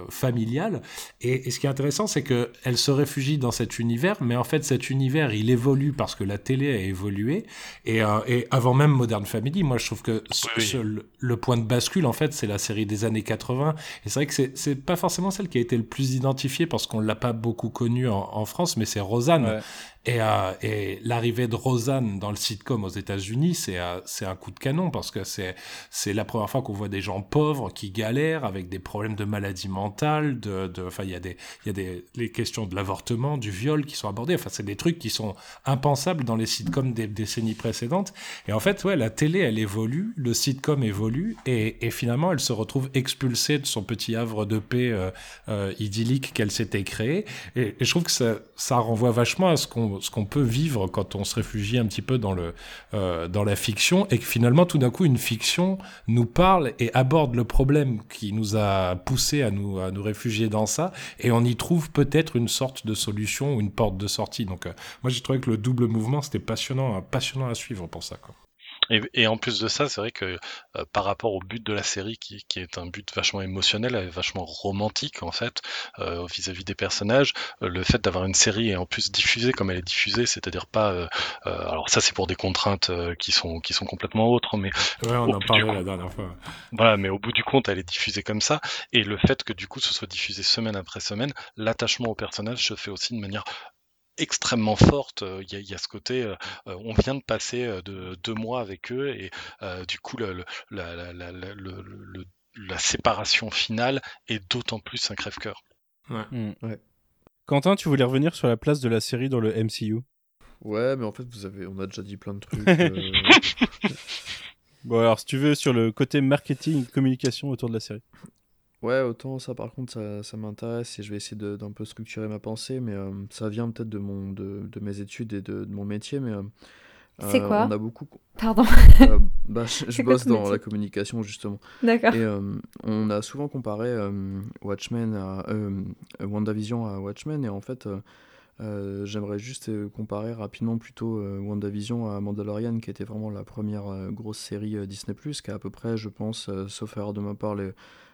familial. Et, et ce qui est intéressant, c'est que elle se réfugie dans cet univers, mais en fait cet univers, il évolue parce que la télé a évolué. Et, euh, et avant même Modern Family, moi je trouve que ce- ce- le, le point de bascule, en fait, c'est la série des années 80. Et c'est vrai que c'est- c'est pas forcément celle qui a été le plus identifiée parce qu'on l'a pas beaucoup connue en, en France, mais c'est Rosanne. Ouais. Et, euh, et l'arrivée de Rosanne dans le sitcom aux États-Unis, c'est euh, un coup de canon parce que c'est la première fois qu'on voit des gens pauvres qui galèrent avec des problèmes de maladie mentale, de enfin il y a des y a des les questions de l'avortement, du viol qui sont abordées. Enfin c'est des trucs qui sont impensables dans les sitcoms des décennies précédentes. Et en fait ouais la télé elle évolue, le sitcom évolue et, et finalement elle se retrouve expulsée de son petit havre de paix euh, euh, idyllique qu'elle s'était créé. Et, et je trouve que ça, ça renvoie vachement à ce qu'on ce qu'on peut vivre quand on se réfugie un petit peu dans le euh, dans la fiction et que finalement tout d'un coup une fiction nous parle et aborde le problème qui nous a poussé à nous à nous réfugier dans ça et on y trouve peut-être une sorte de solution ou une porte de sortie. Donc euh, moi j'ai trouvé que le double mouvement c'était passionnant passionnant à suivre pour ça quoi. Et, et en plus de ça, c'est vrai que euh, par rapport au but de la série, qui, qui est un but vachement émotionnel, et vachement romantique en fait, euh, vis-à-vis des personnages, euh, le fait d'avoir une série et en plus diffusée comme elle est diffusée, c'est-à-dire pas, euh, euh, alors ça c'est pour des contraintes euh, qui sont qui sont complètement autres, mais Ouais, on en parlait la dernière fois. Voilà, mais au bout du compte, elle est diffusée comme ça, et le fait que du coup ce soit diffusé semaine après semaine, l'attachement au personnage se fait aussi de manière extrêmement forte. Euh, Il y, a, il y a ce côté, euh, euh, on vient de passer de deux mois avec eux et euh, du coup le, le- la, la- la- la- le- le- la séparation finale est d'autant plus un crève-cœur. Ouais. Ouais. Quentin, tu voulais revenir sur la place de la série dans le MCU Ouais, mais en fait, vous avez, on a déjà dit plein de trucs. euh, Bon, alors, si tu veux, sur le côté marketing, communication autour de la série. Ouais, autant ça par contre ça, ça m'intéresse et je vais essayer d'un peu structurer ma pensée, mais euh, ça vient peut-être de, mon, de, de mes études et de, de mon métier, mais euh, C'est euh, quoi on a beaucoup... Pardon. Euh, bah, je, bosse dans la communication justement. D'accord. Et on a souvent comparé Watchmen à... WandaVision à Watchmen et en fait... Euh, j'aimerais juste euh, comparer rapidement plutôt euh, WandaVision à Mandalorian, qui était vraiment la première grosse série Disney+, qui a à peu près, je pense, sauf erreur de ma part, les,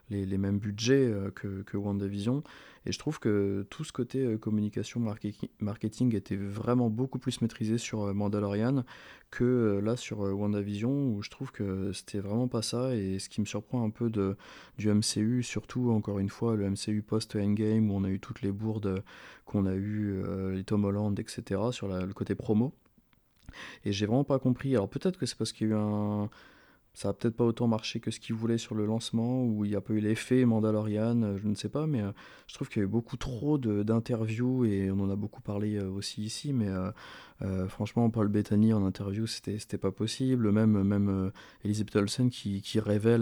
les, mêmes budgets que, que WandaVision. Et je trouve que tout ce côté communication, marketing était vraiment beaucoup plus maîtrisé sur Mandalorian que là sur WandaVision, où je trouve que c'était vraiment pas ça. Et ce qui me surprend un peu de, du MCU, surtout encore une fois le MCU post-Endgame, où on a eu toutes les bourdes qu'on a eu, les Tom Holland, etc., sur le côté promo. Et j'ai vraiment pas compris. Alors peut-être que c'est parce qu'il y a eu un ça a peut-être pas autant marché que ce qu'ils voulaient sur le lancement, ou il n'y a pas eu l'effet Mandalorian, euh, je ne sais pas, mais euh, je trouve qu'il y a eu beaucoup trop d'interviews, et on en a beaucoup parlé euh, aussi ici, mais franchement, Paul Bettany en interview, c'était pas possible, même, même Elizabeth Olsen qui, qui révèle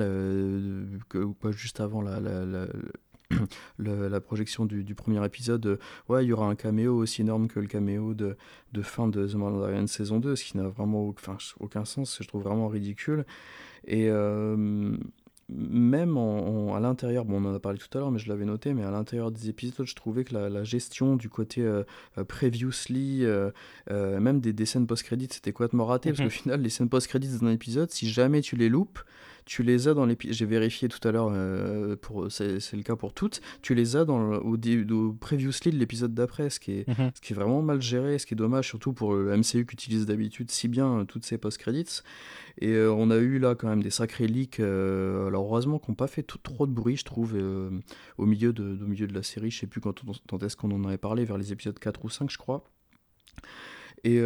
que pas juste avant la, la, projection du, premier épisode, ouais, il y aura un caméo aussi énorme que le caméo de, de fin de The Mandalorian saison 2, ce qui n'a vraiment enfin, aucun sens, je trouve vraiment ridicule. Et euh, même à l'intérieur, bon, on en a parlé tout à l'heure, mais je l'avais noté, mais à l'intérieur des épisodes, je trouvais que la, gestion du côté euh, euh, previously, même des, des scènes post-crédit, c'était complètement raté, parce qu'au mhm. final, les scènes post-crédit d'un épisode, si jamais tu les loupes, tu les as dans l'épisode. J'ai vérifié tout à l'heure, euh, pour c'est, le cas pour toutes. Tu les as dans le, au, au previously de l'épisode d'après, ce, qui est, mhm. ce qui est vraiment mal géré, ce qui est dommage, surtout pour le MCU qui utilise d'habitude si bien euh, toutes ces post-credits. Et euh, on a eu là quand même des sacrés leaks. alors heureusement qu'on n'a pas fait trop de bruit, je trouve, au, milieu de, au milieu de la série. Je sais plus quand, quand est-ce qu'on en avait parlé, vers les épisodes 4 ou 5, je crois. Et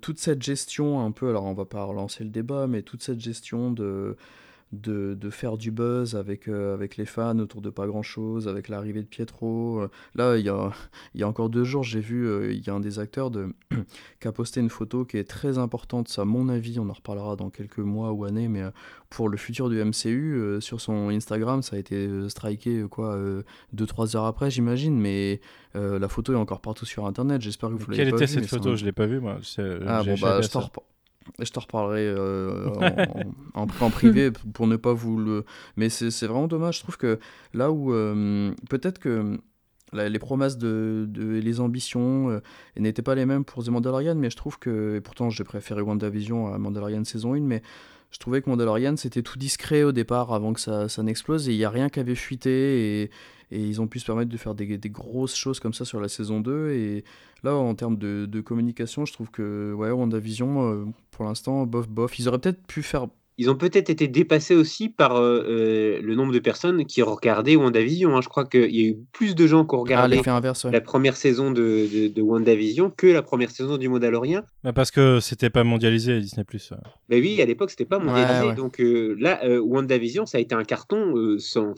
toute cette gestion, un peu, alors on va pas relancer le débat, mais toute cette gestion de, de, de, faire du buzz avec, euh, avec les fans autour de pas grand chose, avec l'arrivée de Pietro. Euh, là, il y a, y a encore deux jours, j'ai vu, euh, il y a un des acteurs de, qui a posté une photo qui est très importante, à mon avis, on en reparlera dans quelques mois ou années, mais pour le futur du MCU, sur son Instagram, ça a été striké quoi, 2-3 heures après, j'imagine, mais la photo est encore partout sur Internet, j'espère que vous l'avez pas. Quelle était cette photo? Je l'ai pas vue, moi. Ah bon, bah, je t'en je te reparlerai euh, en, en, privé pour ne pas vous le. Mais c'est vraiment dommage. Je trouve que là où. Euh, peut-être que les promesses de, les ambitions euh, n'étaient pas les mêmes pour The Mandalorian, mais je trouve que. Et pourtant, j'ai préféré WandaVision à Mandalorian saison 1, mais je trouvais que Mandalorian c'était tout discret au départ avant que ça, ça n'explose et il n'y a rien qui avait fuité et, et, ils ont pu se permettre de faire des, grosses choses comme ça sur la saison 2 et là en termes de, de communication je trouve que ouais WandaVision euh, pour l'instant bof bof. Ils auraient peut-être pu faire ils ont peut-être été dépassés aussi par euh, euh, le nombre de personnes qui regardaient WandaVision. Hein. Je crois qu'il y a eu plus de gens qui ont ah, regardé la première saison de, de, WandaVision que la première saison du Mandalorian. Bah parce que c'était pas mondialisé Disney+. Bah oui, à l'époque c'était pas mondialisé. Donc euh, là, WandaVision, ça a été un carton sans,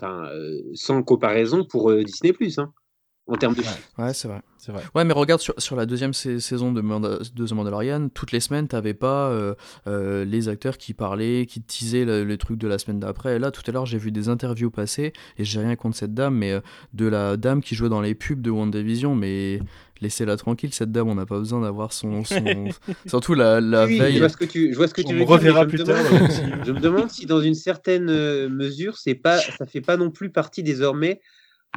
sans comparaison pour Disney+. Hein en termes de Ouais, c'est vrai. C'est vrai. Ouais, mais regarde sur, sur la deuxième saison de, de, The Mandalorian, toutes les semaines, t'avais pas euh, euh, les acteurs qui parlaient, qui teasaient le, truc de la semaine d'après. Là, tout à l'heure, j'ai vu des interviews passer, et j'ai rien contre cette dame, mais euh, de la dame qui jouait dans les pubs de WandaVision, mais laissez-la tranquille, cette dame, on n'a pas besoin d'avoir son, Surtout la, la veille. Je vois ce que tu, je vois ce que tu veux dire. plus tard. je me demande si, dans une certaine mesure, c'est pas, ça fait pas non plus partie désormais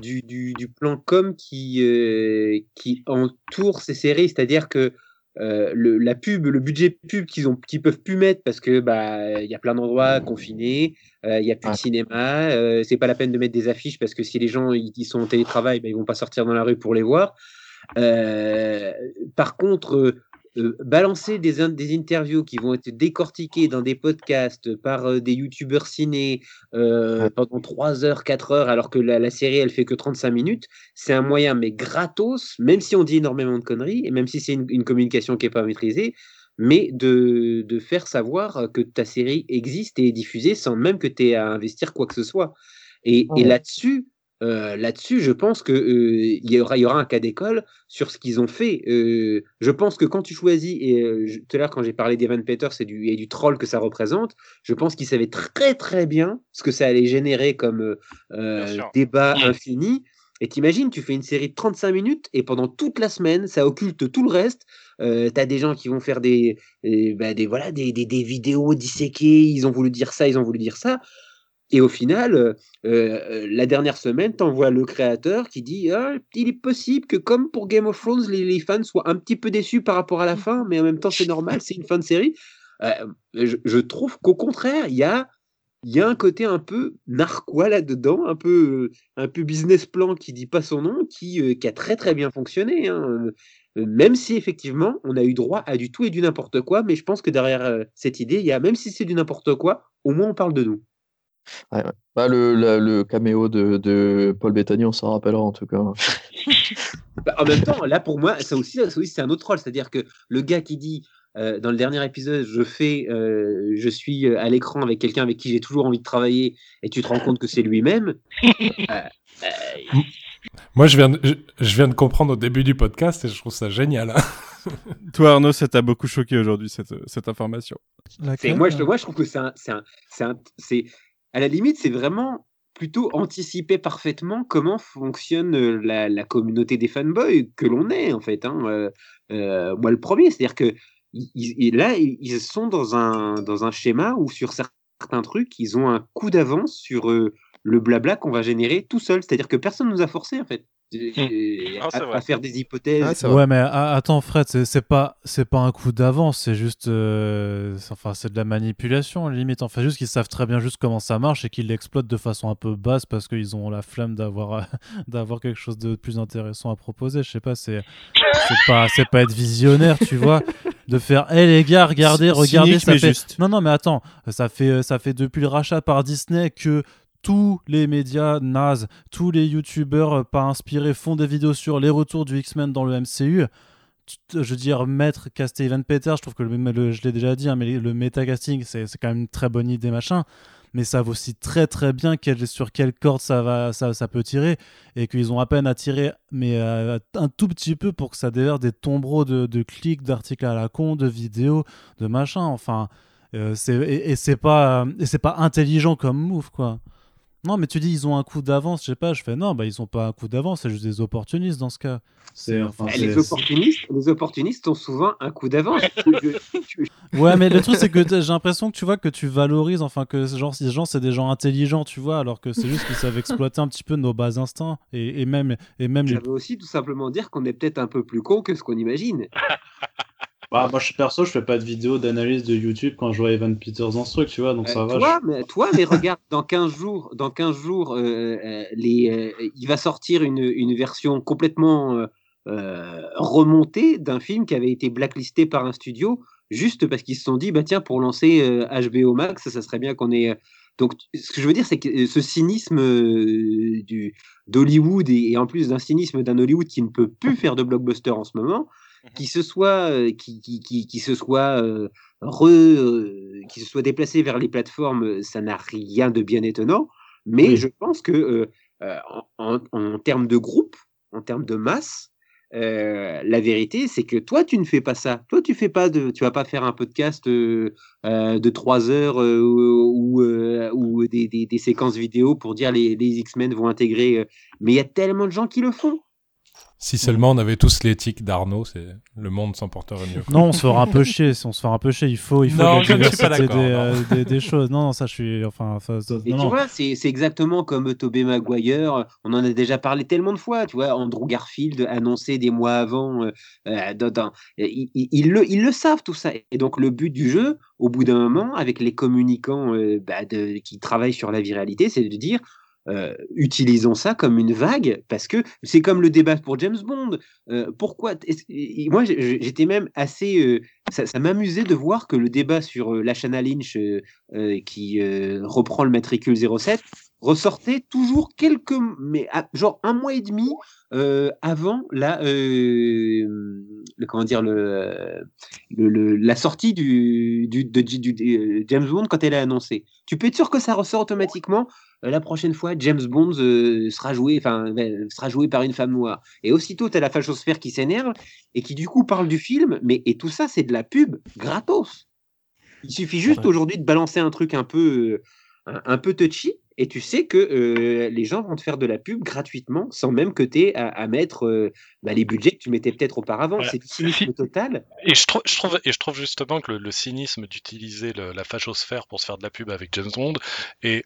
du, du, du plan com qui, euh, qui entoure ces séries, c'est-à-dire que euh, le, la pub, le budget pub qu'ils ont, qu'ils peuvent plus mettre parce que bah il y a plein d'endroits confinés, euh, il y a plus de cinéma, euh, c'est pas la peine de mettre des affiches parce que si les gens ils, sont en télétravail, bah, ils vont pas sortir dans la rue pour les voir. par contre, euh, balancer des, des interviews qui vont être décortiquées dans des podcasts par euh, des youtubeurs ciné euh, pendant 3 heures, 4 heures, alors que la, série elle fait que 35 minutes, c'est un moyen, mais gratos, même si on dit énormément de conneries, et même si c'est une, communication qui n'est pas maîtrisée, mais de, de, faire savoir que ta série existe et est diffusée sans même que tu aies à investir quoi que ce soit. Et, et là-dessus, euh, là-dessus, je pense qu'il euh, y, aura, y aura un cas d'école sur ce qu'ils ont fait. Euh, je pense que quand tu choisis, et tout à l'heure quand j'ai parlé d'Evan Peters et du, et du troll que ça représente, je pense qu'ils savaient très très bien ce que ça allait générer comme débat infini. Et t'imagines, tu fais une série de 35 minutes et pendant toute la semaine, ça occulte tout le reste. Euh, T'as des gens qui vont faire des, bah, des, voilà, des, des, des vidéos disséquées, ils ont voulu dire ça, ils ont voulu dire ça et au final, euh, euh, la dernière semaine, t'envoies le créateur qui dit ah, il est possible que, comme pour Game of Thrones, les, fans soient un petit peu déçus par rapport à la fin, mais en même temps, c'est normal, c'est une fin de série. Euh, je, trouve qu'au contraire, il y a, un côté un peu narquois là-dedans, un peu, un peu business plan qui dit pas son nom, qui, qui a très très bien fonctionné. Hein. Même si effectivement, on a eu droit à du tout et du n'importe quoi, mais je pense que derrière cette idée, il y a, même si c'est du n'importe quoi, au moins on parle de nous. Ouais, ouais. Bah, le, la- le caméo de, de Paul Bettany, on s'en rappellera en tout cas. Bah, en même temps, là pour moi, ça aussi, ça aussi c'est un autre rôle. C'est-à-dire que le gars qui dit euh, dans le dernier épisode, je fais, euh, je suis euh, à l'écran avec quelqu'un avec qui j'ai toujours envie de travailler, et tu te rends compte que c'est lui-même. euh, euh, Moi, je viens, de, je, je viens de comprendre au début du podcast et je trouve ça génial. hein. Toi, Arnaud, ça t'a beaucoup choqué aujourd'hui, cette, cette information? moi, je, moi, je trouve que c'est un, un- à la limite, c'est vraiment plutôt anticiper parfaitement comment fonctionne euh, la, communauté des fanboys que l'on est, en fait. hein. Euh, euh, moi, le premier, c'est-à-dire que là, ils sont dans un, dans un schéma où sur certains trucs, ils ont un coup d'avance sur le blabla qu'on va générer tout seul. C'est-à-dire que personne nous a forcé, en fait, Ah, c'est à, faire des hypothèses. ouais, mais a- attends, Fred, c'est pas, c'est pas un coup d'avance, c'est juste, euh, enfin, c'est de la manipulation limite. Enfin, juste qu'ils savent très bien juste comment ça marche et qu'ils l'exploitent de façon un peu basse parce qu'ils ont la flemme d'avoir, euh, d'avoir quelque chose de plus intéressant à proposer. Je sais pas, c'est, c'est pas, c'est pas être visionnaire, tu vois, de faire, hé les gars, regardez, regardez, cynique, ça fait, juste. non, non, mais attends, ça fait, ça fait depuis le rachat par Disney que tous les médias nazes, tous les youtubeurs euh, pas inspirés font des vidéos sur les retours du X-Men dans le MCU. Je veux dire, mettre caster Evan Peters, je trouve que je l'ai déjà dit, hein, mais le métacasting, c'est quand même une très bonne idée, machin. Mais ça vaut aussi très très bien sur quelle corde ça, va, ça, peut tirer. Et qu'ils ont à peine à tirer, mais euh, un tout petit peu pour que ça déverse des tombereaux de, clics, d'articles à la con, de vidéos, de machin. Enfin, euh, et, c'est pas, pas intelligent comme move, quoi. Non, mais tu dis ils ont un coup d'avance, je sais pas, je fais non, bah ils ont pas un coup d'avance, c'est juste des opportunistes dans ce cas. C'est enfin, Eh, Les c'est- opportunistes, les opportunistes ont souvent un coup d'avance. Ouais, mais le truc c'est que j'ai l'impression que tu vois que tu valorises, enfin que genre ces gens c'est des gens intelligents, tu vois, alors que c'est juste qu'ils savent exploiter un petit peu nos bas instincts et, et même et même les Ça veut aussi tout simplement dire qu'on est peut-être un peu plus con que ce qu'on imagine. Ah, Bah, moi, je, perso, je fais pas de vidéo d'analyse de YouTube quand je vois Evan Peters dans ce truc, tu vois, donc Euh, ça va. toi, je- mais, toi, mais regarde, dans 15 jours, dans 15 jours euh, euh, les, euh, il va sortir une, une version complètement remontée d'un film qui avait été blacklisté par un studio, juste parce qu'ils se sont dit, bah tiens, pour lancer HBO Max, ça serait bien qu'on ait. Donc, ce que je veux dire, c'est que ce cynisme d'Hollywood et, et en plus d'un cynisme d'un Hollywood qui ne peut plus faire de blockbuster en ce moment, qui se soit, euh, qui, qui, qui, qui se soit euh, re, euh, qui se soit déplacé vers les plateformes, ça n'a rien de bien étonnant. Mais Oui. je pense que en, en, en termes de groupe, en termes de masse, euh, la vérité, c'est que toi, tu ne fais pas ça. Toi, tu fais pas de, tu vas pas faire un podcast euh, euh, de trois heures ou, ou des, des, des séquences vidéo pour dire les, les X-Men vont intégrer. mais il y a tellement de gens qui le font. Si seulement on avait tous l'éthique d'Arnaud, c'est le monde s'en porterait mieux. quoi. Non, on se fera un peu chier, si on se fera un peu chier, il faut il faut Non, la je ne suis pas des, euh, des, des choses. Non, non, ça je suis enfin, enfin, ça- Et non, tu non. vois, c'est exactement comme Tobey Maguire. On en a déjà parlé tellement de fois. Tu vois, Andrew Garfield annoncé des mois avant. euh, euh, dans- dans- ils, ils- ils le, ils le savent tout ça. Et donc le but du jeu, au bout d'un moment, avec les communicants euh, bah, de- qui travaillent sur la viralité, c'est de dire. Euh, utilisons ça comme une vague parce que c'est comme le débat pour James Bond. Euh, pourquoi Moi, j'étais même assez. euh, ça m'amusait de voir que le débat sur Lashana Lynch qui reprend le matricule 07 ressortait toujours quelques, mais genre un mois et demi euh, avant la, euh, le, comment dire, le, le- le- la sortie du, du, de, du- du- euh, James Bond quand elle est annoncée. Tu peux être sûr que ça ressort automatiquement. euh, la prochaine fois, James Bond sera joué, enfin, sera joué par une femme noire. Et aussitôt, tu as la fachosphère qui s'énerve et qui du coup parle du film. Mais et tout ça, c'est de la pub gratos. Il suffit juste aujourd'hui de balancer un truc un peu, un, un peu touchy, et tu sais que euh, les gens vont te faire de la pub gratuitement, sans même que tu aies à, à mettre euh, bah, les budgets que tu mettais peut-être auparavant. C'est du cynisme total. Et je, trouve, je, trouve, et je trouve justement que le, le cynisme d'utiliser la fachosphère pour se faire de la pub avec James Bond est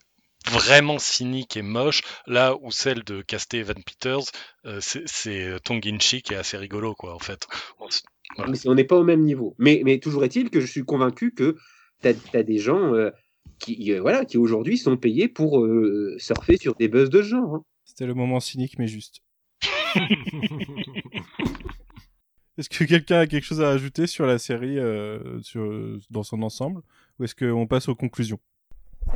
vraiment cynique et moche, là où celle de caster Evan Peters, euh, c'est tongue in cheek et assez rigolo, quoi, en fait. On n'est pas au même niveau. Mais, mais toujours est-il que je suis convaincu que tu as, des gens qui, euh, voilà, qui aujourd'hui sont payés pour surfer sur des buzz de genre. Hein. C'était le moment cynique, mais juste. Est-ce que quelqu'un a quelque chose à ajouter sur la série sur, dans son ensemble Ou est-ce qu'on passe aux conclusions?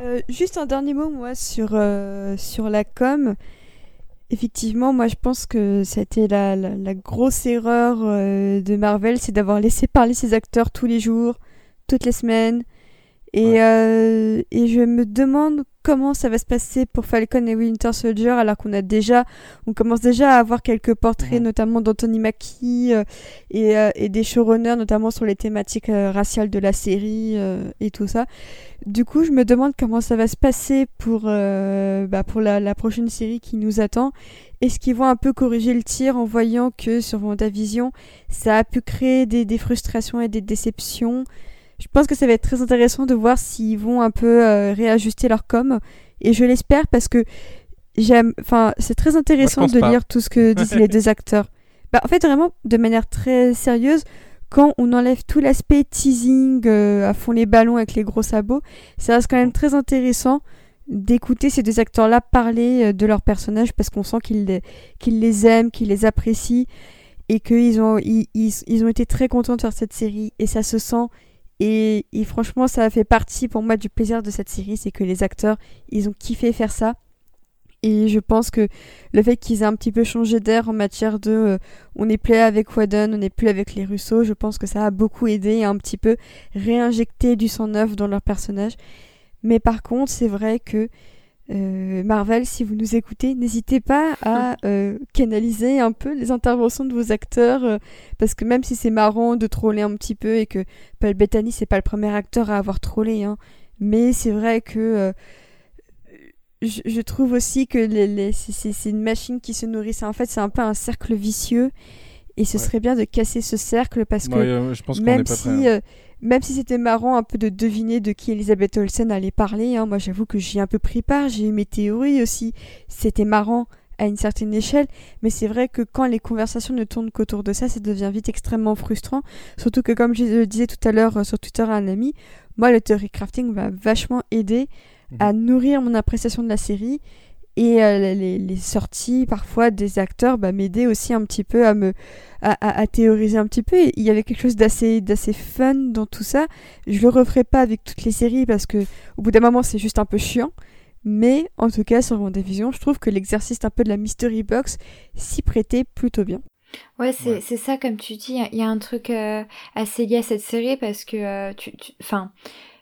Euh, juste un dernier mot, moi, sur, euh, sur la com. Effectivement, moi, je pense que c'était la, la, grosse erreur euh, de Marvel, c'est d'avoir laissé parler ses acteurs tous les jours, toutes les semaines. Et, et je me demande comment ça va se passer pour Falcon et Winter Soldier alors qu'on a déjà on commence déjà à avoir quelques portraits notamment d'Anthony Mackie euh, et, euh, et, des showrunners notamment sur les thématiques euh, raciales de la série et tout ça. Du coup je me demande comment ça va se passer pour, bah, pour la, la, prochaine série qui nous attend. Est-ce qu'ils vont un peu corriger le tir en voyant que sur WandaVision ça a pu créer des, des frustrations et des déceptions? Je pense que ça va être très intéressant de voir s'ils vont un peu euh, réajuster leur com. Et je l'espère parce que j'aime. Enfin, c'est très intéressant de lire tout ce que disent les deux acteurs. Bah, en fait, vraiment, de manière très sérieuse, quand on enlève tout l'aspect teasing euh, à fond les ballons avec les gros sabots, ça reste quand même très intéressant d'écouter ces deux acteurs-là parler euh, de leurs personnages parce qu'on sent qu'ils les, aiment, qu'ils les apprécient et qu'ils ont, ils, ils ont été très contents de faire cette série et ça se sent et, franchement, ça fait partie pour moi du plaisir de cette série, c'est que les acteurs, ils ont kiffé faire ça. Et je pense que le fait qu'ils aient un petit peu changé d'air en matière de euh, on n'est plus avec Whedon, on n'est plus avec les Russo, je pense que ça a beaucoup aidé à un petit peu réinjecter du sang neuf dans leur personnage. Mais par contre, c'est vrai que euh, Marvel, si vous nous écoutez, n'hésitez pas à euh, canaliser un peu les interventions de vos acteurs, euh, parce que même si c'est marrant de troller un petit peu et que Paul Bettany c'est pas le premier acteur à avoir trollé, hein, mais c'est vrai que je, trouve aussi que les, c'est une machine qui se nourrit. En fait, c'est un peu un cercle vicieux, et ce serait bien de casser ce cercle parce que je pense même pas si prêt, hein même si c'était marrant un peu de deviner de qui Elisabeth Olsen allait parler, hein, moi j'avoue que j'y ai un peu pris part, j'ai eu mes théories aussi, c'était marrant à une certaine échelle, mais c'est vrai que quand les conversations ne tournent qu'autour de ça, ça devient vite extrêmement frustrant, surtout que comme je le disais tout à l'heure euh, sur Twitter à un ami, moi le theory crafting va vachement aider à nourrir mon appréciation de la série et euh, les, sorties parfois des acteurs bah, m'aidaient aussi un petit peu à me à, théoriser un petit peu. il y avait quelque chose d'assez d'assez fun dans tout ça. Je le referai pas avec toutes les séries parce que au bout d'un moment c'est juste un peu chiant. Mais en tout cas sur WandaVision, je trouve que l'exercice un peu de la mystery box s'y prêtait plutôt bien. Ouais, c'est ça comme tu dis. Il y a un truc euh, assez lié à cette série parce que euh, tu, enfin.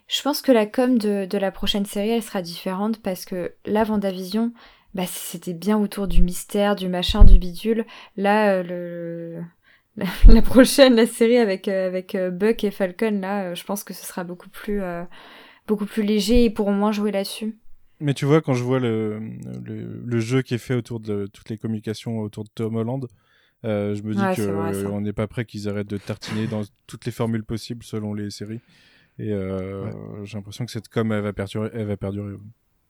Je pense que la com de, de, la prochaine série, elle sera différente parce que la Vendavision, bah, c'était bien autour du mystère, du machin, du bidule. Là, euh, le, la, prochaine, la série avec, euh, avec euh, Buck et Falcon, là, je pense que ce sera beaucoup plus, beaucoup plus léger et pourront moins jouer là-dessus. Mais tu vois, quand je vois le, le, jeu qui est fait autour de toutes les communications autour de Tom Holland, je me dis qu'on n'est pas prêt qu'ils arrêtent de tartiner dans toutes les formules possibles selon les séries. Et j'ai l'impression que cette com, elle va perdurer. Elle va perdurer.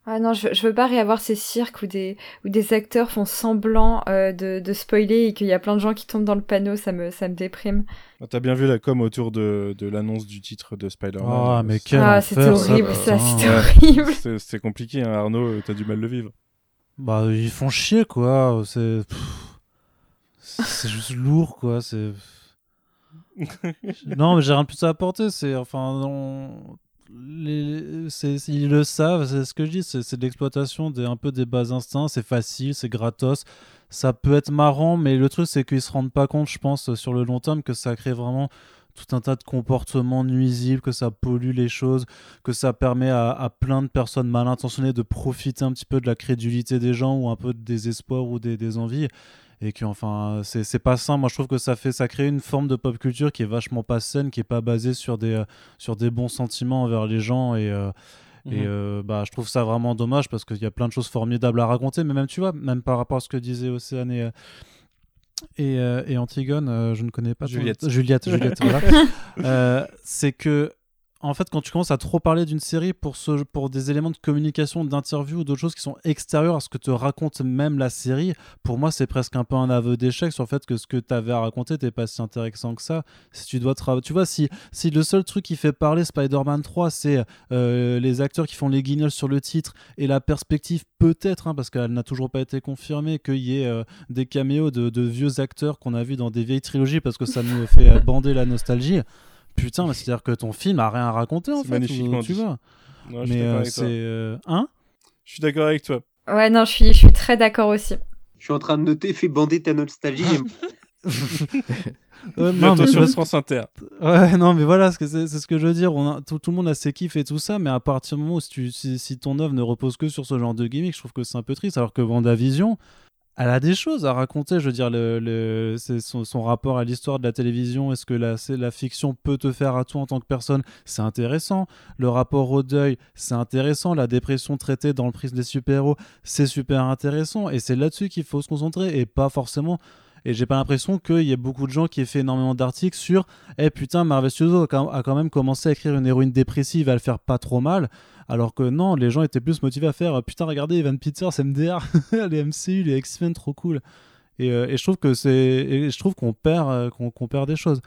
Ah non, je, je veux pas réavoir ces cirques où des, où des acteurs font semblant euh, de, de spoiler et qu'il y a plein de gens qui tombent dans le panneau, ça me, ça me déprime. Ah, T'as bien vu la com autour de, de l'annonce du titre de Spider-Man. Ah, mais quel Ah, c'était horrible ça, c'était horrible. C'était compliqué, hein, Arnaud, t'as du mal le vivre. Bah, ils font chier, quoi. C'est. C'est juste lourd, quoi. C'est. non, mais j'ai rien plus à apporter. C'est. Enfin, les, ils le savent, c'est ce que je dis, c'est de l'exploitation des, un peu des bas instincts, c'est facile, c'est gratos, ça peut être marrant, mais le truc c'est qu'ils se rendent pas compte, je pense, sur le long terme, que ça crée vraiment tout un tas de comportements nuisibles, que ça pollue les choses, que ça permet à, plein de personnes mal intentionnées de profiter un petit peu de la crédulité des gens ou un peu de désespoir ou des envies et que enfin c'est pas sain moi je trouve que ça fait ça crée une forme de pop culture qui est vachement pas saine qui est pas basée sur des euh, sur des bons sentiments envers les gens et euh, et mhm. euh, bah, je trouve ça vraiment dommage parce qu'il y a plein de choses formidables à raconter, mais même tu vois, même par rapport à ce que disait Océane et, et, et Antigone, je ne connais pas Juliette. Juliette, Juliette, voilà. c'est que en fait, quand tu commences à trop parler d'une série pour, pour des éléments de communication, d'interview ou d'autres choses qui sont extérieures à ce que te raconte même la série, pour moi, c'est presque un peu un aveu d'échec sur le fait que ce que tu avais à raconter n'était pas si intéressant que ça. Si tu dois Tu vois, si, si le seul truc qui fait parler Spider-Man 3, c'est euh, les acteurs qui font les guignols sur le titre et la perspective, peut-être, hein, parce qu'elle n'a toujours pas été confirmée, qu'il y ait euh, des caméos de, de vieux acteurs qu'on a vus dans des vieilles trilogies parce que ça nous fait bander la nostalgie. Putain, mais c'est-à-dire que ton film a rien à raconter en fait. magnifiquement ou- tu dit. vois. Ouais, je suis mais d'accord euh, avec c'est toi. euh, hein? Je suis d'accord avec toi. Ouais, non, je suis, je suis très d'accord aussi. Je suis en train de noter, fais bander ta nostalgie. Ouais, Bientôt mais sur France Inter. Ouais, non, mais voilà, c'est c'est ce que je veux dire. On a, tout, tout le monde a ses kiffs et tout ça, mais à partir du moment où si, tu- si, si ton œuvre ne repose que sur ce genre de gimmick, je trouve que c'est un peu triste. Alors que WandaVision, elle a des choses à raconter. Je veux dire, son, rapport à l'histoire de la télévision, est-ce que la, la fiction peut te faire à toi en tant que personne? C'est intéressant. Le rapport au deuil, c'est intéressant. La dépression traitée dans le prisme des super-héros, c'est super intéressant. Et c'est là-dessus qu'il faut se concentrer et pas forcément. Et j'ai pas l'impression qu'il y ait beaucoup de gens qui aient fait énormément d'articles sur Eh putain, Marvel Studios a quand- a même commencé à écrire une héroïne dépressive, à le faire pas trop mal. Alors que non, les gens étaient plus motivés à faire Putain, regardez, Evan Peters, MDR, les MCU, les X-Men, trop cool. Et, euh, et je trouve que c'est. et je trouve qu'on perd, euh, qu'on qu'on perd des choses.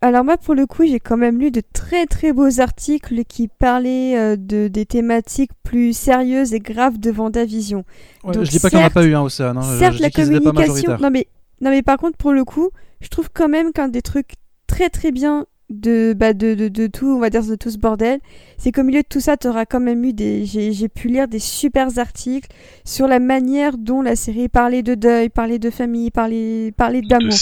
Alors moi, pour le coup, j'ai quand même lu de très très beaux articles qui parlaient euh, de, des thématiques plus sérieuses et graves de Vendavision. Ouais, Donc, je dis pas qu'il n'y en a certes- pas eu, hein, Océane. hein. Certes, je la pas communication... Non mais, non mais par contre, pour le coup, je trouve quand même qu'un des trucs très très bien de, bah, de, de, de tout, on va dire, de tout ce bordel, c'est qu'au milieu de tout ça, tu auras quand même eu des... J'ai j'ai pu lire des super articles sur la manière dont la série parlait de deuil, parlait de famille, parlait, parlait d'amour.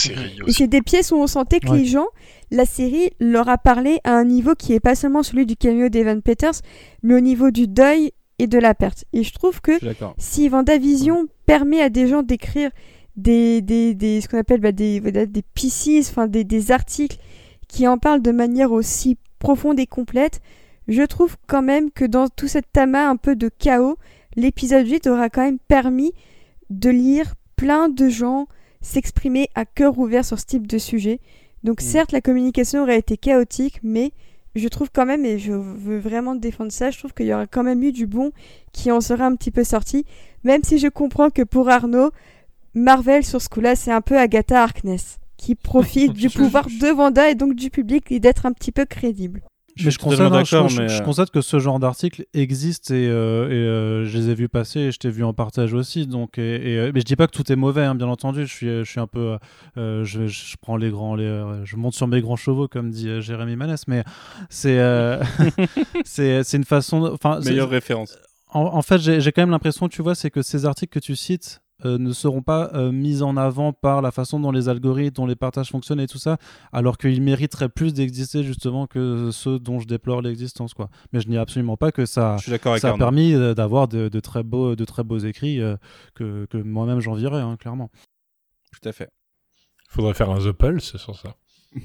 Et c'est des pièces où on sentait que Ouais. les gens, la série leur a parlé à un niveau qui est pas seulement celui du cameo d'Evan Peters, mais au niveau du deuil et de la perte. Et je trouve que Je si Vendavision permet à des gens d'écrire des, des, des- ce qu'on appelle bah, des, des pieces, enfin des, des articles qui en parlent de manière aussi profonde et complète, je trouve quand même que dans tout cet amas un peu de chaos, l'épisode 8 aura quand même permis de lire plein de gens s'exprimer à cœur ouvert sur ce type de sujet. Donc certes, la communication aurait été chaotique, mais je trouve quand même, et je veux vraiment défendre ça, je trouve qu'il y aura quand même eu du bon qui en sera un petit peu sorti, même si je comprends que pour Arnaud, Marvel sur ce coup-là, c'est un peu Agatha Harkness, qui profite du pouvoir de Vanda et donc du public et d'être un petit peu crédible. Je mais suis je constate, hein, je, mais, euh, constate que ce genre d'article existe et, euh, et, euh, je les ai vus passer et je t'ai vu en partage aussi. Donc, et, et, euh, mais je dis pas que tout est mauvais, hein, bien entendu. Je suis, je suis un peu, euh, je, je prends les grands, les, euh, je monte sur mes grands chevaux comme dit euh, Jérémy Manès, mais c'est, euh, c'est, c'est une façon, enfin, Meilleure référence. En, en fait, j'ai quand même l'impression, tu vois, c'est que ces articles que tu cites euh, ne seront pas euh, mis en avant par la façon dont les algorithmes, dont les partages fonctionnent et tout ça, alors qu'ils mériteraient plus d'exister justement que ceux dont je déplore l'existence, quoi. Mais je n'y absolument pas que ça, Je suis d'accord avec ça a permis euh, d'avoir de, de très beaux, de très beaux écrits euh, que, que moi-même j'envierais, hein, clairement. Tout à fait. Faudrait faire un The Pulse sur ça.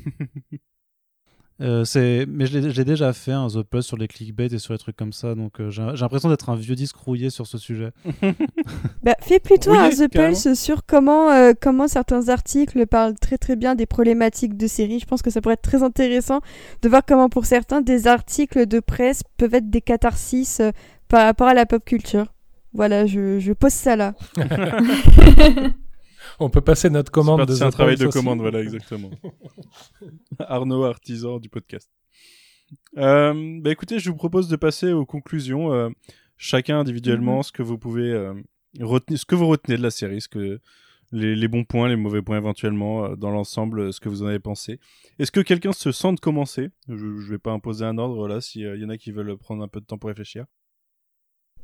Euh, c'est mais je l'ai je l'ai déjà fait un The Plus sur les clickbait et sur les trucs comme ça donc euh, j'ai j'ai l'impression d'être un vieux disque rouillé sur ce sujet Bah, fais plutôt Oui, un The carrément. Pulse sur comment, euh, comment certains articles parlent très très bien des problématiques de séries. Je pense que ça pourrait être très intéressant de voir comment pour certains des articles de presse peuvent être des catharsis euh, par rapport à la pop culture. Voilà, je, je pose ça là. On peut passer notre commande de C'est un travail de aussi. commande, voilà, exactement. Arnaud, artisan du podcast. Euh, bah écoutez, je vous propose de passer aux conclusions. euh, chacun individuellement, Mhm. ce que vous pouvez euh, retenir, ce que vous retenez de la série, ce que les, les bons points, les mauvais points éventuellement, euh, dans l'ensemble, ce que vous en avez pensé. Est-ce que quelqu'un se sent de commencer? Je ne vais pas imposer un ordre là, s'il y en a qui veulent prendre un peu de temps pour réfléchir.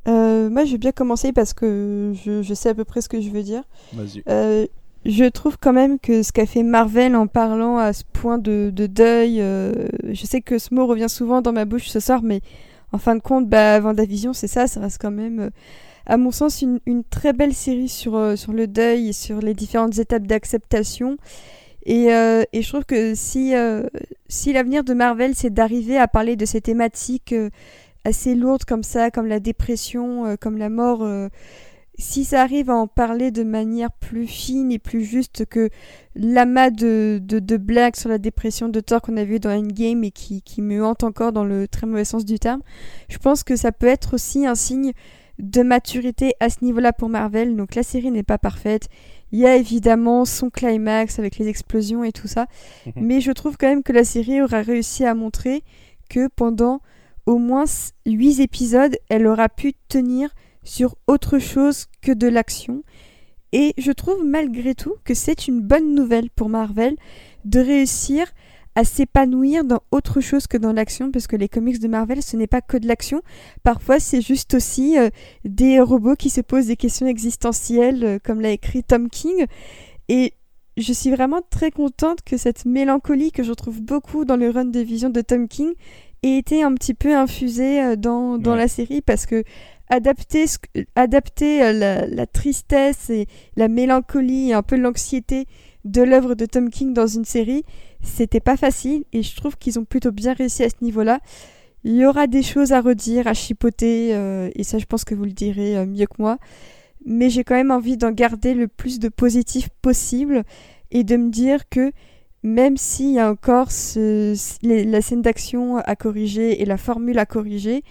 Euh, moi, je vais bien commencer parce que je, je sais à peu près ce que je veux dire. Vas-y. Euh, je trouve quand même que ce qu'a fait Marvel en parlant à ce point de, de deuil, euh, je sais que ce mot revient souvent dans ma bouche ce soir, mais en fin de compte, bah, Vendavision, c'est ça, ça reste quand même, euh, à mon sens, une, une très belle série sur, euh, sur le deuil et sur les différentes étapes d'acceptation. Et, euh, et je trouve que si, euh, si l'avenir de Marvel, c'est d'arriver à parler de ces thématiques euh, assez lourdes comme ça, comme la dépression, euh, comme la mort, euh, si ça arrive à en parler de manière plus fine et plus juste que l'amas de, de, blagues sur la dépression de Thor qu'on a vu dans Endgame et qui, qui me hante encore dans le très mauvais sens du terme, je pense que ça peut être aussi un signe de maturité à ce niveau-là pour Marvel. Donc la série n'est pas parfaite. Il y a évidemment son climax avec les explosions et tout ça. Mais je trouve quand même que la série aura réussi à montrer que pendant au moins 8 épisodes, elle aura pu tenir sur autre chose que de l'action. Et je trouve malgré tout que c'est une bonne nouvelle pour Marvel de réussir à s'épanouir dans autre chose que dans l'action, parce que les comics de Marvel, ce n'est pas que de l'action. Parfois, c'est juste aussi euh, des robots qui se posent des questions existentielles, euh, comme l'a écrit Tom King. Et je suis vraiment très contente que cette mélancolie que je trouve beaucoup dans le run de vision de Tom King ait été un petit peu infusée euh, dans, dans la série, parce que adapter, adapter la, la, tristesse et la mélancolie et un peu l'anxiété de l'œuvre de Tom King dans une série, c'était pas facile et je trouve qu'ils ont plutôt bien réussi à ce niveau-là. Il y aura des choses à redire, à chipoter, euh, et ça je pense que vous le direz euh, mieux que moi. Mais j'ai quand même envie d'en garder le plus de positif possible et de me dire que même s'il y a encore la scène d'action à corriger et la formule à corriger,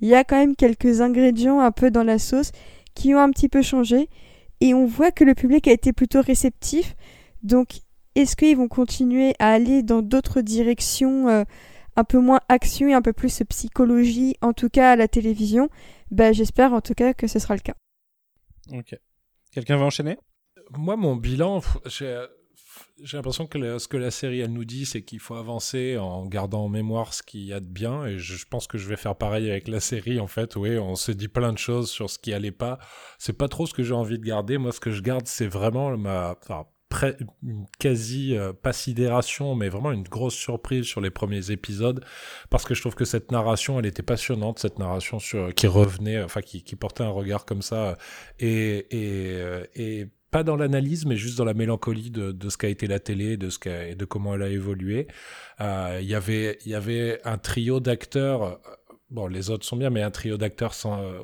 il y a quand même quelques ingrédients un peu dans la sauce qui ont un petit peu changé et on voit que le public a été plutôt réceptif. Donc est-ce qu'ils vont continuer à aller dans d'autres directions, euh, un peu moins action et un peu plus psychologie, en tout cas à la télévision? Bah, J'espère en tout cas que ce sera le cas. Ok. Quelqu'un va enchaîner? Moi, mon bilan, j'ai l'impression que ce que la série elle nous dit, c'est qu'il faut avancer en gardant en mémoire ce qu'il y a de bien. Et je, pense que je vais faire pareil avec la série. En fait, oui, on se dit plein de choses sur ce qui allait pas. C'est pas trop ce que j'ai envie de garder. Moi, ce que je garde, c'est vraiment ma une quasi euh, pas sidération mais vraiment une grosse surprise sur les premiers épisodes parce que je trouve que cette narration elle était passionnante cette narration sur qui revenait enfin qui, qui portait un regard comme ça et et, euh, et pas dans l'analyse, mais juste dans la mélancolie de, de ce qu'a été la télé, de ce et de comment elle a évolué. Euh, il y avait, il y avait un trio d'acteurs. Bon, les autres sont bien, mais un trio d'acteurs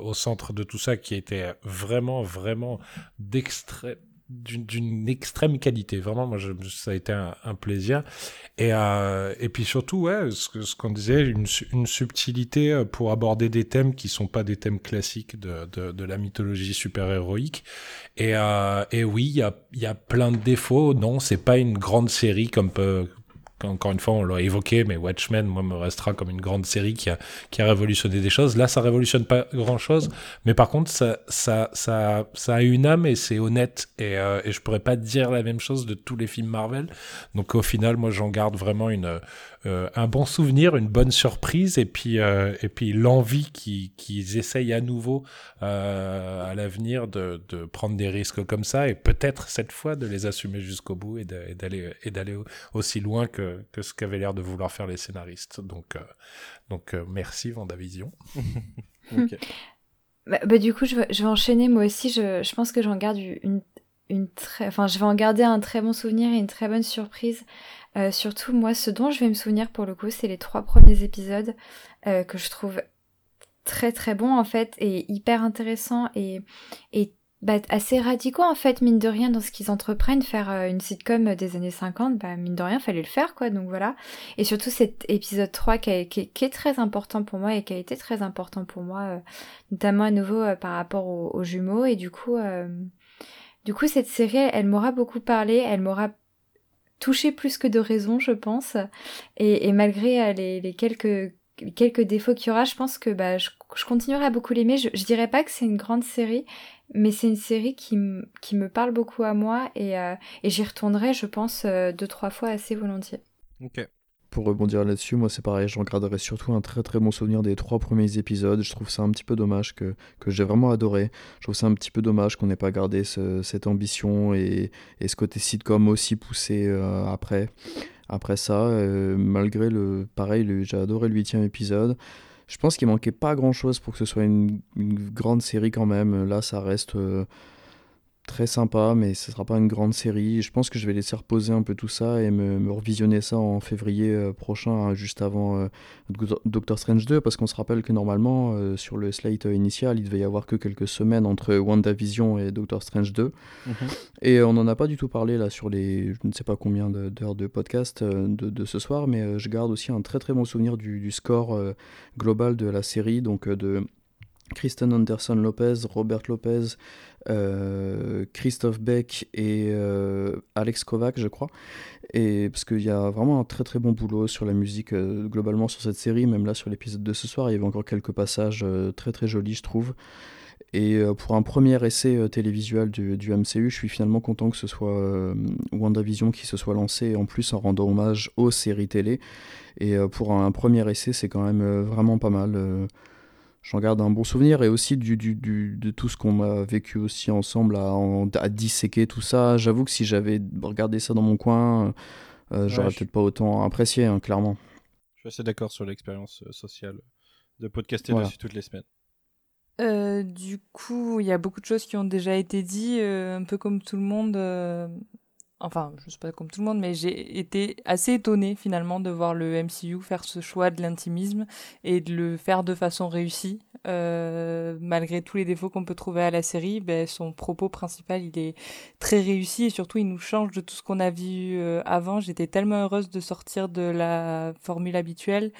au centre de tout ça qui était vraiment, vraiment d'extrême d'une extrême qualité. Vraiment, moi, ça a été un, plaisir. Et, euh, et puis surtout, ouais, ce, qu'on disait, une, subtilité euh, pour aborder des thèmes qui sont pas des thèmes classiques de, de, de la mythologie super-héroïque. Et, euh, et oui, il y a, y a plein de défauts. Non, c'est pas une grande série comme peut, encore une fois, on l'a évoqué, mais Watchmen, moi, me restera comme une grande série qui a, qui a révolutionné des choses. Là, ça révolutionne pas grand chose, mais par contre, ça, ça, ça, ça a une âme et c'est honnête. Et, euh, et je pourrais pas dire la même chose de tous les films Marvel. Donc, au final, moi, j'en garde vraiment une, euh, un bon souvenir, une bonne surprise, et puis, euh, et puis l'envie qu'ils essayent à nouveau euh, à l'avenir de, de, prendre des risques comme ça, et peut-être cette fois de les assumer jusqu'au bout et d'aller et d'aller aussi loin que, que ce qu'avaient l'air de vouloir faire les scénaristes. Donc, donc merci Vendavision. Bah, bah, du coup, je vais, je vais, enchaîner moi aussi. Je, je pense que j'en garde une, une très, enfin, je vais en garder un très bon souvenir et une très bonne surprise. Euh, surtout, moi, ce dont je vais me souvenir pour le coup, c'est les trois premiers épisodes euh, que je trouve très très bons en fait et hyper intéressants et, et bah, assez radicaux en fait, mine de rien, dans ce qu'ils entreprennent. Faire euh, une sitcom des années 50, bah, mine de rien, fallait le faire quoi, donc voilà. Et surtout cet épisode 3 qui, est très important pour moi et qui a été très important pour moi, notamment à nouveau par rapport aux, aux, jumeaux. Et du coup, du coup, cette série, elle m'aura beaucoup parlé, elle m'aura touché plus que de raison, je pense. Et, malgré euh, les, quelques, quelques défauts qu'il y aura, je pense que bah, je, continuerai à beaucoup l'aimer. Je, je dirais pas que c'est une grande série, mais c'est une série qui, qui me parle beaucoup à moi et, euh, et j'y retournerai, je pense, euh, deux, trois fois assez volontiers. Pour rebondir là-dessus, moi c'est pareil, j'en garderai surtout un très très bon souvenir des trois premiers épisodes. Je trouve ça un petit peu dommage que, que j'ai vraiment adoré. Je trouve ça un petit peu dommage qu'on n'ait pas gardé cette ambition et, et, ce côté sitcom aussi poussé euh, après, après ça. Euh, malgré le. Pareil, j'ai adoré le huitième épisode. Je pense qu'il manquait pas grand chose pour que ce soit une, grande série quand même. Là, ça reste. Euh, très sympa, mais ce sera pas une grande série. Je pense que je vais laisser reposer un peu tout ça et me, me revisionner ça en février euh, prochain, hein, juste avant euh, Doctor Strange 2, parce qu'on se rappelle que normalement, euh, sur le slate initial, il devait y avoir que quelques semaines entre WandaVision et Doctor Strange 2. Mhm. Et on n'en a pas du tout parlé là sur les, je ne sais pas combien d'heures de podcast de, de ce soir, mais je garde aussi un très très bon souvenir du, du score global de la série, donc de Kristen Anderson Lopez, Robert Lopez, euh, Christophe Beck et euh, Alex Kovac, je crois. Et parce qu'il y a vraiment un très très bon boulot sur la musique euh, globalement sur cette série, même là sur l'épisode de ce soir, il y avait encore quelques passages euh, très très jolis, je trouve. Et pour un premier essai télévisuel du, MCU, je suis finalement content que ce soit WandaVision qui se soit lancé, en plus en rendant hommage aux séries télé. Et pour un premier essai, c'est quand même vraiment pas mal. J'en garde un bon souvenir et aussi du, du, du- de tout ce qu'on a vécu aussi ensemble à, à disséquer tout ça. J'avoue que si j'avais regardé ça dans mon coin, euh, j'aurais Ouais, je- peut-être pas autant apprécié, hein, clairement. Je suis assez d'accord sur l'expérience euh, sociale de podcaster Voilà. dessus toutes les semaines. Euh, du coup, il y a beaucoup de choses qui ont déjà été dites, euh, un peu comme tout le monde. Enfin, je sais pas comme tout le monde, mais j'ai été assez étonnée finalement de voir le MCU faire ce choix de l'intimisme et de le faire de façon réussie. Euh, malgré tous les défauts qu'on peut trouver à la série, ben, son propos principal, il est très réussi et surtout, il nous change de tout ce qu'on a vu euh, avant. J'étais tellement heureuse de sortir de la formule habituelle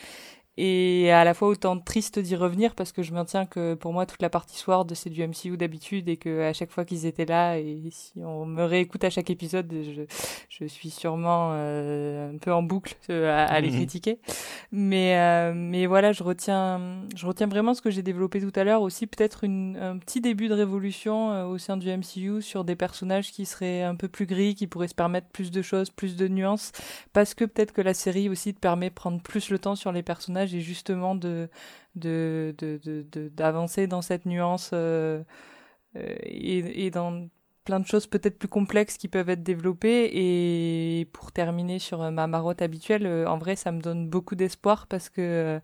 et à la fois autant triste d'y revenir parce que je maintiens que pour moi toute la partie Sword c'est du MCU d'habitude et que à chaque fois qu'ils étaient là et si on me réécoute à chaque épisode je, je suis sûrement euh, un peu en boucle euh, à, à les Mhm. critiquer. Mais euh, mais voilà je retiens je retiens vraiment ce que j'ai développé tout à l'heure. Aussi peut-être une- un petit début de révolution euh, au sein du MCU sur des personnages qui seraient un peu plus gris qui pourraient se permettre plus de choses plus de nuances. Parce que peut-être que la série aussi te permet de prendre plus le temps sur les personnages et justement de d'avancer dans cette nuance euh, euh, et, dans plein de choses peut-être plus complexes qui peuvent être développées. Et pour terminer sur euh, ma marotte habituelle en vrai ça me donne beaucoup d'espoir parce que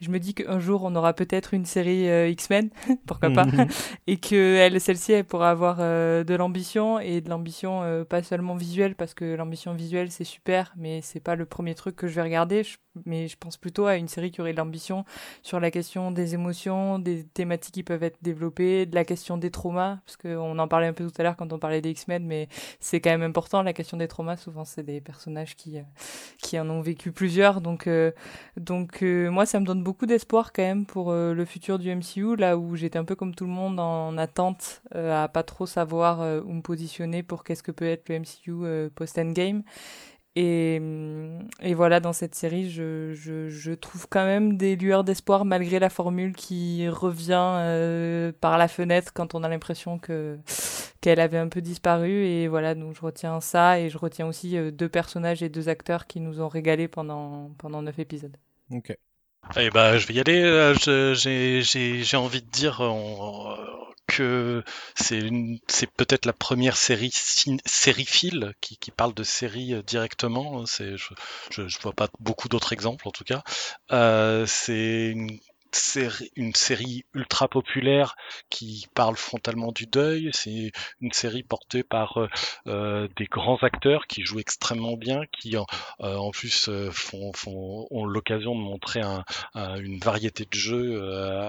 je me dis qu'un jour on aura peut-être une série euh, X-Men pourquoi pas Mhm. et que elle celle-ci elle pourra avoir euh, de l'ambition et de l'ambition euh, pas seulement visuelle parce que l'ambition visuelle c'est super mais c'est pas le premier truc que je vais regarder. Je- mais je pense plutôt à une série qui aurait de l'ambition sur la question des émotions des thématiques qui peuvent être développées de la question des traumas parce qu'on en parlait un peu tout à l'heure quand on parlait des X-Men mais c'est quand même important la question des traumas. Souvent c'est des personnages qui qui en ont vécu plusieurs. Donc donc moi ça me donne beaucoup d'espoir quand même pour euh, le futur du MCU là où j'étais un peu comme tout le monde en attente euh, à pas trop savoir euh, où me positionner pour qu'est-ce que peut être le MCU euh, post Endgame et, voilà, dans cette série, je, trouve quand même des lueurs d'espoir malgré la formule qui revient par la fenêtre quand on a l'impression que qu'elle avait un peu disparu. Et voilà, donc je retiens ça et je retiens aussi deux personnages et deux acteurs qui nous ont régalé pendant, pendant neuf épisodes. Ok. Eh ben, je vais y aller. euh, J'ai envie de dire euh, que c'est peut-être la première série sériephile qui, qui parle de séries euh, directement. Je, je vois pas beaucoup d'autres exemples en tout cas. Euh, c'est une série, une série ultra populaire qui parle frontalement du deuil. C'est une série portée par euh, euh, des grands acteurs qui jouent extrêmement bien, qui en, euh, en plus font, ont l'occasion de montrer un, un- une variété de jeux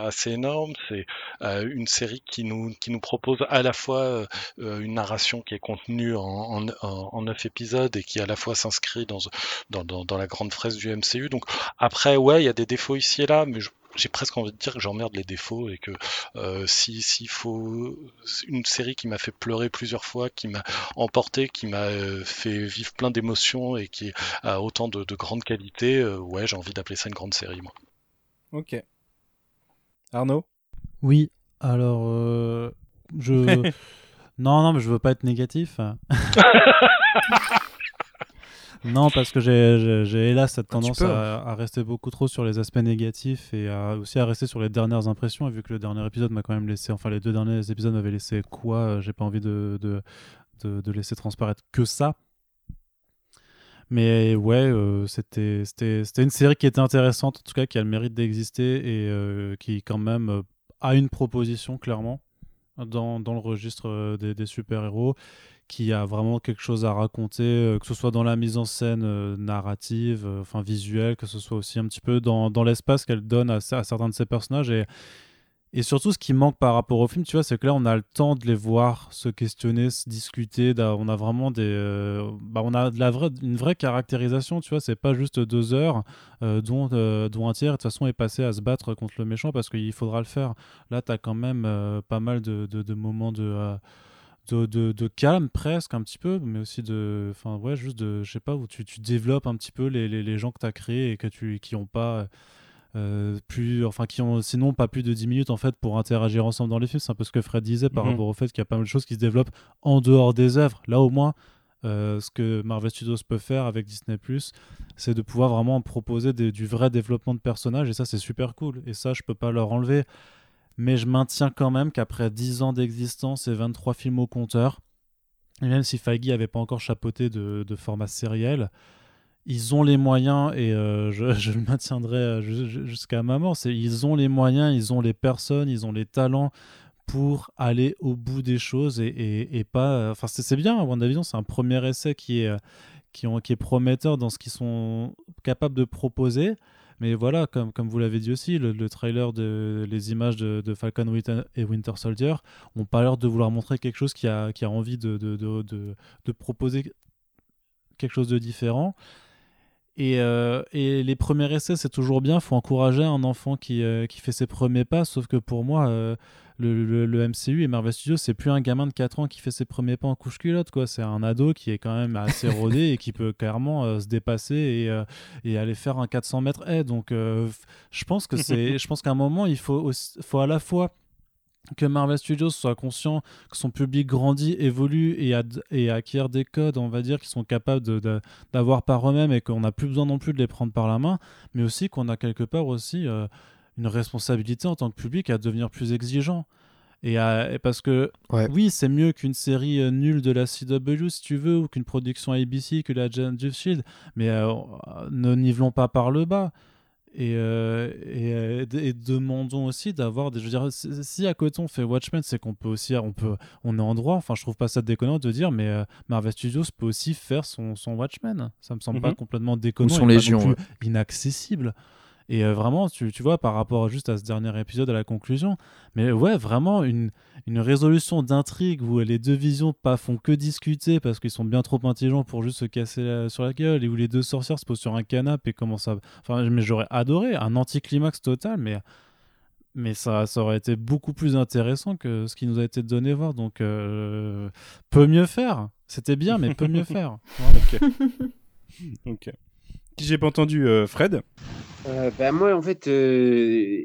assez énorme. C'est une série qui nous, qui nous propose à la fois une narration qui est contenue en, en, en- en neuf épisodes et qui à la fois s'inscrit dans, dans, dans, dans la grande fraise du MCU. Donc après, ouais, il y a des défauts ici et là, mais je- j'ai presque envie de dire que j'emmerde les défauts et que euh, si s'il faut une série qui m'a fait pleurer plusieurs fois, qui m'a emporté, qui m'a euh, fait vivre plein d'émotions et qui a autant de, de grandes qualités, euh, ouais, j'ai envie d'appeler ça une grande série, moi. Ok. Arnaud? Oui, alors euh, je. non, non, mais je veux pas être négatif. non, parce que j'ai- hélas cette tendance à, à rester beaucoup trop sur les aspects négatifs et à- aussi à rester sur les dernières impressions. Et vu que le dernier épisode m'a quand même laissé, enfin les deux derniers épisodes m'avaient laissé quoi, euh, j'ai pas envie de, de, de, de laisser transparaître que ça. Mais ouais, euh, c'était une série qui était intéressante, en tout cas qui a le mérite d'exister et euh, qui quand même euh, a une proposition clairement. dans, dans le registre des, des super-héros, qui a vraiment quelque chose à raconter, euh, que ce soit dans la mise en scène euh, narrative, euh, enfin visuelle, que ce soit aussi un petit peu dans, dans l'espace qu'elle donne à, certains de ses personnages. Et, et surtout, ce qui manque par rapport au film, tu vois, c'est que là, on a le temps de les voir se questionner, se discuter. On a vraiment des, bah, on a de la vraie, une vraie caractérisation, tu vois. C'est pas juste deux heures dont, dont un tiers de toute façon est passé à se battre contre le méchant parce qu'il faudra le faire. Là, tu as quand même pas mal de, de- moments de, de, de- de calme presque un petit peu, mais aussi de, enfin ouais, juste de, je sais pas, où tu, tu développes un petit peu les, les, les gens que tu as créés et que tu, qui ont pas euh, plus, enfin qui ont sinon pas plus de 10 minutes en fait pour interagir ensemble dans les films. C'est un peu ce que Fred disait par Mhm. rapport au fait qu'il y a pas mal de choses qui se développent en dehors des œuvres. Là au moins, euh, ce que Marvel Studios peut faire avec Disney c'est de pouvoir vraiment proposer des- du vrai développement de personnages et ça c'est super cool. Et ça je peux pas leur enlever. Mais je maintiens quand même qu'après 10 ans d'existence et 23 films au compteur, et même si Feige avait pas encore chapeauté de, format sériel, ils ont les moyens, et euh, je, le maintiendrai euh, ju- ju- jusqu'à ma mort, c'est ils ont les moyens, ils ont les personnes, ils ont les talents pour aller au bout des choses et, pas... euh, Enfin, c'est bien, WandaVision, c'est un premier essai qui est, qui, qui est prometteur dans ce qu'ils sont capables de proposer. Mais voilà, comme, comme vous l'avez dit aussi, le, le trailer, de, les images de, de Falcon et Winter Soldier ont pas l'air de vouloir montrer quelque chose qui a, qui a envie de, de- de proposer quelque chose de différent. Et, euh, et les premiers essais, c'est toujours bien. Il faut encourager un enfant qui, euh, qui fait ses premiers pas. Sauf que pour moi, euh, le, le- le MCU et Marvel Studios, c'est plus un gamin de 4 ans qui fait ses premiers pas en couche-culotte. quoi. C'est un ado qui est quand même assez rodé et qui peut clairement euh, se dépasser et, euh, et aller faire un 400 mètres haie. Donc, euh, je pense que c'est, je pense qu'à un moment, il faut, aussi- faut à la fois que Marvel Studios soit conscient que son public grandit, évolue et, ad- et acquiert des codes, on va dire, qui sont capables de- de- d'avoir par eux-mêmes et qu'on n'a plus besoin non plus de les prendre par la main, mais aussi qu'on a quelque part aussi euh, une responsabilité en tant que public à devenir plus exigeant. Et, à- et parce que oui, c'est mieux qu'une série euh, nulle de la CW si tu veux, ou qu'une production ABC, que la of Shield, mais euh, ne nivelons pas par le bas. Et, euh, et, demandons aussi d'avoir des. Je veux dire, si à côté on fait Watchmen, c'est qu'on peut aussi. On, peut, on est en droit, enfin, je trouve pas ça déconnant de dire, mais euh, Marvel Studios peut aussi faire son, son Watchmen. Ça me semble pas Mhm. complètement déconnant. son et pas non Légion, plus ouais. inaccessible. Et euh, vraiment, tu, tu vois, par rapport juste à ce dernier épisode, à la conclusion, mais ouais, vraiment une, une résolution d'intrigue où les deux visions pas font que discuter parce qu'ils sont bien trop intelligents pour juste se casser la- sur la gueule et où les deux sorcières se posent sur un canapé et commencent à. Enfin, mais j'aurais adoré un anticlimax total, mais. Mais ça, ça aurait été beaucoup plus intéressant que ce qui nous a été donné voir. Donc, euh, peut mieux faire. C'était bien, mais peut mieux faire. Voilà. Ok. j'ai pas entendu, euh, Fred Euh, bah, moi, en fait, euh,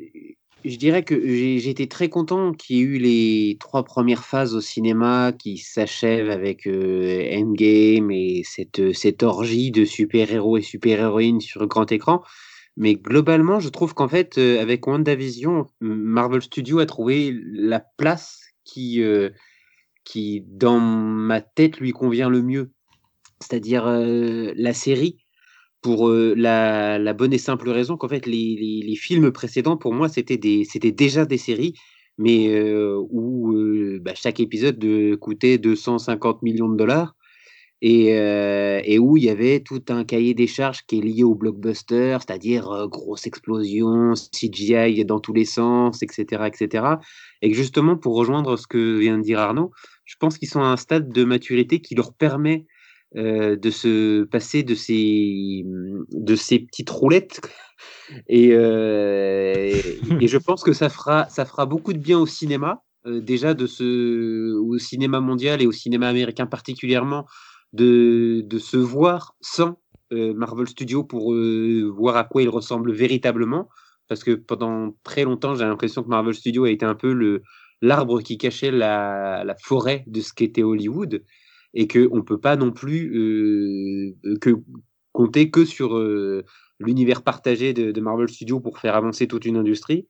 je dirais que été très content qu'il y ait eu les trois premières phases au cinéma qui s'achèvent avec Endgame et cette, cette orgie de super-héros et super-héroïnes sur grand écran. Mais globalement, je trouve qu'en fait, euh, avec WandaVision, Marvel Studios a trouvé la place qui, qui, dans ma tête, lui convient le mieux. C'est-à-dire la série pour euh, la, bonne et simple raison qu'en fait les, films précédents pour moi c'était déjà des séries mais euh, où euh, bah, chaque épisode de, coûtait 250 millions de dollars et, et où il y avait tout un cahier des charges qui est lié au blockbuster, c'est-à-dire grosse explosion, CGI dans tous les sens, etc., etc. Et que justement, pour rejoindre ce que vient de dire Arnaud, je pense qu'ils sont à un stade de maturité qui leur permet euh, de se passer de ces, de ces petites roulettes. Et, euh, et je pense que ça fera, ça fera beaucoup de bien au cinéma, euh, déjà de ce, au cinéma mondial et au cinéma américain particulièrement, de, de se voir sans Marvel Studios pour voir à quoi il ressemble véritablement. Parce que pendant très longtemps, j'ai l'impression que Marvel Studios a été un peu le, l'arbre qui cachait la, la forêt de ce qu'était Hollywood et qu'on ne peut pas non plus euh, que compter que sur euh, l'univers partagé de, Marvel Studios pour faire avancer toute une industrie.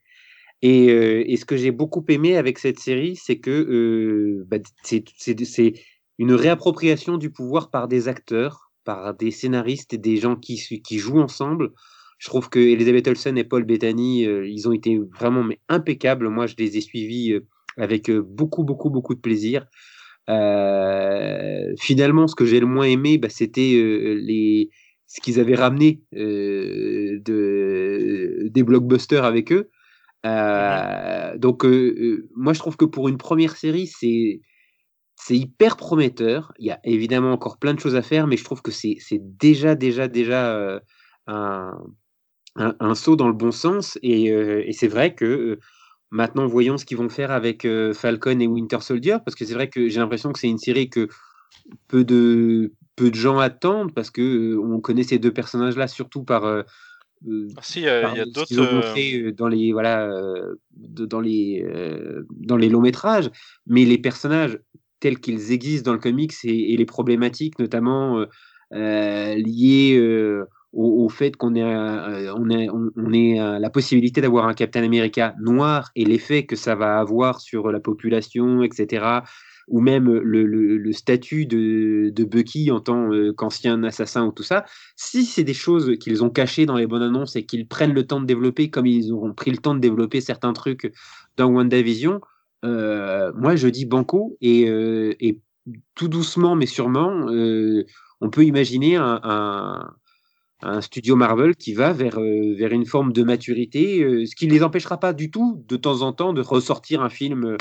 Et, euh, ce que j'ai beaucoup aimé avec cette série, c'est que euh, bah, c'est une réappropriation du pouvoir par des acteurs, par des scénaristes et des gens qui, jouent ensemble. Je trouve que Elizabeth Olsen et Paul Bettany, euh, ils ont été vraiment impeccables. Moi, je les ai suivis avec beaucoup, beaucoup, beaucoup de plaisir. Finalement, ce que j'ai le moins aimé, bah, c'était les ce qu'ils avaient ramené de, des blockbusters avec eux. Donc, moi, je trouve que pour une première série, c'est c'est hyper prometteur. Il y a évidemment encore plein de choses à faire, mais je trouve que c'est déjà, déjà, déjà un, un, saut dans le bon sens. Et, et c'est vrai que maintenant, voyons ce qu'ils vont faire avec Falcon et Winter Soldier, parce que c'est vrai que j'ai l'impression que c'est une série que peu de, peu de gens attendent, parce que on connaît ces deux personnages-là surtout par. ah si, il y a, d'autres. dans les voilà, dans les dans les longs métrages, mais les personnages tels qu'ils existent dans le comics et, les problématiques notamment euh, euh, liées euh, au, fait qu'on ait, on ait, on, ait la possibilité d'avoir un Captain America noir et l'effet que ça va avoir sur la population, etc. Ou même le, le, statut de, de, Bucky en tant qu'ancien assassin ou tout ça. Si c'est des choses qu'ils ont cachées dans les bonnes annonces et qu'ils prennent le temps de développer, comme ils auront pris le temps de développer certains trucs dans WandaVision, euh, moi je dis banco et, euh, et, tout doucement mais sûrement, euh, on peut imaginer un, studio Marvel qui va vers, vers une forme de maturité, ce qui ne les empêchera pas du tout de temps en temps de ressortir un film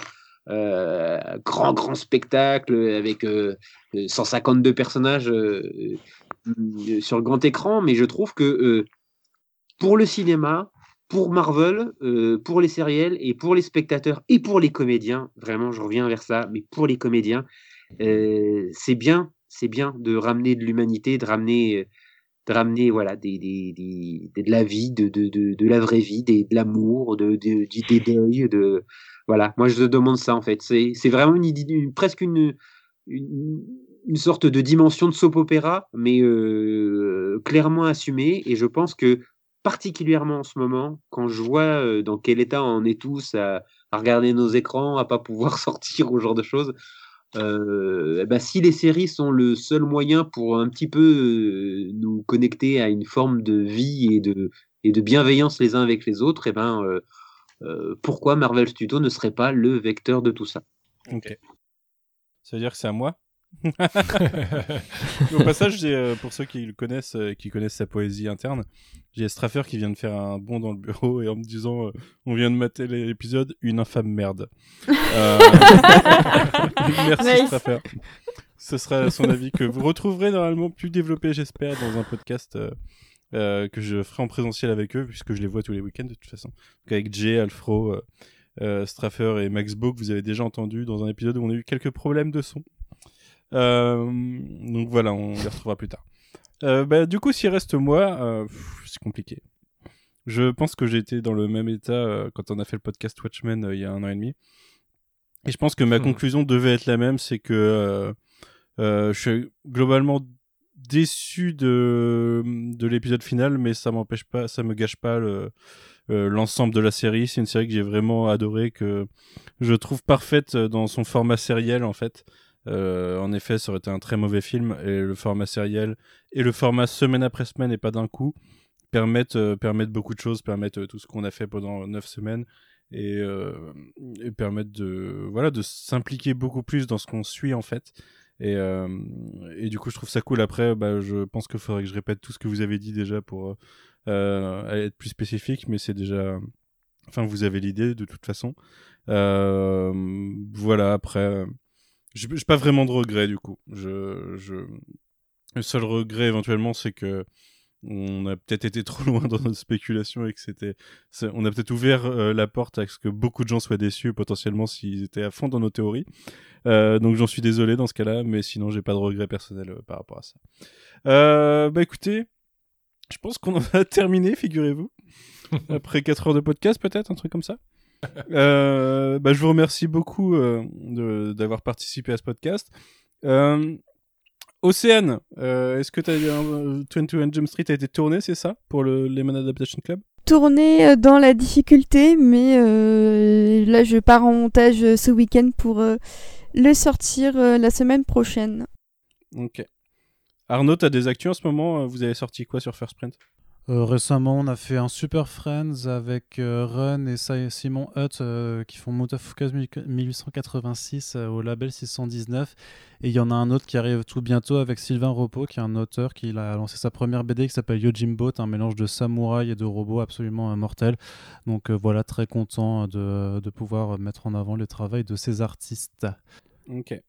grand grand spectacle avec 152 personnages sur le grand écran, mais je trouve que pour le cinéma, pour Marvel, euh, pour les sériels et pour les spectateurs et pour les comédiens, vraiment, je reviens vers ça, mais pour les comédiens, euh, c'est bien, c'est bien de ramener de l'humanité, de ramener, de ramener voilà, des, des, des, de la vie, de, de, de, la vraie vie, des, de l'amour, de, des deuils, de voilà. Moi, je te demande ça en fait. C'est vraiment une, presque une, une, sorte de dimension de soap opéra, mais euh, clairement assumée. Et je pense que particulièrement en ce moment, quand je vois dans quel état on est tous à, regarder nos écrans, à pas pouvoir sortir, au genre de choses, euh, bah, si les séries sont le seul moyen pour un petit peu nous connecter à une forme de vie et de, et de bienveillance les uns avec les autres, et eh ben, euh, pourquoi Marvel Studios ne serait pas le vecteur de tout ça? Ok. Ça veut dire que c'est à moi? Au passage, euh, pour ceux qui le connaissent, euh, qui connaissent sa poésie interne, j'ai Straffer qui vient de faire un bond dans le bureau et en me disant euh, On vient de mater l'épisode, une infâme merde. Merci Straffer. Ce sera son avis que vous retrouverez normalement plus développé, j'espère, dans un podcast que je ferai en présentiel avec eux, puisque je les vois tous les week-ends de toute façon. Donc avec Jay, Alfro, Straffer et Max Bo, que vous avez déjà entendu dans un épisode où on a eu quelques problèmes de son. Euh, donc voilà, on les retrouvera plus tard. Euh, bah, du coup, s'il reste moi, euh, c'est compliqué. Je pense que j'ai été dans le même état quand on a fait le podcast Watchmen il y a un an et demi. Et je pense que ma hmm. conclusion devait être la même, c'est que je suis globalement déçu de, de l'épisode final, mais ça m'empêche pas, ça me gâche pas le, l'ensemble de la série. C'est une série que j'ai vraiment adoré, que je trouve parfaite dans son format sériel en fait. Euh, en effet, ça aurait été un très mauvais film et le format sériel et le format semaine après semaine et pas d'un coup permettent, euh, permettent beaucoup de choses, permettent euh, tout ce qu'on a fait pendant neuf semaines et, et permettent de, voilà, de s'impliquer beaucoup plus dans ce qu'on suit en fait. Et, et, du coup, je trouve ça cool. Après, bah, je pense qu'il faudrait que je répète tout ce que vous avez dit déjà pour être plus spécifique, mais c'est déjà. Enfin, vous avez l'idée de toute façon. voilà, après. J'ai pas vraiment de regrets du coup. Je, je... Le seul regret éventuellement, c'est que on a peut-être été trop loin dans notre spéculation et que c'était, on a peut-être ouvert euh, la porte à ce que beaucoup de gens soient déçus potentiellement s'ils étaient à fond dans nos théories. Euh, donc j'en suis désolé dans ce cas-là, mais sinon j'ai pas de regrets personnels euh, par rapport à ça. bah écoutez, je pense qu'on en a terminé, figurez-vous. Après 4 heures de podcast peut-être, un truc comme ça. Bah, je vous remercie beaucoup d'avoir participé à ce podcast. Euh, Océane, est-ce que tu as 21 Jump Street a été tourné, c'est ça, pour le Lemon Adaptation Club? Tourné dans la difficulté, mais là je pars en montage ce week-end pour le sortir la semaine prochaine. Ok. Arnaud, tu as des actus en ce moment? Vous avez sorti quoi sur First Print? Euh, récemment, on a fait un Super Friends avec euh, Run et Simon Hutt euh, qui font Motofukas 1886 au label 619. Et il y en a un autre qui arrive tout bientôt avec Sylvain Repos, qui est un auteur qui a lancé sa première BD qui s'appelle Yojimbo, un mélange de samouraï et de robots absolument mortel. Donc voilà, très content de, de pouvoir mettre en avant le travail de ces artistes. Ok.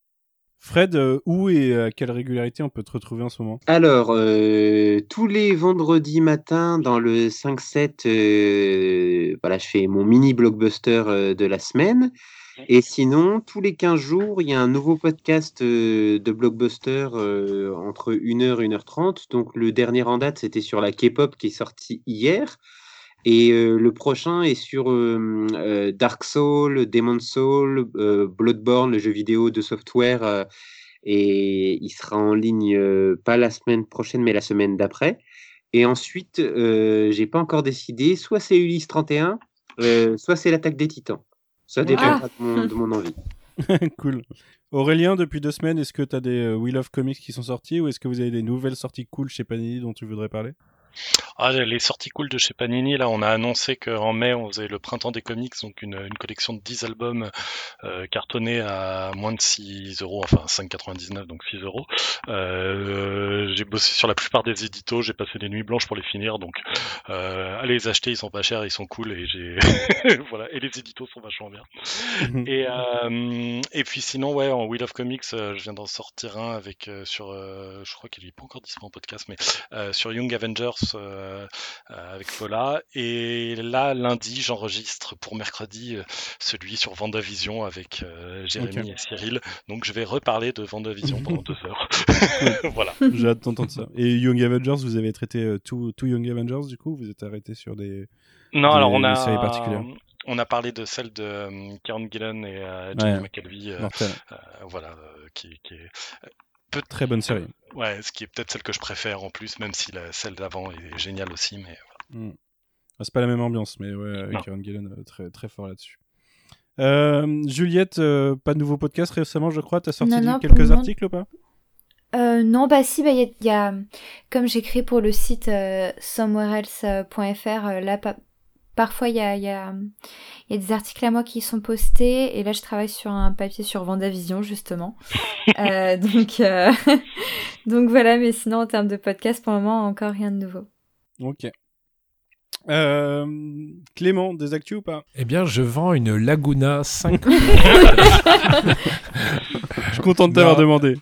Fred, euh, où et à quelle régularité on peut te retrouver en ce moment? Alors, euh, tous les vendredis matins dans le 5-7, euh, voilà, je fais mon mini blockbuster de la semaine. Et sinon, tous les 15 jours, il y a un nouveau podcast de blockbuster entre 1h et 1h30. Donc, le dernier en date, c'était sur la K-pop qui est sorti hier. Et le prochain est sur Dark Soul, Demon Soul, Bloodborne, le jeu vidéo de software. et il sera en ligne pas la semaine prochaine, mais la semaine d'après. Et ensuite, j'ai pas encore décidé. Soit c'est Ulysse 31, soit c'est l'attaque des Titans. Ça dépendra de, mon, envie. cool. Aurélien, depuis deux semaines, est-ce que tu as des Wheel of Comics qui sont sortis ou est-ce que vous avez des nouvelles sorties cool chez Panini dont tu voudrais parler? Ah, les sorties cool de chez Panini, là, on a annoncé qu'en mai, on faisait le printemps des comics, donc une, une collection de 10 albums euh, cartonnés à moins de 6 euros, enfin 5,99, donc 6 euros. Euh, j'ai bossé sur la plupart des éditos, j'ai passé des nuits blanches pour les finir, donc euh, allez les acheter, ils sont pas chers, ils sont cool, et j'ai voilà, et les éditos sont vachement bien. et, euh, et puis sinon, ouais, en Wheel of Comics, je viens d'en sortir un avec sur, je crois qu'il est pas encore disponible en podcast, mais sur Young Avengers euh, euh, avec Fola. Et là, lundi, j'enregistre pour mercredi euh, celui sur Vendavision avec Jérémy et Cyril. Donc je vais reparler de Vendavision pendant deux heures. voilà. J'ai hâte d'entendre ça. Et Young Avengers, vous avez traité tout, tout Young Avengers du coup? Vous êtes arrêté sur des, non, alors on a, séries particulières? on a parlé de celle de Karen Gillan et Jamie McKelvey, voilà, qui, qui est Très bonne série. Ouais, ce qui est peut-être celle que je préfère en plus, même si la, celle d'avant est géniale aussi. Mais hmm. ah, C'est pas la même ambiance, mais ouais, Karen Gillan, euh, très, très fort là-dessus. Euh, Juliette, euh, pas de nouveau podcast récemment, je crois. T'as sorti quelques articles ou pas? Non, bah si, bah, il y, a, comme j'écris pour le site somewhereelse.fr, là, parfois il y a, y, a, y a, des articles à moi qui sont postés et là je travaille sur un papier sur Vendavision justement. euh, donc, euh, donc voilà, mais sinon en termes de podcast pour le moment encore rien de nouveau. Ok. Euh, Clément, des actus ou pas? Eh bien, je vends une Laguna 5. je suis content de t'avoir demandé.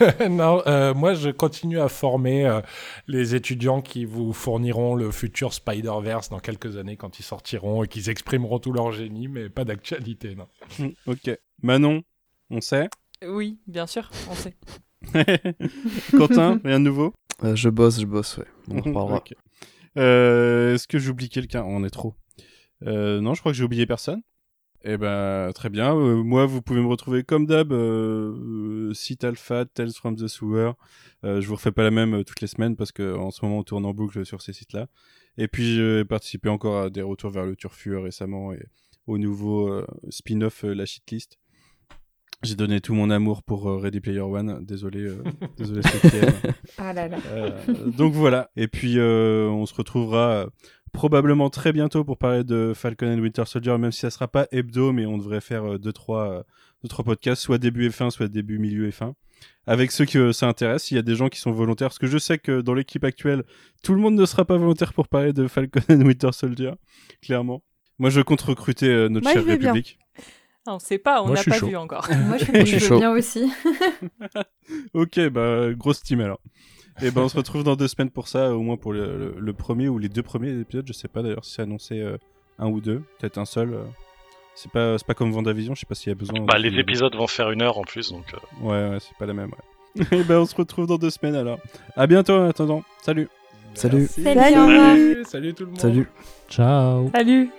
non, euh, moi je continue à former euh, les étudiants qui vous fourniront le futur Spider-Verse dans quelques années quand ils sortiront et qu'ils exprimeront tout leur génie, mais pas d'actualité, non. Ok. Manon, on sait? Oui, bien sûr, on sait. Quentin, rien de nouveau? Euh, Je bosse, je bosse, ouais. On en reparlera. Est-ce que j'oublie quelqu'un? On est trop. non, je crois que j'ai oublié personne. Eh ben, très bien. Euh, moi, vous pouvez me retrouver comme d'hab, euh, euh site Alpha, Tales from the Sewer. Euh, je vous refais pas la même toutes les semaines parce que en ce moment, on tourne en boucle sur ces sites-là. Et puis, j'ai participé encore à des retours vers le Turfu récemment et au nouveau spin-off La Shitlist. J'ai donné tout mon amour pour Ready Player One. Désolé, désolé ah là là. donc voilà. Et puis, on se retrouvera probablement très bientôt pour parler de Falcon and Winter Soldier, même si ça sera pas hebdo, mais on devrait faire 2-3 euh, deux, trois, podcasts, soit début F1, soit début milieu F1. Avec ceux que ça intéresse, il y a des gens qui sont volontaires, parce que je sais que dans l'équipe actuelle, tout le monde ne sera pas volontaire pour parler de Falcon and Winter Soldier, clairement. Moi, je compte recruter euh, notre chère République. Ah, on sait pas, on n'a pas vu encore. Moi, je, je veux bien aussi. ok, bah, grosse team alors. Et ben on se retrouve dans deux semaines pour ça, au moins pour le, premier ou les deux premiers épisodes. Je sais pas d'ailleurs si c'est annoncé euh, un ou deux, peut-être un seul. Euh. C'est pas, pas comme Vendavision, je sais pas s'il y a besoin. Bah, les épisodes vont faire une heure en plus, donc. Euh. Ouais, ouais, c'est pas la même. Et ben on se retrouve dans deux semaines alors. À bientôt en attendant. Salut. Salut. Salut. Salut tout le monde. Salut. Ciao. Salut.